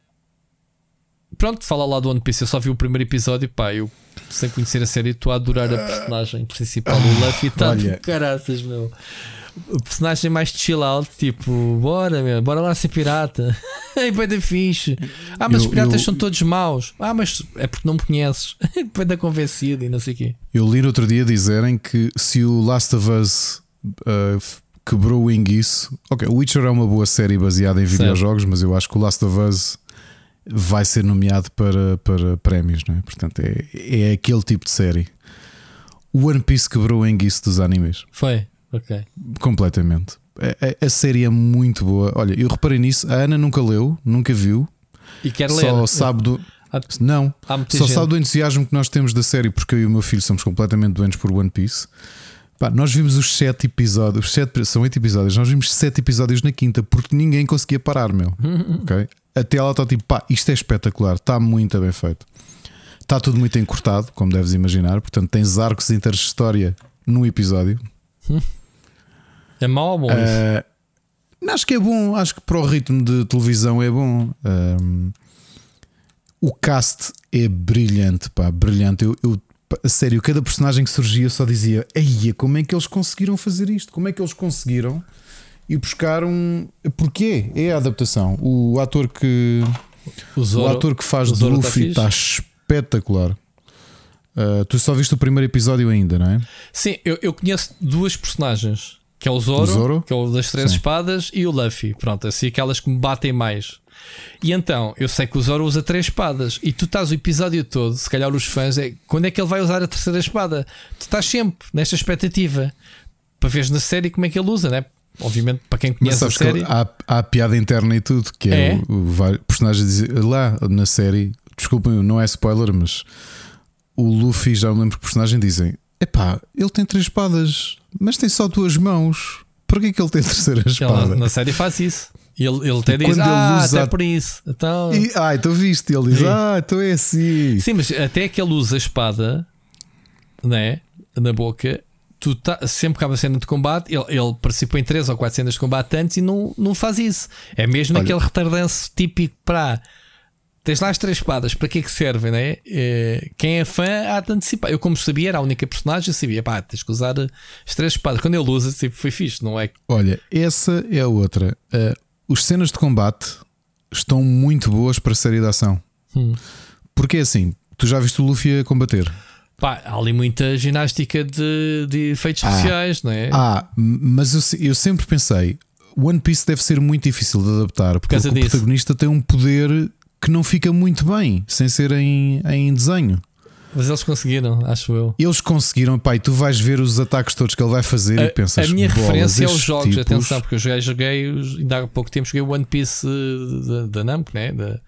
[SPEAKER 3] pronto, fala lá do One Piece. Eu só vi o primeiro episódio, pá, eu sem conhecer a série, estou a adorar a personagem principal, o [LAUGHS] Luffy. Está de caraças, meu. O personagem mais chill out, tipo, bora, meu, bora lá ser pirata. [LAUGHS] Aí vai da fixe. Ah, mas eu, os piratas eu... são todos maus. Ah, mas é porque não me conheces. [LAUGHS] Depois da convencido e não sei o quê.
[SPEAKER 2] Eu li no outro dia dizerem que se o Last of Us uh, quebrou o enguiço. Ok, o Witcher é uma boa série baseada em videojogos, mas eu acho que o Last of Us vai ser nomeado para, para prémios, não é? Portanto, é, é aquele tipo de série. O One Piece quebrou o enguiço dos animes.
[SPEAKER 3] Foi, ok.
[SPEAKER 2] Completamente. A, a, a, série é muito boa. Olha, eu reparei nisso. A Ana nunca leu, nunca viu.
[SPEAKER 3] E quer
[SPEAKER 2] ler.
[SPEAKER 3] Só
[SPEAKER 2] sabe do. Não, só gente. sabe do entusiasmo que nós temos da série, porque eu e o meu filho somos completamente doentes por One Piece. Pá, nós vimos os sete episódios, os sete, são oito episódios, nós vimos sete episódios na quinta porque ninguém conseguia parar, meu. [LAUGHS] ok? Até ela está tipo, pá, isto é espetacular, está muito bem feito. Está tudo muito encurtado, como deves imaginar, portanto tens arcos inter história num episódio. [LAUGHS]
[SPEAKER 3] É mau ou bom? Uh,
[SPEAKER 2] acho que é bom, acho que para o ritmo de televisão é bom. Um, o cast é brilhante, pá, brilhante. Eu, eu a sério, cada personagem que surgia só dizia: Eia, como é que eles conseguiram fazer isto? Como é que eles conseguiram ir buscar um. Porquê? É a adaptação. O ator que. O, Zoro, o ator que faz o tá Luffy está espetacular. Uh, tu só viste o primeiro episódio ainda, não é?
[SPEAKER 3] Sim, eu, eu conheço duas personagens. Que é o Zoro, o Zoro? que é o das três Sim. espadas, e o Luffy. Pronto, assim aquelas que me batem mais. E então, eu sei que o Zoro usa três espadas e tu estás o episódio todo, se calhar os fãs, é quando é que ele vai usar a terceira espada? Tu estás sempre nesta expectativa para ver na série como é que ele usa, né? Obviamente, para quem conhece a série.
[SPEAKER 2] Há, há a piada interna e tudo, que é, é? O, o, personagem diz, lá na série, desculpem, não é spoiler, mas o Luffy, já me lembro que o personagem dizem: Epá, ele tem três espadas, mas tem só duas mãos. Porquê que ele tem terceira espada?
[SPEAKER 3] Ele, na série faz isso. Ele, ele até diz, ah, usa... até por isso. Então...
[SPEAKER 2] E, ah, então viste, ele diz, Sim. ah, então é assim.
[SPEAKER 3] Sim, mas até que ele usa a espada né, na boca, tu tá, sempre que há uma cena de combate, ele, ele participou em três ou quatro cenas de combate antes e não, não faz isso. É mesmo Olha. aquele retardanço típico para. Tens lá as três espadas, para que é que servem, né? É, quem é fã há de antecipar. Eu, como sabia, era a única personagem, sabia, pá, tens que usar as três espadas. Quando ele usa, tipo, foi fixe, não é?
[SPEAKER 2] Olha, essa é a outra. Uh, os cenas de combate estão muito boas para a série de ação.
[SPEAKER 3] Hum.
[SPEAKER 2] Porque é assim, tu já viste o Luffy a combater.
[SPEAKER 3] Pá, há ali muita ginástica de, de efeitos ah, especiais, não é?
[SPEAKER 2] Ah, mas eu, eu sempre pensei, One Piece deve ser muito difícil de adaptar porque o protagonista tem um poder que não fica muito bem sem ser em, em desenho.
[SPEAKER 3] Mas eles conseguiram, acho eu.
[SPEAKER 2] Eles conseguiram, pai, tu vais ver os ataques todos que ele vai fazer
[SPEAKER 3] a,
[SPEAKER 2] e pensas.
[SPEAKER 3] A minha referência é os jogos,
[SPEAKER 2] tipos...
[SPEAKER 3] atenção, porque eu já joguei, ainda há pouco tempo joguei o One Piece da, Namco, né? Da,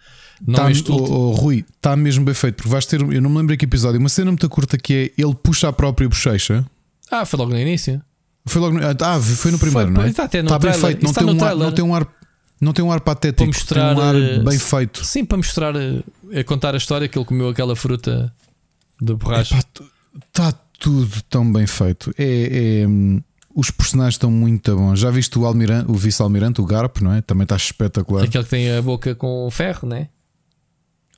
[SPEAKER 3] não
[SPEAKER 2] tá,
[SPEAKER 3] este
[SPEAKER 2] oh, oh, Rui, está mesmo bem feito, porque vais ter, eu não me lembro que episódio, uma cena muito curta que é ele puxa a própria bochecha.
[SPEAKER 3] Ah, foi logo no início.
[SPEAKER 2] Foi logo no, ah, foi no primeiro,
[SPEAKER 3] foi,
[SPEAKER 2] não é?
[SPEAKER 3] Está, até no
[SPEAKER 2] está
[SPEAKER 3] trailer.
[SPEAKER 2] bem feito, não tem, um ar, não tem um ar não tem um ar patético,
[SPEAKER 3] para mostrar,
[SPEAKER 2] tem um ar
[SPEAKER 3] eh,
[SPEAKER 2] bem feito.
[SPEAKER 3] Sim, para mostrar, eh, a contar a história que ele comeu aquela fruta de borracha.
[SPEAKER 2] Está tudo tão bem feito. É, é, hum, os personagens estão muito bons. Já viste o, almirante, o vice-almirante, o Garp, não é? Também está espetacular.
[SPEAKER 3] Aquele que tem a boca com ferro, não é?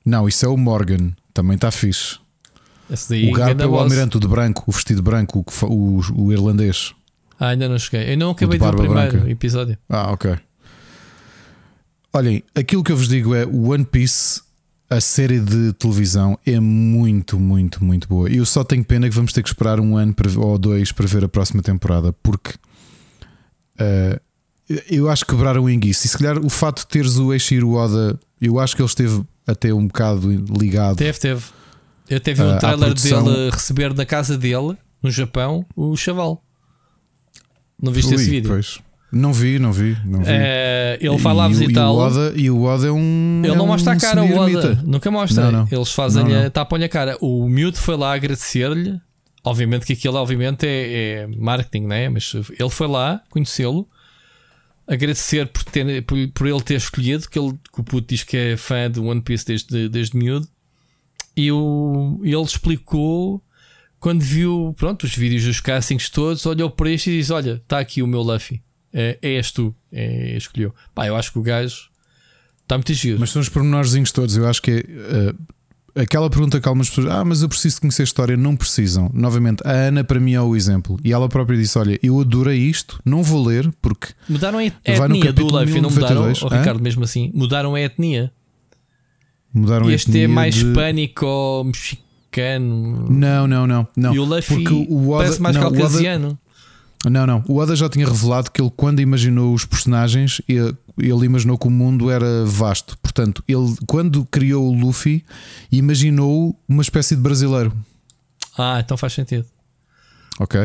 [SPEAKER 2] Não, isso é o Morgan. Também está fixe.
[SPEAKER 3] Daí,
[SPEAKER 2] o Garp é o almirante, o de branco, o vestido branco, o, o, o irlandês.
[SPEAKER 3] Ah, ainda não cheguei. Eu não acabei de ver o primeiro branca. episódio.
[SPEAKER 2] Ah, ok. Olhem, aquilo que eu vos digo é One Piece, a série de televisão, é muito, muito, muito boa. Eu só tenho pena que vamos ter que esperar um ano ou dois para ver a próxima temporada, porque uh, eu acho que quebraram o enguiço. E se calhar o fato de teres o Eiichiro Oda, eu acho que ele esteve até um bocado ligado.
[SPEAKER 3] Teve, teve. Eu teve um uh, trailer dele receber da casa dele, no Japão, o chaval. Não viste Ui, esse vídeo?
[SPEAKER 2] Pois. Não vi, não vi. Não vi.
[SPEAKER 3] É, ele vai lá visitá-lo.
[SPEAKER 2] E, o Oda é um.
[SPEAKER 3] Ele
[SPEAKER 2] é
[SPEAKER 3] não mostra
[SPEAKER 2] um
[SPEAKER 3] a cara, o Oda. Nunca mostra. Não, não. Eles fazem
[SPEAKER 2] não,
[SPEAKER 3] a. tapam-lhe a cara. O miúdo foi lá agradecer-lhe. Obviamente que aquilo obviamente é, é marketing, né? Mas ele foi lá conhecê-lo. Agradecer por, ter, por, por, ele ter escolhido, que, ele, que o puto diz que é fã do One Piece desde, desde miúdo. E o, ele explicou quando viu pronto, os vídeos dos castings todos, olhou para este e diz: Olha, está aqui o meu Luffy é, é és tu, é, escolheu. Pá, eu acho que o gajo está muito giro.
[SPEAKER 2] Mas são os pormenorzinhos todos. Eu acho que é. Uh, aquela pergunta que algumas pessoas, ah, mas eu preciso conhecer a história, não precisam. Novamente, a Ana para mim é o exemplo. E ela própria disse: Olha, eu adorei isto, não vou ler porque.
[SPEAKER 3] Mudaram a etnia do Luffy, não mudaram, oh, Ricardo, mesmo assim, mudaram a etnia.
[SPEAKER 2] Mudaram
[SPEAKER 3] este
[SPEAKER 2] a etnia
[SPEAKER 3] é mais
[SPEAKER 2] de...
[SPEAKER 3] hispânico ou mexicano.
[SPEAKER 2] Não, não, não, não.
[SPEAKER 3] E o Luffy o Oda, parece mais não, caucasiano.
[SPEAKER 2] Não, não. O Oda já tinha revelado que ele, quando imaginou os personagens, ele, ele imaginou que o mundo era vasto. Portanto, ele, quando criou o Luffy, imaginou uma espécie de brasileiro.
[SPEAKER 3] Ah, então faz sentido.
[SPEAKER 2] Ok.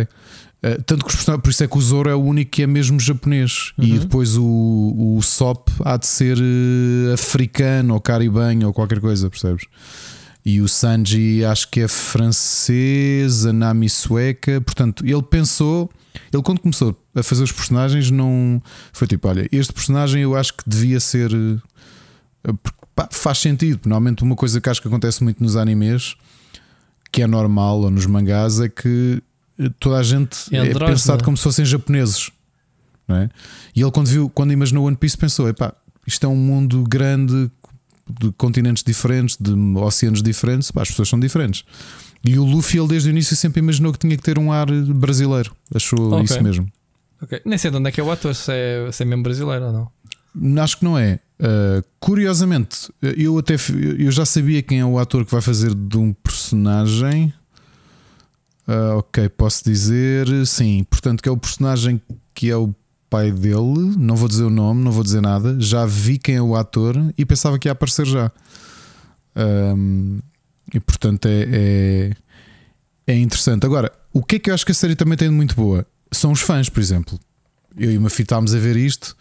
[SPEAKER 2] Uh, tanto que os personagens, por isso é que o Zoro é o único que é mesmo japonês. Uhum. E depois o, o Sop há de ser uh, africano ou caribenho ou qualquer coisa, percebes? E o Sanji acho que é francês, a Nami sueca. Portanto, ele pensou ele, quando começou a fazer os personagens, não foi tipo: olha, este personagem eu acho que devia ser. Eh, pá, faz sentido. Normalmente, uma coisa que acho que acontece muito nos animes, que é normal, ou nos mangás, é que eh, toda a gente é, é pensado como se fossem japoneses. Não é? E ele, quando, viu, quando imaginou One Piece, pensou: epá, isto é um mundo grande de continentes diferentes, de oceanos diferentes, pá, as pessoas são diferentes. E o Luffy, ele desde o início sempre imaginou que tinha que ter um ar brasileiro. Achou okay. isso mesmo.
[SPEAKER 3] Okay. Nem sei de onde é que é o ator, se é, se é mesmo brasileiro ou
[SPEAKER 2] não. Acho que não é. Uh, curiosamente, eu até eu já sabia quem é o ator que vai fazer de um personagem. Uh, ok, posso dizer sim. Portanto, que é o personagem que é o pai dele. Não vou dizer o nome, não vou dizer nada. Já vi quem é o ator e pensava que ia aparecer já. Um, e portanto é, é, é, interessante. Agora, o que é que eu acho que a série também tem de muito boa? São os fãs, por exemplo. Eu e o Mafi estávamos a ver isto.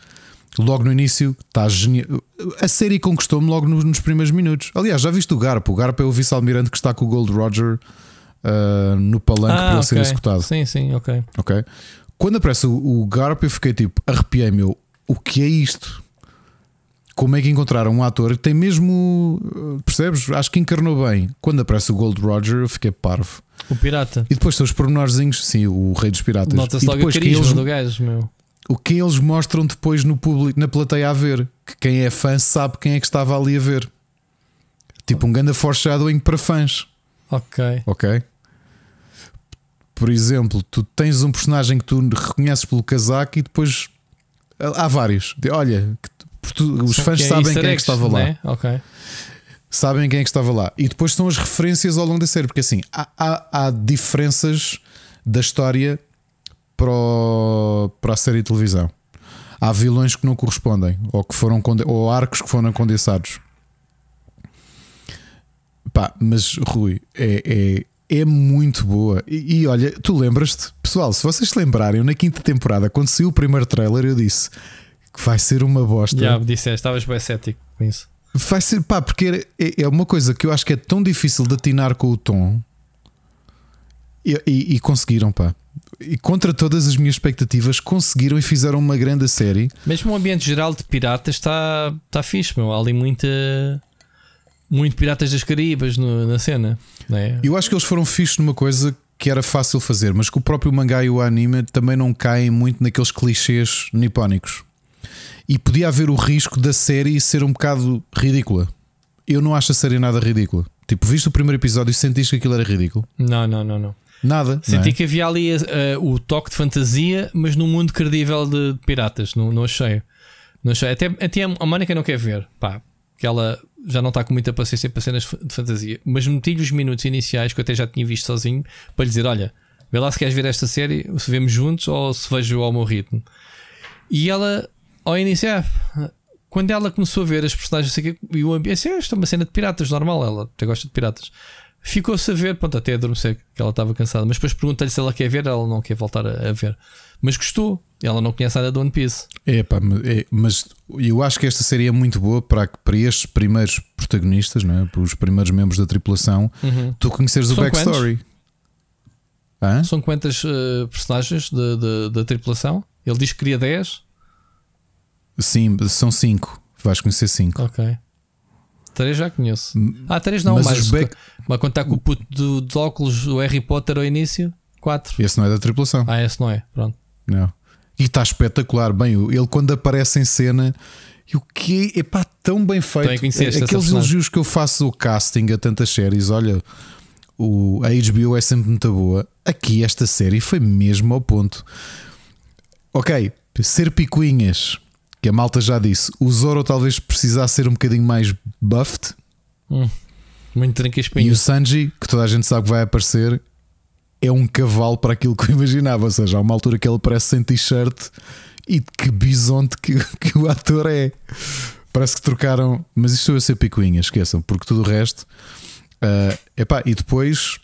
[SPEAKER 2] Logo no início, está genial. A série conquistou-me logo nos, nos, primeiros minutos. Aliás, já viste o Garpo? O Garpo é o vice-almirante que está com o Gold Roger uh, no palanque ah, para okay. ser executado.
[SPEAKER 3] Sim, sim, ok.
[SPEAKER 2] Ok. Quando aparece o, o Garpo, eu fiquei tipo, arrepiei-me. O que é isto? Como é que encontraram um ator que tem mesmo. Percebes? Acho que encarnou bem. Quando aparece o Gold Roger, eu fiquei parvo.
[SPEAKER 3] O pirata.
[SPEAKER 2] E depois são os pormenorzinhos, sim, o rei dos piratas.
[SPEAKER 3] Nota-se logo o carisma eles, do gajo, meu.
[SPEAKER 2] O que eles mostram depois no público, na plateia a ver. Que quem é fã sabe quem é que estava ali a ver. Tipo um grande foreshadowing para fãs.
[SPEAKER 3] Ok.
[SPEAKER 2] Ok. Por exemplo, tu tens um personagem que tu reconheces pelo casaco e depois há vários. Olha, os fãs que é sabem quem é que estava lá.
[SPEAKER 3] Né? Okay.
[SPEAKER 2] Sabem quem é que estava lá. E depois são as referências ao longo da série, porque assim há, há, há diferenças da história para, o, para a série de televisão. Há vilões que não correspondem, ou que foram ou arcos que foram condensados. Pá, mas Rui, é, é, é muito boa. E, e olha, tu lembras-te, pessoal, se vocês se lembrarem, na quinta temporada, quando saiu o primeiro trailer, eu disse vai ser uma bosta.
[SPEAKER 3] Já, disseste, estavas bem cético com isso.
[SPEAKER 2] Vai ser, pá, porque é, é uma coisa que eu acho que é tão difícil de atinar com o tom e, e, e conseguiram, pá. E contra todas as minhas expectativas, conseguiram e fizeram uma grande série.
[SPEAKER 3] Mesmo o ambiente geral de piratas está tá fixe, meu. Há ali muita. Muito Piratas das Caribas no, na cena. Não é?
[SPEAKER 2] Eu acho que eles foram fixos numa coisa que era fácil fazer, mas que o próprio mangá e o anime também não caem muito naqueles clichês nipónicos. E podia haver o risco da série ser um bocado ridícula. Eu não acho a série nada ridícula. Tipo, viste o primeiro episódio e sentiste que aquilo era ridículo?
[SPEAKER 3] Não, não, não, não.
[SPEAKER 2] Nada.
[SPEAKER 3] Senti
[SPEAKER 2] é?
[SPEAKER 3] que havia ali uh, o toque de fantasia, mas num mundo credível de, piratas. Não, não achei. Não achei. Até, até a Mónica não quer ver. Pá, que ela já não está com muita paciência para cenas de fantasia. Mas meti-lhe os minutos iniciais que eu até já tinha visto sozinho para lhe dizer: olha, vê lá se queres ver esta série, se vemos juntos ou se vejo ao meu ritmo. E ela, ao iniciar, quando ela começou a ver as personagens e o ambiente, isto é uma cena de piratas, normal, ela até gosta de piratas. Ficou-se a ver, pronto, até adormecer, que ela estava cansada. Mas depois perguntei-lhe se ela quer ver, ela não quer voltar a, a, ver. Mas gostou, ela não conhece nada do One Piece.
[SPEAKER 2] É, pá, é, mas eu acho que esta série é muito boa para, para estes primeiros protagonistas, não é? para os primeiros membros da tripulação, uhum. tu conheceres São o backstory.
[SPEAKER 3] São quantas uh, personagens da tripulação? Ele diz que queria 10.
[SPEAKER 2] Sim, são 5. Vais conhecer 5.
[SPEAKER 3] Ok. 3 já conheço. Ah, 3 não, mas, mas, back... mas quando está com o puto do, dos óculos, o Harry Potter ao início, 4.
[SPEAKER 2] Esse não é da tripulação.
[SPEAKER 3] Ah, esse não é. Pronto.
[SPEAKER 2] Não. E está espetacular. Bem, ele quando aparece em cena. E o que é pá, tão bem feito. Aqueles elogios que eu faço do casting a tantas séries, olha, o, a HBO é sempre muito boa. Aqui esta série foi mesmo ao ponto. Ok, ser picuinhas, que a malta já disse, o Zoro talvez precisasse ser um bocadinho mais buffed.
[SPEAKER 3] Hum, muito tranquilo.
[SPEAKER 2] E o Sanji, que toda a gente sabe que vai aparecer, é um cavalo para aquilo que eu imaginava. Ou seja, há uma altura que ele parece sem t-shirt e que bisonte que, [LAUGHS] que o ator é. Parece que trocaram. Mas isto a ser picuinha, esqueçam, porque tudo o resto. Uh, epá, e depois.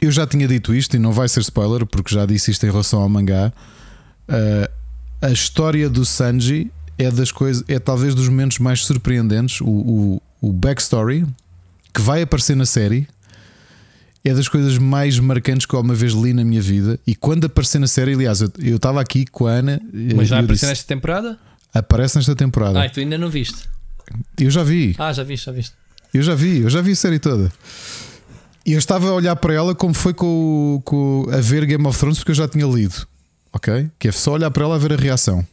[SPEAKER 2] Eu já tinha dito isto e não vai ser spoiler, porque já disse isto em relação ao mangá. Uh, a história do Sanji é das coisas, é talvez dos momentos mais surpreendentes. O, o, o backstory que vai aparecer na série é das coisas mais marcantes que eu uma vez li na minha vida. E quando aparecer na série, aliás, eu estava aqui com a Ana.
[SPEAKER 3] Mas já apareceu nesta temporada?
[SPEAKER 2] Aparece nesta temporada.
[SPEAKER 3] Ah, tu ainda não viste?
[SPEAKER 2] Eu já vi.
[SPEAKER 3] Ah, já viste, já viste.
[SPEAKER 2] Eu já vi, eu já vi a série toda. E eu estava a olhar para ela como foi com, com a ver Game of Thrones, porque eu já tinha lido. Ok? Que é só olhar para ela a ver a reação.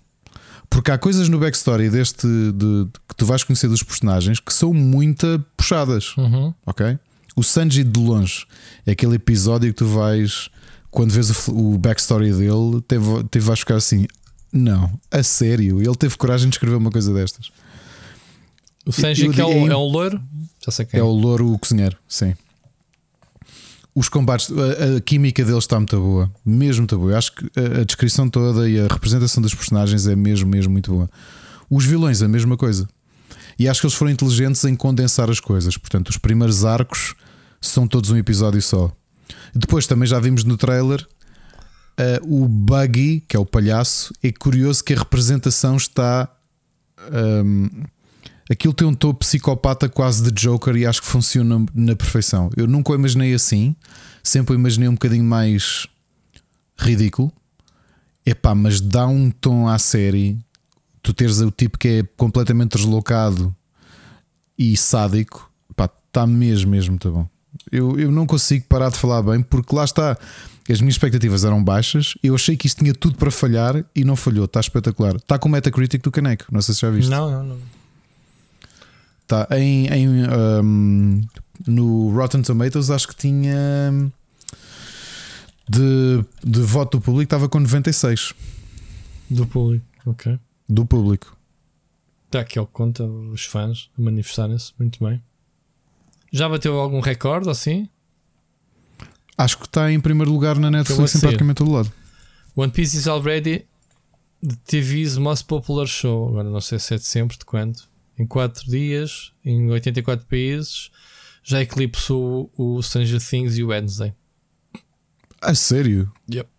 [SPEAKER 2] Porque há coisas no backstory deste de, de, que tu vais conhecer dos personagens que são muito puxadas.
[SPEAKER 3] Uhum.
[SPEAKER 2] Ok? O Sanji de longe é aquele episódio que tu vais, quando vês o, o backstory dele, teve, teve vais ficar assim: não, a sério, ele teve coragem de escrever uma coisa destas.
[SPEAKER 3] O Sanji que é, o, é um loiro? Já sei quem
[SPEAKER 2] é. É o louro o cozinheiro, sim. Os combates, a, a, química deles está muito boa, mesmo muito boa. Eu acho que a, a, descrição toda e a representação dos personagens é mesmo, mesmo muito boa. Os vilões, a mesma coisa. E acho que eles foram inteligentes em condensar as coisas. Portanto, os primeiros arcos são todos um episódio só. Depois também já vimos no trailer uh, o Buggy, que é o palhaço. É curioso que a representação está. Um, aquilo tem um tom psicopata quase de Joker e acho que funciona na perfeição. Eu nunca o imaginei assim, sempre o imaginei um bocadinho mais ridículo. Epá, mas dá um tom à série. Tu teres o tipo que é completamente deslocado e sádico, pá, está mesmo, mesmo muito bom. Eu, eu não consigo parar de falar bem porque lá está. As minhas expectativas eram baixas. Eu achei que isto tinha tudo para falhar e não falhou. Está espetacular. Está com o Metacritic do Caneco. Não sei se já viste.
[SPEAKER 3] Não, não, não.
[SPEAKER 2] Está em, em um, no Rotten Tomatoes. Acho que tinha de, de voto do público. Estava com 96
[SPEAKER 3] do público. Ok.
[SPEAKER 2] Do público.
[SPEAKER 3] Está aqui ao conta os fãs manifestarem-se muito bem. Já bateu algum recorde assim?
[SPEAKER 2] Acho que está em primeiro lugar na Netflix em praticamente todo lado.
[SPEAKER 3] One Piece is already the TV's most popular show. Agora não sei se é de sempre, de quando. Em 4 dias, em 84 países, já eclipsou o Stranger Things e o Wednesday.
[SPEAKER 2] A sério?
[SPEAKER 3] Yep.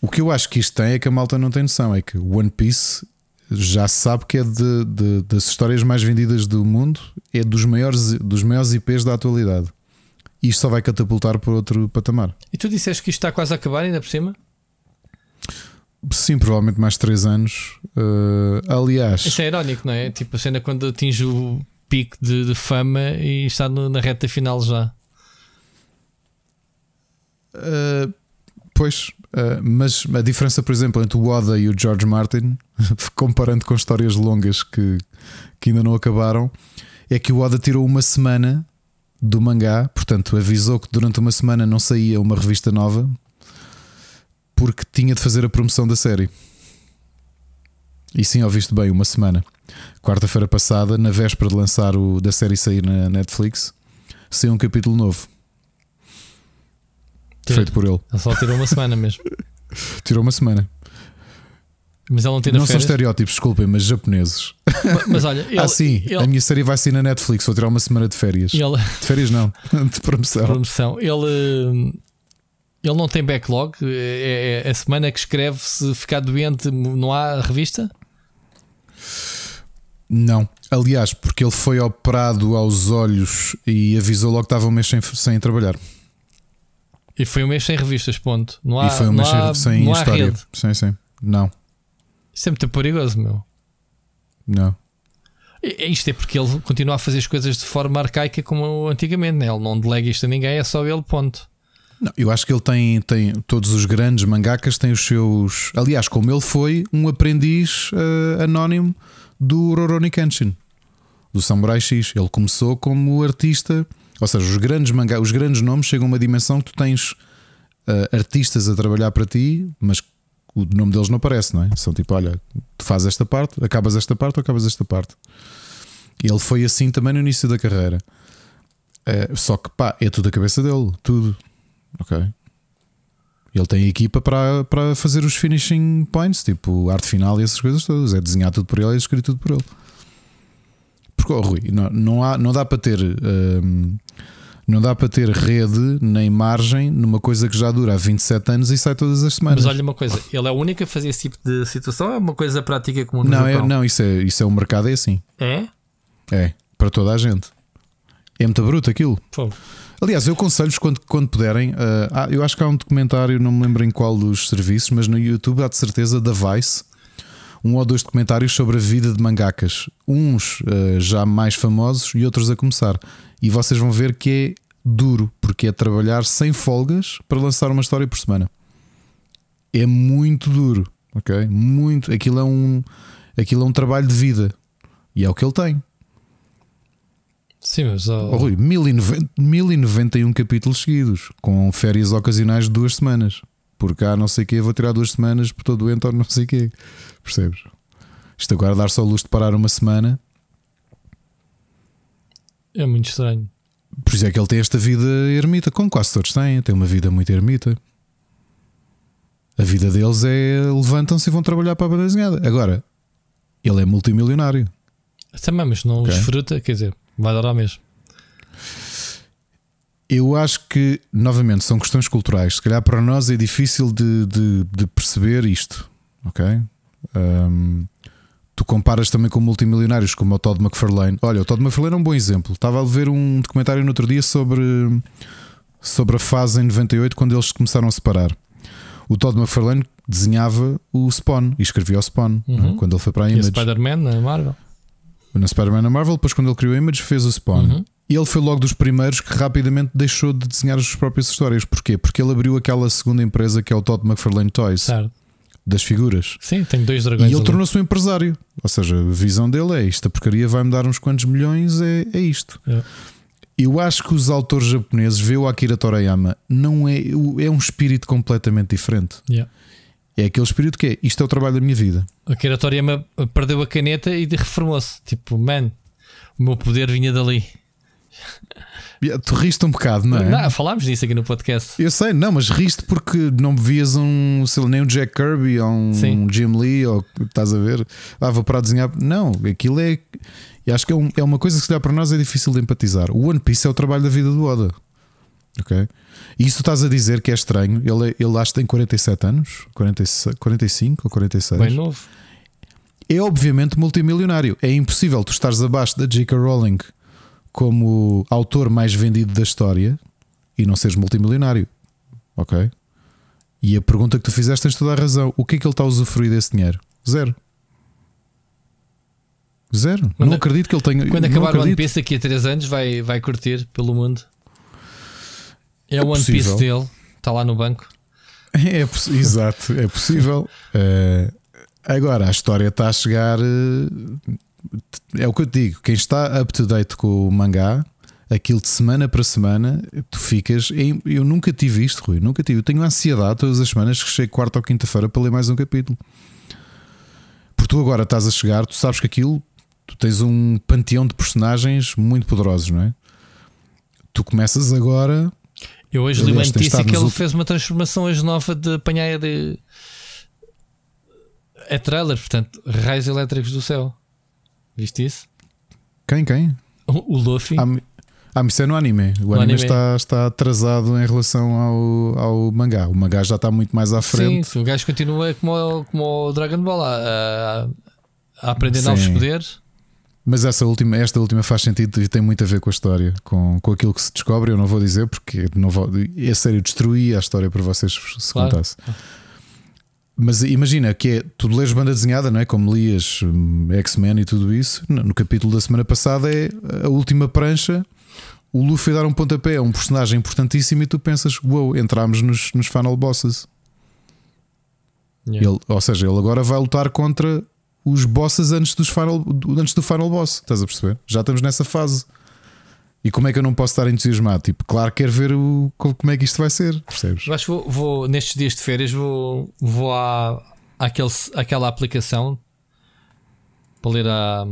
[SPEAKER 2] O que eu acho que isto tem é que a malta não tem noção. É que One Piece já sabe que é de, de, das histórias mais vendidas do mundo, é dos maiores, dos maiores IPs da atualidade. E isto só vai catapultar para outro patamar.
[SPEAKER 3] E tu disseste que isto está quase a acabar, ainda por cima?
[SPEAKER 2] Sim, provavelmente mais 3 anos. Uh, aliás,
[SPEAKER 3] Isso é irónico, não é? Tipo a cena quando atinge o pico de, de fama e está no- na reta final já.
[SPEAKER 2] uh, pois, uh, mas a diferença, por exemplo, entre o Oda e o George Martin, [LAUGHS] comparando com histórias longas que, que ainda não acabaram, é que o Oda tirou uma semana do mangá, portanto, avisou que durante uma semana não saía uma revista nova porque tinha de fazer a promoção da série. E sim, ouviste bem, uma semana. Quarta-feira passada, na véspera de lançar o da série sair na Netflix, saiu um capítulo novo. Feito por ele.
[SPEAKER 3] Ele só tirou uma semana mesmo. [LAUGHS]
[SPEAKER 2] Tirou uma semana.
[SPEAKER 3] Mas ele não tira
[SPEAKER 2] não são estereótipos, desculpem, mas japoneses.
[SPEAKER 3] Mas, mas olha, [LAUGHS] ele,
[SPEAKER 2] ah, sim,
[SPEAKER 3] ele,
[SPEAKER 2] a minha série vai sair na Netflix. Vou tirar uma semana de férias.
[SPEAKER 3] ele,
[SPEAKER 2] De férias não, [LAUGHS] de promoção.
[SPEAKER 3] promoção, ele, ele não tem backlog. É, é a semana que escreve. Se ficar doente, não há revista.
[SPEAKER 2] Não. Aliás, porque ele foi operado aos olhos e avisou logo que estava um mês sem, sem trabalhar.
[SPEAKER 3] E foi um mês sem revistas, ponto. Não há,
[SPEAKER 2] e foi um mês sem-
[SPEAKER 3] há,
[SPEAKER 2] sem
[SPEAKER 3] não há
[SPEAKER 2] história.
[SPEAKER 3] rede.
[SPEAKER 2] Sim, sim. Não,
[SPEAKER 3] Isso é muito perigoso, meu.
[SPEAKER 2] não.
[SPEAKER 3] Isto é porque ele continua a fazer as coisas de forma arcaica como antigamente, né? ele não delega isto a ninguém, é só ele, ponto.
[SPEAKER 2] Não, eu acho que ele tem, tem todos os grandes mangakas têm os seus. Aliás, como ele foi um aprendiz eh, anónimo do Rurouni Kenshin, do Samurai X. Ele começou como artista, ou seja, os grandes mangá, os grandes nomes chegam a uma dimensão que tu tens eh, artistas a trabalhar para ti, mas o nome deles não aparece, não é? São tipo, olha, tu fazes esta parte, acabas esta parte ou acabas esta parte. Ele foi assim também no início da carreira. Eh, só que pá, é tudo a cabeça dele, tudo. Ok. Ele tem equipa para, para fazer os finishing points, tipo arte final e essas coisas todas. É desenhar tudo por ele e é escrito tudo por ele. Porque, oh, Rui, não, não, há, não dá para ter. hum, não dá para ter rede nem margem numa coisa que já dura há 27 anos e sai todas as semanas.
[SPEAKER 3] Mas olha uma coisa, ele é o único a fazer esse tipo de situação ou é uma coisa prática comum no
[SPEAKER 2] não, é, não isso, é, isso é o mercado, é assim.
[SPEAKER 3] É?
[SPEAKER 2] É, para toda a gente. É muito bruto aquilo.
[SPEAKER 3] Pô,
[SPEAKER 2] Aliás, eu aconselho-vos quando, quando puderem. ah, eu acho que há um documentário, não me lembro em qual dos serviços, mas no YouTube há de certeza da Vice. Um ou dois documentários sobre a vida de mangakas. Uns ah, já mais famosos e outros a começar. E vocês vão ver que é duro, porque é trabalhar sem folgas para lançar uma história por semana. É muito duro, ok? Muito. Aquilo é um, aquilo é um trabalho de vida. E é o que ele tem.
[SPEAKER 3] Sim, mas ó,
[SPEAKER 2] Oh, Rui, 1090 1091 capítulos seguidos, com férias ocasionais de duas semanas. Por cá, não sei o quê, vou tirar duas semanas por todo doente ou não sei o quê. Percebes? Isto agora dar só luz de parar uma semana.
[SPEAKER 3] é muito estranho.
[SPEAKER 2] Por isso é que ele tem esta vida ermita, como quase todos têm. Tem uma vida muito ermita. A vida deles é levantam-se e vão trabalhar para a banda desenhada. Agora, ele é multimilionário.
[SPEAKER 3] Também, mas não
[SPEAKER 2] Ok.
[SPEAKER 3] desfruta, quer dizer, vai dar ao mesmo.
[SPEAKER 2] Eu acho que, novamente, são questões culturais. Se calhar para nós é difícil de, de- de perceber isto. Ok? Um, tu comparas também com multimilionários como o Todd McFarlane. Olha, o Todd McFarlane é um bom exemplo. Estava a ver um documentário no outro dia sobre, sobre a fase em 98 quando eles começaram a separar. O Todd McFarlane desenhava o Spawn e escrevia o Spawn
[SPEAKER 3] Uhum.
[SPEAKER 2] é? quando ele foi para a
[SPEAKER 3] E
[SPEAKER 2] Image.
[SPEAKER 3] Spider-Man na Marvel.
[SPEAKER 2] Na Spider-Man na Marvel, depois quando ele criou a Image, fez o Spawn.
[SPEAKER 3] Uhum.
[SPEAKER 2] E ele foi logo dos primeiros que rapidamente deixou de desenhar as suas próprias histórias. Porquê? Porque ele abriu aquela segunda empresa que é o Todd McFarlane Toys, das figuras.
[SPEAKER 3] Sim, tem dois
[SPEAKER 2] E
[SPEAKER 3] dragões.
[SPEAKER 2] ele
[SPEAKER 3] ali.
[SPEAKER 2] tornou-se um empresário. Ou seja, a visão dele é isto: a porcaria vai-me dar uns quantos milhões, é, é isto.
[SPEAKER 3] É.
[SPEAKER 2] Eu acho que os autores japoneses, vê o Akira Toriyama, não é, é um espírito completamente diferente.
[SPEAKER 3] Yeah.
[SPEAKER 2] É aquele espírito que é isto é o trabalho da minha vida.
[SPEAKER 3] A Kira Toriyama perdeu a caneta e reformou-se. Tipo, man, o meu poder vinha dali.
[SPEAKER 2] Tu riste um bocado, não é?
[SPEAKER 3] Não, falámos disso aqui no podcast.
[SPEAKER 2] Eu sei, não, mas riste porque não vias um, sei lá, nem um Jack Kirby ou um Sim. Jim Lee, ou estás a ver? Ah, vou para a desenhar. Não, aquilo é. E acho que é, um, é uma coisa que se dá para nós é difícil de empatizar. O One Piece é o trabalho da vida do Oda. Ok? E isso estás a dizer que é estranho. Ele, ele acho que tem 47 anos, 46, 45 ou 46.
[SPEAKER 3] Bem novo.
[SPEAKER 2] É obviamente multimilionário. É impossível tu estares abaixo da J.K. Rowling como autor mais vendido da história e não seres multimilionário. Ok? E a pergunta que tu fizeste tens toda a razão. O que é que ele está a usufruir desse dinheiro? Zero. Zero. Quando, não acredito que ele tenha.
[SPEAKER 3] Quando acabar o One Piece aqui a 3 anos, vai, vai curtir pelo mundo. É, é o One Piece dele. Está lá no banco. [LAUGHS]
[SPEAKER 2] É, exato, é possível. uh, agora, a história está a chegar. Uh, é o que eu te digo, quem está up to date com o mangá, aquilo de semana para semana, tu ficas. Eu nunca tive isto, Rui, nunca tive. Eu tenho ansiedade todas as semanas que chego quarta ou quinta-feira para ler mais um capítulo. Porque tu agora estás a chegar, tu sabes que aquilo, tu tens um panteão de personagens muito poderosos, não é? Tu começas agora.
[SPEAKER 3] Eu hoje li uma notícia que ele últimos... fez uma transformação hoje nova de apanhar de. É trailer, portanto, raios elétricos do céu. Viste isso?
[SPEAKER 2] Quem? Quem?
[SPEAKER 3] O, o Luffy.
[SPEAKER 2] Ah, ah, isso é no anime. O anime, anime, Está, está atrasado em relação ao, ao mangá. O mangá já está muito mais à frente.
[SPEAKER 3] Sim, o gajo continua como, como o Dragon Ball a, a, a aprender Sim. novos poderes.
[SPEAKER 2] Mas essa última, esta última faz sentido e tem muito a ver com a história, com, com aquilo que se descobre. Eu não vou dizer porque não vou, é sério, destruí a história para vocês se claro. contasse. Mas imagina que é, tu lês banda desenhada, não é? Como lias hum, X-Men e tudo isso. No capítulo da semana passada é a última prancha. O Luffy dar um pontapé a um personagem importantíssimo e tu pensas, uou, wow, entramos nos, nos final bosses. Yeah. Ele, ou seja, ele agora vai lutar contra os bosses antes, dos final, antes do final boss. Estás a perceber? Já estamos nessa fase. E como é que eu não posso estar entusiasmado? Tipo, claro, quero ver o, como é que isto vai ser, percebes?
[SPEAKER 3] Eu acho que vou, vou, nestes dias de férias, vou, vou à, àquele, àquela aplicação para ler a.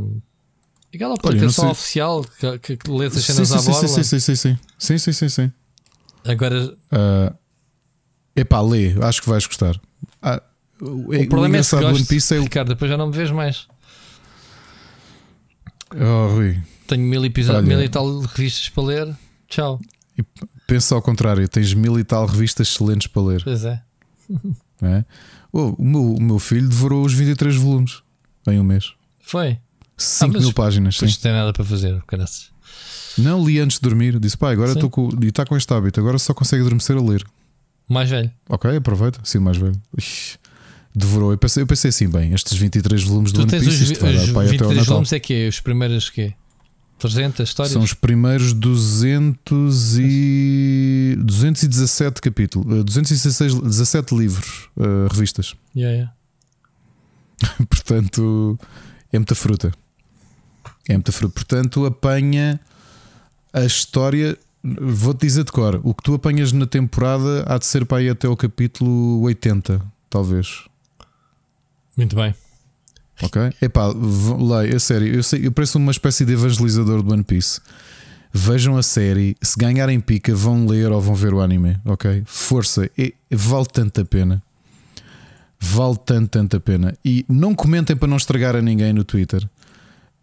[SPEAKER 3] Aquela aplicação Olha, oficial que, que lê as cenas sim, à bola.
[SPEAKER 2] Sim, sim, sim, sim, sim, sim, sim, sim.
[SPEAKER 3] Agora.
[SPEAKER 2] Uh, epá, lê, acho que vais gostar. Ah,
[SPEAKER 3] o, o problema é que se One Piece é... Ricardo, depois já não me vês mais.
[SPEAKER 2] Oh, Rui.
[SPEAKER 3] Tenho mil episódios, mil e tal revistas para ler. Tchau.
[SPEAKER 2] E pensa ao contrário, tens mil e tal revistas excelentes para ler.
[SPEAKER 3] Pois é. [LAUGHS]
[SPEAKER 2] é? Oh, o, meu, o meu filho devorou os 23 volumes em um mês.
[SPEAKER 3] Foi.
[SPEAKER 2] 5 ah, mil páginas.
[SPEAKER 3] Depois sim. tem nada para fazer, caraças.
[SPEAKER 2] Não li antes de dormir. Disse, pai, agora estou com. E está com este hábito, agora só consegue adormecer a ler.
[SPEAKER 3] Mais velho.
[SPEAKER 2] Ok, aproveita. Sim, mais velho. Ixi, devorou. Eu pensei, eu pensei assim, bem, estes 23 volumes do One Piece. Os, isto vai os dar, pai, 23
[SPEAKER 3] volumes é que é? Os primeiros que 300 histórias?
[SPEAKER 2] São os primeiros 200 e 217 capítulos, 216 17 livros, uh, revistas. [LAUGHS]
[SPEAKER 3] Yeah, yeah.
[SPEAKER 2] Portanto, é muita fruta. É muita fruta. Portanto, apanha a história. Vou-te dizer de cor: o que tu apanhas na temporada há de ser para ir até o capítulo 80, talvez.
[SPEAKER 3] Muito bem.
[SPEAKER 2] Ok? Epá, leia, a sério, eu, sei, eu pareço uma espécie de evangelizador do One Piece. Vejam a série, se ganharem pica, vão ler ou vão ver o anime, ok? Força, é, vale tanto a pena. Vale tanto, tanto a pena. E não comentem para não estragar a ninguém no Twitter.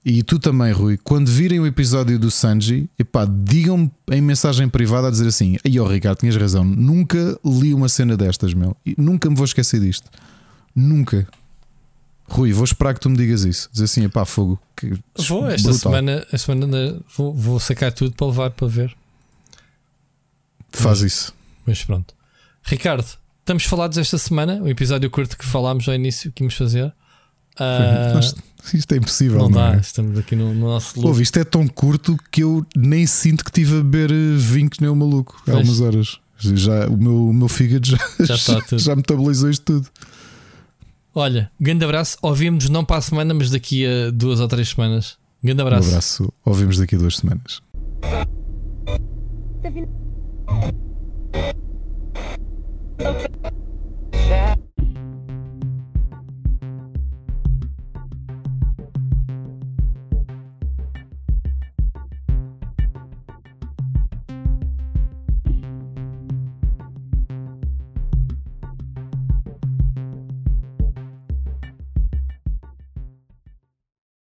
[SPEAKER 2] E tu também, Rui, quando virem o episódio do Sanji, epá, digam-me em mensagem privada a dizer assim: Aí, oh, Ricardo, tinhas razão, nunca li uma cena destas, meu. E nunca me vou esquecer disto. Nunca. Rui, vou esperar que tu me digas isso. Diz assim, pá, fogo. Que
[SPEAKER 3] vou, esta brutal. semana, a semana vou, vou, sacar tudo para levar para ver.
[SPEAKER 2] Faz mas, isso.
[SPEAKER 3] Mas pronto. Ricardo, estamos falados esta semana, o episódio curto que falámos ao início que íamos fazer. Uh,
[SPEAKER 2] isto é impossível.
[SPEAKER 3] Não,
[SPEAKER 2] não
[SPEAKER 3] dá,
[SPEAKER 2] é?
[SPEAKER 3] estamos aqui no, no nosso loop.
[SPEAKER 2] Ouve, isto é tão curto que eu nem sinto que estive a beber eh, vinho que nem o maluco há umas horas. Já, o, meu, o meu fígado já, já, [LAUGHS] já, já metabolizou isto tudo.
[SPEAKER 3] Olha, grande abraço. Ouvimos não para a semana, mas daqui a duas ou três semanas. Grande abraço.
[SPEAKER 2] Um abraço. Ouvimos daqui a duas semanas. Tá